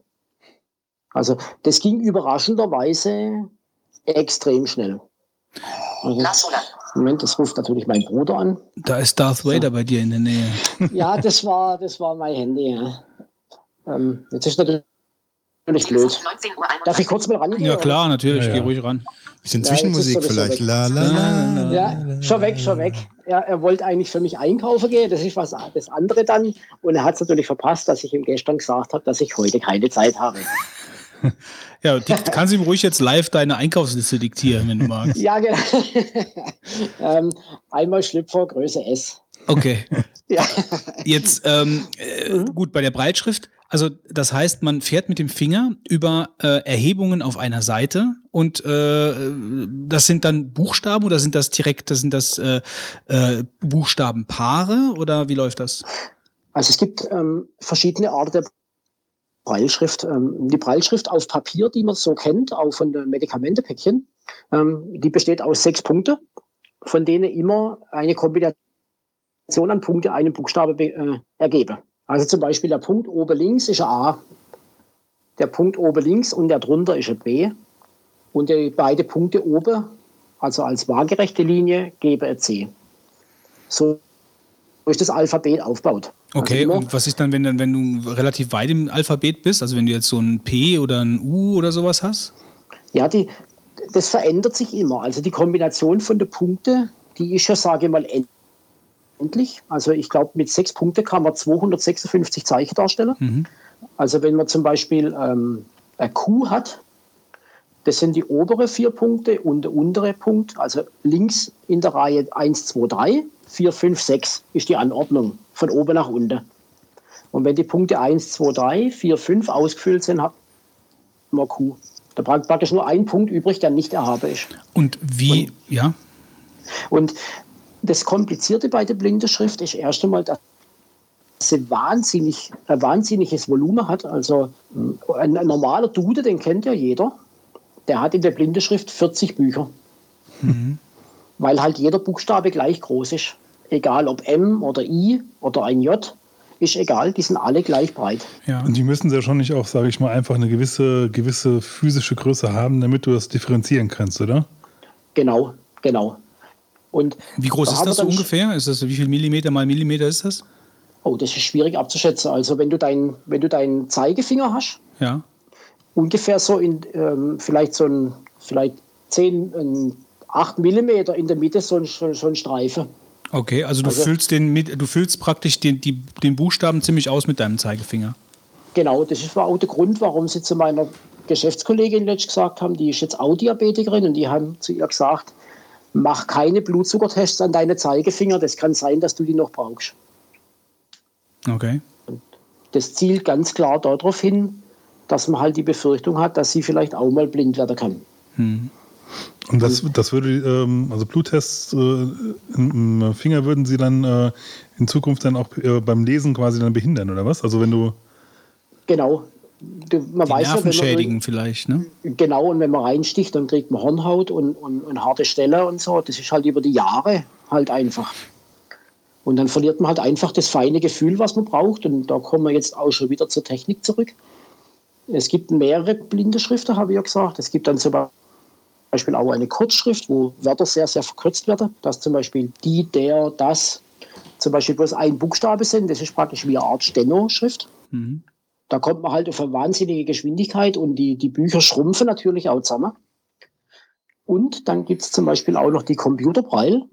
Also das ging überraschenderweise extrem schnell. Also, Moment, das ruft natürlich mein Bruder an. Da ist Darth Vader so. bei dir in der Nähe. Ja, das war, das war mein Handy. Ja. Ähm, jetzt ist natürlich blöd. Darf ich kurz mal ran? Ja klar, natürlich, ja, ja. geh ruhig ran. Bisschen Zwischenmusik vielleicht. La, la, la, ja, schon weg, schon weg. Er, er wollte eigentlich für mich einkaufen gehen, das ist was das andere dann. Und er hat es natürlich verpasst, dass ich ihm gestern gesagt habe, dass ich heute keine Zeit habe. Ja, die, kannst du ihm ruhig jetzt live deine Einkaufsliste diktieren, wenn du magst. Ja, genau. ähm, einmal Schlüpfer, Größe S. Okay. ja. Jetzt, ähm, äh, mhm. gut, bei der Breitschrift, also das heißt, man fährt mit dem Finger über äh, Erhebungen auf einer Seite und äh, das sind dann Buchstaben oder sind das direkt, das sind das äh, äh, Buchstabenpaare oder wie läuft das? Also es gibt ähm, verschiedene Arten der Breilschrift. Ähm, die Breilschrift auf Papier, die man so kennt, auch von den Medikamentepäckchen, ähm, die besteht aus sechs Punkten, von denen immer eine Kombination an Punkte einen Buchstabe äh, ergebe. Also zum Beispiel der Punkt oben links ist ein A, der Punkt oben links und der drunter ist ein B und die beiden Punkte oben, also als waagerechte Linie, gebe ein C. So ist das Alphabet aufgebaut. Okay, also und was ist dann, wenn, dann, wenn du relativ weit im Alphabet bist? Also wenn du jetzt so ein P oder ein U oder sowas hast? Ja, die, das verändert sich immer. Also die Kombination von den Punkten, die ist ja, sage ich mal, endlich. Also ich glaube, mit sechs Punkten kann man 256 Zeichen darstellen. Mhm. Also wenn man zum Beispiel ähm, eine Q hat, das sind die oberen vier Punkte und der untere Punkt, also links in der Reihe 1, 2, 3, 4, 5, 6 ist die Anordnung von oben nach unten. Und wenn die Punkte 1, 2, 3, 4, 5 ausgefüllt sind, hat man Q. Da bleibt praktisch nur ein Punkt übrig, der nicht erhaben ist. Und wie, und, ja? Und das Komplizierte bei der Blindenschrift ist erst einmal, dass sie wahnsinnig, ein wahnsinniges Volumen hat. Also ein, ein normaler Dude, den kennt ja jeder, der hat in der Blindenschrift 40 Bücher. Mhm. Weil halt jeder Buchstabe gleich groß ist. Egal ob M oder I oder ein J, ist egal, die sind alle gleich breit. Ja, und die müssen ja schon nicht auch, sage ich mal, einfach eine gewisse, gewisse physische Größe haben, damit du das differenzieren kannst, oder? Genau, genau. Und wie groß da ist das so ungefähr? Ist das, wie viel Millimeter mal Millimeter ist das? Oh, das ist schwierig abzuschätzen. Also wenn du deinen wenn du deinen Zeigefinger hast, ja. ungefähr so in ähm, vielleicht so ein vielleicht 10, ein 8 Millimeter in der Mitte so ein, so ein Streifen. Okay, also du also, füllst den mit, du füllst praktisch den, die, den Buchstaben ziemlich aus mit deinem Zeigefinger. Genau, das ist auch der Grund, warum sie zu meiner Geschäftskollegin letztens gesagt haben, die ist jetzt auch Diabetikerin und die haben zu ihr gesagt, mach keine Blutzuckertests an deine Zeigefinger, das kann sein, dass du die noch brauchst. Okay. Und das zielt ganz klar darauf hin, dass man halt die Befürchtung hat, dass sie vielleicht auch mal blind werden kann. Hm. Und das, das würde, ähm, also Bluttests äh, im Finger würden sie dann äh, in Zukunft dann auch äh, beim Lesen quasi dann behindern, oder was? Also wenn du. Genau. Du, man Die weiß Nerven ja, schädigen man, vielleicht, ne? Genau, und wenn man reinsticht, dann kriegt man Hornhaut und, und, und harte Stelle und so. Das ist halt über die Jahre halt einfach. Und dann verliert man halt einfach das feine Gefühl, was man braucht. Und da kommen wir jetzt auch schon wieder zur Technik zurück. Es gibt mehrere blinde Schriften, habe ich ja gesagt. Es gibt dann zum Beispiel auch eine Kurzschrift, wo Wörter sehr, sehr verkürzt werden. Dass zum Beispiel die, der, das zum Beispiel bloß ein Buchstabe sind. Das ist praktisch wie eine Art Steno-Schrift. Mhm. Da kommt man halt auf eine wahnsinnige Geschwindigkeit und die, die Bücher schrumpfen natürlich auch zusammen. Und dann gibt es zum Beispiel auch noch die Computerbraille.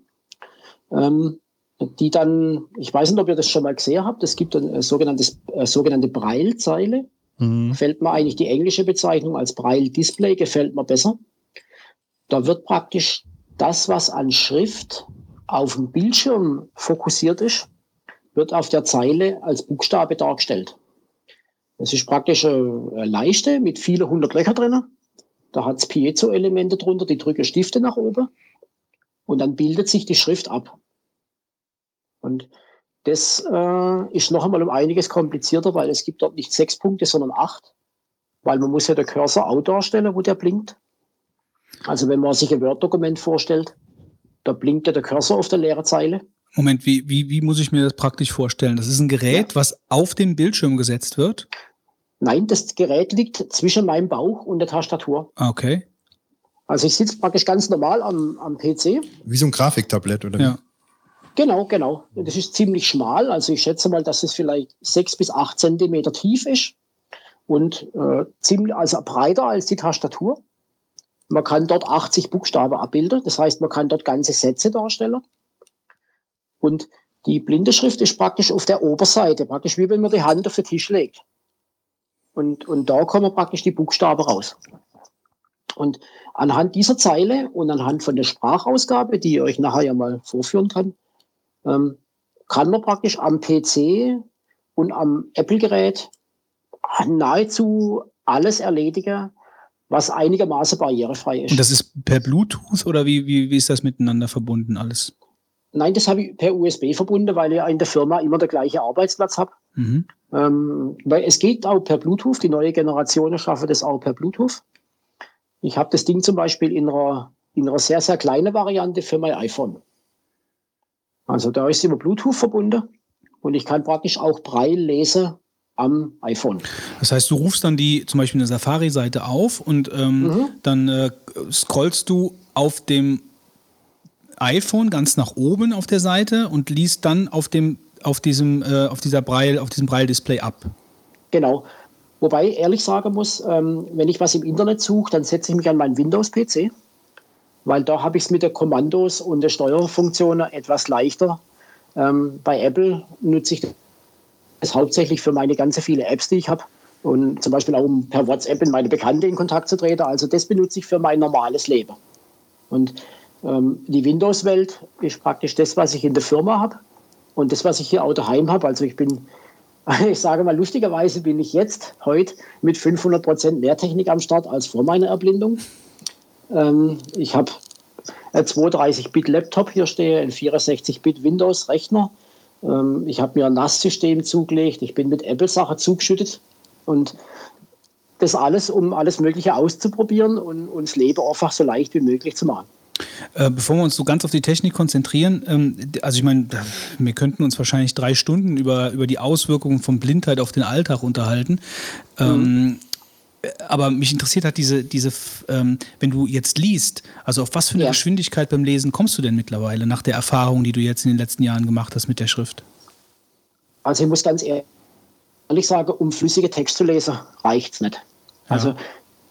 Ähm, die dann, ich weiß nicht, ob ihr das schon mal gesehen habt, es gibt eine sogenanntes, äh, sogenannte Braille-Zeile. Mhm. Gefällt mir eigentlich die englische Bezeichnung als Braille-Display, gefällt mir besser. Da wird praktisch das, was an Schrift auf dem Bildschirm fokussiert ist, wird auf der Zeile als Buchstabe dargestellt. Das ist praktisch eine Leiste mit vielen hundert Löcher drin. Da hat es Piezo-Elemente drunter, die drücken Stifte nach oben. Und dann bildet sich die Schrift ab. Und das äh, ist noch einmal um einiges komplizierter, weil es gibt dort nicht sechs Punkte, sondern acht. Weil man muss ja der Cursor auch darstellen, wo der blinkt. Also wenn man sich ein Word-Dokument vorstellt, da blinkt ja der Cursor auf der leeren Zeile. Moment, wie, wie, wie muss ich mir das praktisch vorstellen? Das ist ein Gerät, ja. was auf den Bildschirm gesetzt wird? Nein, das Gerät liegt zwischen meinem Bauch und der Tastatur. Okay. Also ich sitze praktisch ganz normal am, am PC. Wie so ein Grafiktablett, oder? Ja. Genau, genau. Das ist ziemlich schmal. Also ich schätze mal, dass es vielleicht sechs bis acht Zentimeter tief ist und äh, ziemlich, also breiter als die Tastatur. Man kann dort 80 Buchstaben abbilden. Das heißt, man kann dort ganze Sätze darstellen. Und die blinde Schrift ist praktisch auf der Oberseite, praktisch wie wenn man die Hand auf den Tisch legt. Und, und da kommen praktisch die Buchstaben raus. Und anhand dieser Zeile und anhand von der Sprachausgabe, die ich euch nachher ja mal vorführen kann, ähm, kann man praktisch am PC und am Apple-Gerät nahezu alles erledigen, was einigermaßen barrierefrei ist. Und das ist per Bluetooth oder wie, wie, wie ist das miteinander verbunden alles? Nein, das habe ich per USB verbunden, weil ich in der Firma immer der gleiche Arbeitsplatz habe. Mhm. Ähm, weil es geht auch per Bluetooth, die neue Generation schafft das auch per Bluetooth. Ich habe das Ding zum Beispiel in einer, in einer sehr, sehr kleinen Variante für mein iPhone. Also da ist über Bluetooth verbunden und ich kann praktisch auch Braille lesen am iPhone. Das heißt, du rufst dann die zum Beispiel eine Safari-Seite auf und ähm, mhm. dann äh, scrollst du auf dem iPhone ganz nach oben auf der Seite und liest dann auf dem auf diesem äh, auf dieser Braille auf diesem Braille-Display ab. Genau. Wobei ehrlich sagen muss, ähm, wenn ich was im Internet suche, dann setze ich mich an meinen Windows-PC, weil da habe ich es mit den Kommandos und der Steuerfunktionen etwas leichter. Ähm, bei Apple nutze ich das hauptsächlich für meine ganze viele Apps, die ich habe. Und zum Beispiel auch um per WhatsApp in meine Bekannte in Kontakt zu treten. Also das benutze ich für mein normales Leben. Und ähm, die Windows-Welt ist praktisch das, was ich in der Firma habe und das, was ich hier auch daheim habe. Also ich bin, ich sage mal, lustigerweise bin ich jetzt, heute, mit 500 Prozent mehr Technik am Start als vor meiner Erblindung. Ähm, ich habe ein 32-Bit-Laptop hier stehe, ein 64-Bit Windows-Rechner. Ähm, ich habe mir ein NAS-System zugelegt. Ich bin mit Apple-Sachen zugeschüttet. Und das alles, um alles Mögliche auszuprobieren und uns Leben einfach so leicht wie möglich zu machen. Äh, bevor wir uns so ganz auf die Technik konzentrieren, ähm, also ich meine, wir könnten uns wahrscheinlich drei Stunden über, über die Auswirkungen von Blindheit auf den Alltag unterhalten. Ähm, mhm. Aber mich interessiert halt diese, diese ähm, wenn du jetzt liest, also auf was für eine ja. Geschwindigkeit beim Lesen kommst du denn mittlerweile nach der Erfahrung, die du jetzt in den letzten Jahren gemacht hast mit der Schrift? Also ich muss ganz ehrlich sagen, um flüssige Text zu lesen, reicht es nicht. Also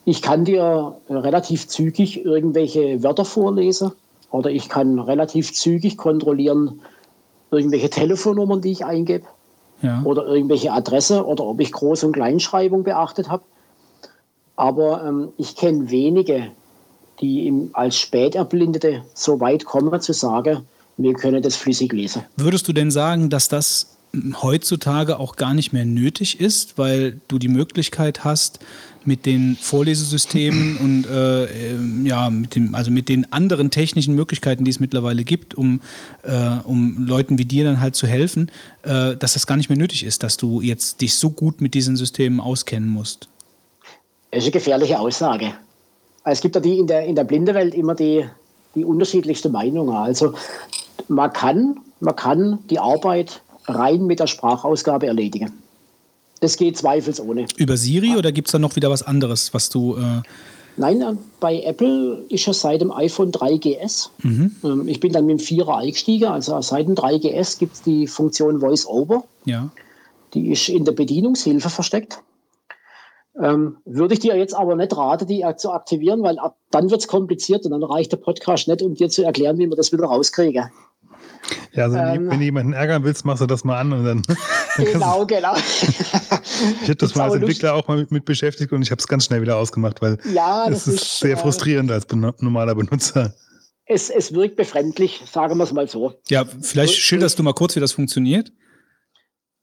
ich kann dir relativ zügig irgendwelche Wörter vorlesen oder ich kann relativ zügig kontrollieren irgendwelche Telefonnummern, die ich eingebe ja. oder irgendwelche Adresse oder ob ich Groß- und Kleinschreibung beachtet habe. Aber ähm, ich kenne wenige, die im, als Späterblindete so weit kommen zu sagen, wir können das flüssig lesen. Würdest du denn sagen, dass das heutzutage auch gar nicht mehr nötig ist, weil du die Möglichkeit hast, mit den Vorlesesystemen und äh, ähm, ja, mit dem, also mit den anderen technischen Möglichkeiten, die es mittlerweile gibt, um, äh, um Leuten wie dir dann halt zu helfen, äh, dass das gar nicht mehr nötig ist, dass du jetzt dich so gut mit diesen Systemen auskennen musst. Das ist eine gefährliche Aussage. Es gibt ja die in der, in der Blindewelt immer die, die unterschiedlichste Meinung. Also man kann, man kann die Arbeit rein mit der Sprachausgabe erledigen. Das geht zweifelsohne. Über Siri oder gibt es da noch wieder was anderes, was du. Äh Nein, äh, bei Apple ist es seit dem iPhone 3GS. Mhm. Ähm, ich bin dann mit dem 4er eingestiegen. Also seit dem 3GS gibt es die Funktion Voice Over. Ja. Die ist in der Bedienungshilfe versteckt. Ähm, würde ich dir jetzt aber nicht raten, die zu aktivieren, weil ab dann wird es kompliziert und dann reicht der Podcast nicht, um dir zu erklären, wie wir das wieder rauskriegen. Ja, also ähm, wenn du jemanden ärgern willst, machst du das mal an und dann. genau, genau. ich habe das mal als Entwickler auch mal mit, mit beschäftigt und ich habe es ganz schnell wieder ausgemacht, weil ja, es ist, ist, sehr äh, frustrierend als normaler Benutzer. Es, es wirkt befremdlich, sagen wir es mal so. Ja, vielleicht schilderst du mal kurz, wie das funktioniert.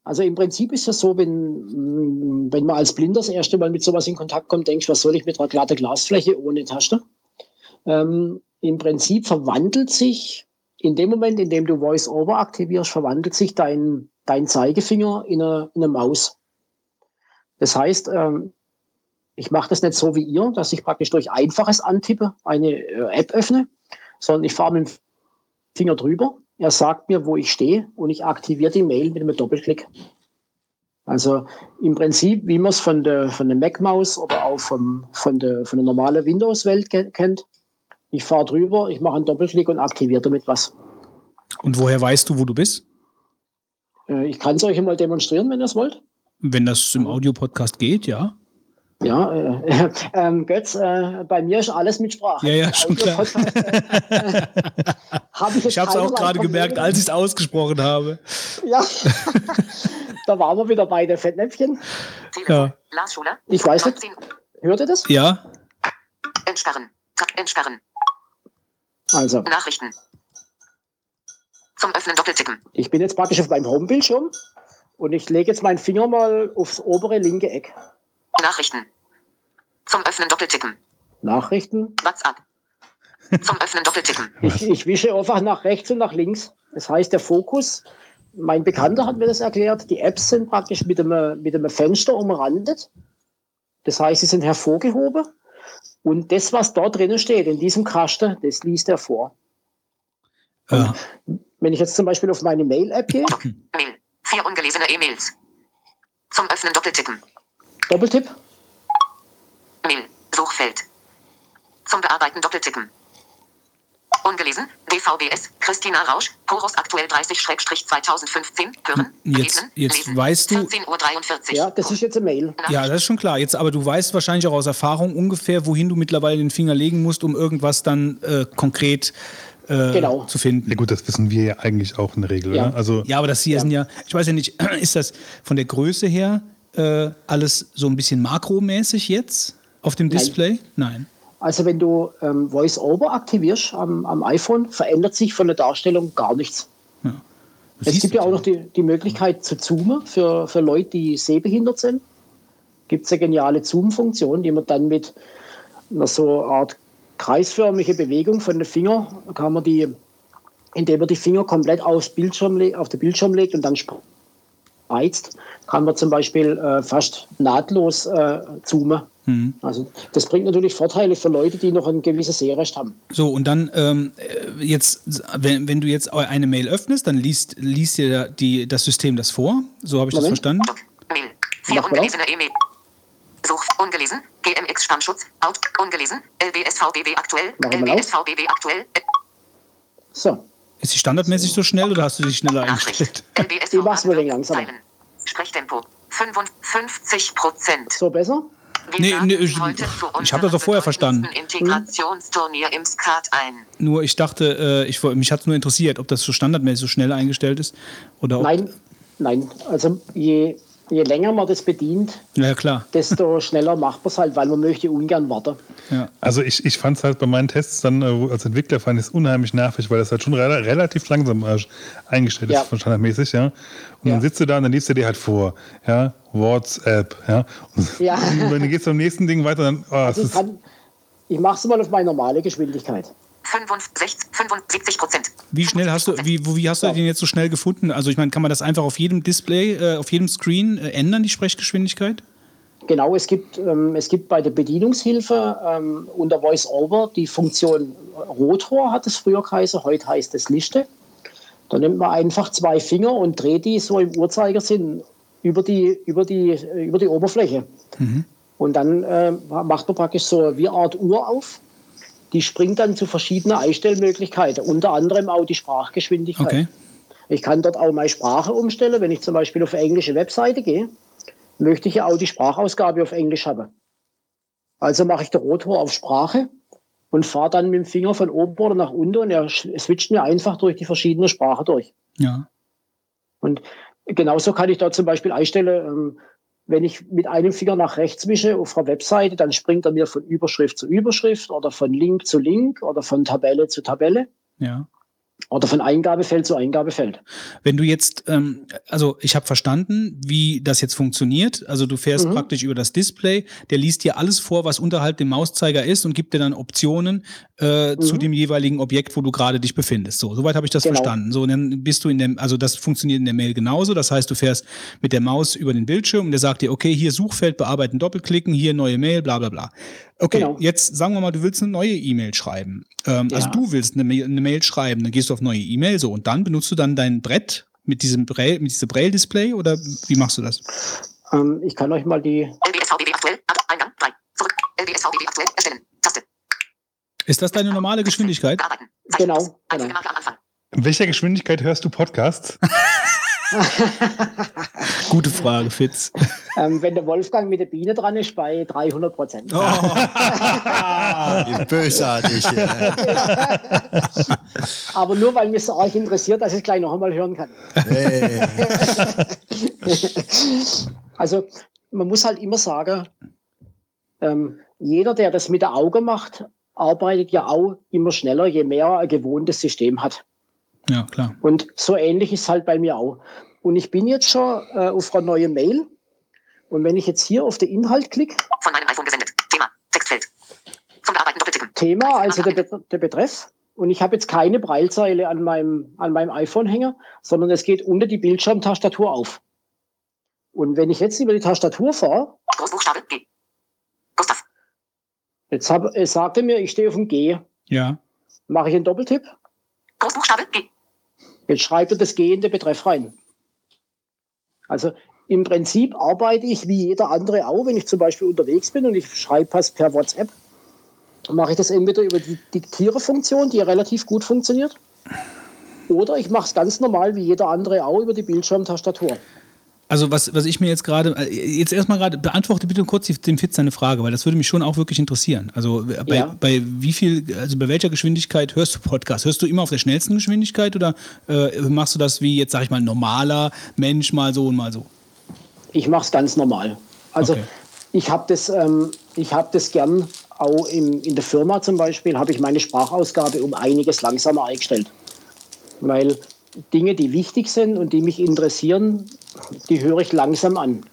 Also im Prinzip ist es so, wenn, wenn man als Blinder das erste Mal mit sowas in Kontakt kommt, denkst was soll ich mit einer glatten Glasfläche ohne Taste? Ähm, Im Prinzip verwandelt sich in dem Moment, in dem du VoiceOver aktivierst, verwandelt sich dein, dein Zeigefinger in eine, in eine Maus. Das heißt, ähm, ich mache das nicht so wie ihr, dass ich praktisch durch einfaches Antippe eine äh, App öffne, sondern ich fahre mit dem Finger drüber. Er sagt mir, wo ich stehe und ich aktiviere die Mail mit einem Doppelklick. Also im Prinzip, wie man es von der, von der Mac-Maus oder auch vom, von, der, von der normalen Windows-Welt kennt, ich fahre drüber, ich mache einen Doppelklick und aktiviere damit was. Und woher weißt du, wo du bist? Äh, ich kann es euch mal demonstrieren, wenn ihr es wollt. Wenn das im Audiopodcast geht, ja. Ja, äh, äh, Götz, äh, bei mir ist alles mit Sprache. Ja, ja, schon klar. Äh, hab ich ich habe es auch gerade gemerkt, als ich es ausgesprochen habe. Ja, da waren wir wieder bei der Fettnäpfchen. Ja. Ich weiß nicht. Hört ihr das? Ja. Entsperren. Entsperren. Also. Nachrichten. Zum Öffnen doppeltippen. Ich bin jetzt praktisch auf meinem Homebildschirm und ich lege jetzt meinen Finger mal aufs obere linke Eck. Nachrichten. Zum Öffnen doppeltippen. Nachrichten. WhatsApp. Zum Öffnen doppeltippen. Ich, ich wische einfach nach rechts und nach links. Das heißt, der Fokus, mein Bekannter hat mir das erklärt, die Apps sind praktisch mit einem, mit einem Fenster umrandet. Das heißt, sie sind hervorgehoben und das, was dort drinnen steht, in diesem Kasten, das liest er vor. Ja. Wenn ich jetzt zum Beispiel auf meine Mail-App gehe, Mail. Vier ungelesene E-Mails. Zum Öffnen doppeltippen. Doppeltipp, Mail. Suchfeld. Zum Bearbeiten doppeltippen. Ungelesen. DVBS. Christina Rausch. Horus aktuell 30-2015. Hören. Jetzt, Lesen. jetzt Lesen. weißt du, 14.43 Uhr. ja, das ist jetzt eine Mail. ja, das ist schon klar. Jetzt, aber du weißt wahrscheinlich auch aus Erfahrung ungefähr, wohin du mittlerweile den Finger legen musst, um irgendwas dann äh, konkret äh, Genau. zu finden. Ja gut, das wissen wir ja eigentlich auch in der Regel, Ja. oder? Also Ja, aber das hier sind ja, ich weiß ja nicht, ist das von der Größe her äh, alles so ein bisschen makromäßig jetzt auf dem Nein. Display? Nein. Also wenn du ähm, VoiceOver aktivierst am, am iPhone, verändert sich von der Darstellung gar nichts. Du Es gibt ja auch noch die, die Möglichkeit zu zoomen für, für Leute, die sehbehindert sind. Gibt es eine geniale Zoom-Funktion, die man dann mit einer so Art kreisförmige Bewegung von den Fingern, kann man die, indem man die Finger komplett aufs Bildschirm, auf den Bildschirm legt und dann spreizt, kann man zum Beispiel äh, fast nahtlos äh, zoomen. Mhm. Also das bringt natürlich Vorteile für Leute, die noch ein gewisses Sehrecht haben. So, und dann ähm, äh, jetzt, wenn, wenn du jetzt eine Mail öffnest, dann liest, liest dir die, das System das vor. So habe ich das Moment. verstanden. Mail. Vier ungelesene E-Mail. Such. Ungelesen. GMX Stammschutz. Out. Ungelesen. LBSVBW aktuell. LBSVBW aktuell. So, Ist sie standardmäßig so schnell oder hast du dich schneller eingestellt? Ich mach's ein wenig langsamer. Sprechtempo. 55 Prozent. so besser? Nee, nee, ich- ich hab das doch vorher verstanden. Integrationsturnier im Skat ein. Nur ich dachte, äh, ich, mich hat es nur interessiert, ob das so standardmäßig so schnell eingestellt ist. Oder Nein, nein. Also je, je länger man das bedient, Ja, klar. desto schneller macht man es halt, weil man möchte ungern warten. Ja. Also ich, ich fand es halt bei meinen Tests dann äh, als Entwickler fand ich es unheimlich nervig, weil das halt schon rela relativ langsam äh, eingestellt Ja. ist, von standardmäßig, ja. Und Ja. dann sitzt du da und dann liest du dir halt vor, ja, WhatsApp, ja. Und Ja. wenn du gehst zum nächsten Ding weiter, dann, oh, Also ich kann, ich mache es mal auf meine normale Geschwindigkeit. 65, 75 Prozent. Wie schnell hast du, wie, wie hast du den jetzt so schnell gefunden? Also ich meine, kann man das einfach auf jedem Display, äh, auf jedem Screen äh, ändern, die Sprechgeschwindigkeit? Genau, es gibt, ähm, es gibt bei der Bedienungshilfe ähm, unter VoiceOver die Funktion Rotor, hat es früher geheißen, heute heißt es Liste. Da nimmt man einfach zwei Finger und dreht die so im Uhrzeigersinn über die, über die, äh, über die Oberfläche. Und dann äh, macht man praktisch so wie eine Art Uhr auf. Die springt dann zu verschiedenen Einstellmöglichkeiten, unter anderem auch die Sprachgeschwindigkeit. Okay. Ich kann dort auch meine Sprache umstellen. Wenn ich zum Beispiel auf eine englische Webseite gehe, möchte ich ja auch die Sprachausgabe auf Englisch haben. Also mache ich den Rotor auf Sprache und fahre dann mit dem Finger von oben oder nach unten und er switcht mir einfach durch die verschiedenen Sprachen durch. Ja. Und genauso kann ich da zum Beispiel einstellen, ähm, wenn ich mit einem Finger nach rechts wische auf einer Webseite, dann springt er mir von Überschrift zu Überschrift oder von Link zu Link oder von Tabelle zu Tabelle Ja. Oder von Eingabefeld zu Eingabefeld. Wenn du jetzt, ähm, also ich habe verstanden, wie das jetzt funktioniert. Also du fährst Mhm. praktisch über das Display, der liest dir alles vor, was unterhalb dem Mauszeiger ist und gibt dir dann Optionen äh, zu Mhm. dem jeweiligen Objekt, wo du gerade dich befindest. So, soweit habe ich das Genau. verstanden. So, und dann bist du in dem, also das funktioniert in der Mail genauso. Das heißt, du fährst mit der Maus über den Bildschirm und der sagt dir, okay, hier Suchfeld bearbeiten, doppelklicken, hier neue Mail, bla bla bla. Okay, Genau. jetzt sagen wir mal, du willst eine neue E-Mail schreiben. Ähm, Also Ja. du willst eine Mail, eine Mail schreiben, dann gehst du auf neue E-Mail, so und dann benutzt du dann dein Brett mit diesem Braille, mit diesem Braille-Display oder wie machst du das? Ähm, ich kann euch mal die LBSVBW aktuell. Ab- Eingang 3. Zurück. LBSVBW aktuell. Erstellen. Taste. Ist das deine normale Geschwindigkeit? Genau, genau. In welcher Geschwindigkeit hörst du Podcasts? Gute Frage, Fitz. Ähm, wenn der Wolfgang mit der Biene dran ist, bei 300 Prozent. Oh. Bösartig. ja. Aber nur, weil mich so arg interessiert, dass ich es gleich noch einmal hören kann. Hey. Also man muss halt immer sagen, ähm, jeder, der das mit der Auge macht, arbeitet ja auch immer schneller, je mehr er ein gewohntes System hat. Ja, klar. Und so ähnlich ist halt bei mir auch. Und ich bin jetzt schon äh, auf eine neue Mail. Und wenn ich jetzt hier auf den Inhalt klicke, Von meinem iPhone gesendet. Thema. Textfeld. Zum Bearbeiten doppeltippen. Thema, also der, der Betreff. Und ich habe jetzt keine Breilzeile an meinem, an meinem iPhone hängen, sondern es geht unter die Bildschirmtastatur auf. Und wenn ich jetzt über die Tastatur fahre, Großbuchstabe G. Gustav. jetzt hab, es sagte mir, ich stehe auf dem G. Ja. Mache ich einen Doppeltipp? Großbuchstabe G. Jetzt er das gehende Betreff rein. Also im Prinzip arbeite ich wie jeder andere auch, wenn ich zum Beispiel unterwegs bin und ich schreibe was per WhatsApp, mache ich das entweder über die Diktiere-Funktion, die relativ gut funktioniert, oder ich mache es ganz normal wie jeder andere auch über die Bildschirmtastatur. Also was, was ich mir jetzt gerade, äh, jetzt erstmal gerade, beantworte bitte kurz dem Fitz seine Frage, weil das würde mich schon auch wirklich interessieren. Also äh, bei, ja. bei wie viel, also bei welcher Geschwindigkeit hörst du Podcast? Hörst du immer auf der schnellsten Geschwindigkeit oder äh, machst du das wie jetzt, sag ich mal, normaler Mensch mal so und mal so? Ich mache es ganz normal. Also okay. ich habe das, ähm, hab das gern auch im, in der Firma zum Beispiel, habe ich meine Sprachausgabe um einiges langsamer eingestellt. Weil Dinge, die wichtig sind und die mich interessieren, die höre ich langsam an.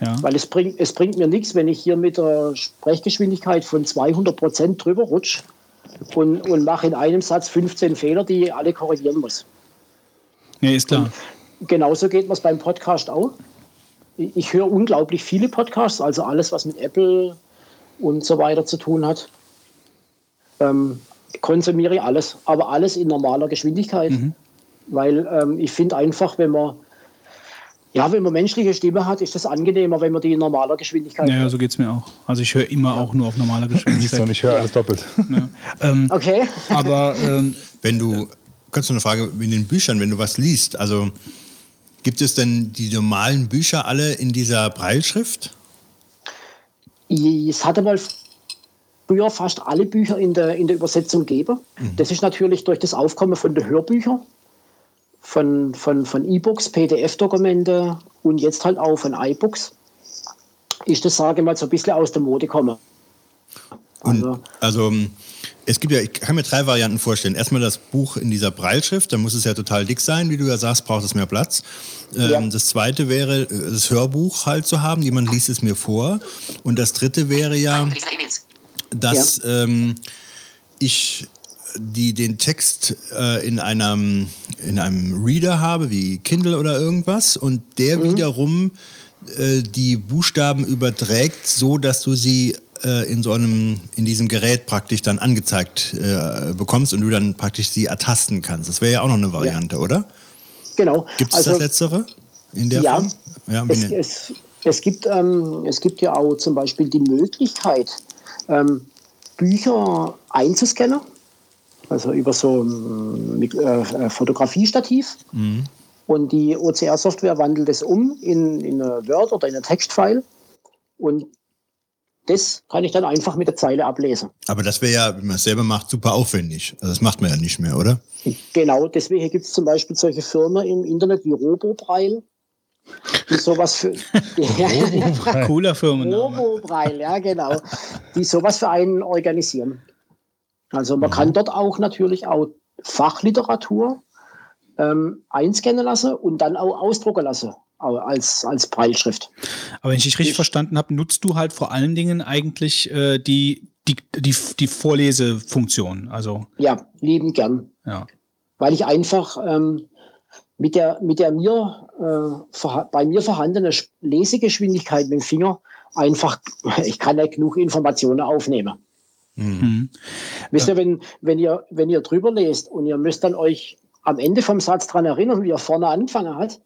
Ja. Weil es bringt, es bringt mir nichts, wenn ich hier mit der Sprechgeschwindigkeit von 200 Prozent drüber rutsche und, und mache in einem Satz 15 Fehler, die ich alle korrigieren muss. Ja, ist klar. Und genauso geht es beim Podcast auch. Ich höre unglaublich viele Podcasts, also alles, was mit Apple und so weiter zu tun hat. Ähm, konsumiere alles, aber alles in normaler Geschwindigkeit. Mhm. Weil ähm, ich finde einfach, wenn man ja, wenn man menschliche Stimme hat, ist das angenehmer, wenn man die in normaler Geschwindigkeit Ja, ja so geht es mir auch. Also ich höre immer ja. auch nur auf normaler Geschwindigkeit. und ich höre alles doppelt. Ja. Ähm, okay. Aber ähm, wenn du, kannst du eine Frage in den Büchern, wenn du was liest, also gibt es denn die normalen Bücher alle in dieser Breilschrift? Es hatte mal früher fast alle Bücher in der, in der Übersetzung gegeben. Mhm. Das ist natürlich durch das Aufkommen von den Hörbüchern von, von, von E-Books, PDF-Dokumente und jetzt halt auch von iBooks, ist das, sage ich mal, so ein bisschen aus der Mode gekommen. Also, also es gibt ja, ich kann mir drei Varianten vorstellen. Erstmal das Buch in dieser Breilschrift, da muss es ja total dick sein, wie du ja sagst, braucht es mehr Platz. Ähm, ja. Das zweite wäre, das Hörbuch halt zu haben, jemand liest es mir vor. Und das dritte wäre ja, dass ja. Ähm, ich die den Text äh, in, einem, in einem Reader habe, wie Kindle oder irgendwas, und der mhm. wiederum äh, die Buchstaben überträgt, so dass du sie äh, in so einem, in diesem Gerät praktisch dann angezeigt äh, bekommst und du dann praktisch sie ertasten kannst. Das wäre ja auch noch eine Variante, ja. oder? Genau. Gibt es also, das Letztere in der ja, Form? Ja, es, es, es, gibt, ähm, es gibt ja auch zum Beispiel die Möglichkeit, ähm, Bücher einzuscannen also über so ein äh, äh, Fotografiestativ. Mhm. Und die OCR-Software wandelt es um in, in eine Word oder in ein Textfile. Und das kann ich dann einfach mit der Zeile ablesen. Aber das wäre ja, wenn man es selber macht, super aufwendig. Also das macht man ja nicht mehr, oder? Genau, deswegen gibt es zum Beispiel solche Firmen im Internet wie RoboBraille, die sowas für. ja, Cooler Firmenname. RoboBraille, ja, genau. Die sowas für einen organisieren. Also man mhm. kann dort auch natürlich auch Fachliteratur ähm, einscannen lassen und dann auch ausdrucken lassen als, als Breilschrift. Aber wenn ich dich richtig ich, verstanden habe, nutzt du halt vor allen Dingen eigentlich äh, die, die, die, die Vorlesefunktion. Also. Ja, lieben gern. Ja. Weil ich einfach ähm, mit der, mit der mir, äh, bei mir vorhandenen Lesegeschwindigkeit mit dem Finger einfach, ich kann nicht genug Informationen aufnehmen. Mhm. Wisst ihr, wenn, wenn, ihr, wenn ihr drüber lest und ihr müsst dann euch am Ende vom Satz daran erinnern, wie er vorne angefangen hat,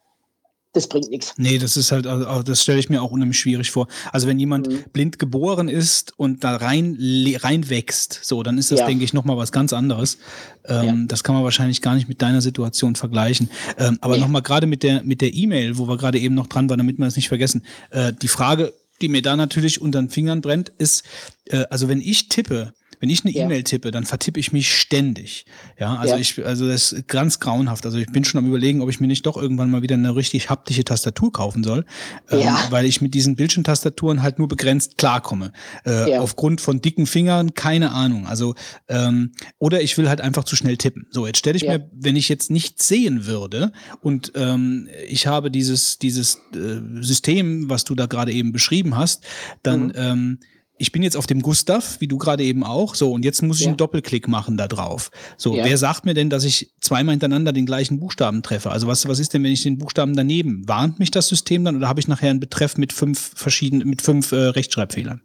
das bringt nichts. Nee, das ist halt, also, das stelle ich mir auch unheimlich schwierig vor. Also wenn jemand mhm. blind geboren ist und da rein, reinwächst, so, dann ist das, ja. denke ich, nochmal was ganz anderes. Ähm, ja. Das kann man wahrscheinlich gar nicht mit deiner Situation vergleichen. Ähm, aber nee. nochmal gerade mit der mit der E-Mail, wo wir gerade eben noch dran waren, damit wir das nicht vergessen. Äh, die Frage, die mir da natürlich unter den Fingern brennt, ist, äh, also wenn ich tippe, wenn ich eine ja. E-Mail tippe, dann vertippe ich mich ständig. Ja, also ja. ich, also das ist ganz grauenhaft. Also ich bin schon am überlegen, ob ich mir nicht doch irgendwann mal wieder eine richtig haptische Tastatur kaufen soll, ähm, ja. weil ich mit diesen Bildschirmtastaturen halt nur begrenzt klarkomme. Äh, ja. Aufgrund von dicken Fingern, keine Ahnung. Also ähm, oder ich will halt einfach zu schnell tippen. So, jetzt stelle ich mir, wenn ich jetzt nichts sehen würde und ähm, ich habe dieses dieses äh, System, was du da gerade eben beschrieben hast, dann mhm. ähm, ich bin jetzt auf dem Gustav, wie du gerade eben auch, so, und jetzt muss ich ja. einen Doppelklick machen da drauf. So, ja. wer sagt mir denn, dass ich zweimal hintereinander den gleichen Buchstaben treffe? Also was, was ist denn, wenn ich den Buchstaben daneben? Warnt mich das System dann oder habe ich nachher einen Betreff mit fünf verschiedenen, mit fünf äh, Rechtschreibfehlern?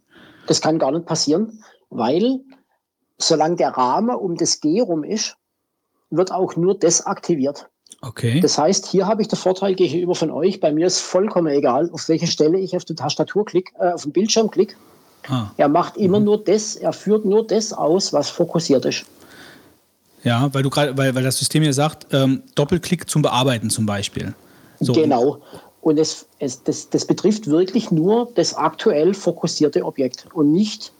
Das kann gar nicht passieren, weil solange der Rahmen um das G rum ist, wird auch nur das aktiviert. Okay. Das heißt, hier habe ich den Vorteil gegenüber von euch. Bei mir ist vollkommen egal, auf welche Stelle ich auf die Tastatur klicke, äh, auf den Bildschirm klicke. Ah. Er macht immer nur das, er führt nur das aus, was fokussiert ist. Ja, weil du gerade, weil, weil das System hier sagt, ähm, Doppelklick zum Bearbeiten zum Beispiel. So. Genau. Und es, es, das, das betrifft wirklich nur das aktuell fokussierte Objekt und nicht,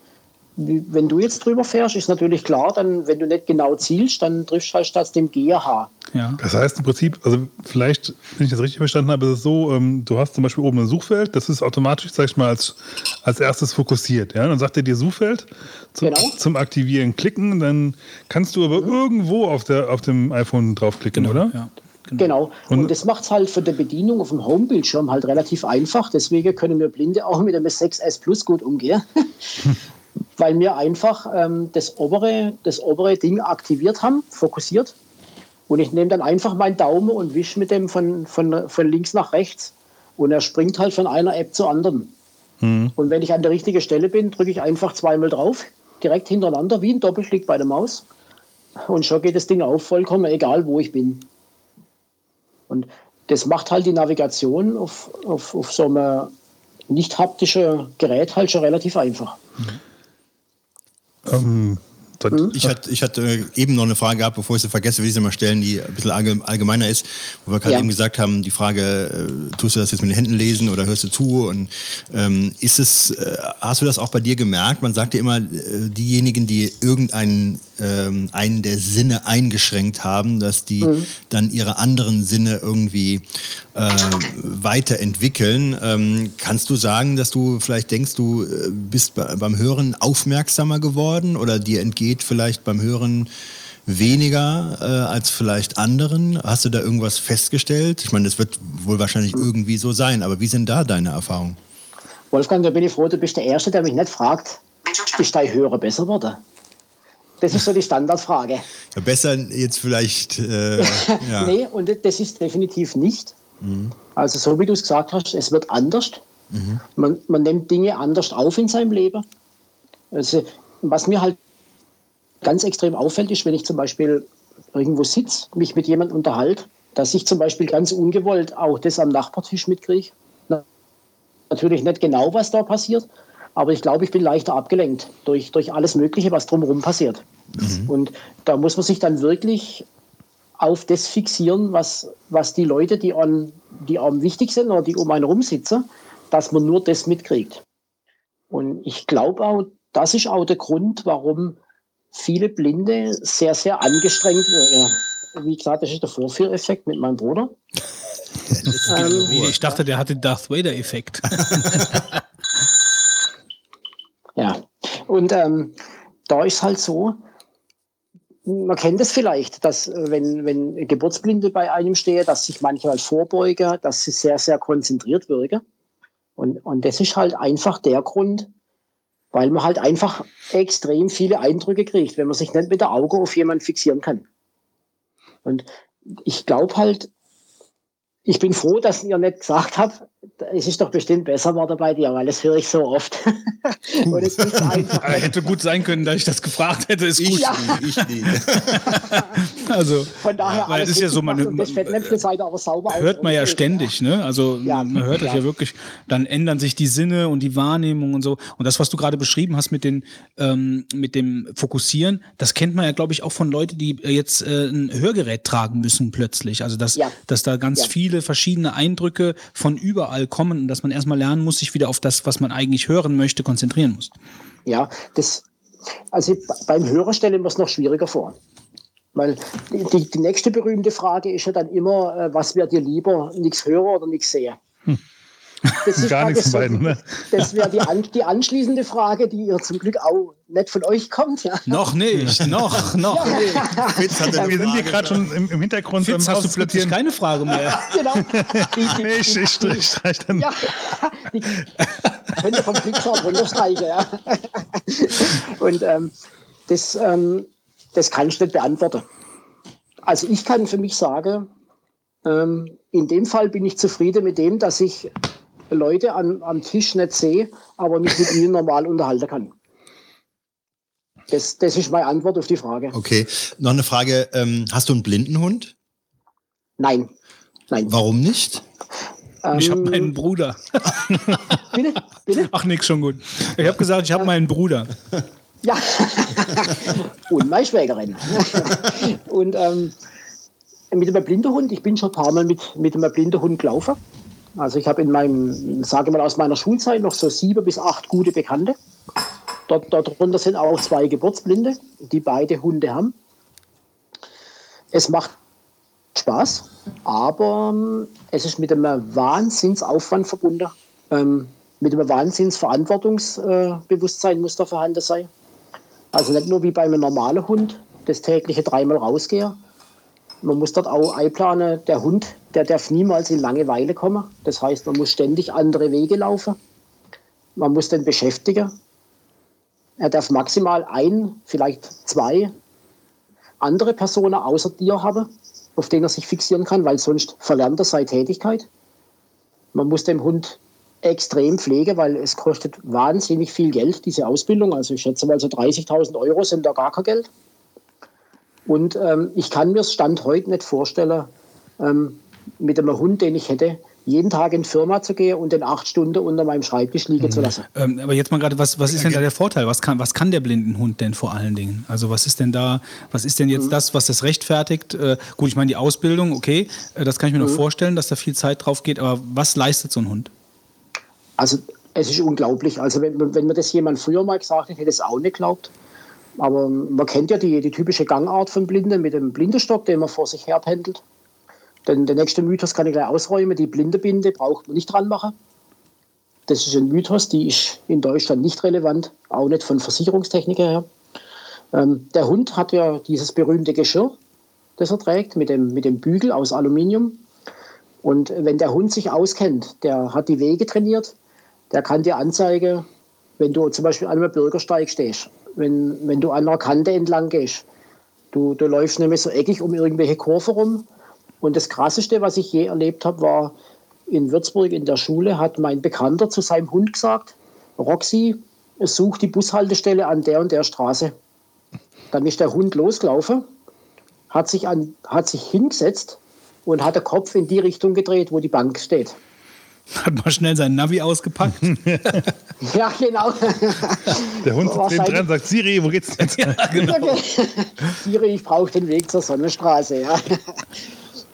wenn du jetzt drüber fährst, ist natürlich klar, dann, wenn du nicht genau zielst, dann triffst du halt statt dem GH. Ja. Das heißt im Prinzip, also vielleicht, wenn ich das richtig verstanden habe, ist es so, ähm, du hast zum Beispiel oben ein Suchfeld, das ist automatisch, sag ich mal, als, als erstes fokussiert. Ja? Dann sagt er dir Suchfeld zum, Genau. zum Aktivieren klicken, dann kannst du aber irgendwo auf, der, auf dem iPhone draufklicken, oder? Ja. Genau. Und- Und, das macht es halt für die Bedienung auf dem Homebildschirm halt relativ einfach. Deswegen können wir Blinde auch mit dem S6S Plus gut umgehen. Weil wir einfach ähm, das, obere, das obere Ding aktiviert haben, fokussiert. Und ich nehme dann einfach meinen Daumen und wische mit dem von, von, von links nach rechts. Und er springt halt von einer App zur anderen. Mhm. Und wenn ich an der richtigen Stelle bin, drücke ich einfach zweimal drauf, direkt hintereinander, wie ein Doppelklick bei der Maus. Und schon geht das Ding auf, vollkommen egal, wo ich bin. Und das macht halt die Navigation auf, auf, auf so einem nicht haptischen Gerät halt schon relativ einfach. Ähm, soll- Ich hatte, ich hatte eben noch eine Frage gehabt, bevor ich sie vergesse, will ich sie mal stellen, die ein bisschen allge- allgemeiner ist, wo wir gerade Ja. eben gesagt haben, die Frage, äh, tust du das jetzt mit den Händen lesen oder hörst du zu? Und ähm, ist es, äh, hast du das auch bei dir gemerkt? Man sagt ja immer, äh, diejenigen, die irgendeinen ähm, einen der Sinne eingeschränkt haben, dass die dann ihre anderen Sinne irgendwie äh, weiterentwickeln. Ähm, kannst du sagen, dass du vielleicht denkst, du äh, bist bei, beim Hören aufmerksamer geworden oder dir entgeht vielleicht beim Hören weniger äh, als vielleicht anderen? Hast du da irgendwas festgestellt? Ich meine, das wird wohl wahrscheinlich irgendwie so sein, aber wie sind da deine Erfahrungen? Wolfgang, da bin ich froh, du bist der Erste, der mich nicht fragt, ist dein Hörer besser geworden? Das ist so die Standardfrage. Ja, besser jetzt vielleicht. Äh, ja. Nee, und das ist definitiv nicht. Also so wie du es gesagt hast, es wird anders. Man, man nimmt Dinge anders auf in seinem Leben. Also, was mir halt ganz extrem auffällt, ist, wenn ich zum Beispiel irgendwo sitze, mich mit jemandem unterhalte, dass ich zum Beispiel ganz ungewollt auch das am Nachbartisch mitkriege. Na, Natürlich nicht genau, was da passiert, aber ich glaube, ich bin leichter abgelenkt durch, durch alles Mögliche, was drumherum passiert. Und da muss man sich dann wirklich auf das fixieren, was, was die Leute, die, an, die am wichtig sind oder die um einen rum sitzen, dass man nur das mitkriegt. Und ich glaube auch, das ist auch der Grund, warum viele Blinde sehr, sehr angestrengt werden. Wie gesagt, das ist der Vorführeffekt mit meinem Bruder. Ähm, Ich dachte, der hatte Darth Vader-Effekt. Ja, und ähm, da ist halt so, man kennt es vielleicht, dass äh, wenn, wenn Geburtsblinde bei einem stehen, dass sich manchmal vorbeugen, dass sie sehr, sehr konzentriert wirken. Und, und das ist halt einfach der Grund, weil man halt einfach extrem viele Eindrücke kriegt, wenn man sich nicht mit der Auge auf jemanden fixieren kann. Und ich glaube halt, ich bin froh, dass ihr nicht gesagt habt, es ist doch bestimmt besser geworden bei dir, weil das höre ich so oft. Und es ist einfach. Hätte gut sein können, dass ich das gefragt hätte. Ist gut. Ja. Ich nie. Also, Von daher weil alles es ist ja so, man, ihr auch sauber hört man ja ständig, ne? Also Ja, man hört das ja wirklich, dann ändern sich die Sinne und die Wahrnehmung und so. Und das, was du gerade beschrieben hast mit den ähm, mit dem Fokussieren, das kennt man ja, glaube ich, auch von Leuten, die äh, jetzt äh, ein Hörgerät tragen müssen plötzlich. Also dass, Ja. dass da ganz Ja. viele verschiedene Eindrücke von überall kommen und dass man erstmal lernen muss, sich wieder auf das, was man eigentlich hören möchte, konzentrieren muss. Ja, das, also beim Hörer stellen wir es noch schwieriger vor. Weil die, die, nächste berühmte Frage ist ja dann immer, äh, was wäre dir lieber, nichts hören oder nichts sehen? Das ist Gar nichts von beiden, ne? Das wäre die, an, die anschließende Frage, die ihr zum Glück auch nicht von euch kommt. Ja. Noch nicht, noch, noch. Fitz Wir sind hier gerade schon im, im Hintergrund Fitz, hast du plötzlich keine Frage mehr. Genau. Die, die, Nee, ich, ich, ich streich dann. Ja, die könnte vom Pixar runterstreichen, ja. Und ähm, das, ähm, das kann ich nicht beantworten. Also ich kann für mich sagen, ähm, in dem Fall bin ich zufrieden mit dem, dass ich Leute an, am Tisch nicht sehe, aber mich mit ihnen normal unterhalten kann. Das, das ist meine Antwort auf die Frage. Okay, noch eine Frage. Ähm, hast du einen Blindenhund? Nein. Nein. Warum nicht? Ich habe Ähm, meinen Bruder. Bitte? Bitte? Ach, nix, schon gut. Ich habe gesagt, ich habe meinen Bruder. Ja. und meine Schwägerin. und ähm, mit einem blinden Hund, ich bin schon ein paar Mal mit, mit einem blinden Hund gelaufen. Also ich habe in meinem, sage mal aus meiner Schulzeit, noch so sieben bis acht gute Bekannte. Dort, darunter sind auch zwei Geburtsblinde, die beide Hunde haben. Es macht Spaß, aber ähm, es ist mit einem Wahnsinnsaufwand verbunden. Ähm, mit einem Wahnsinnsverantwortungsbewusstsein muss da vorhanden sein. Also nicht nur wie bei einem normalen Hund, das tägliche dreimal rausgehen. Man muss dort auch einplanen, der Hund, der darf niemals in Langeweile kommen. Das heißt, man muss ständig andere Wege laufen. Man muss den beschäftigen. Er darf maximal ein, vielleicht zwei andere Personen außer dir haben, auf denen er sich fixieren kann, weil sonst verlernt er seine Tätigkeit. Man muss dem Hund extrem pflegen, weil es kostet wahnsinnig viel Geld, diese Ausbildung. Also ich schätze mal so 30.000 Euro sind da gar kein Geld. Und ähm, ich kann mir Stand heute nicht vorstellen, ähm, mit einem Hund, den ich hätte, jeden Tag in die Firma zu gehen und den acht Stunden unter meinem Schreibtisch liegen zu lassen. Ähm, aber jetzt mal gerade, was, was ist denn da der Vorteil? Was kann, was kann der Blindenhund denn vor allen Dingen? Also was ist denn da, was ist denn jetzt das, was das rechtfertigt? Äh, gut, ich meine, die Ausbildung, okay, äh, das kann ich mir noch vorstellen, dass da viel Zeit drauf geht, aber was leistet so ein Hund? Also es ist unglaublich. Also wenn, wenn mir das jemand früher mal gesagt hätte, hätte ich es auch nicht geglaubt. Aber man kennt ja die, die typische Gangart von Blinden mit dem Blindenstock, den man vor sich her pendelt. Denn der nächste Mythos kann ich gleich ausräumen. Die Blindebinde braucht man nicht dran machen. Das ist ein Mythos, die ist in Deutschland nicht relevant, auch nicht von Versicherungstechniker her. Ähm, der Hund hat ja dieses berühmte Geschirr, das er trägt, mit dem, mit dem Bügel aus Aluminium. Und wenn der Hund sich auskennt, der hat die Wege trainiert, der kann dir anzeigen, wenn du zum Beispiel an einem Bürgersteig stehst, wenn, wenn du an einer Kante entlang gehst. Du, du läufst nämlich so eckig um irgendwelche Kurven rum. Und das Krasseste, was ich je erlebt habe, war in Würzburg in der Schule, hat mein Bekannter zu seinem Hund gesagt, Roxy, such die Bushaltestelle an der und der Straße. Dann ist der Hund losgelaufen, hat sich, an, hat sich hingesetzt und hat den Kopf in die Richtung gedreht, wo die Bank steht. Hat mal schnell sein Navi ausgepackt. Ja, genau. Der Hund sitzt neben dran und sagt, Siri, wo geht's jetzt? genau. Siri, ich brauche den Weg zur Sonnenstraße. Ja.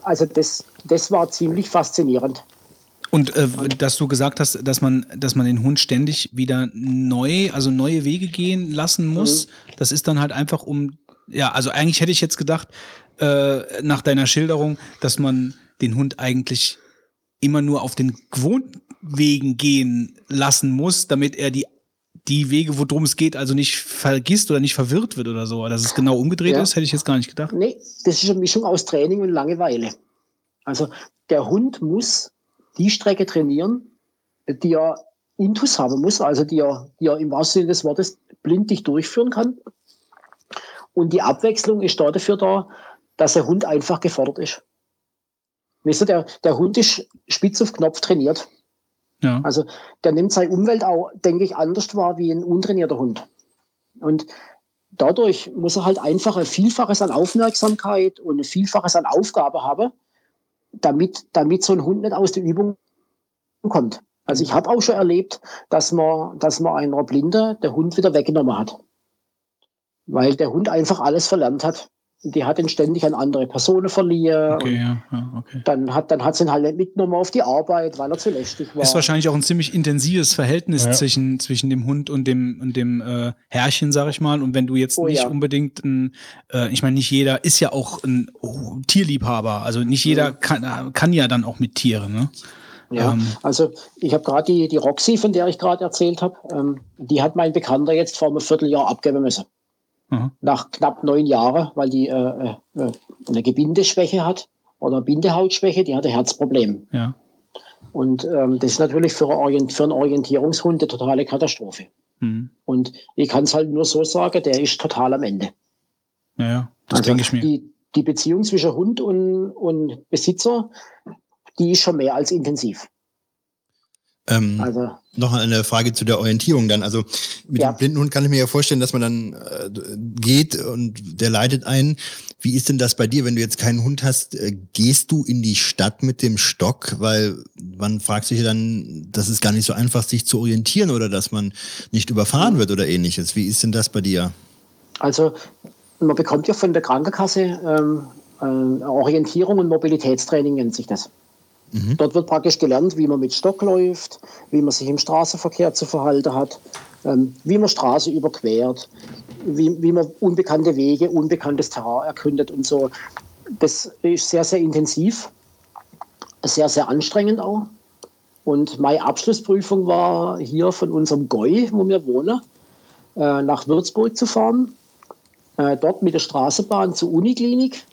Also das, das war ziemlich faszinierend. Und äh, dass du gesagt hast, dass man, dass man den Hund ständig wieder neu, also neue Wege gehen lassen muss, das ist dann halt einfach um, ja, also eigentlich hätte ich jetzt gedacht, äh, nach deiner Schilderung, dass man den Hund eigentlich immer nur auf den gewohnten Wegen gehen lassen muss, damit er die die Wege, worum es geht, also nicht vergisst oder nicht verwirrt wird oder so. Dass es genau umgedreht Ja. ist, hätte ich jetzt gar nicht gedacht. Nee, das ist eine Mischung aus Training und Langeweile. Also der Hund muss die Strecke trainieren, die er intus haben muss, also die er, die er im wahrsten Sinne des Wortes blindlich durchführen kann. Und die Abwechslung ist da dafür da, dass der Hund einfach gefordert ist. Wisst ihr, der, der Hund ist spitz auf Knopf trainiert. Ja. Also der nimmt seine Umwelt auch, denke ich, anders wahr wie ein untrainierter Hund. Und dadurch muss er halt einfach ein Vielfaches an Aufmerksamkeit und ein Vielfaches an Aufgabe haben, damit, damit so ein Hund nicht aus der Übung kommt. Also ich habe auch schon erlebt, dass man, dass man einer Blinde der Hund wieder weggenommen hat. Weil der Hund einfach alles verlernt hat. Die hat ihn ständig an andere Personen verliehen. Okay, und ja, ja, okay. Dann hat, dann hat sie ihn halt nicht mitgenommen auf die Arbeit, weil er zu lästig war. Ist wahrscheinlich auch ein ziemlich intensives Verhältnis Ja. zwischen, zwischen dem Hund und dem, und dem äh, Herrchen, sag ich mal. Und wenn du jetzt Oh, nicht ja. unbedingt ein, äh, ich meine, nicht jeder ist ja auch ein oh, Tierliebhaber. Also nicht jeder kann, äh, kann ja dann auch mit Tieren, ne? Ja, Ähm, also ich habe gerade die, die Roxy, von der ich gerade erzählt habe, ähm, die hat mein Bekannter jetzt vor einem Vierteljahr abgeben müssen. Mhm. Nach knapp neun Jahren, weil die äh, äh, eine Gebindeschwäche hat oder Bindehautschwäche, die hat ein Herzproblem. Ja. Und ähm, das ist natürlich für, einen Orient, für einen Orientierungshund eine totale Katastrophe. Hm. Und ich kann es halt nur so sagen, der ist total am Ende. Ja, ja, das Also denke ich mir. Die, die Beziehung zwischen Hund und, und Besitzer, die ist schon mehr als intensiv. Ähm, Also noch eine Frage zu der Orientierung dann. Also mit Ja. dem blinden Hund kann ich mir ja vorstellen, dass man dann äh, geht und der leitet einen. Wie ist denn das bei dir, wenn du jetzt keinen Hund hast? Äh, gehst du in die Stadt mit dem Stock? Weil man fragt sich ja dann, das ist gar nicht so einfach, sich zu orientieren oder dass man nicht überfahren wird oder ähnliches. Wie ist denn das bei dir? Also man bekommt ja von der Krankenkasse ähm, äh, Orientierung und Mobilitätstraining nennt sich das. Dort wird praktisch gelernt, wie man mit Stock läuft, wie man sich im Straßenverkehr zu verhalten hat, ähm, wie man Straße überquert, wie, wie man unbekannte Wege, unbekanntes Terrain erkundet und so. Das ist sehr, sehr intensiv, sehr, sehr anstrengend auch. Und meine Abschlussprüfung war hier von unserem Goi, wo wir wohnen, äh, nach Würzburg zu fahren, äh, dort mit der Straßenbahn zur Uniklinik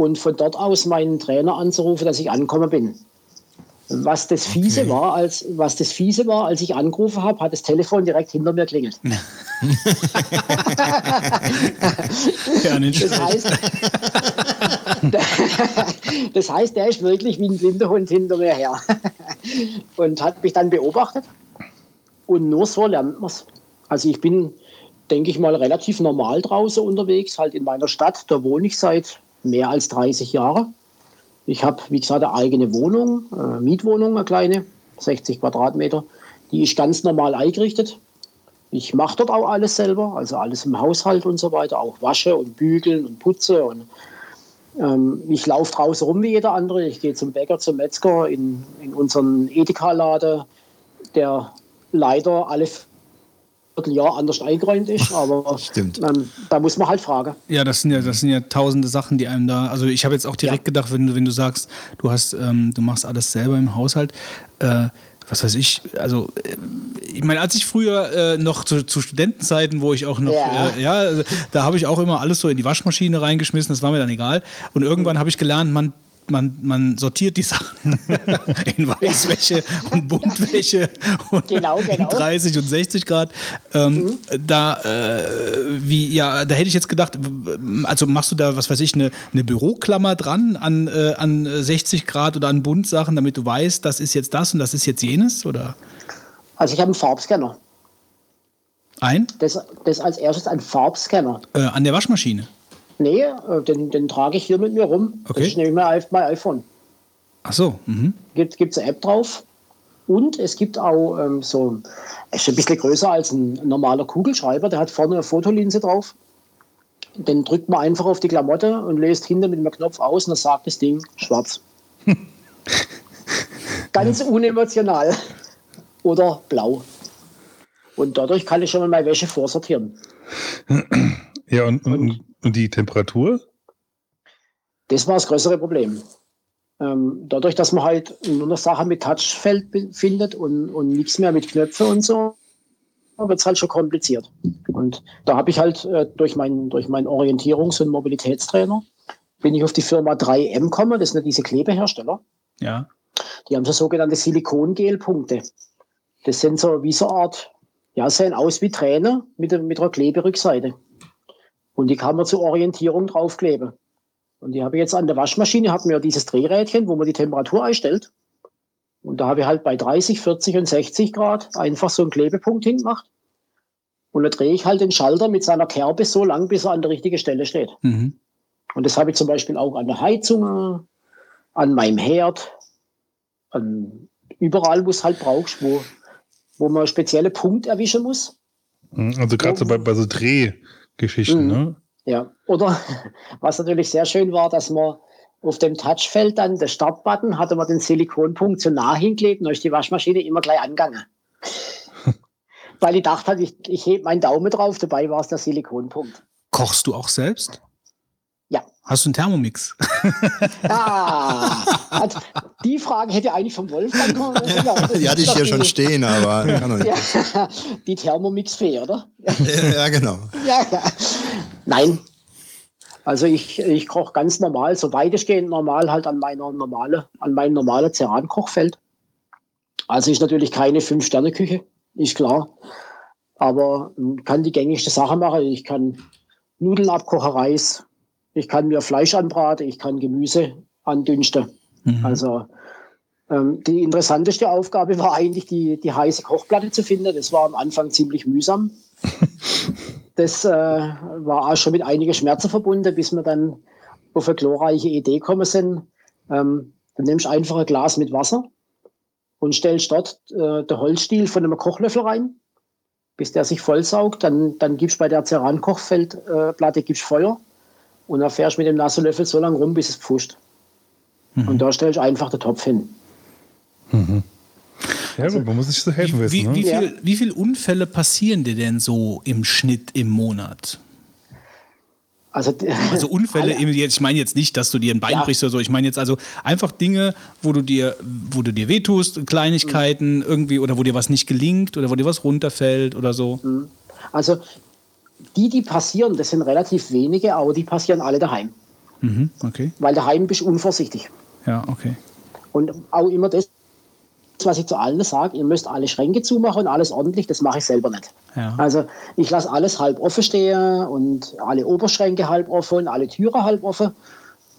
und von dort aus meinen Trainer anzurufen, dass ich angekommen bin. Was das Fiese war, als was das Fiese war, als ich angerufen habe, hat das Telefon direkt hinter mir klingelt. Ja, nicht Das heißt, das heißt, der ist wirklich wie ein blinder Hund hinter mir her und hat mich dann beobachtet. Und nur so lernt man es. Also ich bin, denke ich mal, relativ normal draußen unterwegs, halt in meiner Stadt. Da wohne ich seit mehr als 30 Jahren. Ich habe, wie gesagt, eine eigene Wohnung, äh, Mietwohnung, eine kleine, 60 Quadratmeter. Die ist ganz normal eingerichtet. Ich mache dort auch alles selber, also alles im Haushalt und so weiter, auch wasche und bügeln und putze. Und, ähm, ich laufe draußen rum wie jeder andere. Ich gehe zum Bäcker, zum Metzger, in, in unseren Edeka-Laden, der leider alle Vierteljahr anders eingeräumt ist. Aber ähm, da muss man halt fragen. Ja, das sind ja, das sind ja tausende Sachen, die einem da. Also ich habe jetzt auch direkt gedacht, wenn du, wenn du sagst, du hast, ähm, du machst alles selber im Haushalt. Äh, was weiß ich, also äh, ich meine, als ich früher äh, noch zu, zu Studentenzeiten, wo ich auch noch, Ja. äh, ja, also, da habe ich auch immer alles so in die Waschmaschine reingeschmissen, das war mir dann egal. Und irgendwann habe ich gelernt, man man, man sortiert die Sachen in Weißwäsche und Buntwäsche und Genau, genau. 30 und 60 Grad. Ähm, Da, äh, wie, ja, da hätte ich jetzt gedacht, also machst du da, was weiß ich, eine, eine Büroklammer dran an, äh, an 60 Grad oder an Buntsachen, damit du weißt, das ist jetzt das und das ist jetzt jenes? Oder Also ich habe einen Farbscanner. ein? Das, das als erstes ein Farbscanner. Äh, an der Waschmaschine. Nee, äh, den, den trage ich hier mit mir rum. Okay. Das ist nämlich mein, mein iPhone. Ach so. Mhm. Gibt es eine App drauf. Und es gibt auch ähm, so, es ist ein bisschen größer als ein normaler Kugelschreiber. Der hat vorne eine Fotolinse drauf. Den drückt man einfach auf die Klamotte und lässt hinten mit dem Knopf aus und dann sagt das Ding schwarz. Ganz unemotional. Oder blau. Und dadurch kann ich schon mal meine Wäsche vorsortieren. Ja, und, und, und die Temperatur? Das war das größere Problem. Ähm, dadurch, dass man halt nur noch Sachen mit Touchfeld findet und, und nichts mehr mit Knöpfe und so, wird es halt schon kompliziert. Und da habe ich halt äh, durch meinen durch meinen Orientierungs- und Mobilitätstrainer bin ich auf die Firma 3M gekommen. Das sind ja diese Klebehersteller. Ja. Die haben so sogenannte Silikongel-Punkte. Das sind so wie so eine Art, ja, sehen aus wie Träne mit, der- mit einer Kleberückseite. Und die kann man zur Orientierung draufkleben. Und die habe ich jetzt an der Waschmaschine, hat mir dieses Drehrädchen, wo man die Temperatur einstellt. Und da habe ich halt bei 30, 40 und 60 Grad einfach so einen Klebepunkt hingemacht. Und da drehe ich halt den Schalter mit seiner Kerbe so lang, bis er an der richtigen Stelle steht. Mhm. Und das habe ich zum Beispiel auch an der Heizung, an meinem Herd, an überall, wo es halt brauchst, wo, wo man spezielle Punkt erwischen muss. Hm, Also gerade so bei, bei so Drehgeschichten, Mhm. ne? Ja. Oder was natürlich sehr schön war, dass man auf dem Touchfeld dann, der Startbutton, hatte man den Silikonpunkt so nah hingeklebt und dann ist die Waschmaschine immer gleich angegangen. Weil ich dachte, halt, ich, ich hebe meinen Daumen drauf, dabei war es der Silikonpunkt. Kochst du auch selbst? Hast du einen Thermomix? Ah, also die Frage hätte eigentlich vom Wolfgang kommen müssen. Die hatte ich hier schon stehen, aber kann doch nicht. Ja, die Thermomix-Fee, oder? Ja, genau. Ja, ja. Nein. Also ich, ich koche ganz normal, so weitestgehend normal halt an meiner normale, an meinem normalen Ceran-Kochfeld. Also ist natürlich keine Fünf-Sterne-Küche, ist klar. Aber kann die gängigste Sache machen. Ich kann Nudeln abkochen, Reis. Ich kann mir Fleisch anbraten, ich kann Gemüse andünsten. Mhm. Also Ähm, die interessanteste Aufgabe war eigentlich, die, die heiße Kochplatte zu finden. Das war am Anfang ziemlich mühsam. Das äh, war auch schon mit einigen Schmerzen verbunden, bis wir dann auf eine glorreiche Idee gekommen sind. Ähm, du nimmst einfach ein Glas mit Wasser und stellst dort äh, den Holzstiel von einem Kochlöffel rein, bis der sich vollsaugt. Dann, dann gibst bei der Ceran-Kochfeldplatte äh, Feuer und dann fährst du mit dem nassen Löffel so lange rum, bis es pfuscht. Mhm. Und da stellst du einfach den Topf hin. Mhm. Ja, gut, man muss sich so helfen wie, wissen. Wie, ne? wie, viel, wie viele Unfälle passieren dir denn so im Schnitt im Monat? Also, also Unfälle, ich meine jetzt nicht, dass du dir ein Bein Ja. brichst oder so. Ich meine jetzt also einfach Dinge, wo du dir, wo du dir wehtust, Kleinigkeiten Mhm. irgendwie oder wo dir was nicht gelingt oder wo dir was runterfällt oder so. Also die, die passieren, das sind relativ wenige, aber die passieren alle daheim. Mhm, okay. Weil daheim bist du unvorsichtig. Ja, okay. Und auch immer das, was ich zu allen sage, ihr müsst alle Schränke zumachen und alles ordentlich, das mache ich selber nicht. Ja. Also ich lasse alles halb offen stehen und alle Oberschränke halb offen und alle Türen halb offen.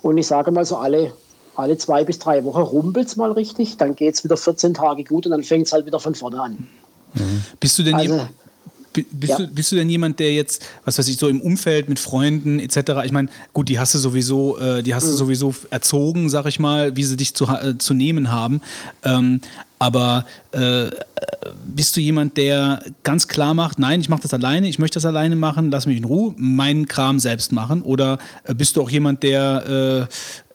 Und ich sage mal so, alle, alle zwei bis drei Wochen rumpelt es mal richtig, dann geht es wieder 14 Tage gut und dann fängt es halt wieder von vorne an. Bist du denn Also, bist, ja. du, bist du denn jemand, der jetzt, was weiß ich, so im Umfeld mit Freunden etc., ich meine, gut, die hast du sowieso, äh, die hast Mhm. du sowieso erzogen, sag ich mal, wie sie dich zu, äh, zu nehmen haben. Ähm, aber äh, bist du jemand, der ganz klar macht, nein, ich mache das alleine, ich möchte das alleine machen, lass mich in Ruhe, meinen Kram selbst machen? Oder äh, bist du auch jemand, der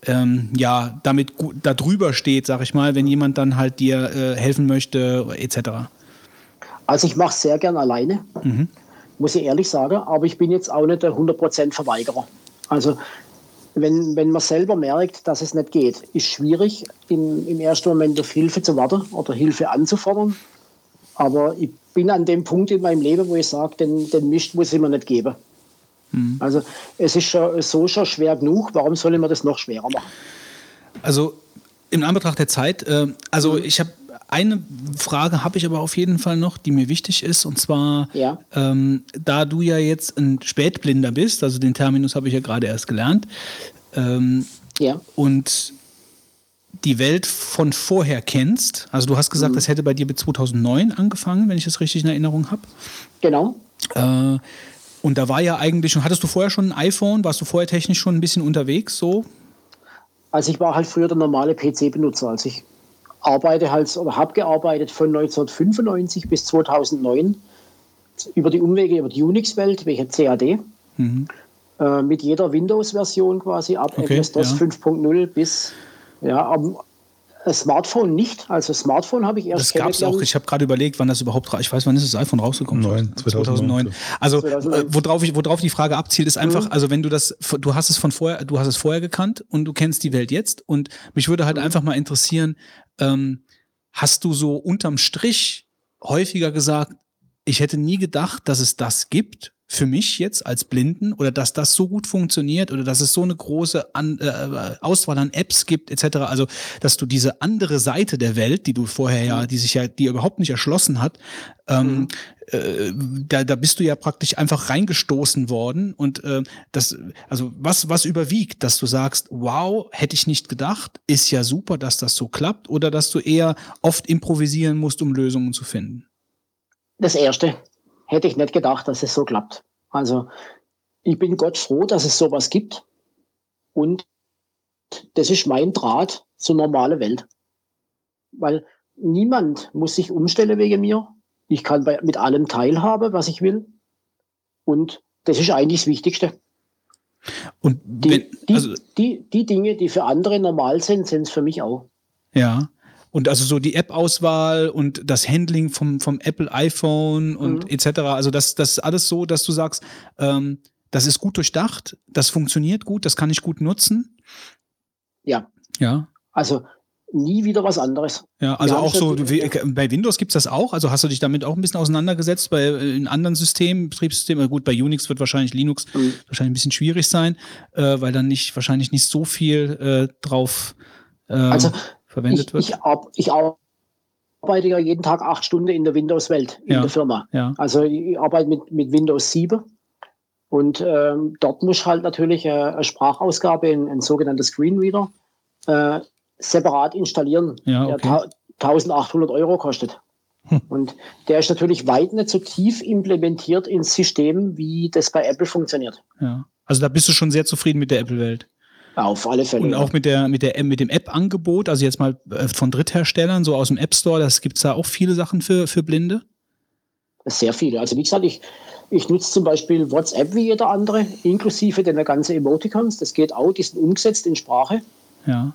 äh, ähm, ja damit gut, da drüber steht, sag ich mal, wenn jemand dann halt dir äh, helfen möchte, etc.? Also ich mache es sehr gern alleine, Mhm. muss ich ehrlich sagen, aber ich bin jetzt auch nicht der 100% Verweigerer. Also wenn, wenn man selber merkt, dass es nicht geht, ist schwierig, im, im ersten Moment auf Hilfe zu warten oder Hilfe anzufordern. Aber ich bin an dem Punkt in meinem Leben, wo ich sage, den, den Mist muss ich mir nicht geben. Mhm. Also es ist schon, so schon schwer genug, warum soll ich mir das noch schwerer machen? Also in Anbetracht der Zeit, äh, also Mhm. ich habe eine Frage habe ich aber auf jeden Fall noch, die mir wichtig ist, und zwar, Ja. ähm, da du ja jetzt ein Spätblinder bist, also den Terminus habe ich ja gerade erst gelernt, ähm, Ja. und die Welt von vorher kennst, also du hast gesagt, Mhm. das hätte bei dir bis 2009 angefangen, wenn ich das richtig in Erinnerung habe. Genau. Äh, und da war ja eigentlich schon, hattest du vorher schon ein iPhone, warst du vorher technisch schon ein bisschen unterwegs, so? Also ich war halt früher der normale PC-Benutzer. Also ich arbeite halt oder habe gearbeitet von 1995 bis 2009 über die Umwege über die Unix-Welt, welche CAD, Mhm. äh, mit jeder Windows-Version quasi ab Okay, MS-DOS ja. 5.0 bis ja, am Smartphone nicht. Also Smartphone habe ich erst Das gab es auch. Ich habe gerade überlegt, wann das überhaupt. Ich weiß, wann ist das iPhone rausgekommen? 9, 2009. Also 2009. äh, worauf ich, worauf die Frage abzielt, ist Mhm. einfach, also wenn du das, du hast es von vorher, du hast es vorher gekannt und du kennst die Welt jetzt. Und mich würde Mhm. halt einfach mal interessieren, ähm, hast du so unterm Strich häufiger gesagt, ich hätte nie gedacht, dass es das gibt für mich jetzt als Blinden oder dass das so gut funktioniert oder dass es so eine große an, äh, Auswahl an Apps gibt etc. Also dass du diese andere Seite der Welt, die du vorher ja, die sich ja, die überhaupt nicht erschlossen hat, ähm, äh, da, da bist du ja praktisch einfach reingestoßen worden und äh, das, also was was überwiegt, dass du sagst, wow, hätte ich nicht gedacht, ist ja super, dass das so klappt oder dass du eher oft improvisieren musst, um Lösungen zu finden. Das erste hätte ich nicht gedacht, dass es so klappt. Also ich bin Gott froh, dass es sowas gibt. Und das ist mein Draht zur normalen Welt. Weil niemand muss sich umstellen wegen mir. Ich kann bei, mit allem teilhaben, was ich will. Und das ist eigentlich das Wichtigste. Und Die, wenn, die, also die, die Dinge, die für andere normal sind, sind es für mich auch. Ja. Und also so die App-Auswahl und das Handling vom, vom Apple iPhone und Mhm. etc. Also das, das ist alles so, dass du sagst, ähm, das ist gut durchdacht, das funktioniert gut, das kann ich gut nutzen. Ja. Ja. Also nie wieder was anderes. Ja, also Wir auch so, schon- wie- bei Windows gibt's das auch. Also hast du dich damit auch ein bisschen auseinandergesetzt bei äh, in anderen Systemen, Betriebssystemen? Gut, bei Unix wird wahrscheinlich Linux Mhm. wahrscheinlich ein bisschen schwierig sein, äh, weil dann nicht wahrscheinlich nicht so viel äh, drauf äh, Also verwendet ich, wird. Ich, ich arbeite ja jeden Tag acht Stunden in der Windows-Welt, in Ja, der Firma. ja. Also ich arbeite mit, mit Windows 7 und ähm, dort muss halt natürlich äh, eine Sprachausgabe, ein, ein sogenannter Screenreader, äh, separat installieren, Ja, der okay. ta- 1800 Euro kostet. Und der ist natürlich weit nicht so tief implementiert ins System, wie das bei Apple funktioniert. Ja. Also da bist du schon sehr zufrieden mit der Apple-Welt. Auf alle Fälle. Und auch mit der, mit der, mit dem App-Angebot, also jetzt mal äh, von Drittherstellern, so aus dem App Store, das gibt's da auch viele Sachen für, für Blinde. Sehr viele. Also wie gesagt, ich, ich nutze zum Beispiel WhatsApp wie jeder andere, inklusive den ganzen Emoticons. Das geht auch, die sind umgesetzt in Sprache. Ja.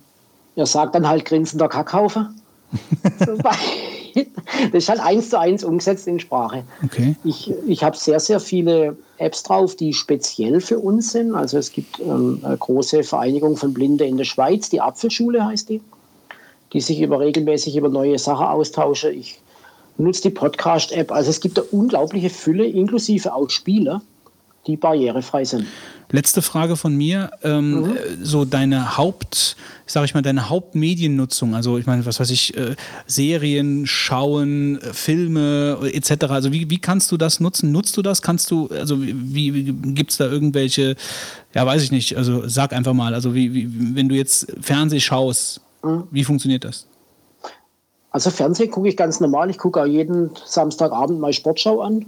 Er sagt dann halt grinsender Kackhaufe. Das ist halt eins zu eins umgesetzt in Sprache. Okay. Ich, ich habe sehr, sehr viele Apps drauf, die speziell für uns sind. Also es gibt ähm, eine große Vereinigung von Blinde in der Schweiz, die Apfelschule heißt die, die sich über regelmäßig über neue Sachen austausche. Ich nutze die Podcast-App. Also es gibt eine unglaubliche Fülle, inklusive auch Spiele, die barrierefrei sind. Letzte Frage von mir. Ähm, Mhm. äh, So deine Haupt, sag ich mal, deine Hauptmediennutzung, also ich meine, was weiß ich, äh, Serien, Schauen, äh, Filme äh, etc. Also wie, wie kannst du das nutzen? Nutzt du das? Kannst du, also wie, wie gibt es da irgendwelche, ja weiß ich nicht, also sag einfach mal, also wie, wie wenn du jetzt Fernseh schaust, Mhm. wie funktioniert das? Also Fernsehen gucke ich ganz normal. Ich gucke auch jeden Samstagabend mal Sportschau an.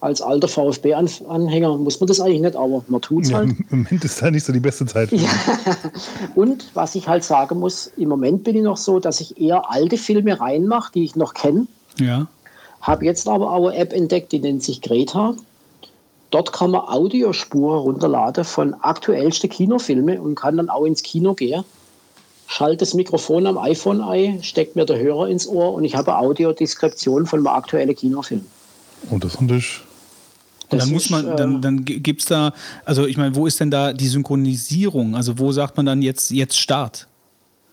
Als alter VfB-Anhänger muss man das eigentlich nicht, aber man tut es Ja, halt. Im Moment ist da nicht so die beste Zeit. Ja. Und was ich halt sagen muss, im Moment bin ich noch so, dass ich eher alte Filme reinmache, die ich noch kenne. Ja. Habe jetzt aber auch eine App entdeckt, die nennt sich Greta. Dort kann man Audiospuren runterladen von aktuellsten Kinofilmen und kann dann auch ins Kino gehen. Schalte das Mikrofon am iPhone ein, steckt mir der Hörer ins Ohr und ich habe eine Audiodeskription von einem aktuellen Kinofilm. Und das ist Das dann muss ist, man, äh, dann, dann gibt es da, also ich meine, wo ist denn da die Synchronisierung? Also wo sagt man dann jetzt, jetzt Start?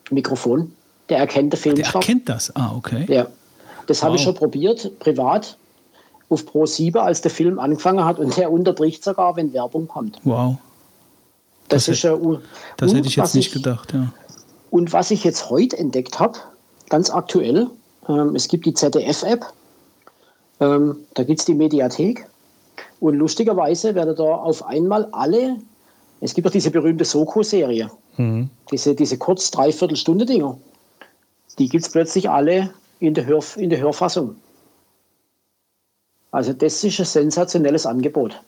Mikrofon. Der erkennt den Film Der erkennt das. Ah, okay. Ja. Das habe ich Wow. schon probiert, privat, auf Pro 7, als der Film angefangen hat und der unterbricht sogar, wenn Werbung kommt. Wow. Das, Das ist ja u- Das hätte ich jetzt nicht gedacht, ja. Und was ich jetzt heute entdeckt habe, ganz aktuell, ähm, es gibt die ZDF-App, ähm, da gibt es die Mediathek und lustigerweise werden da auf einmal alle, es gibt doch diese berühmte Soko-Serie, Mhm. diese, diese kurz dreiviertel Stunde Dinger, die gibt es plötzlich alle in der, Hör, in der Hörfassung. Also das ist ein sensationelles Angebot.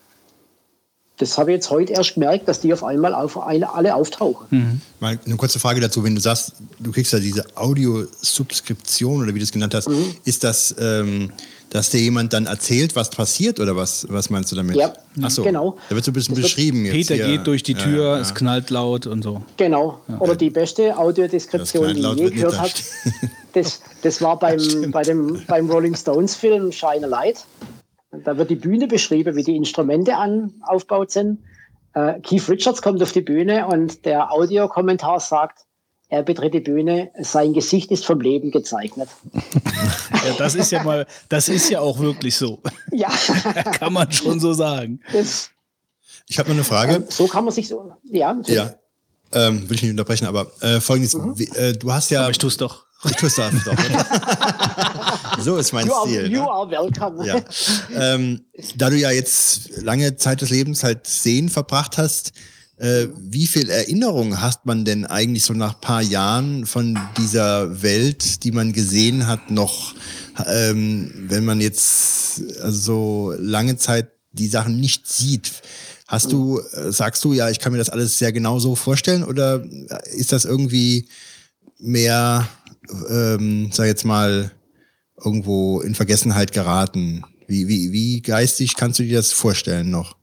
Das habe ich jetzt heute erst gemerkt, dass die auf einmal auf eine, alle auftauchen. Mal eine kurze Frage dazu, wenn du sagst, du kriegst ja diese Audiosubskription oder wie du es genannt hast, Mhm. ist das, ähm, dass dir jemand dann erzählt, was passiert oder was, was meinst du damit? Ja, Ach so. genau. Da wird so ein bisschen Das wird- beschrieben jetzt. Peter hier. geht durch die Tür, ja, ja. es knallt laut und so. Genau. Ja. Oder die beste Audiodeskription, die ich je wird gehört habe, das, das war beim, bei dem, beim Rolling Stones Film Shine a Light. Da wird die Bühne beschrieben, wie die Instrumente an, aufgebaut sind. Äh, Keith Richards kommt auf die Bühne und der Audiokommentar sagt, er betritt die Bühne, sein Gesicht ist vom Leben gezeichnet. Ja, das ist ja mal, das ist ja auch wirklich so. Ja, Kann man schon so sagen. das, Ich habe noch eine Frage. so kann man sich so, ja, Ja. Ähm, will ich nicht unterbrechen, aber äh, folgendes, Mhm. wie, äh, du hast ja. Aber ich tue es doch. Ich tue es doch. so ist mein you are, Stil. you ne? are welcome. Ja. ähm, da du ja jetzt lange Zeit des Lebens halt sehen verbracht hast, äh, wie viel Erinnerungen hast man denn eigentlich so nach paar Jahren von dieser Welt, die man gesehen hat, noch, ähm, wenn man jetzt also so lange Zeit die Sachen nicht sieht? Hast du, äh, sagst du, ja, ich kann mir das alles sehr genau so vorstellen oder ist das irgendwie mehr, ähm, sag jetzt mal, irgendwo in Vergessenheit geraten? Wie, wie, wie geistig kannst du dir das vorstellen noch?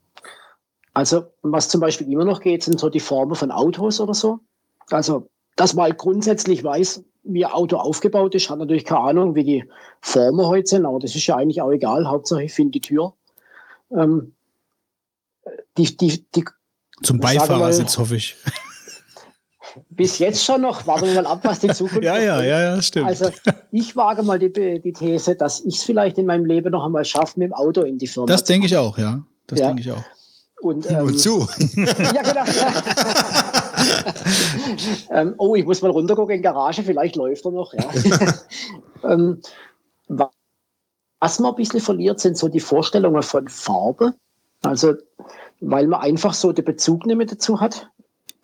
Also, was zum Beispiel immer noch geht, sind so die Formen von Autos oder so. Also, dass man halt grundsätzlich weiß, wie ein Auto aufgebaut ist, hat natürlich keine Ahnung, wie die Formen heute sind, aber das ist ja eigentlich auch egal. Hauptsache, ich finde die Tür. Ähm, die, die, die, Zum Beifahrersitz, hoffe ich. bis jetzt schon noch, warten wir mal ab, was die Zukunft Ja, ja, ja, ja, stimmt. Also, ich wage mal die, die These, dass ich es vielleicht in meinem Leben noch einmal schaffe, mit dem Auto in die Firma Das denke ich auch, ja. Das Ja. denke ich auch. Und, ähm, Wozu? Ja, genau. ähm, oh, ich muss mal runtergucken in die Garage, vielleicht läuft er noch. Ja. ähm, wa- was man ein bisschen verliert, sind so die Vorstellungen von Farbe. Also, weil man einfach so den Bezug nicht mehr dazu hat.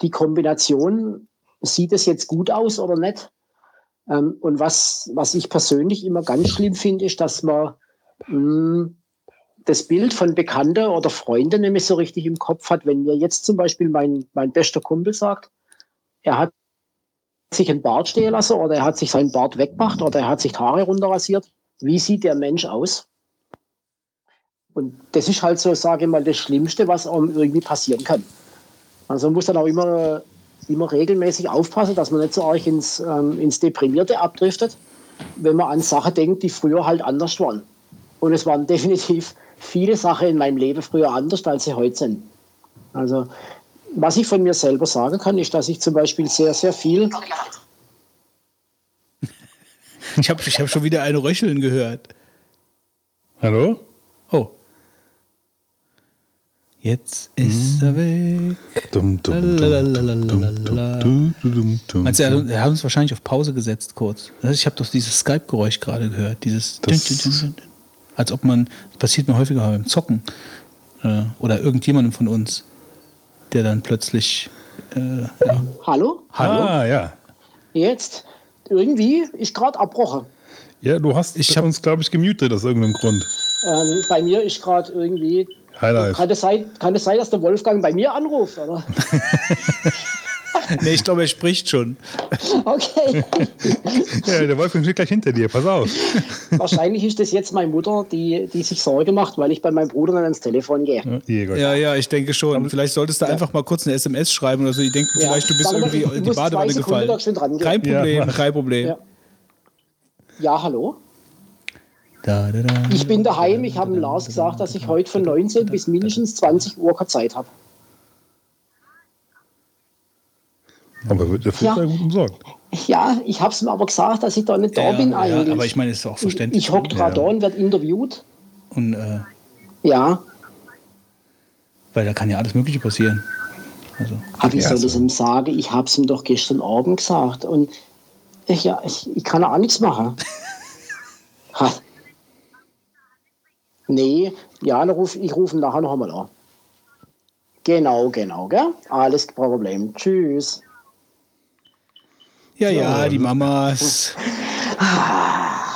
Die Kombination sieht es jetzt gut aus oder nicht? Ähm, und was, was ich persönlich immer ganz schlimm finde, ist, dass man mh, das Bild von Bekannten oder Freunden nämlich so richtig im Kopf hat. Wenn mir jetzt zum Beispiel mein, mein bester Kumpel sagt, er hat sich ein Bart stehen lassen oder er hat sich seinen Bart weggemacht oder er hat sich Haare runterrasiert, wie sieht der Mensch aus? Und das ist halt so, sage ich mal, das Schlimmste, was einem irgendwie passieren kann. Also man muss dann auch immer, immer regelmäßig aufpassen, dass man nicht so arg ins, ähm, ins Deprimierte abdriftet, wenn man an Sachen denkt, die früher halt anders waren. Und es waren definitiv viele Sachen in meinem Leben früher anders, als sie heute sind. Also was ich von mir selber sagen kann, ist, dass ich zum Beispiel sehr, sehr viel Ich habe ich hab schon wieder ein Röcheln gehört. Hallo? Oh. Jetzt ist er weg. Du, er, er hat uns wahrscheinlich auf Pause gesetzt kurz. Also ich habe doch dieses Skype-Geräusch gerade gehört. Dieses Das- Als ob man, das passiert mir häufiger beim Zocken. Äh, oder irgendjemandem von uns, der dann plötzlich. Äh, ja. Hallo? Hallo? Ah, ja. Jetzt irgendwie ist gerade abbrochen. Ja, du hast Ich hab- uns, glaube ich, gemutet aus irgendeinem Grund. Ähm, bei mir ist gerade irgendwie. Highlife. Kann es, sein, kann es sein, dass der Wolfgang bei mir anruft, oder? Nee, ich glaube, er spricht schon. Okay. Ja, der Wolfgang steht gleich hinter dir, pass auf. Wahrscheinlich ist das jetzt meine Mutter, die, die sich Sorge macht, weil ich bei meinem Bruder dann ans Telefon gehe. Ja, ja, ich denke schon. Vielleicht solltest du einfach mal kurz eine SMS schreiben oder so. Die denken Ja. vielleicht, du bist mal, irgendwie in die Badewanne gefallen. Kein Problem, Ja, kein Problem. Ja. Ja, hallo? Da, da, da. Ich bin daheim. Ich habe dem Lars gesagt, dass ich heute von 19 bis mindestens 20 Uhr keine Zeit habe. Aber wird der Ja. Fußball gut umsorgt. Ja, ich habe es mir aber gesagt, dass ich da nicht da Ja, bin ja, eigentlich. aber ich meine, es ist auch verständlich. Ich hocke gerade Ja. da und werde interviewt. Und, äh, Ja, weil da kann ja alles Mögliche passieren. Also, aber ich Ja, soll so. es ihm sagen. Ich habe es ihm doch gestern Abend gesagt. Und ich, ja, ich, ich kann auch nichts machen. ha. Nee, ja, dann ruf, ich rufe ihn nachher noch einmal an. Genau, genau, gell? Alles kein Problem. Tschüss. Ja, ja, die Mamas.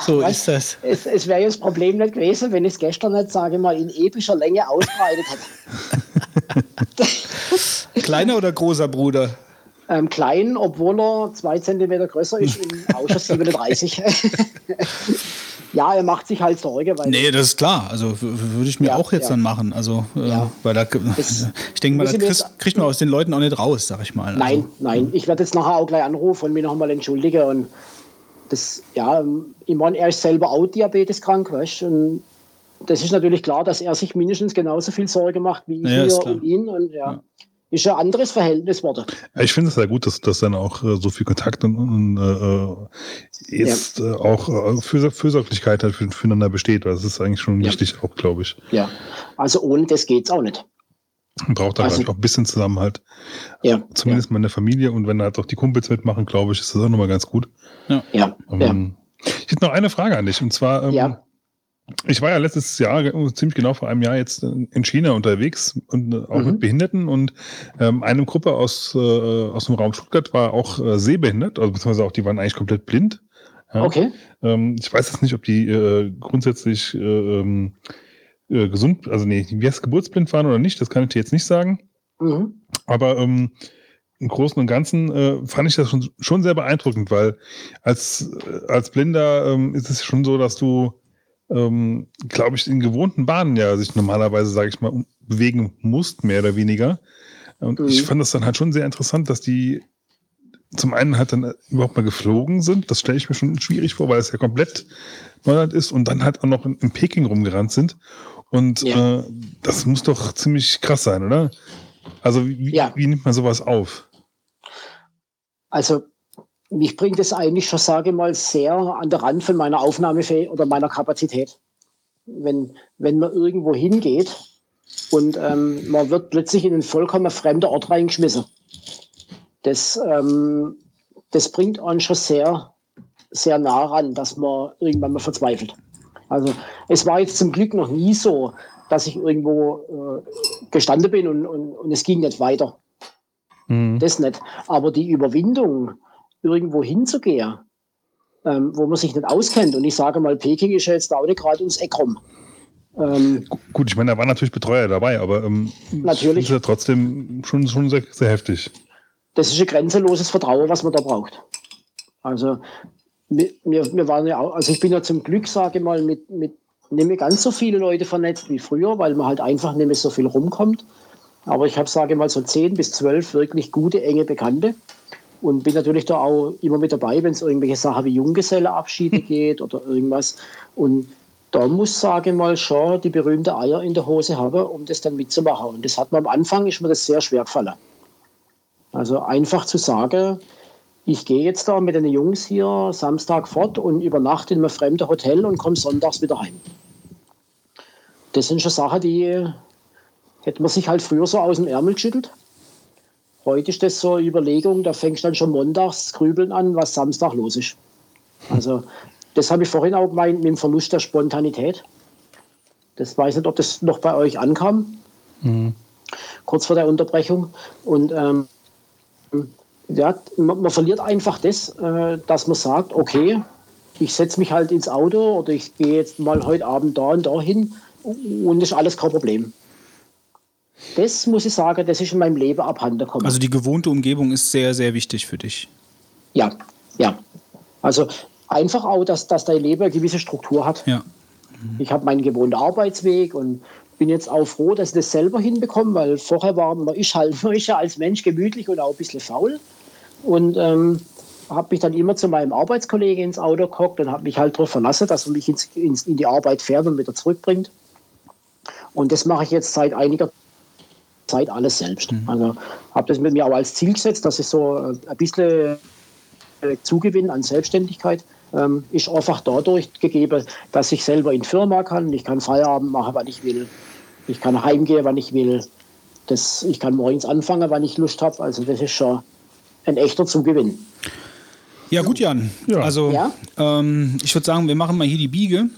So Weißt- ist das. Es, es wäre jetzt das Problem nicht gewesen, wenn ich es gestern nicht, sage ich mal, in epischer Länge ausbreitet hätte. Kleiner oder großer Bruder? Ähm, klein, obwohl er zwei Zentimeter größer ist, im Ausschuss 37. ja, er macht sich halt Sorge, weil Nee, das ist klar. Also würde ich mir Ja, auch jetzt ja. dann machen. Also, äh, Ja. weil da, Das- ich denke mal, das kriegst, kriegt man aus den Leuten auch nicht raus, sag ich mal. Nein, Also, nein. Ich werde jetzt nachher auch gleich anrufen und mich noch mal entschuldigen. Und das, ja, ich meine, er ist selber auch diabeteskrank, weißt du? Und das ist natürlich klar, dass er sich mindestens genauso viel Sorge macht wie ich Ja, klar. um ihn. Und ja, ist ein anderes Verhältnis wurde. Ja, ich finde es sehr gut, dass, dass dann auch äh, so viel Kontakt und, und äh, jetzt äh, auch äh, Fürs Fürsorglichkeit halt für, füreinander besteht. weil Das ist eigentlich schon Ja. wichtig, auch glaube ich. Ja, also ohne das geht's auch nicht. Man braucht da Also- ich, auch ein bisschen Zusammenhalt. Ja, Zumindest mal in der Familie und wenn halt auch die Kumpels mitmachen, glaube ich, ist das auch nochmal ganz gut. ja, ja. Ähm, Ich hätte noch eine Frage an dich und zwar, ähm, Ja. Ich war ja letztes Jahr, ziemlich genau vor einem Jahr jetzt äh, in China unterwegs und äh, auch Mhm. mit Behinderten und ähm, eine Gruppe aus, äh, aus dem Raum Stuttgart war auch äh, sehbehindert, also beziehungsweise auch die waren eigentlich komplett blind. Ja. Okay. Ähm, ich weiß jetzt nicht, ob die äh, grundsätzlich äh, ähm, äh, gesund, also nee, wie heißt geburtsblind waren oder nicht, das kann ich dir jetzt nicht sagen. Mhm. Aber ähm, im Großen und Ganzen äh, fand ich das schon, schon sehr beeindruckend, weil als, als Blinder ähm, ist es schon so, dass du, ähm, glaube ich, in gewohnten Bahnen ja sich normalerweise, sage ich mal, bewegen musst, mehr oder weniger. Und ich Mhm. fand das dann halt schon sehr interessant, dass die zum einen halt dann überhaupt mal geflogen sind. Das stelle ich mir schon schwierig vor, weil es ja komplett Neuland ist und dann halt auch noch in, in Peking rumgerannt sind. Und Ja. äh, das muss doch ziemlich krass sein, oder? Also wie, Ja. wie nimmt man sowas auf? Also mich bringt es eigentlich schon, sage ich mal, sehr an der Rand von meiner Aufnahmefähigkeit oder meiner Kapazität. Wenn, wenn man irgendwo hingeht und ähm, man wird plötzlich in einen vollkommen fremden Ort reingeschmissen. Das, ähm, das bringt einen schon sehr, sehr nah ran, dass man irgendwann mal verzweifelt. Also es war jetzt zum Glück noch nie so, dass ich irgendwo äh, gestanden bin und, und, und es ging nicht weiter. Mhm. Das nicht. Aber die Überwindung, irgendwo hinzugehen, ähm, wo man sich nicht auskennt, und ich sage mal, Peking ist ja jetzt auch nicht gerade ums Eck rum. Ähm, Gut, ich meine, da waren natürlich Betreuer dabei, aber ähm, Natürlich. ist ja trotzdem schon, schon sehr, sehr heftig. das ist ein grenzenloses Vertrauen, was man da braucht. Also wir, wir, wir waren ja auch, also ich bin ja zum Glück, sage ich mal, mit, mit nicht mehr ganz so viele Leute vernetzt wie früher, weil man halt einfach nicht mehr so viel rumkommt. Aber ich habe, sage ich mal, so zehn bis zwölf wirklich gute, enge Bekannte und bin natürlich da auch immer mit dabei, wenn es irgendwelche Sachen wie Junggeselleabschiede geht oder irgendwas. Und da muss, sage ich mal, schon die berühmte Eier in der Hose haben, um das dann mitzumachen. Und das hat mir am Anfang, ist mir das sehr schwer gefallen. Also einfach zu sagen, ich gehe jetzt da mit den Jungs hier Samstag fort und übernachte in einem fremden Hotel und komme sonntags wieder heim. Das sind schon Sachen, die hätte man sich halt früher so aus dem Ärmel geschüttelt. Heute ist das so eine Überlegung, da fängst du dann schon montags grübeln an, was Samstag los ist. Also das habe ich vorhin auch gemeint mit dem Verlust der Spontanität. Das weiß nicht, ob das noch bei euch ankam kurz vor der Unterbrechung. Und ähm, ja, man, man verliert einfach das, äh, dass man sagt, okay, ich setze mich halt ins Auto oder ich gehe jetzt mal heute Abend da und da hin und das ist alles kein Problem. Das muss ich sagen, das ist in meinem Leben abhanden gekommen. Also die gewohnte Umgebung ist sehr, sehr wichtig für dich. ja, ja. Also einfach auch, dass, dass dein Leben eine gewisse Struktur hat. Ja. Ich habe meinen gewohnten Arbeitsweg und bin jetzt auch froh, dass ich das selber hinbekomme, weil vorher war man ist halt man ist ja als Mensch gemütlich und auch ein bisschen faul. Und ähm, habe mich dann immer zu meinem Arbeitskollegen ins Auto gehockt und habe mich halt darauf verlassen, dass er mich ins, ins, in die Arbeit fährt und wieder zurückbringt. Und das mache ich jetzt seit einiger Zeit alles selbst. Also habe das mit mir auch als Ziel gesetzt, dass ich so äh, ein bisschen äh, Zugewinn an Selbstständigkeit ähm, ist einfach dadurch gegeben, dass ich selber in Firma kann. Ich kann Feierabend machen, wann ich will. Ich kann heimgehen, wann ich will. Das, ich kann morgens anfangen, wann ich Lust habe. Also das ist schon ein echter Zugewinn. Ja, gut, Jan. Also, ähm, ich würde sagen, wir machen mal hier die Biege.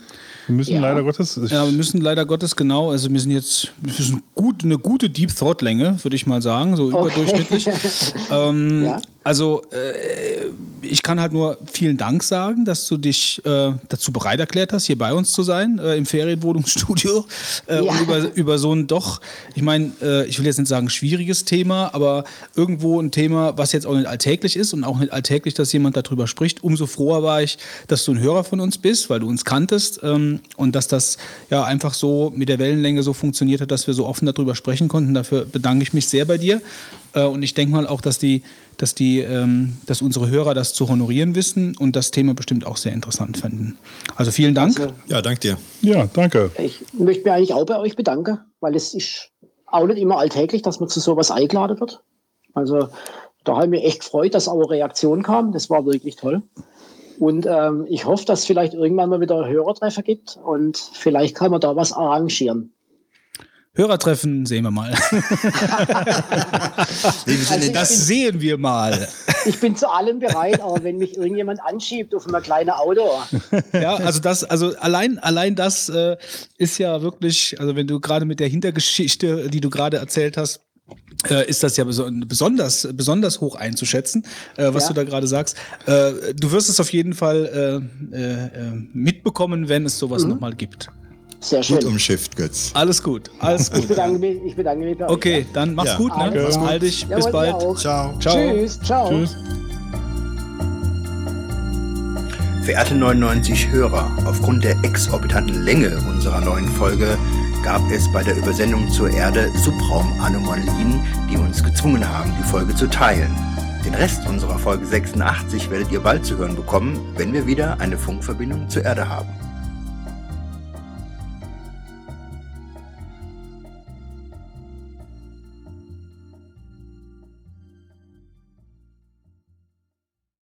Wir müssen Ja. leider Gottes. Ja, wir müssen leider Gottes genau, also wir sind jetzt wir sind gut, eine gute Deep Thought Länge, würde ich mal sagen, so überdurchschnittlich. ähm, Ja. Also äh, ich kann halt nur vielen Dank sagen, dass du dich äh, dazu bereit erklärt hast, hier bei uns zu sein äh, im Ferienwohnungsstudio äh, Ja. und über, über so ein doch, ich meine, äh, ich will jetzt nicht sagen schwieriges Thema, aber irgendwo ein Thema, was jetzt auch nicht alltäglich ist und auch nicht alltäglich, dass jemand darüber spricht. Umso froher war ich, dass du ein Hörer von uns bist, weil du uns kanntest ähm, und dass das ja einfach so mit der Wellenlänge so funktioniert hat, dass wir so offen darüber sprechen konnten. Dafür bedanke ich mich sehr bei dir äh, und ich denke mal auch, dass die dass die, ähm, dass unsere Hörer das zu honorieren wissen und das Thema bestimmt auch sehr interessant fänden. Also vielen Dank. Ja, danke dir. Ja, danke. Ich möchte mich eigentlich auch bei euch bedanken, weil es ist auch nicht immer alltäglich, dass man zu sowas eingeladen wird. Also da habe ich mich echt gefreut, dass eure Reaktion kam. Das war wirklich toll. Und ähm, ich hoffe, dass es vielleicht irgendwann mal wieder Hörertreffer gibt und vielleicht kann man da was arrangieren. Hörertreffen sehen wir mal. Also das sehen wir mal. Ich bin zu allem bereit, aber wenn mich irgendjemand anschiebt auf einem kleinen Auto, Ja, also das, also allein, allein das äh, ist ja wirklich, also wenn du gerade mit der Hintergeschichte, die du gerade erzählt hast, äh, ist das ja beso besonders, besonders hoch einzuschätzen, äh, was Ja. du da gerade sagst. Äh, du wirst es auf jeden Fall äh, äh, äh, mitbekommen, wenn es sowas Mhm. nochmal gibt. Sehr schön. Gut umschifft, Götz. Alles gut, alles Ich gut. bedanke mich, ich bedanke mich bei euch. Okay, dann mach's Ja. gut, ne? Mach's gut. bald dich. Jawohl, Bis bald. Ciao. Ciao. Tschüss, ciao. Tschüss. Verehrte 99 Hörer, aufgrund der exorbitanten Länge unserer neuen Folge gab es bei der Übersendung zur Erde Subraumanomalien, die uns gezwungen haben, die Folge zu teilen. Den Rest unserer Folge 86 werdet ihr bald zu hören bekommen, wenn wir wieder eine Funkverbindung zur Erde haben.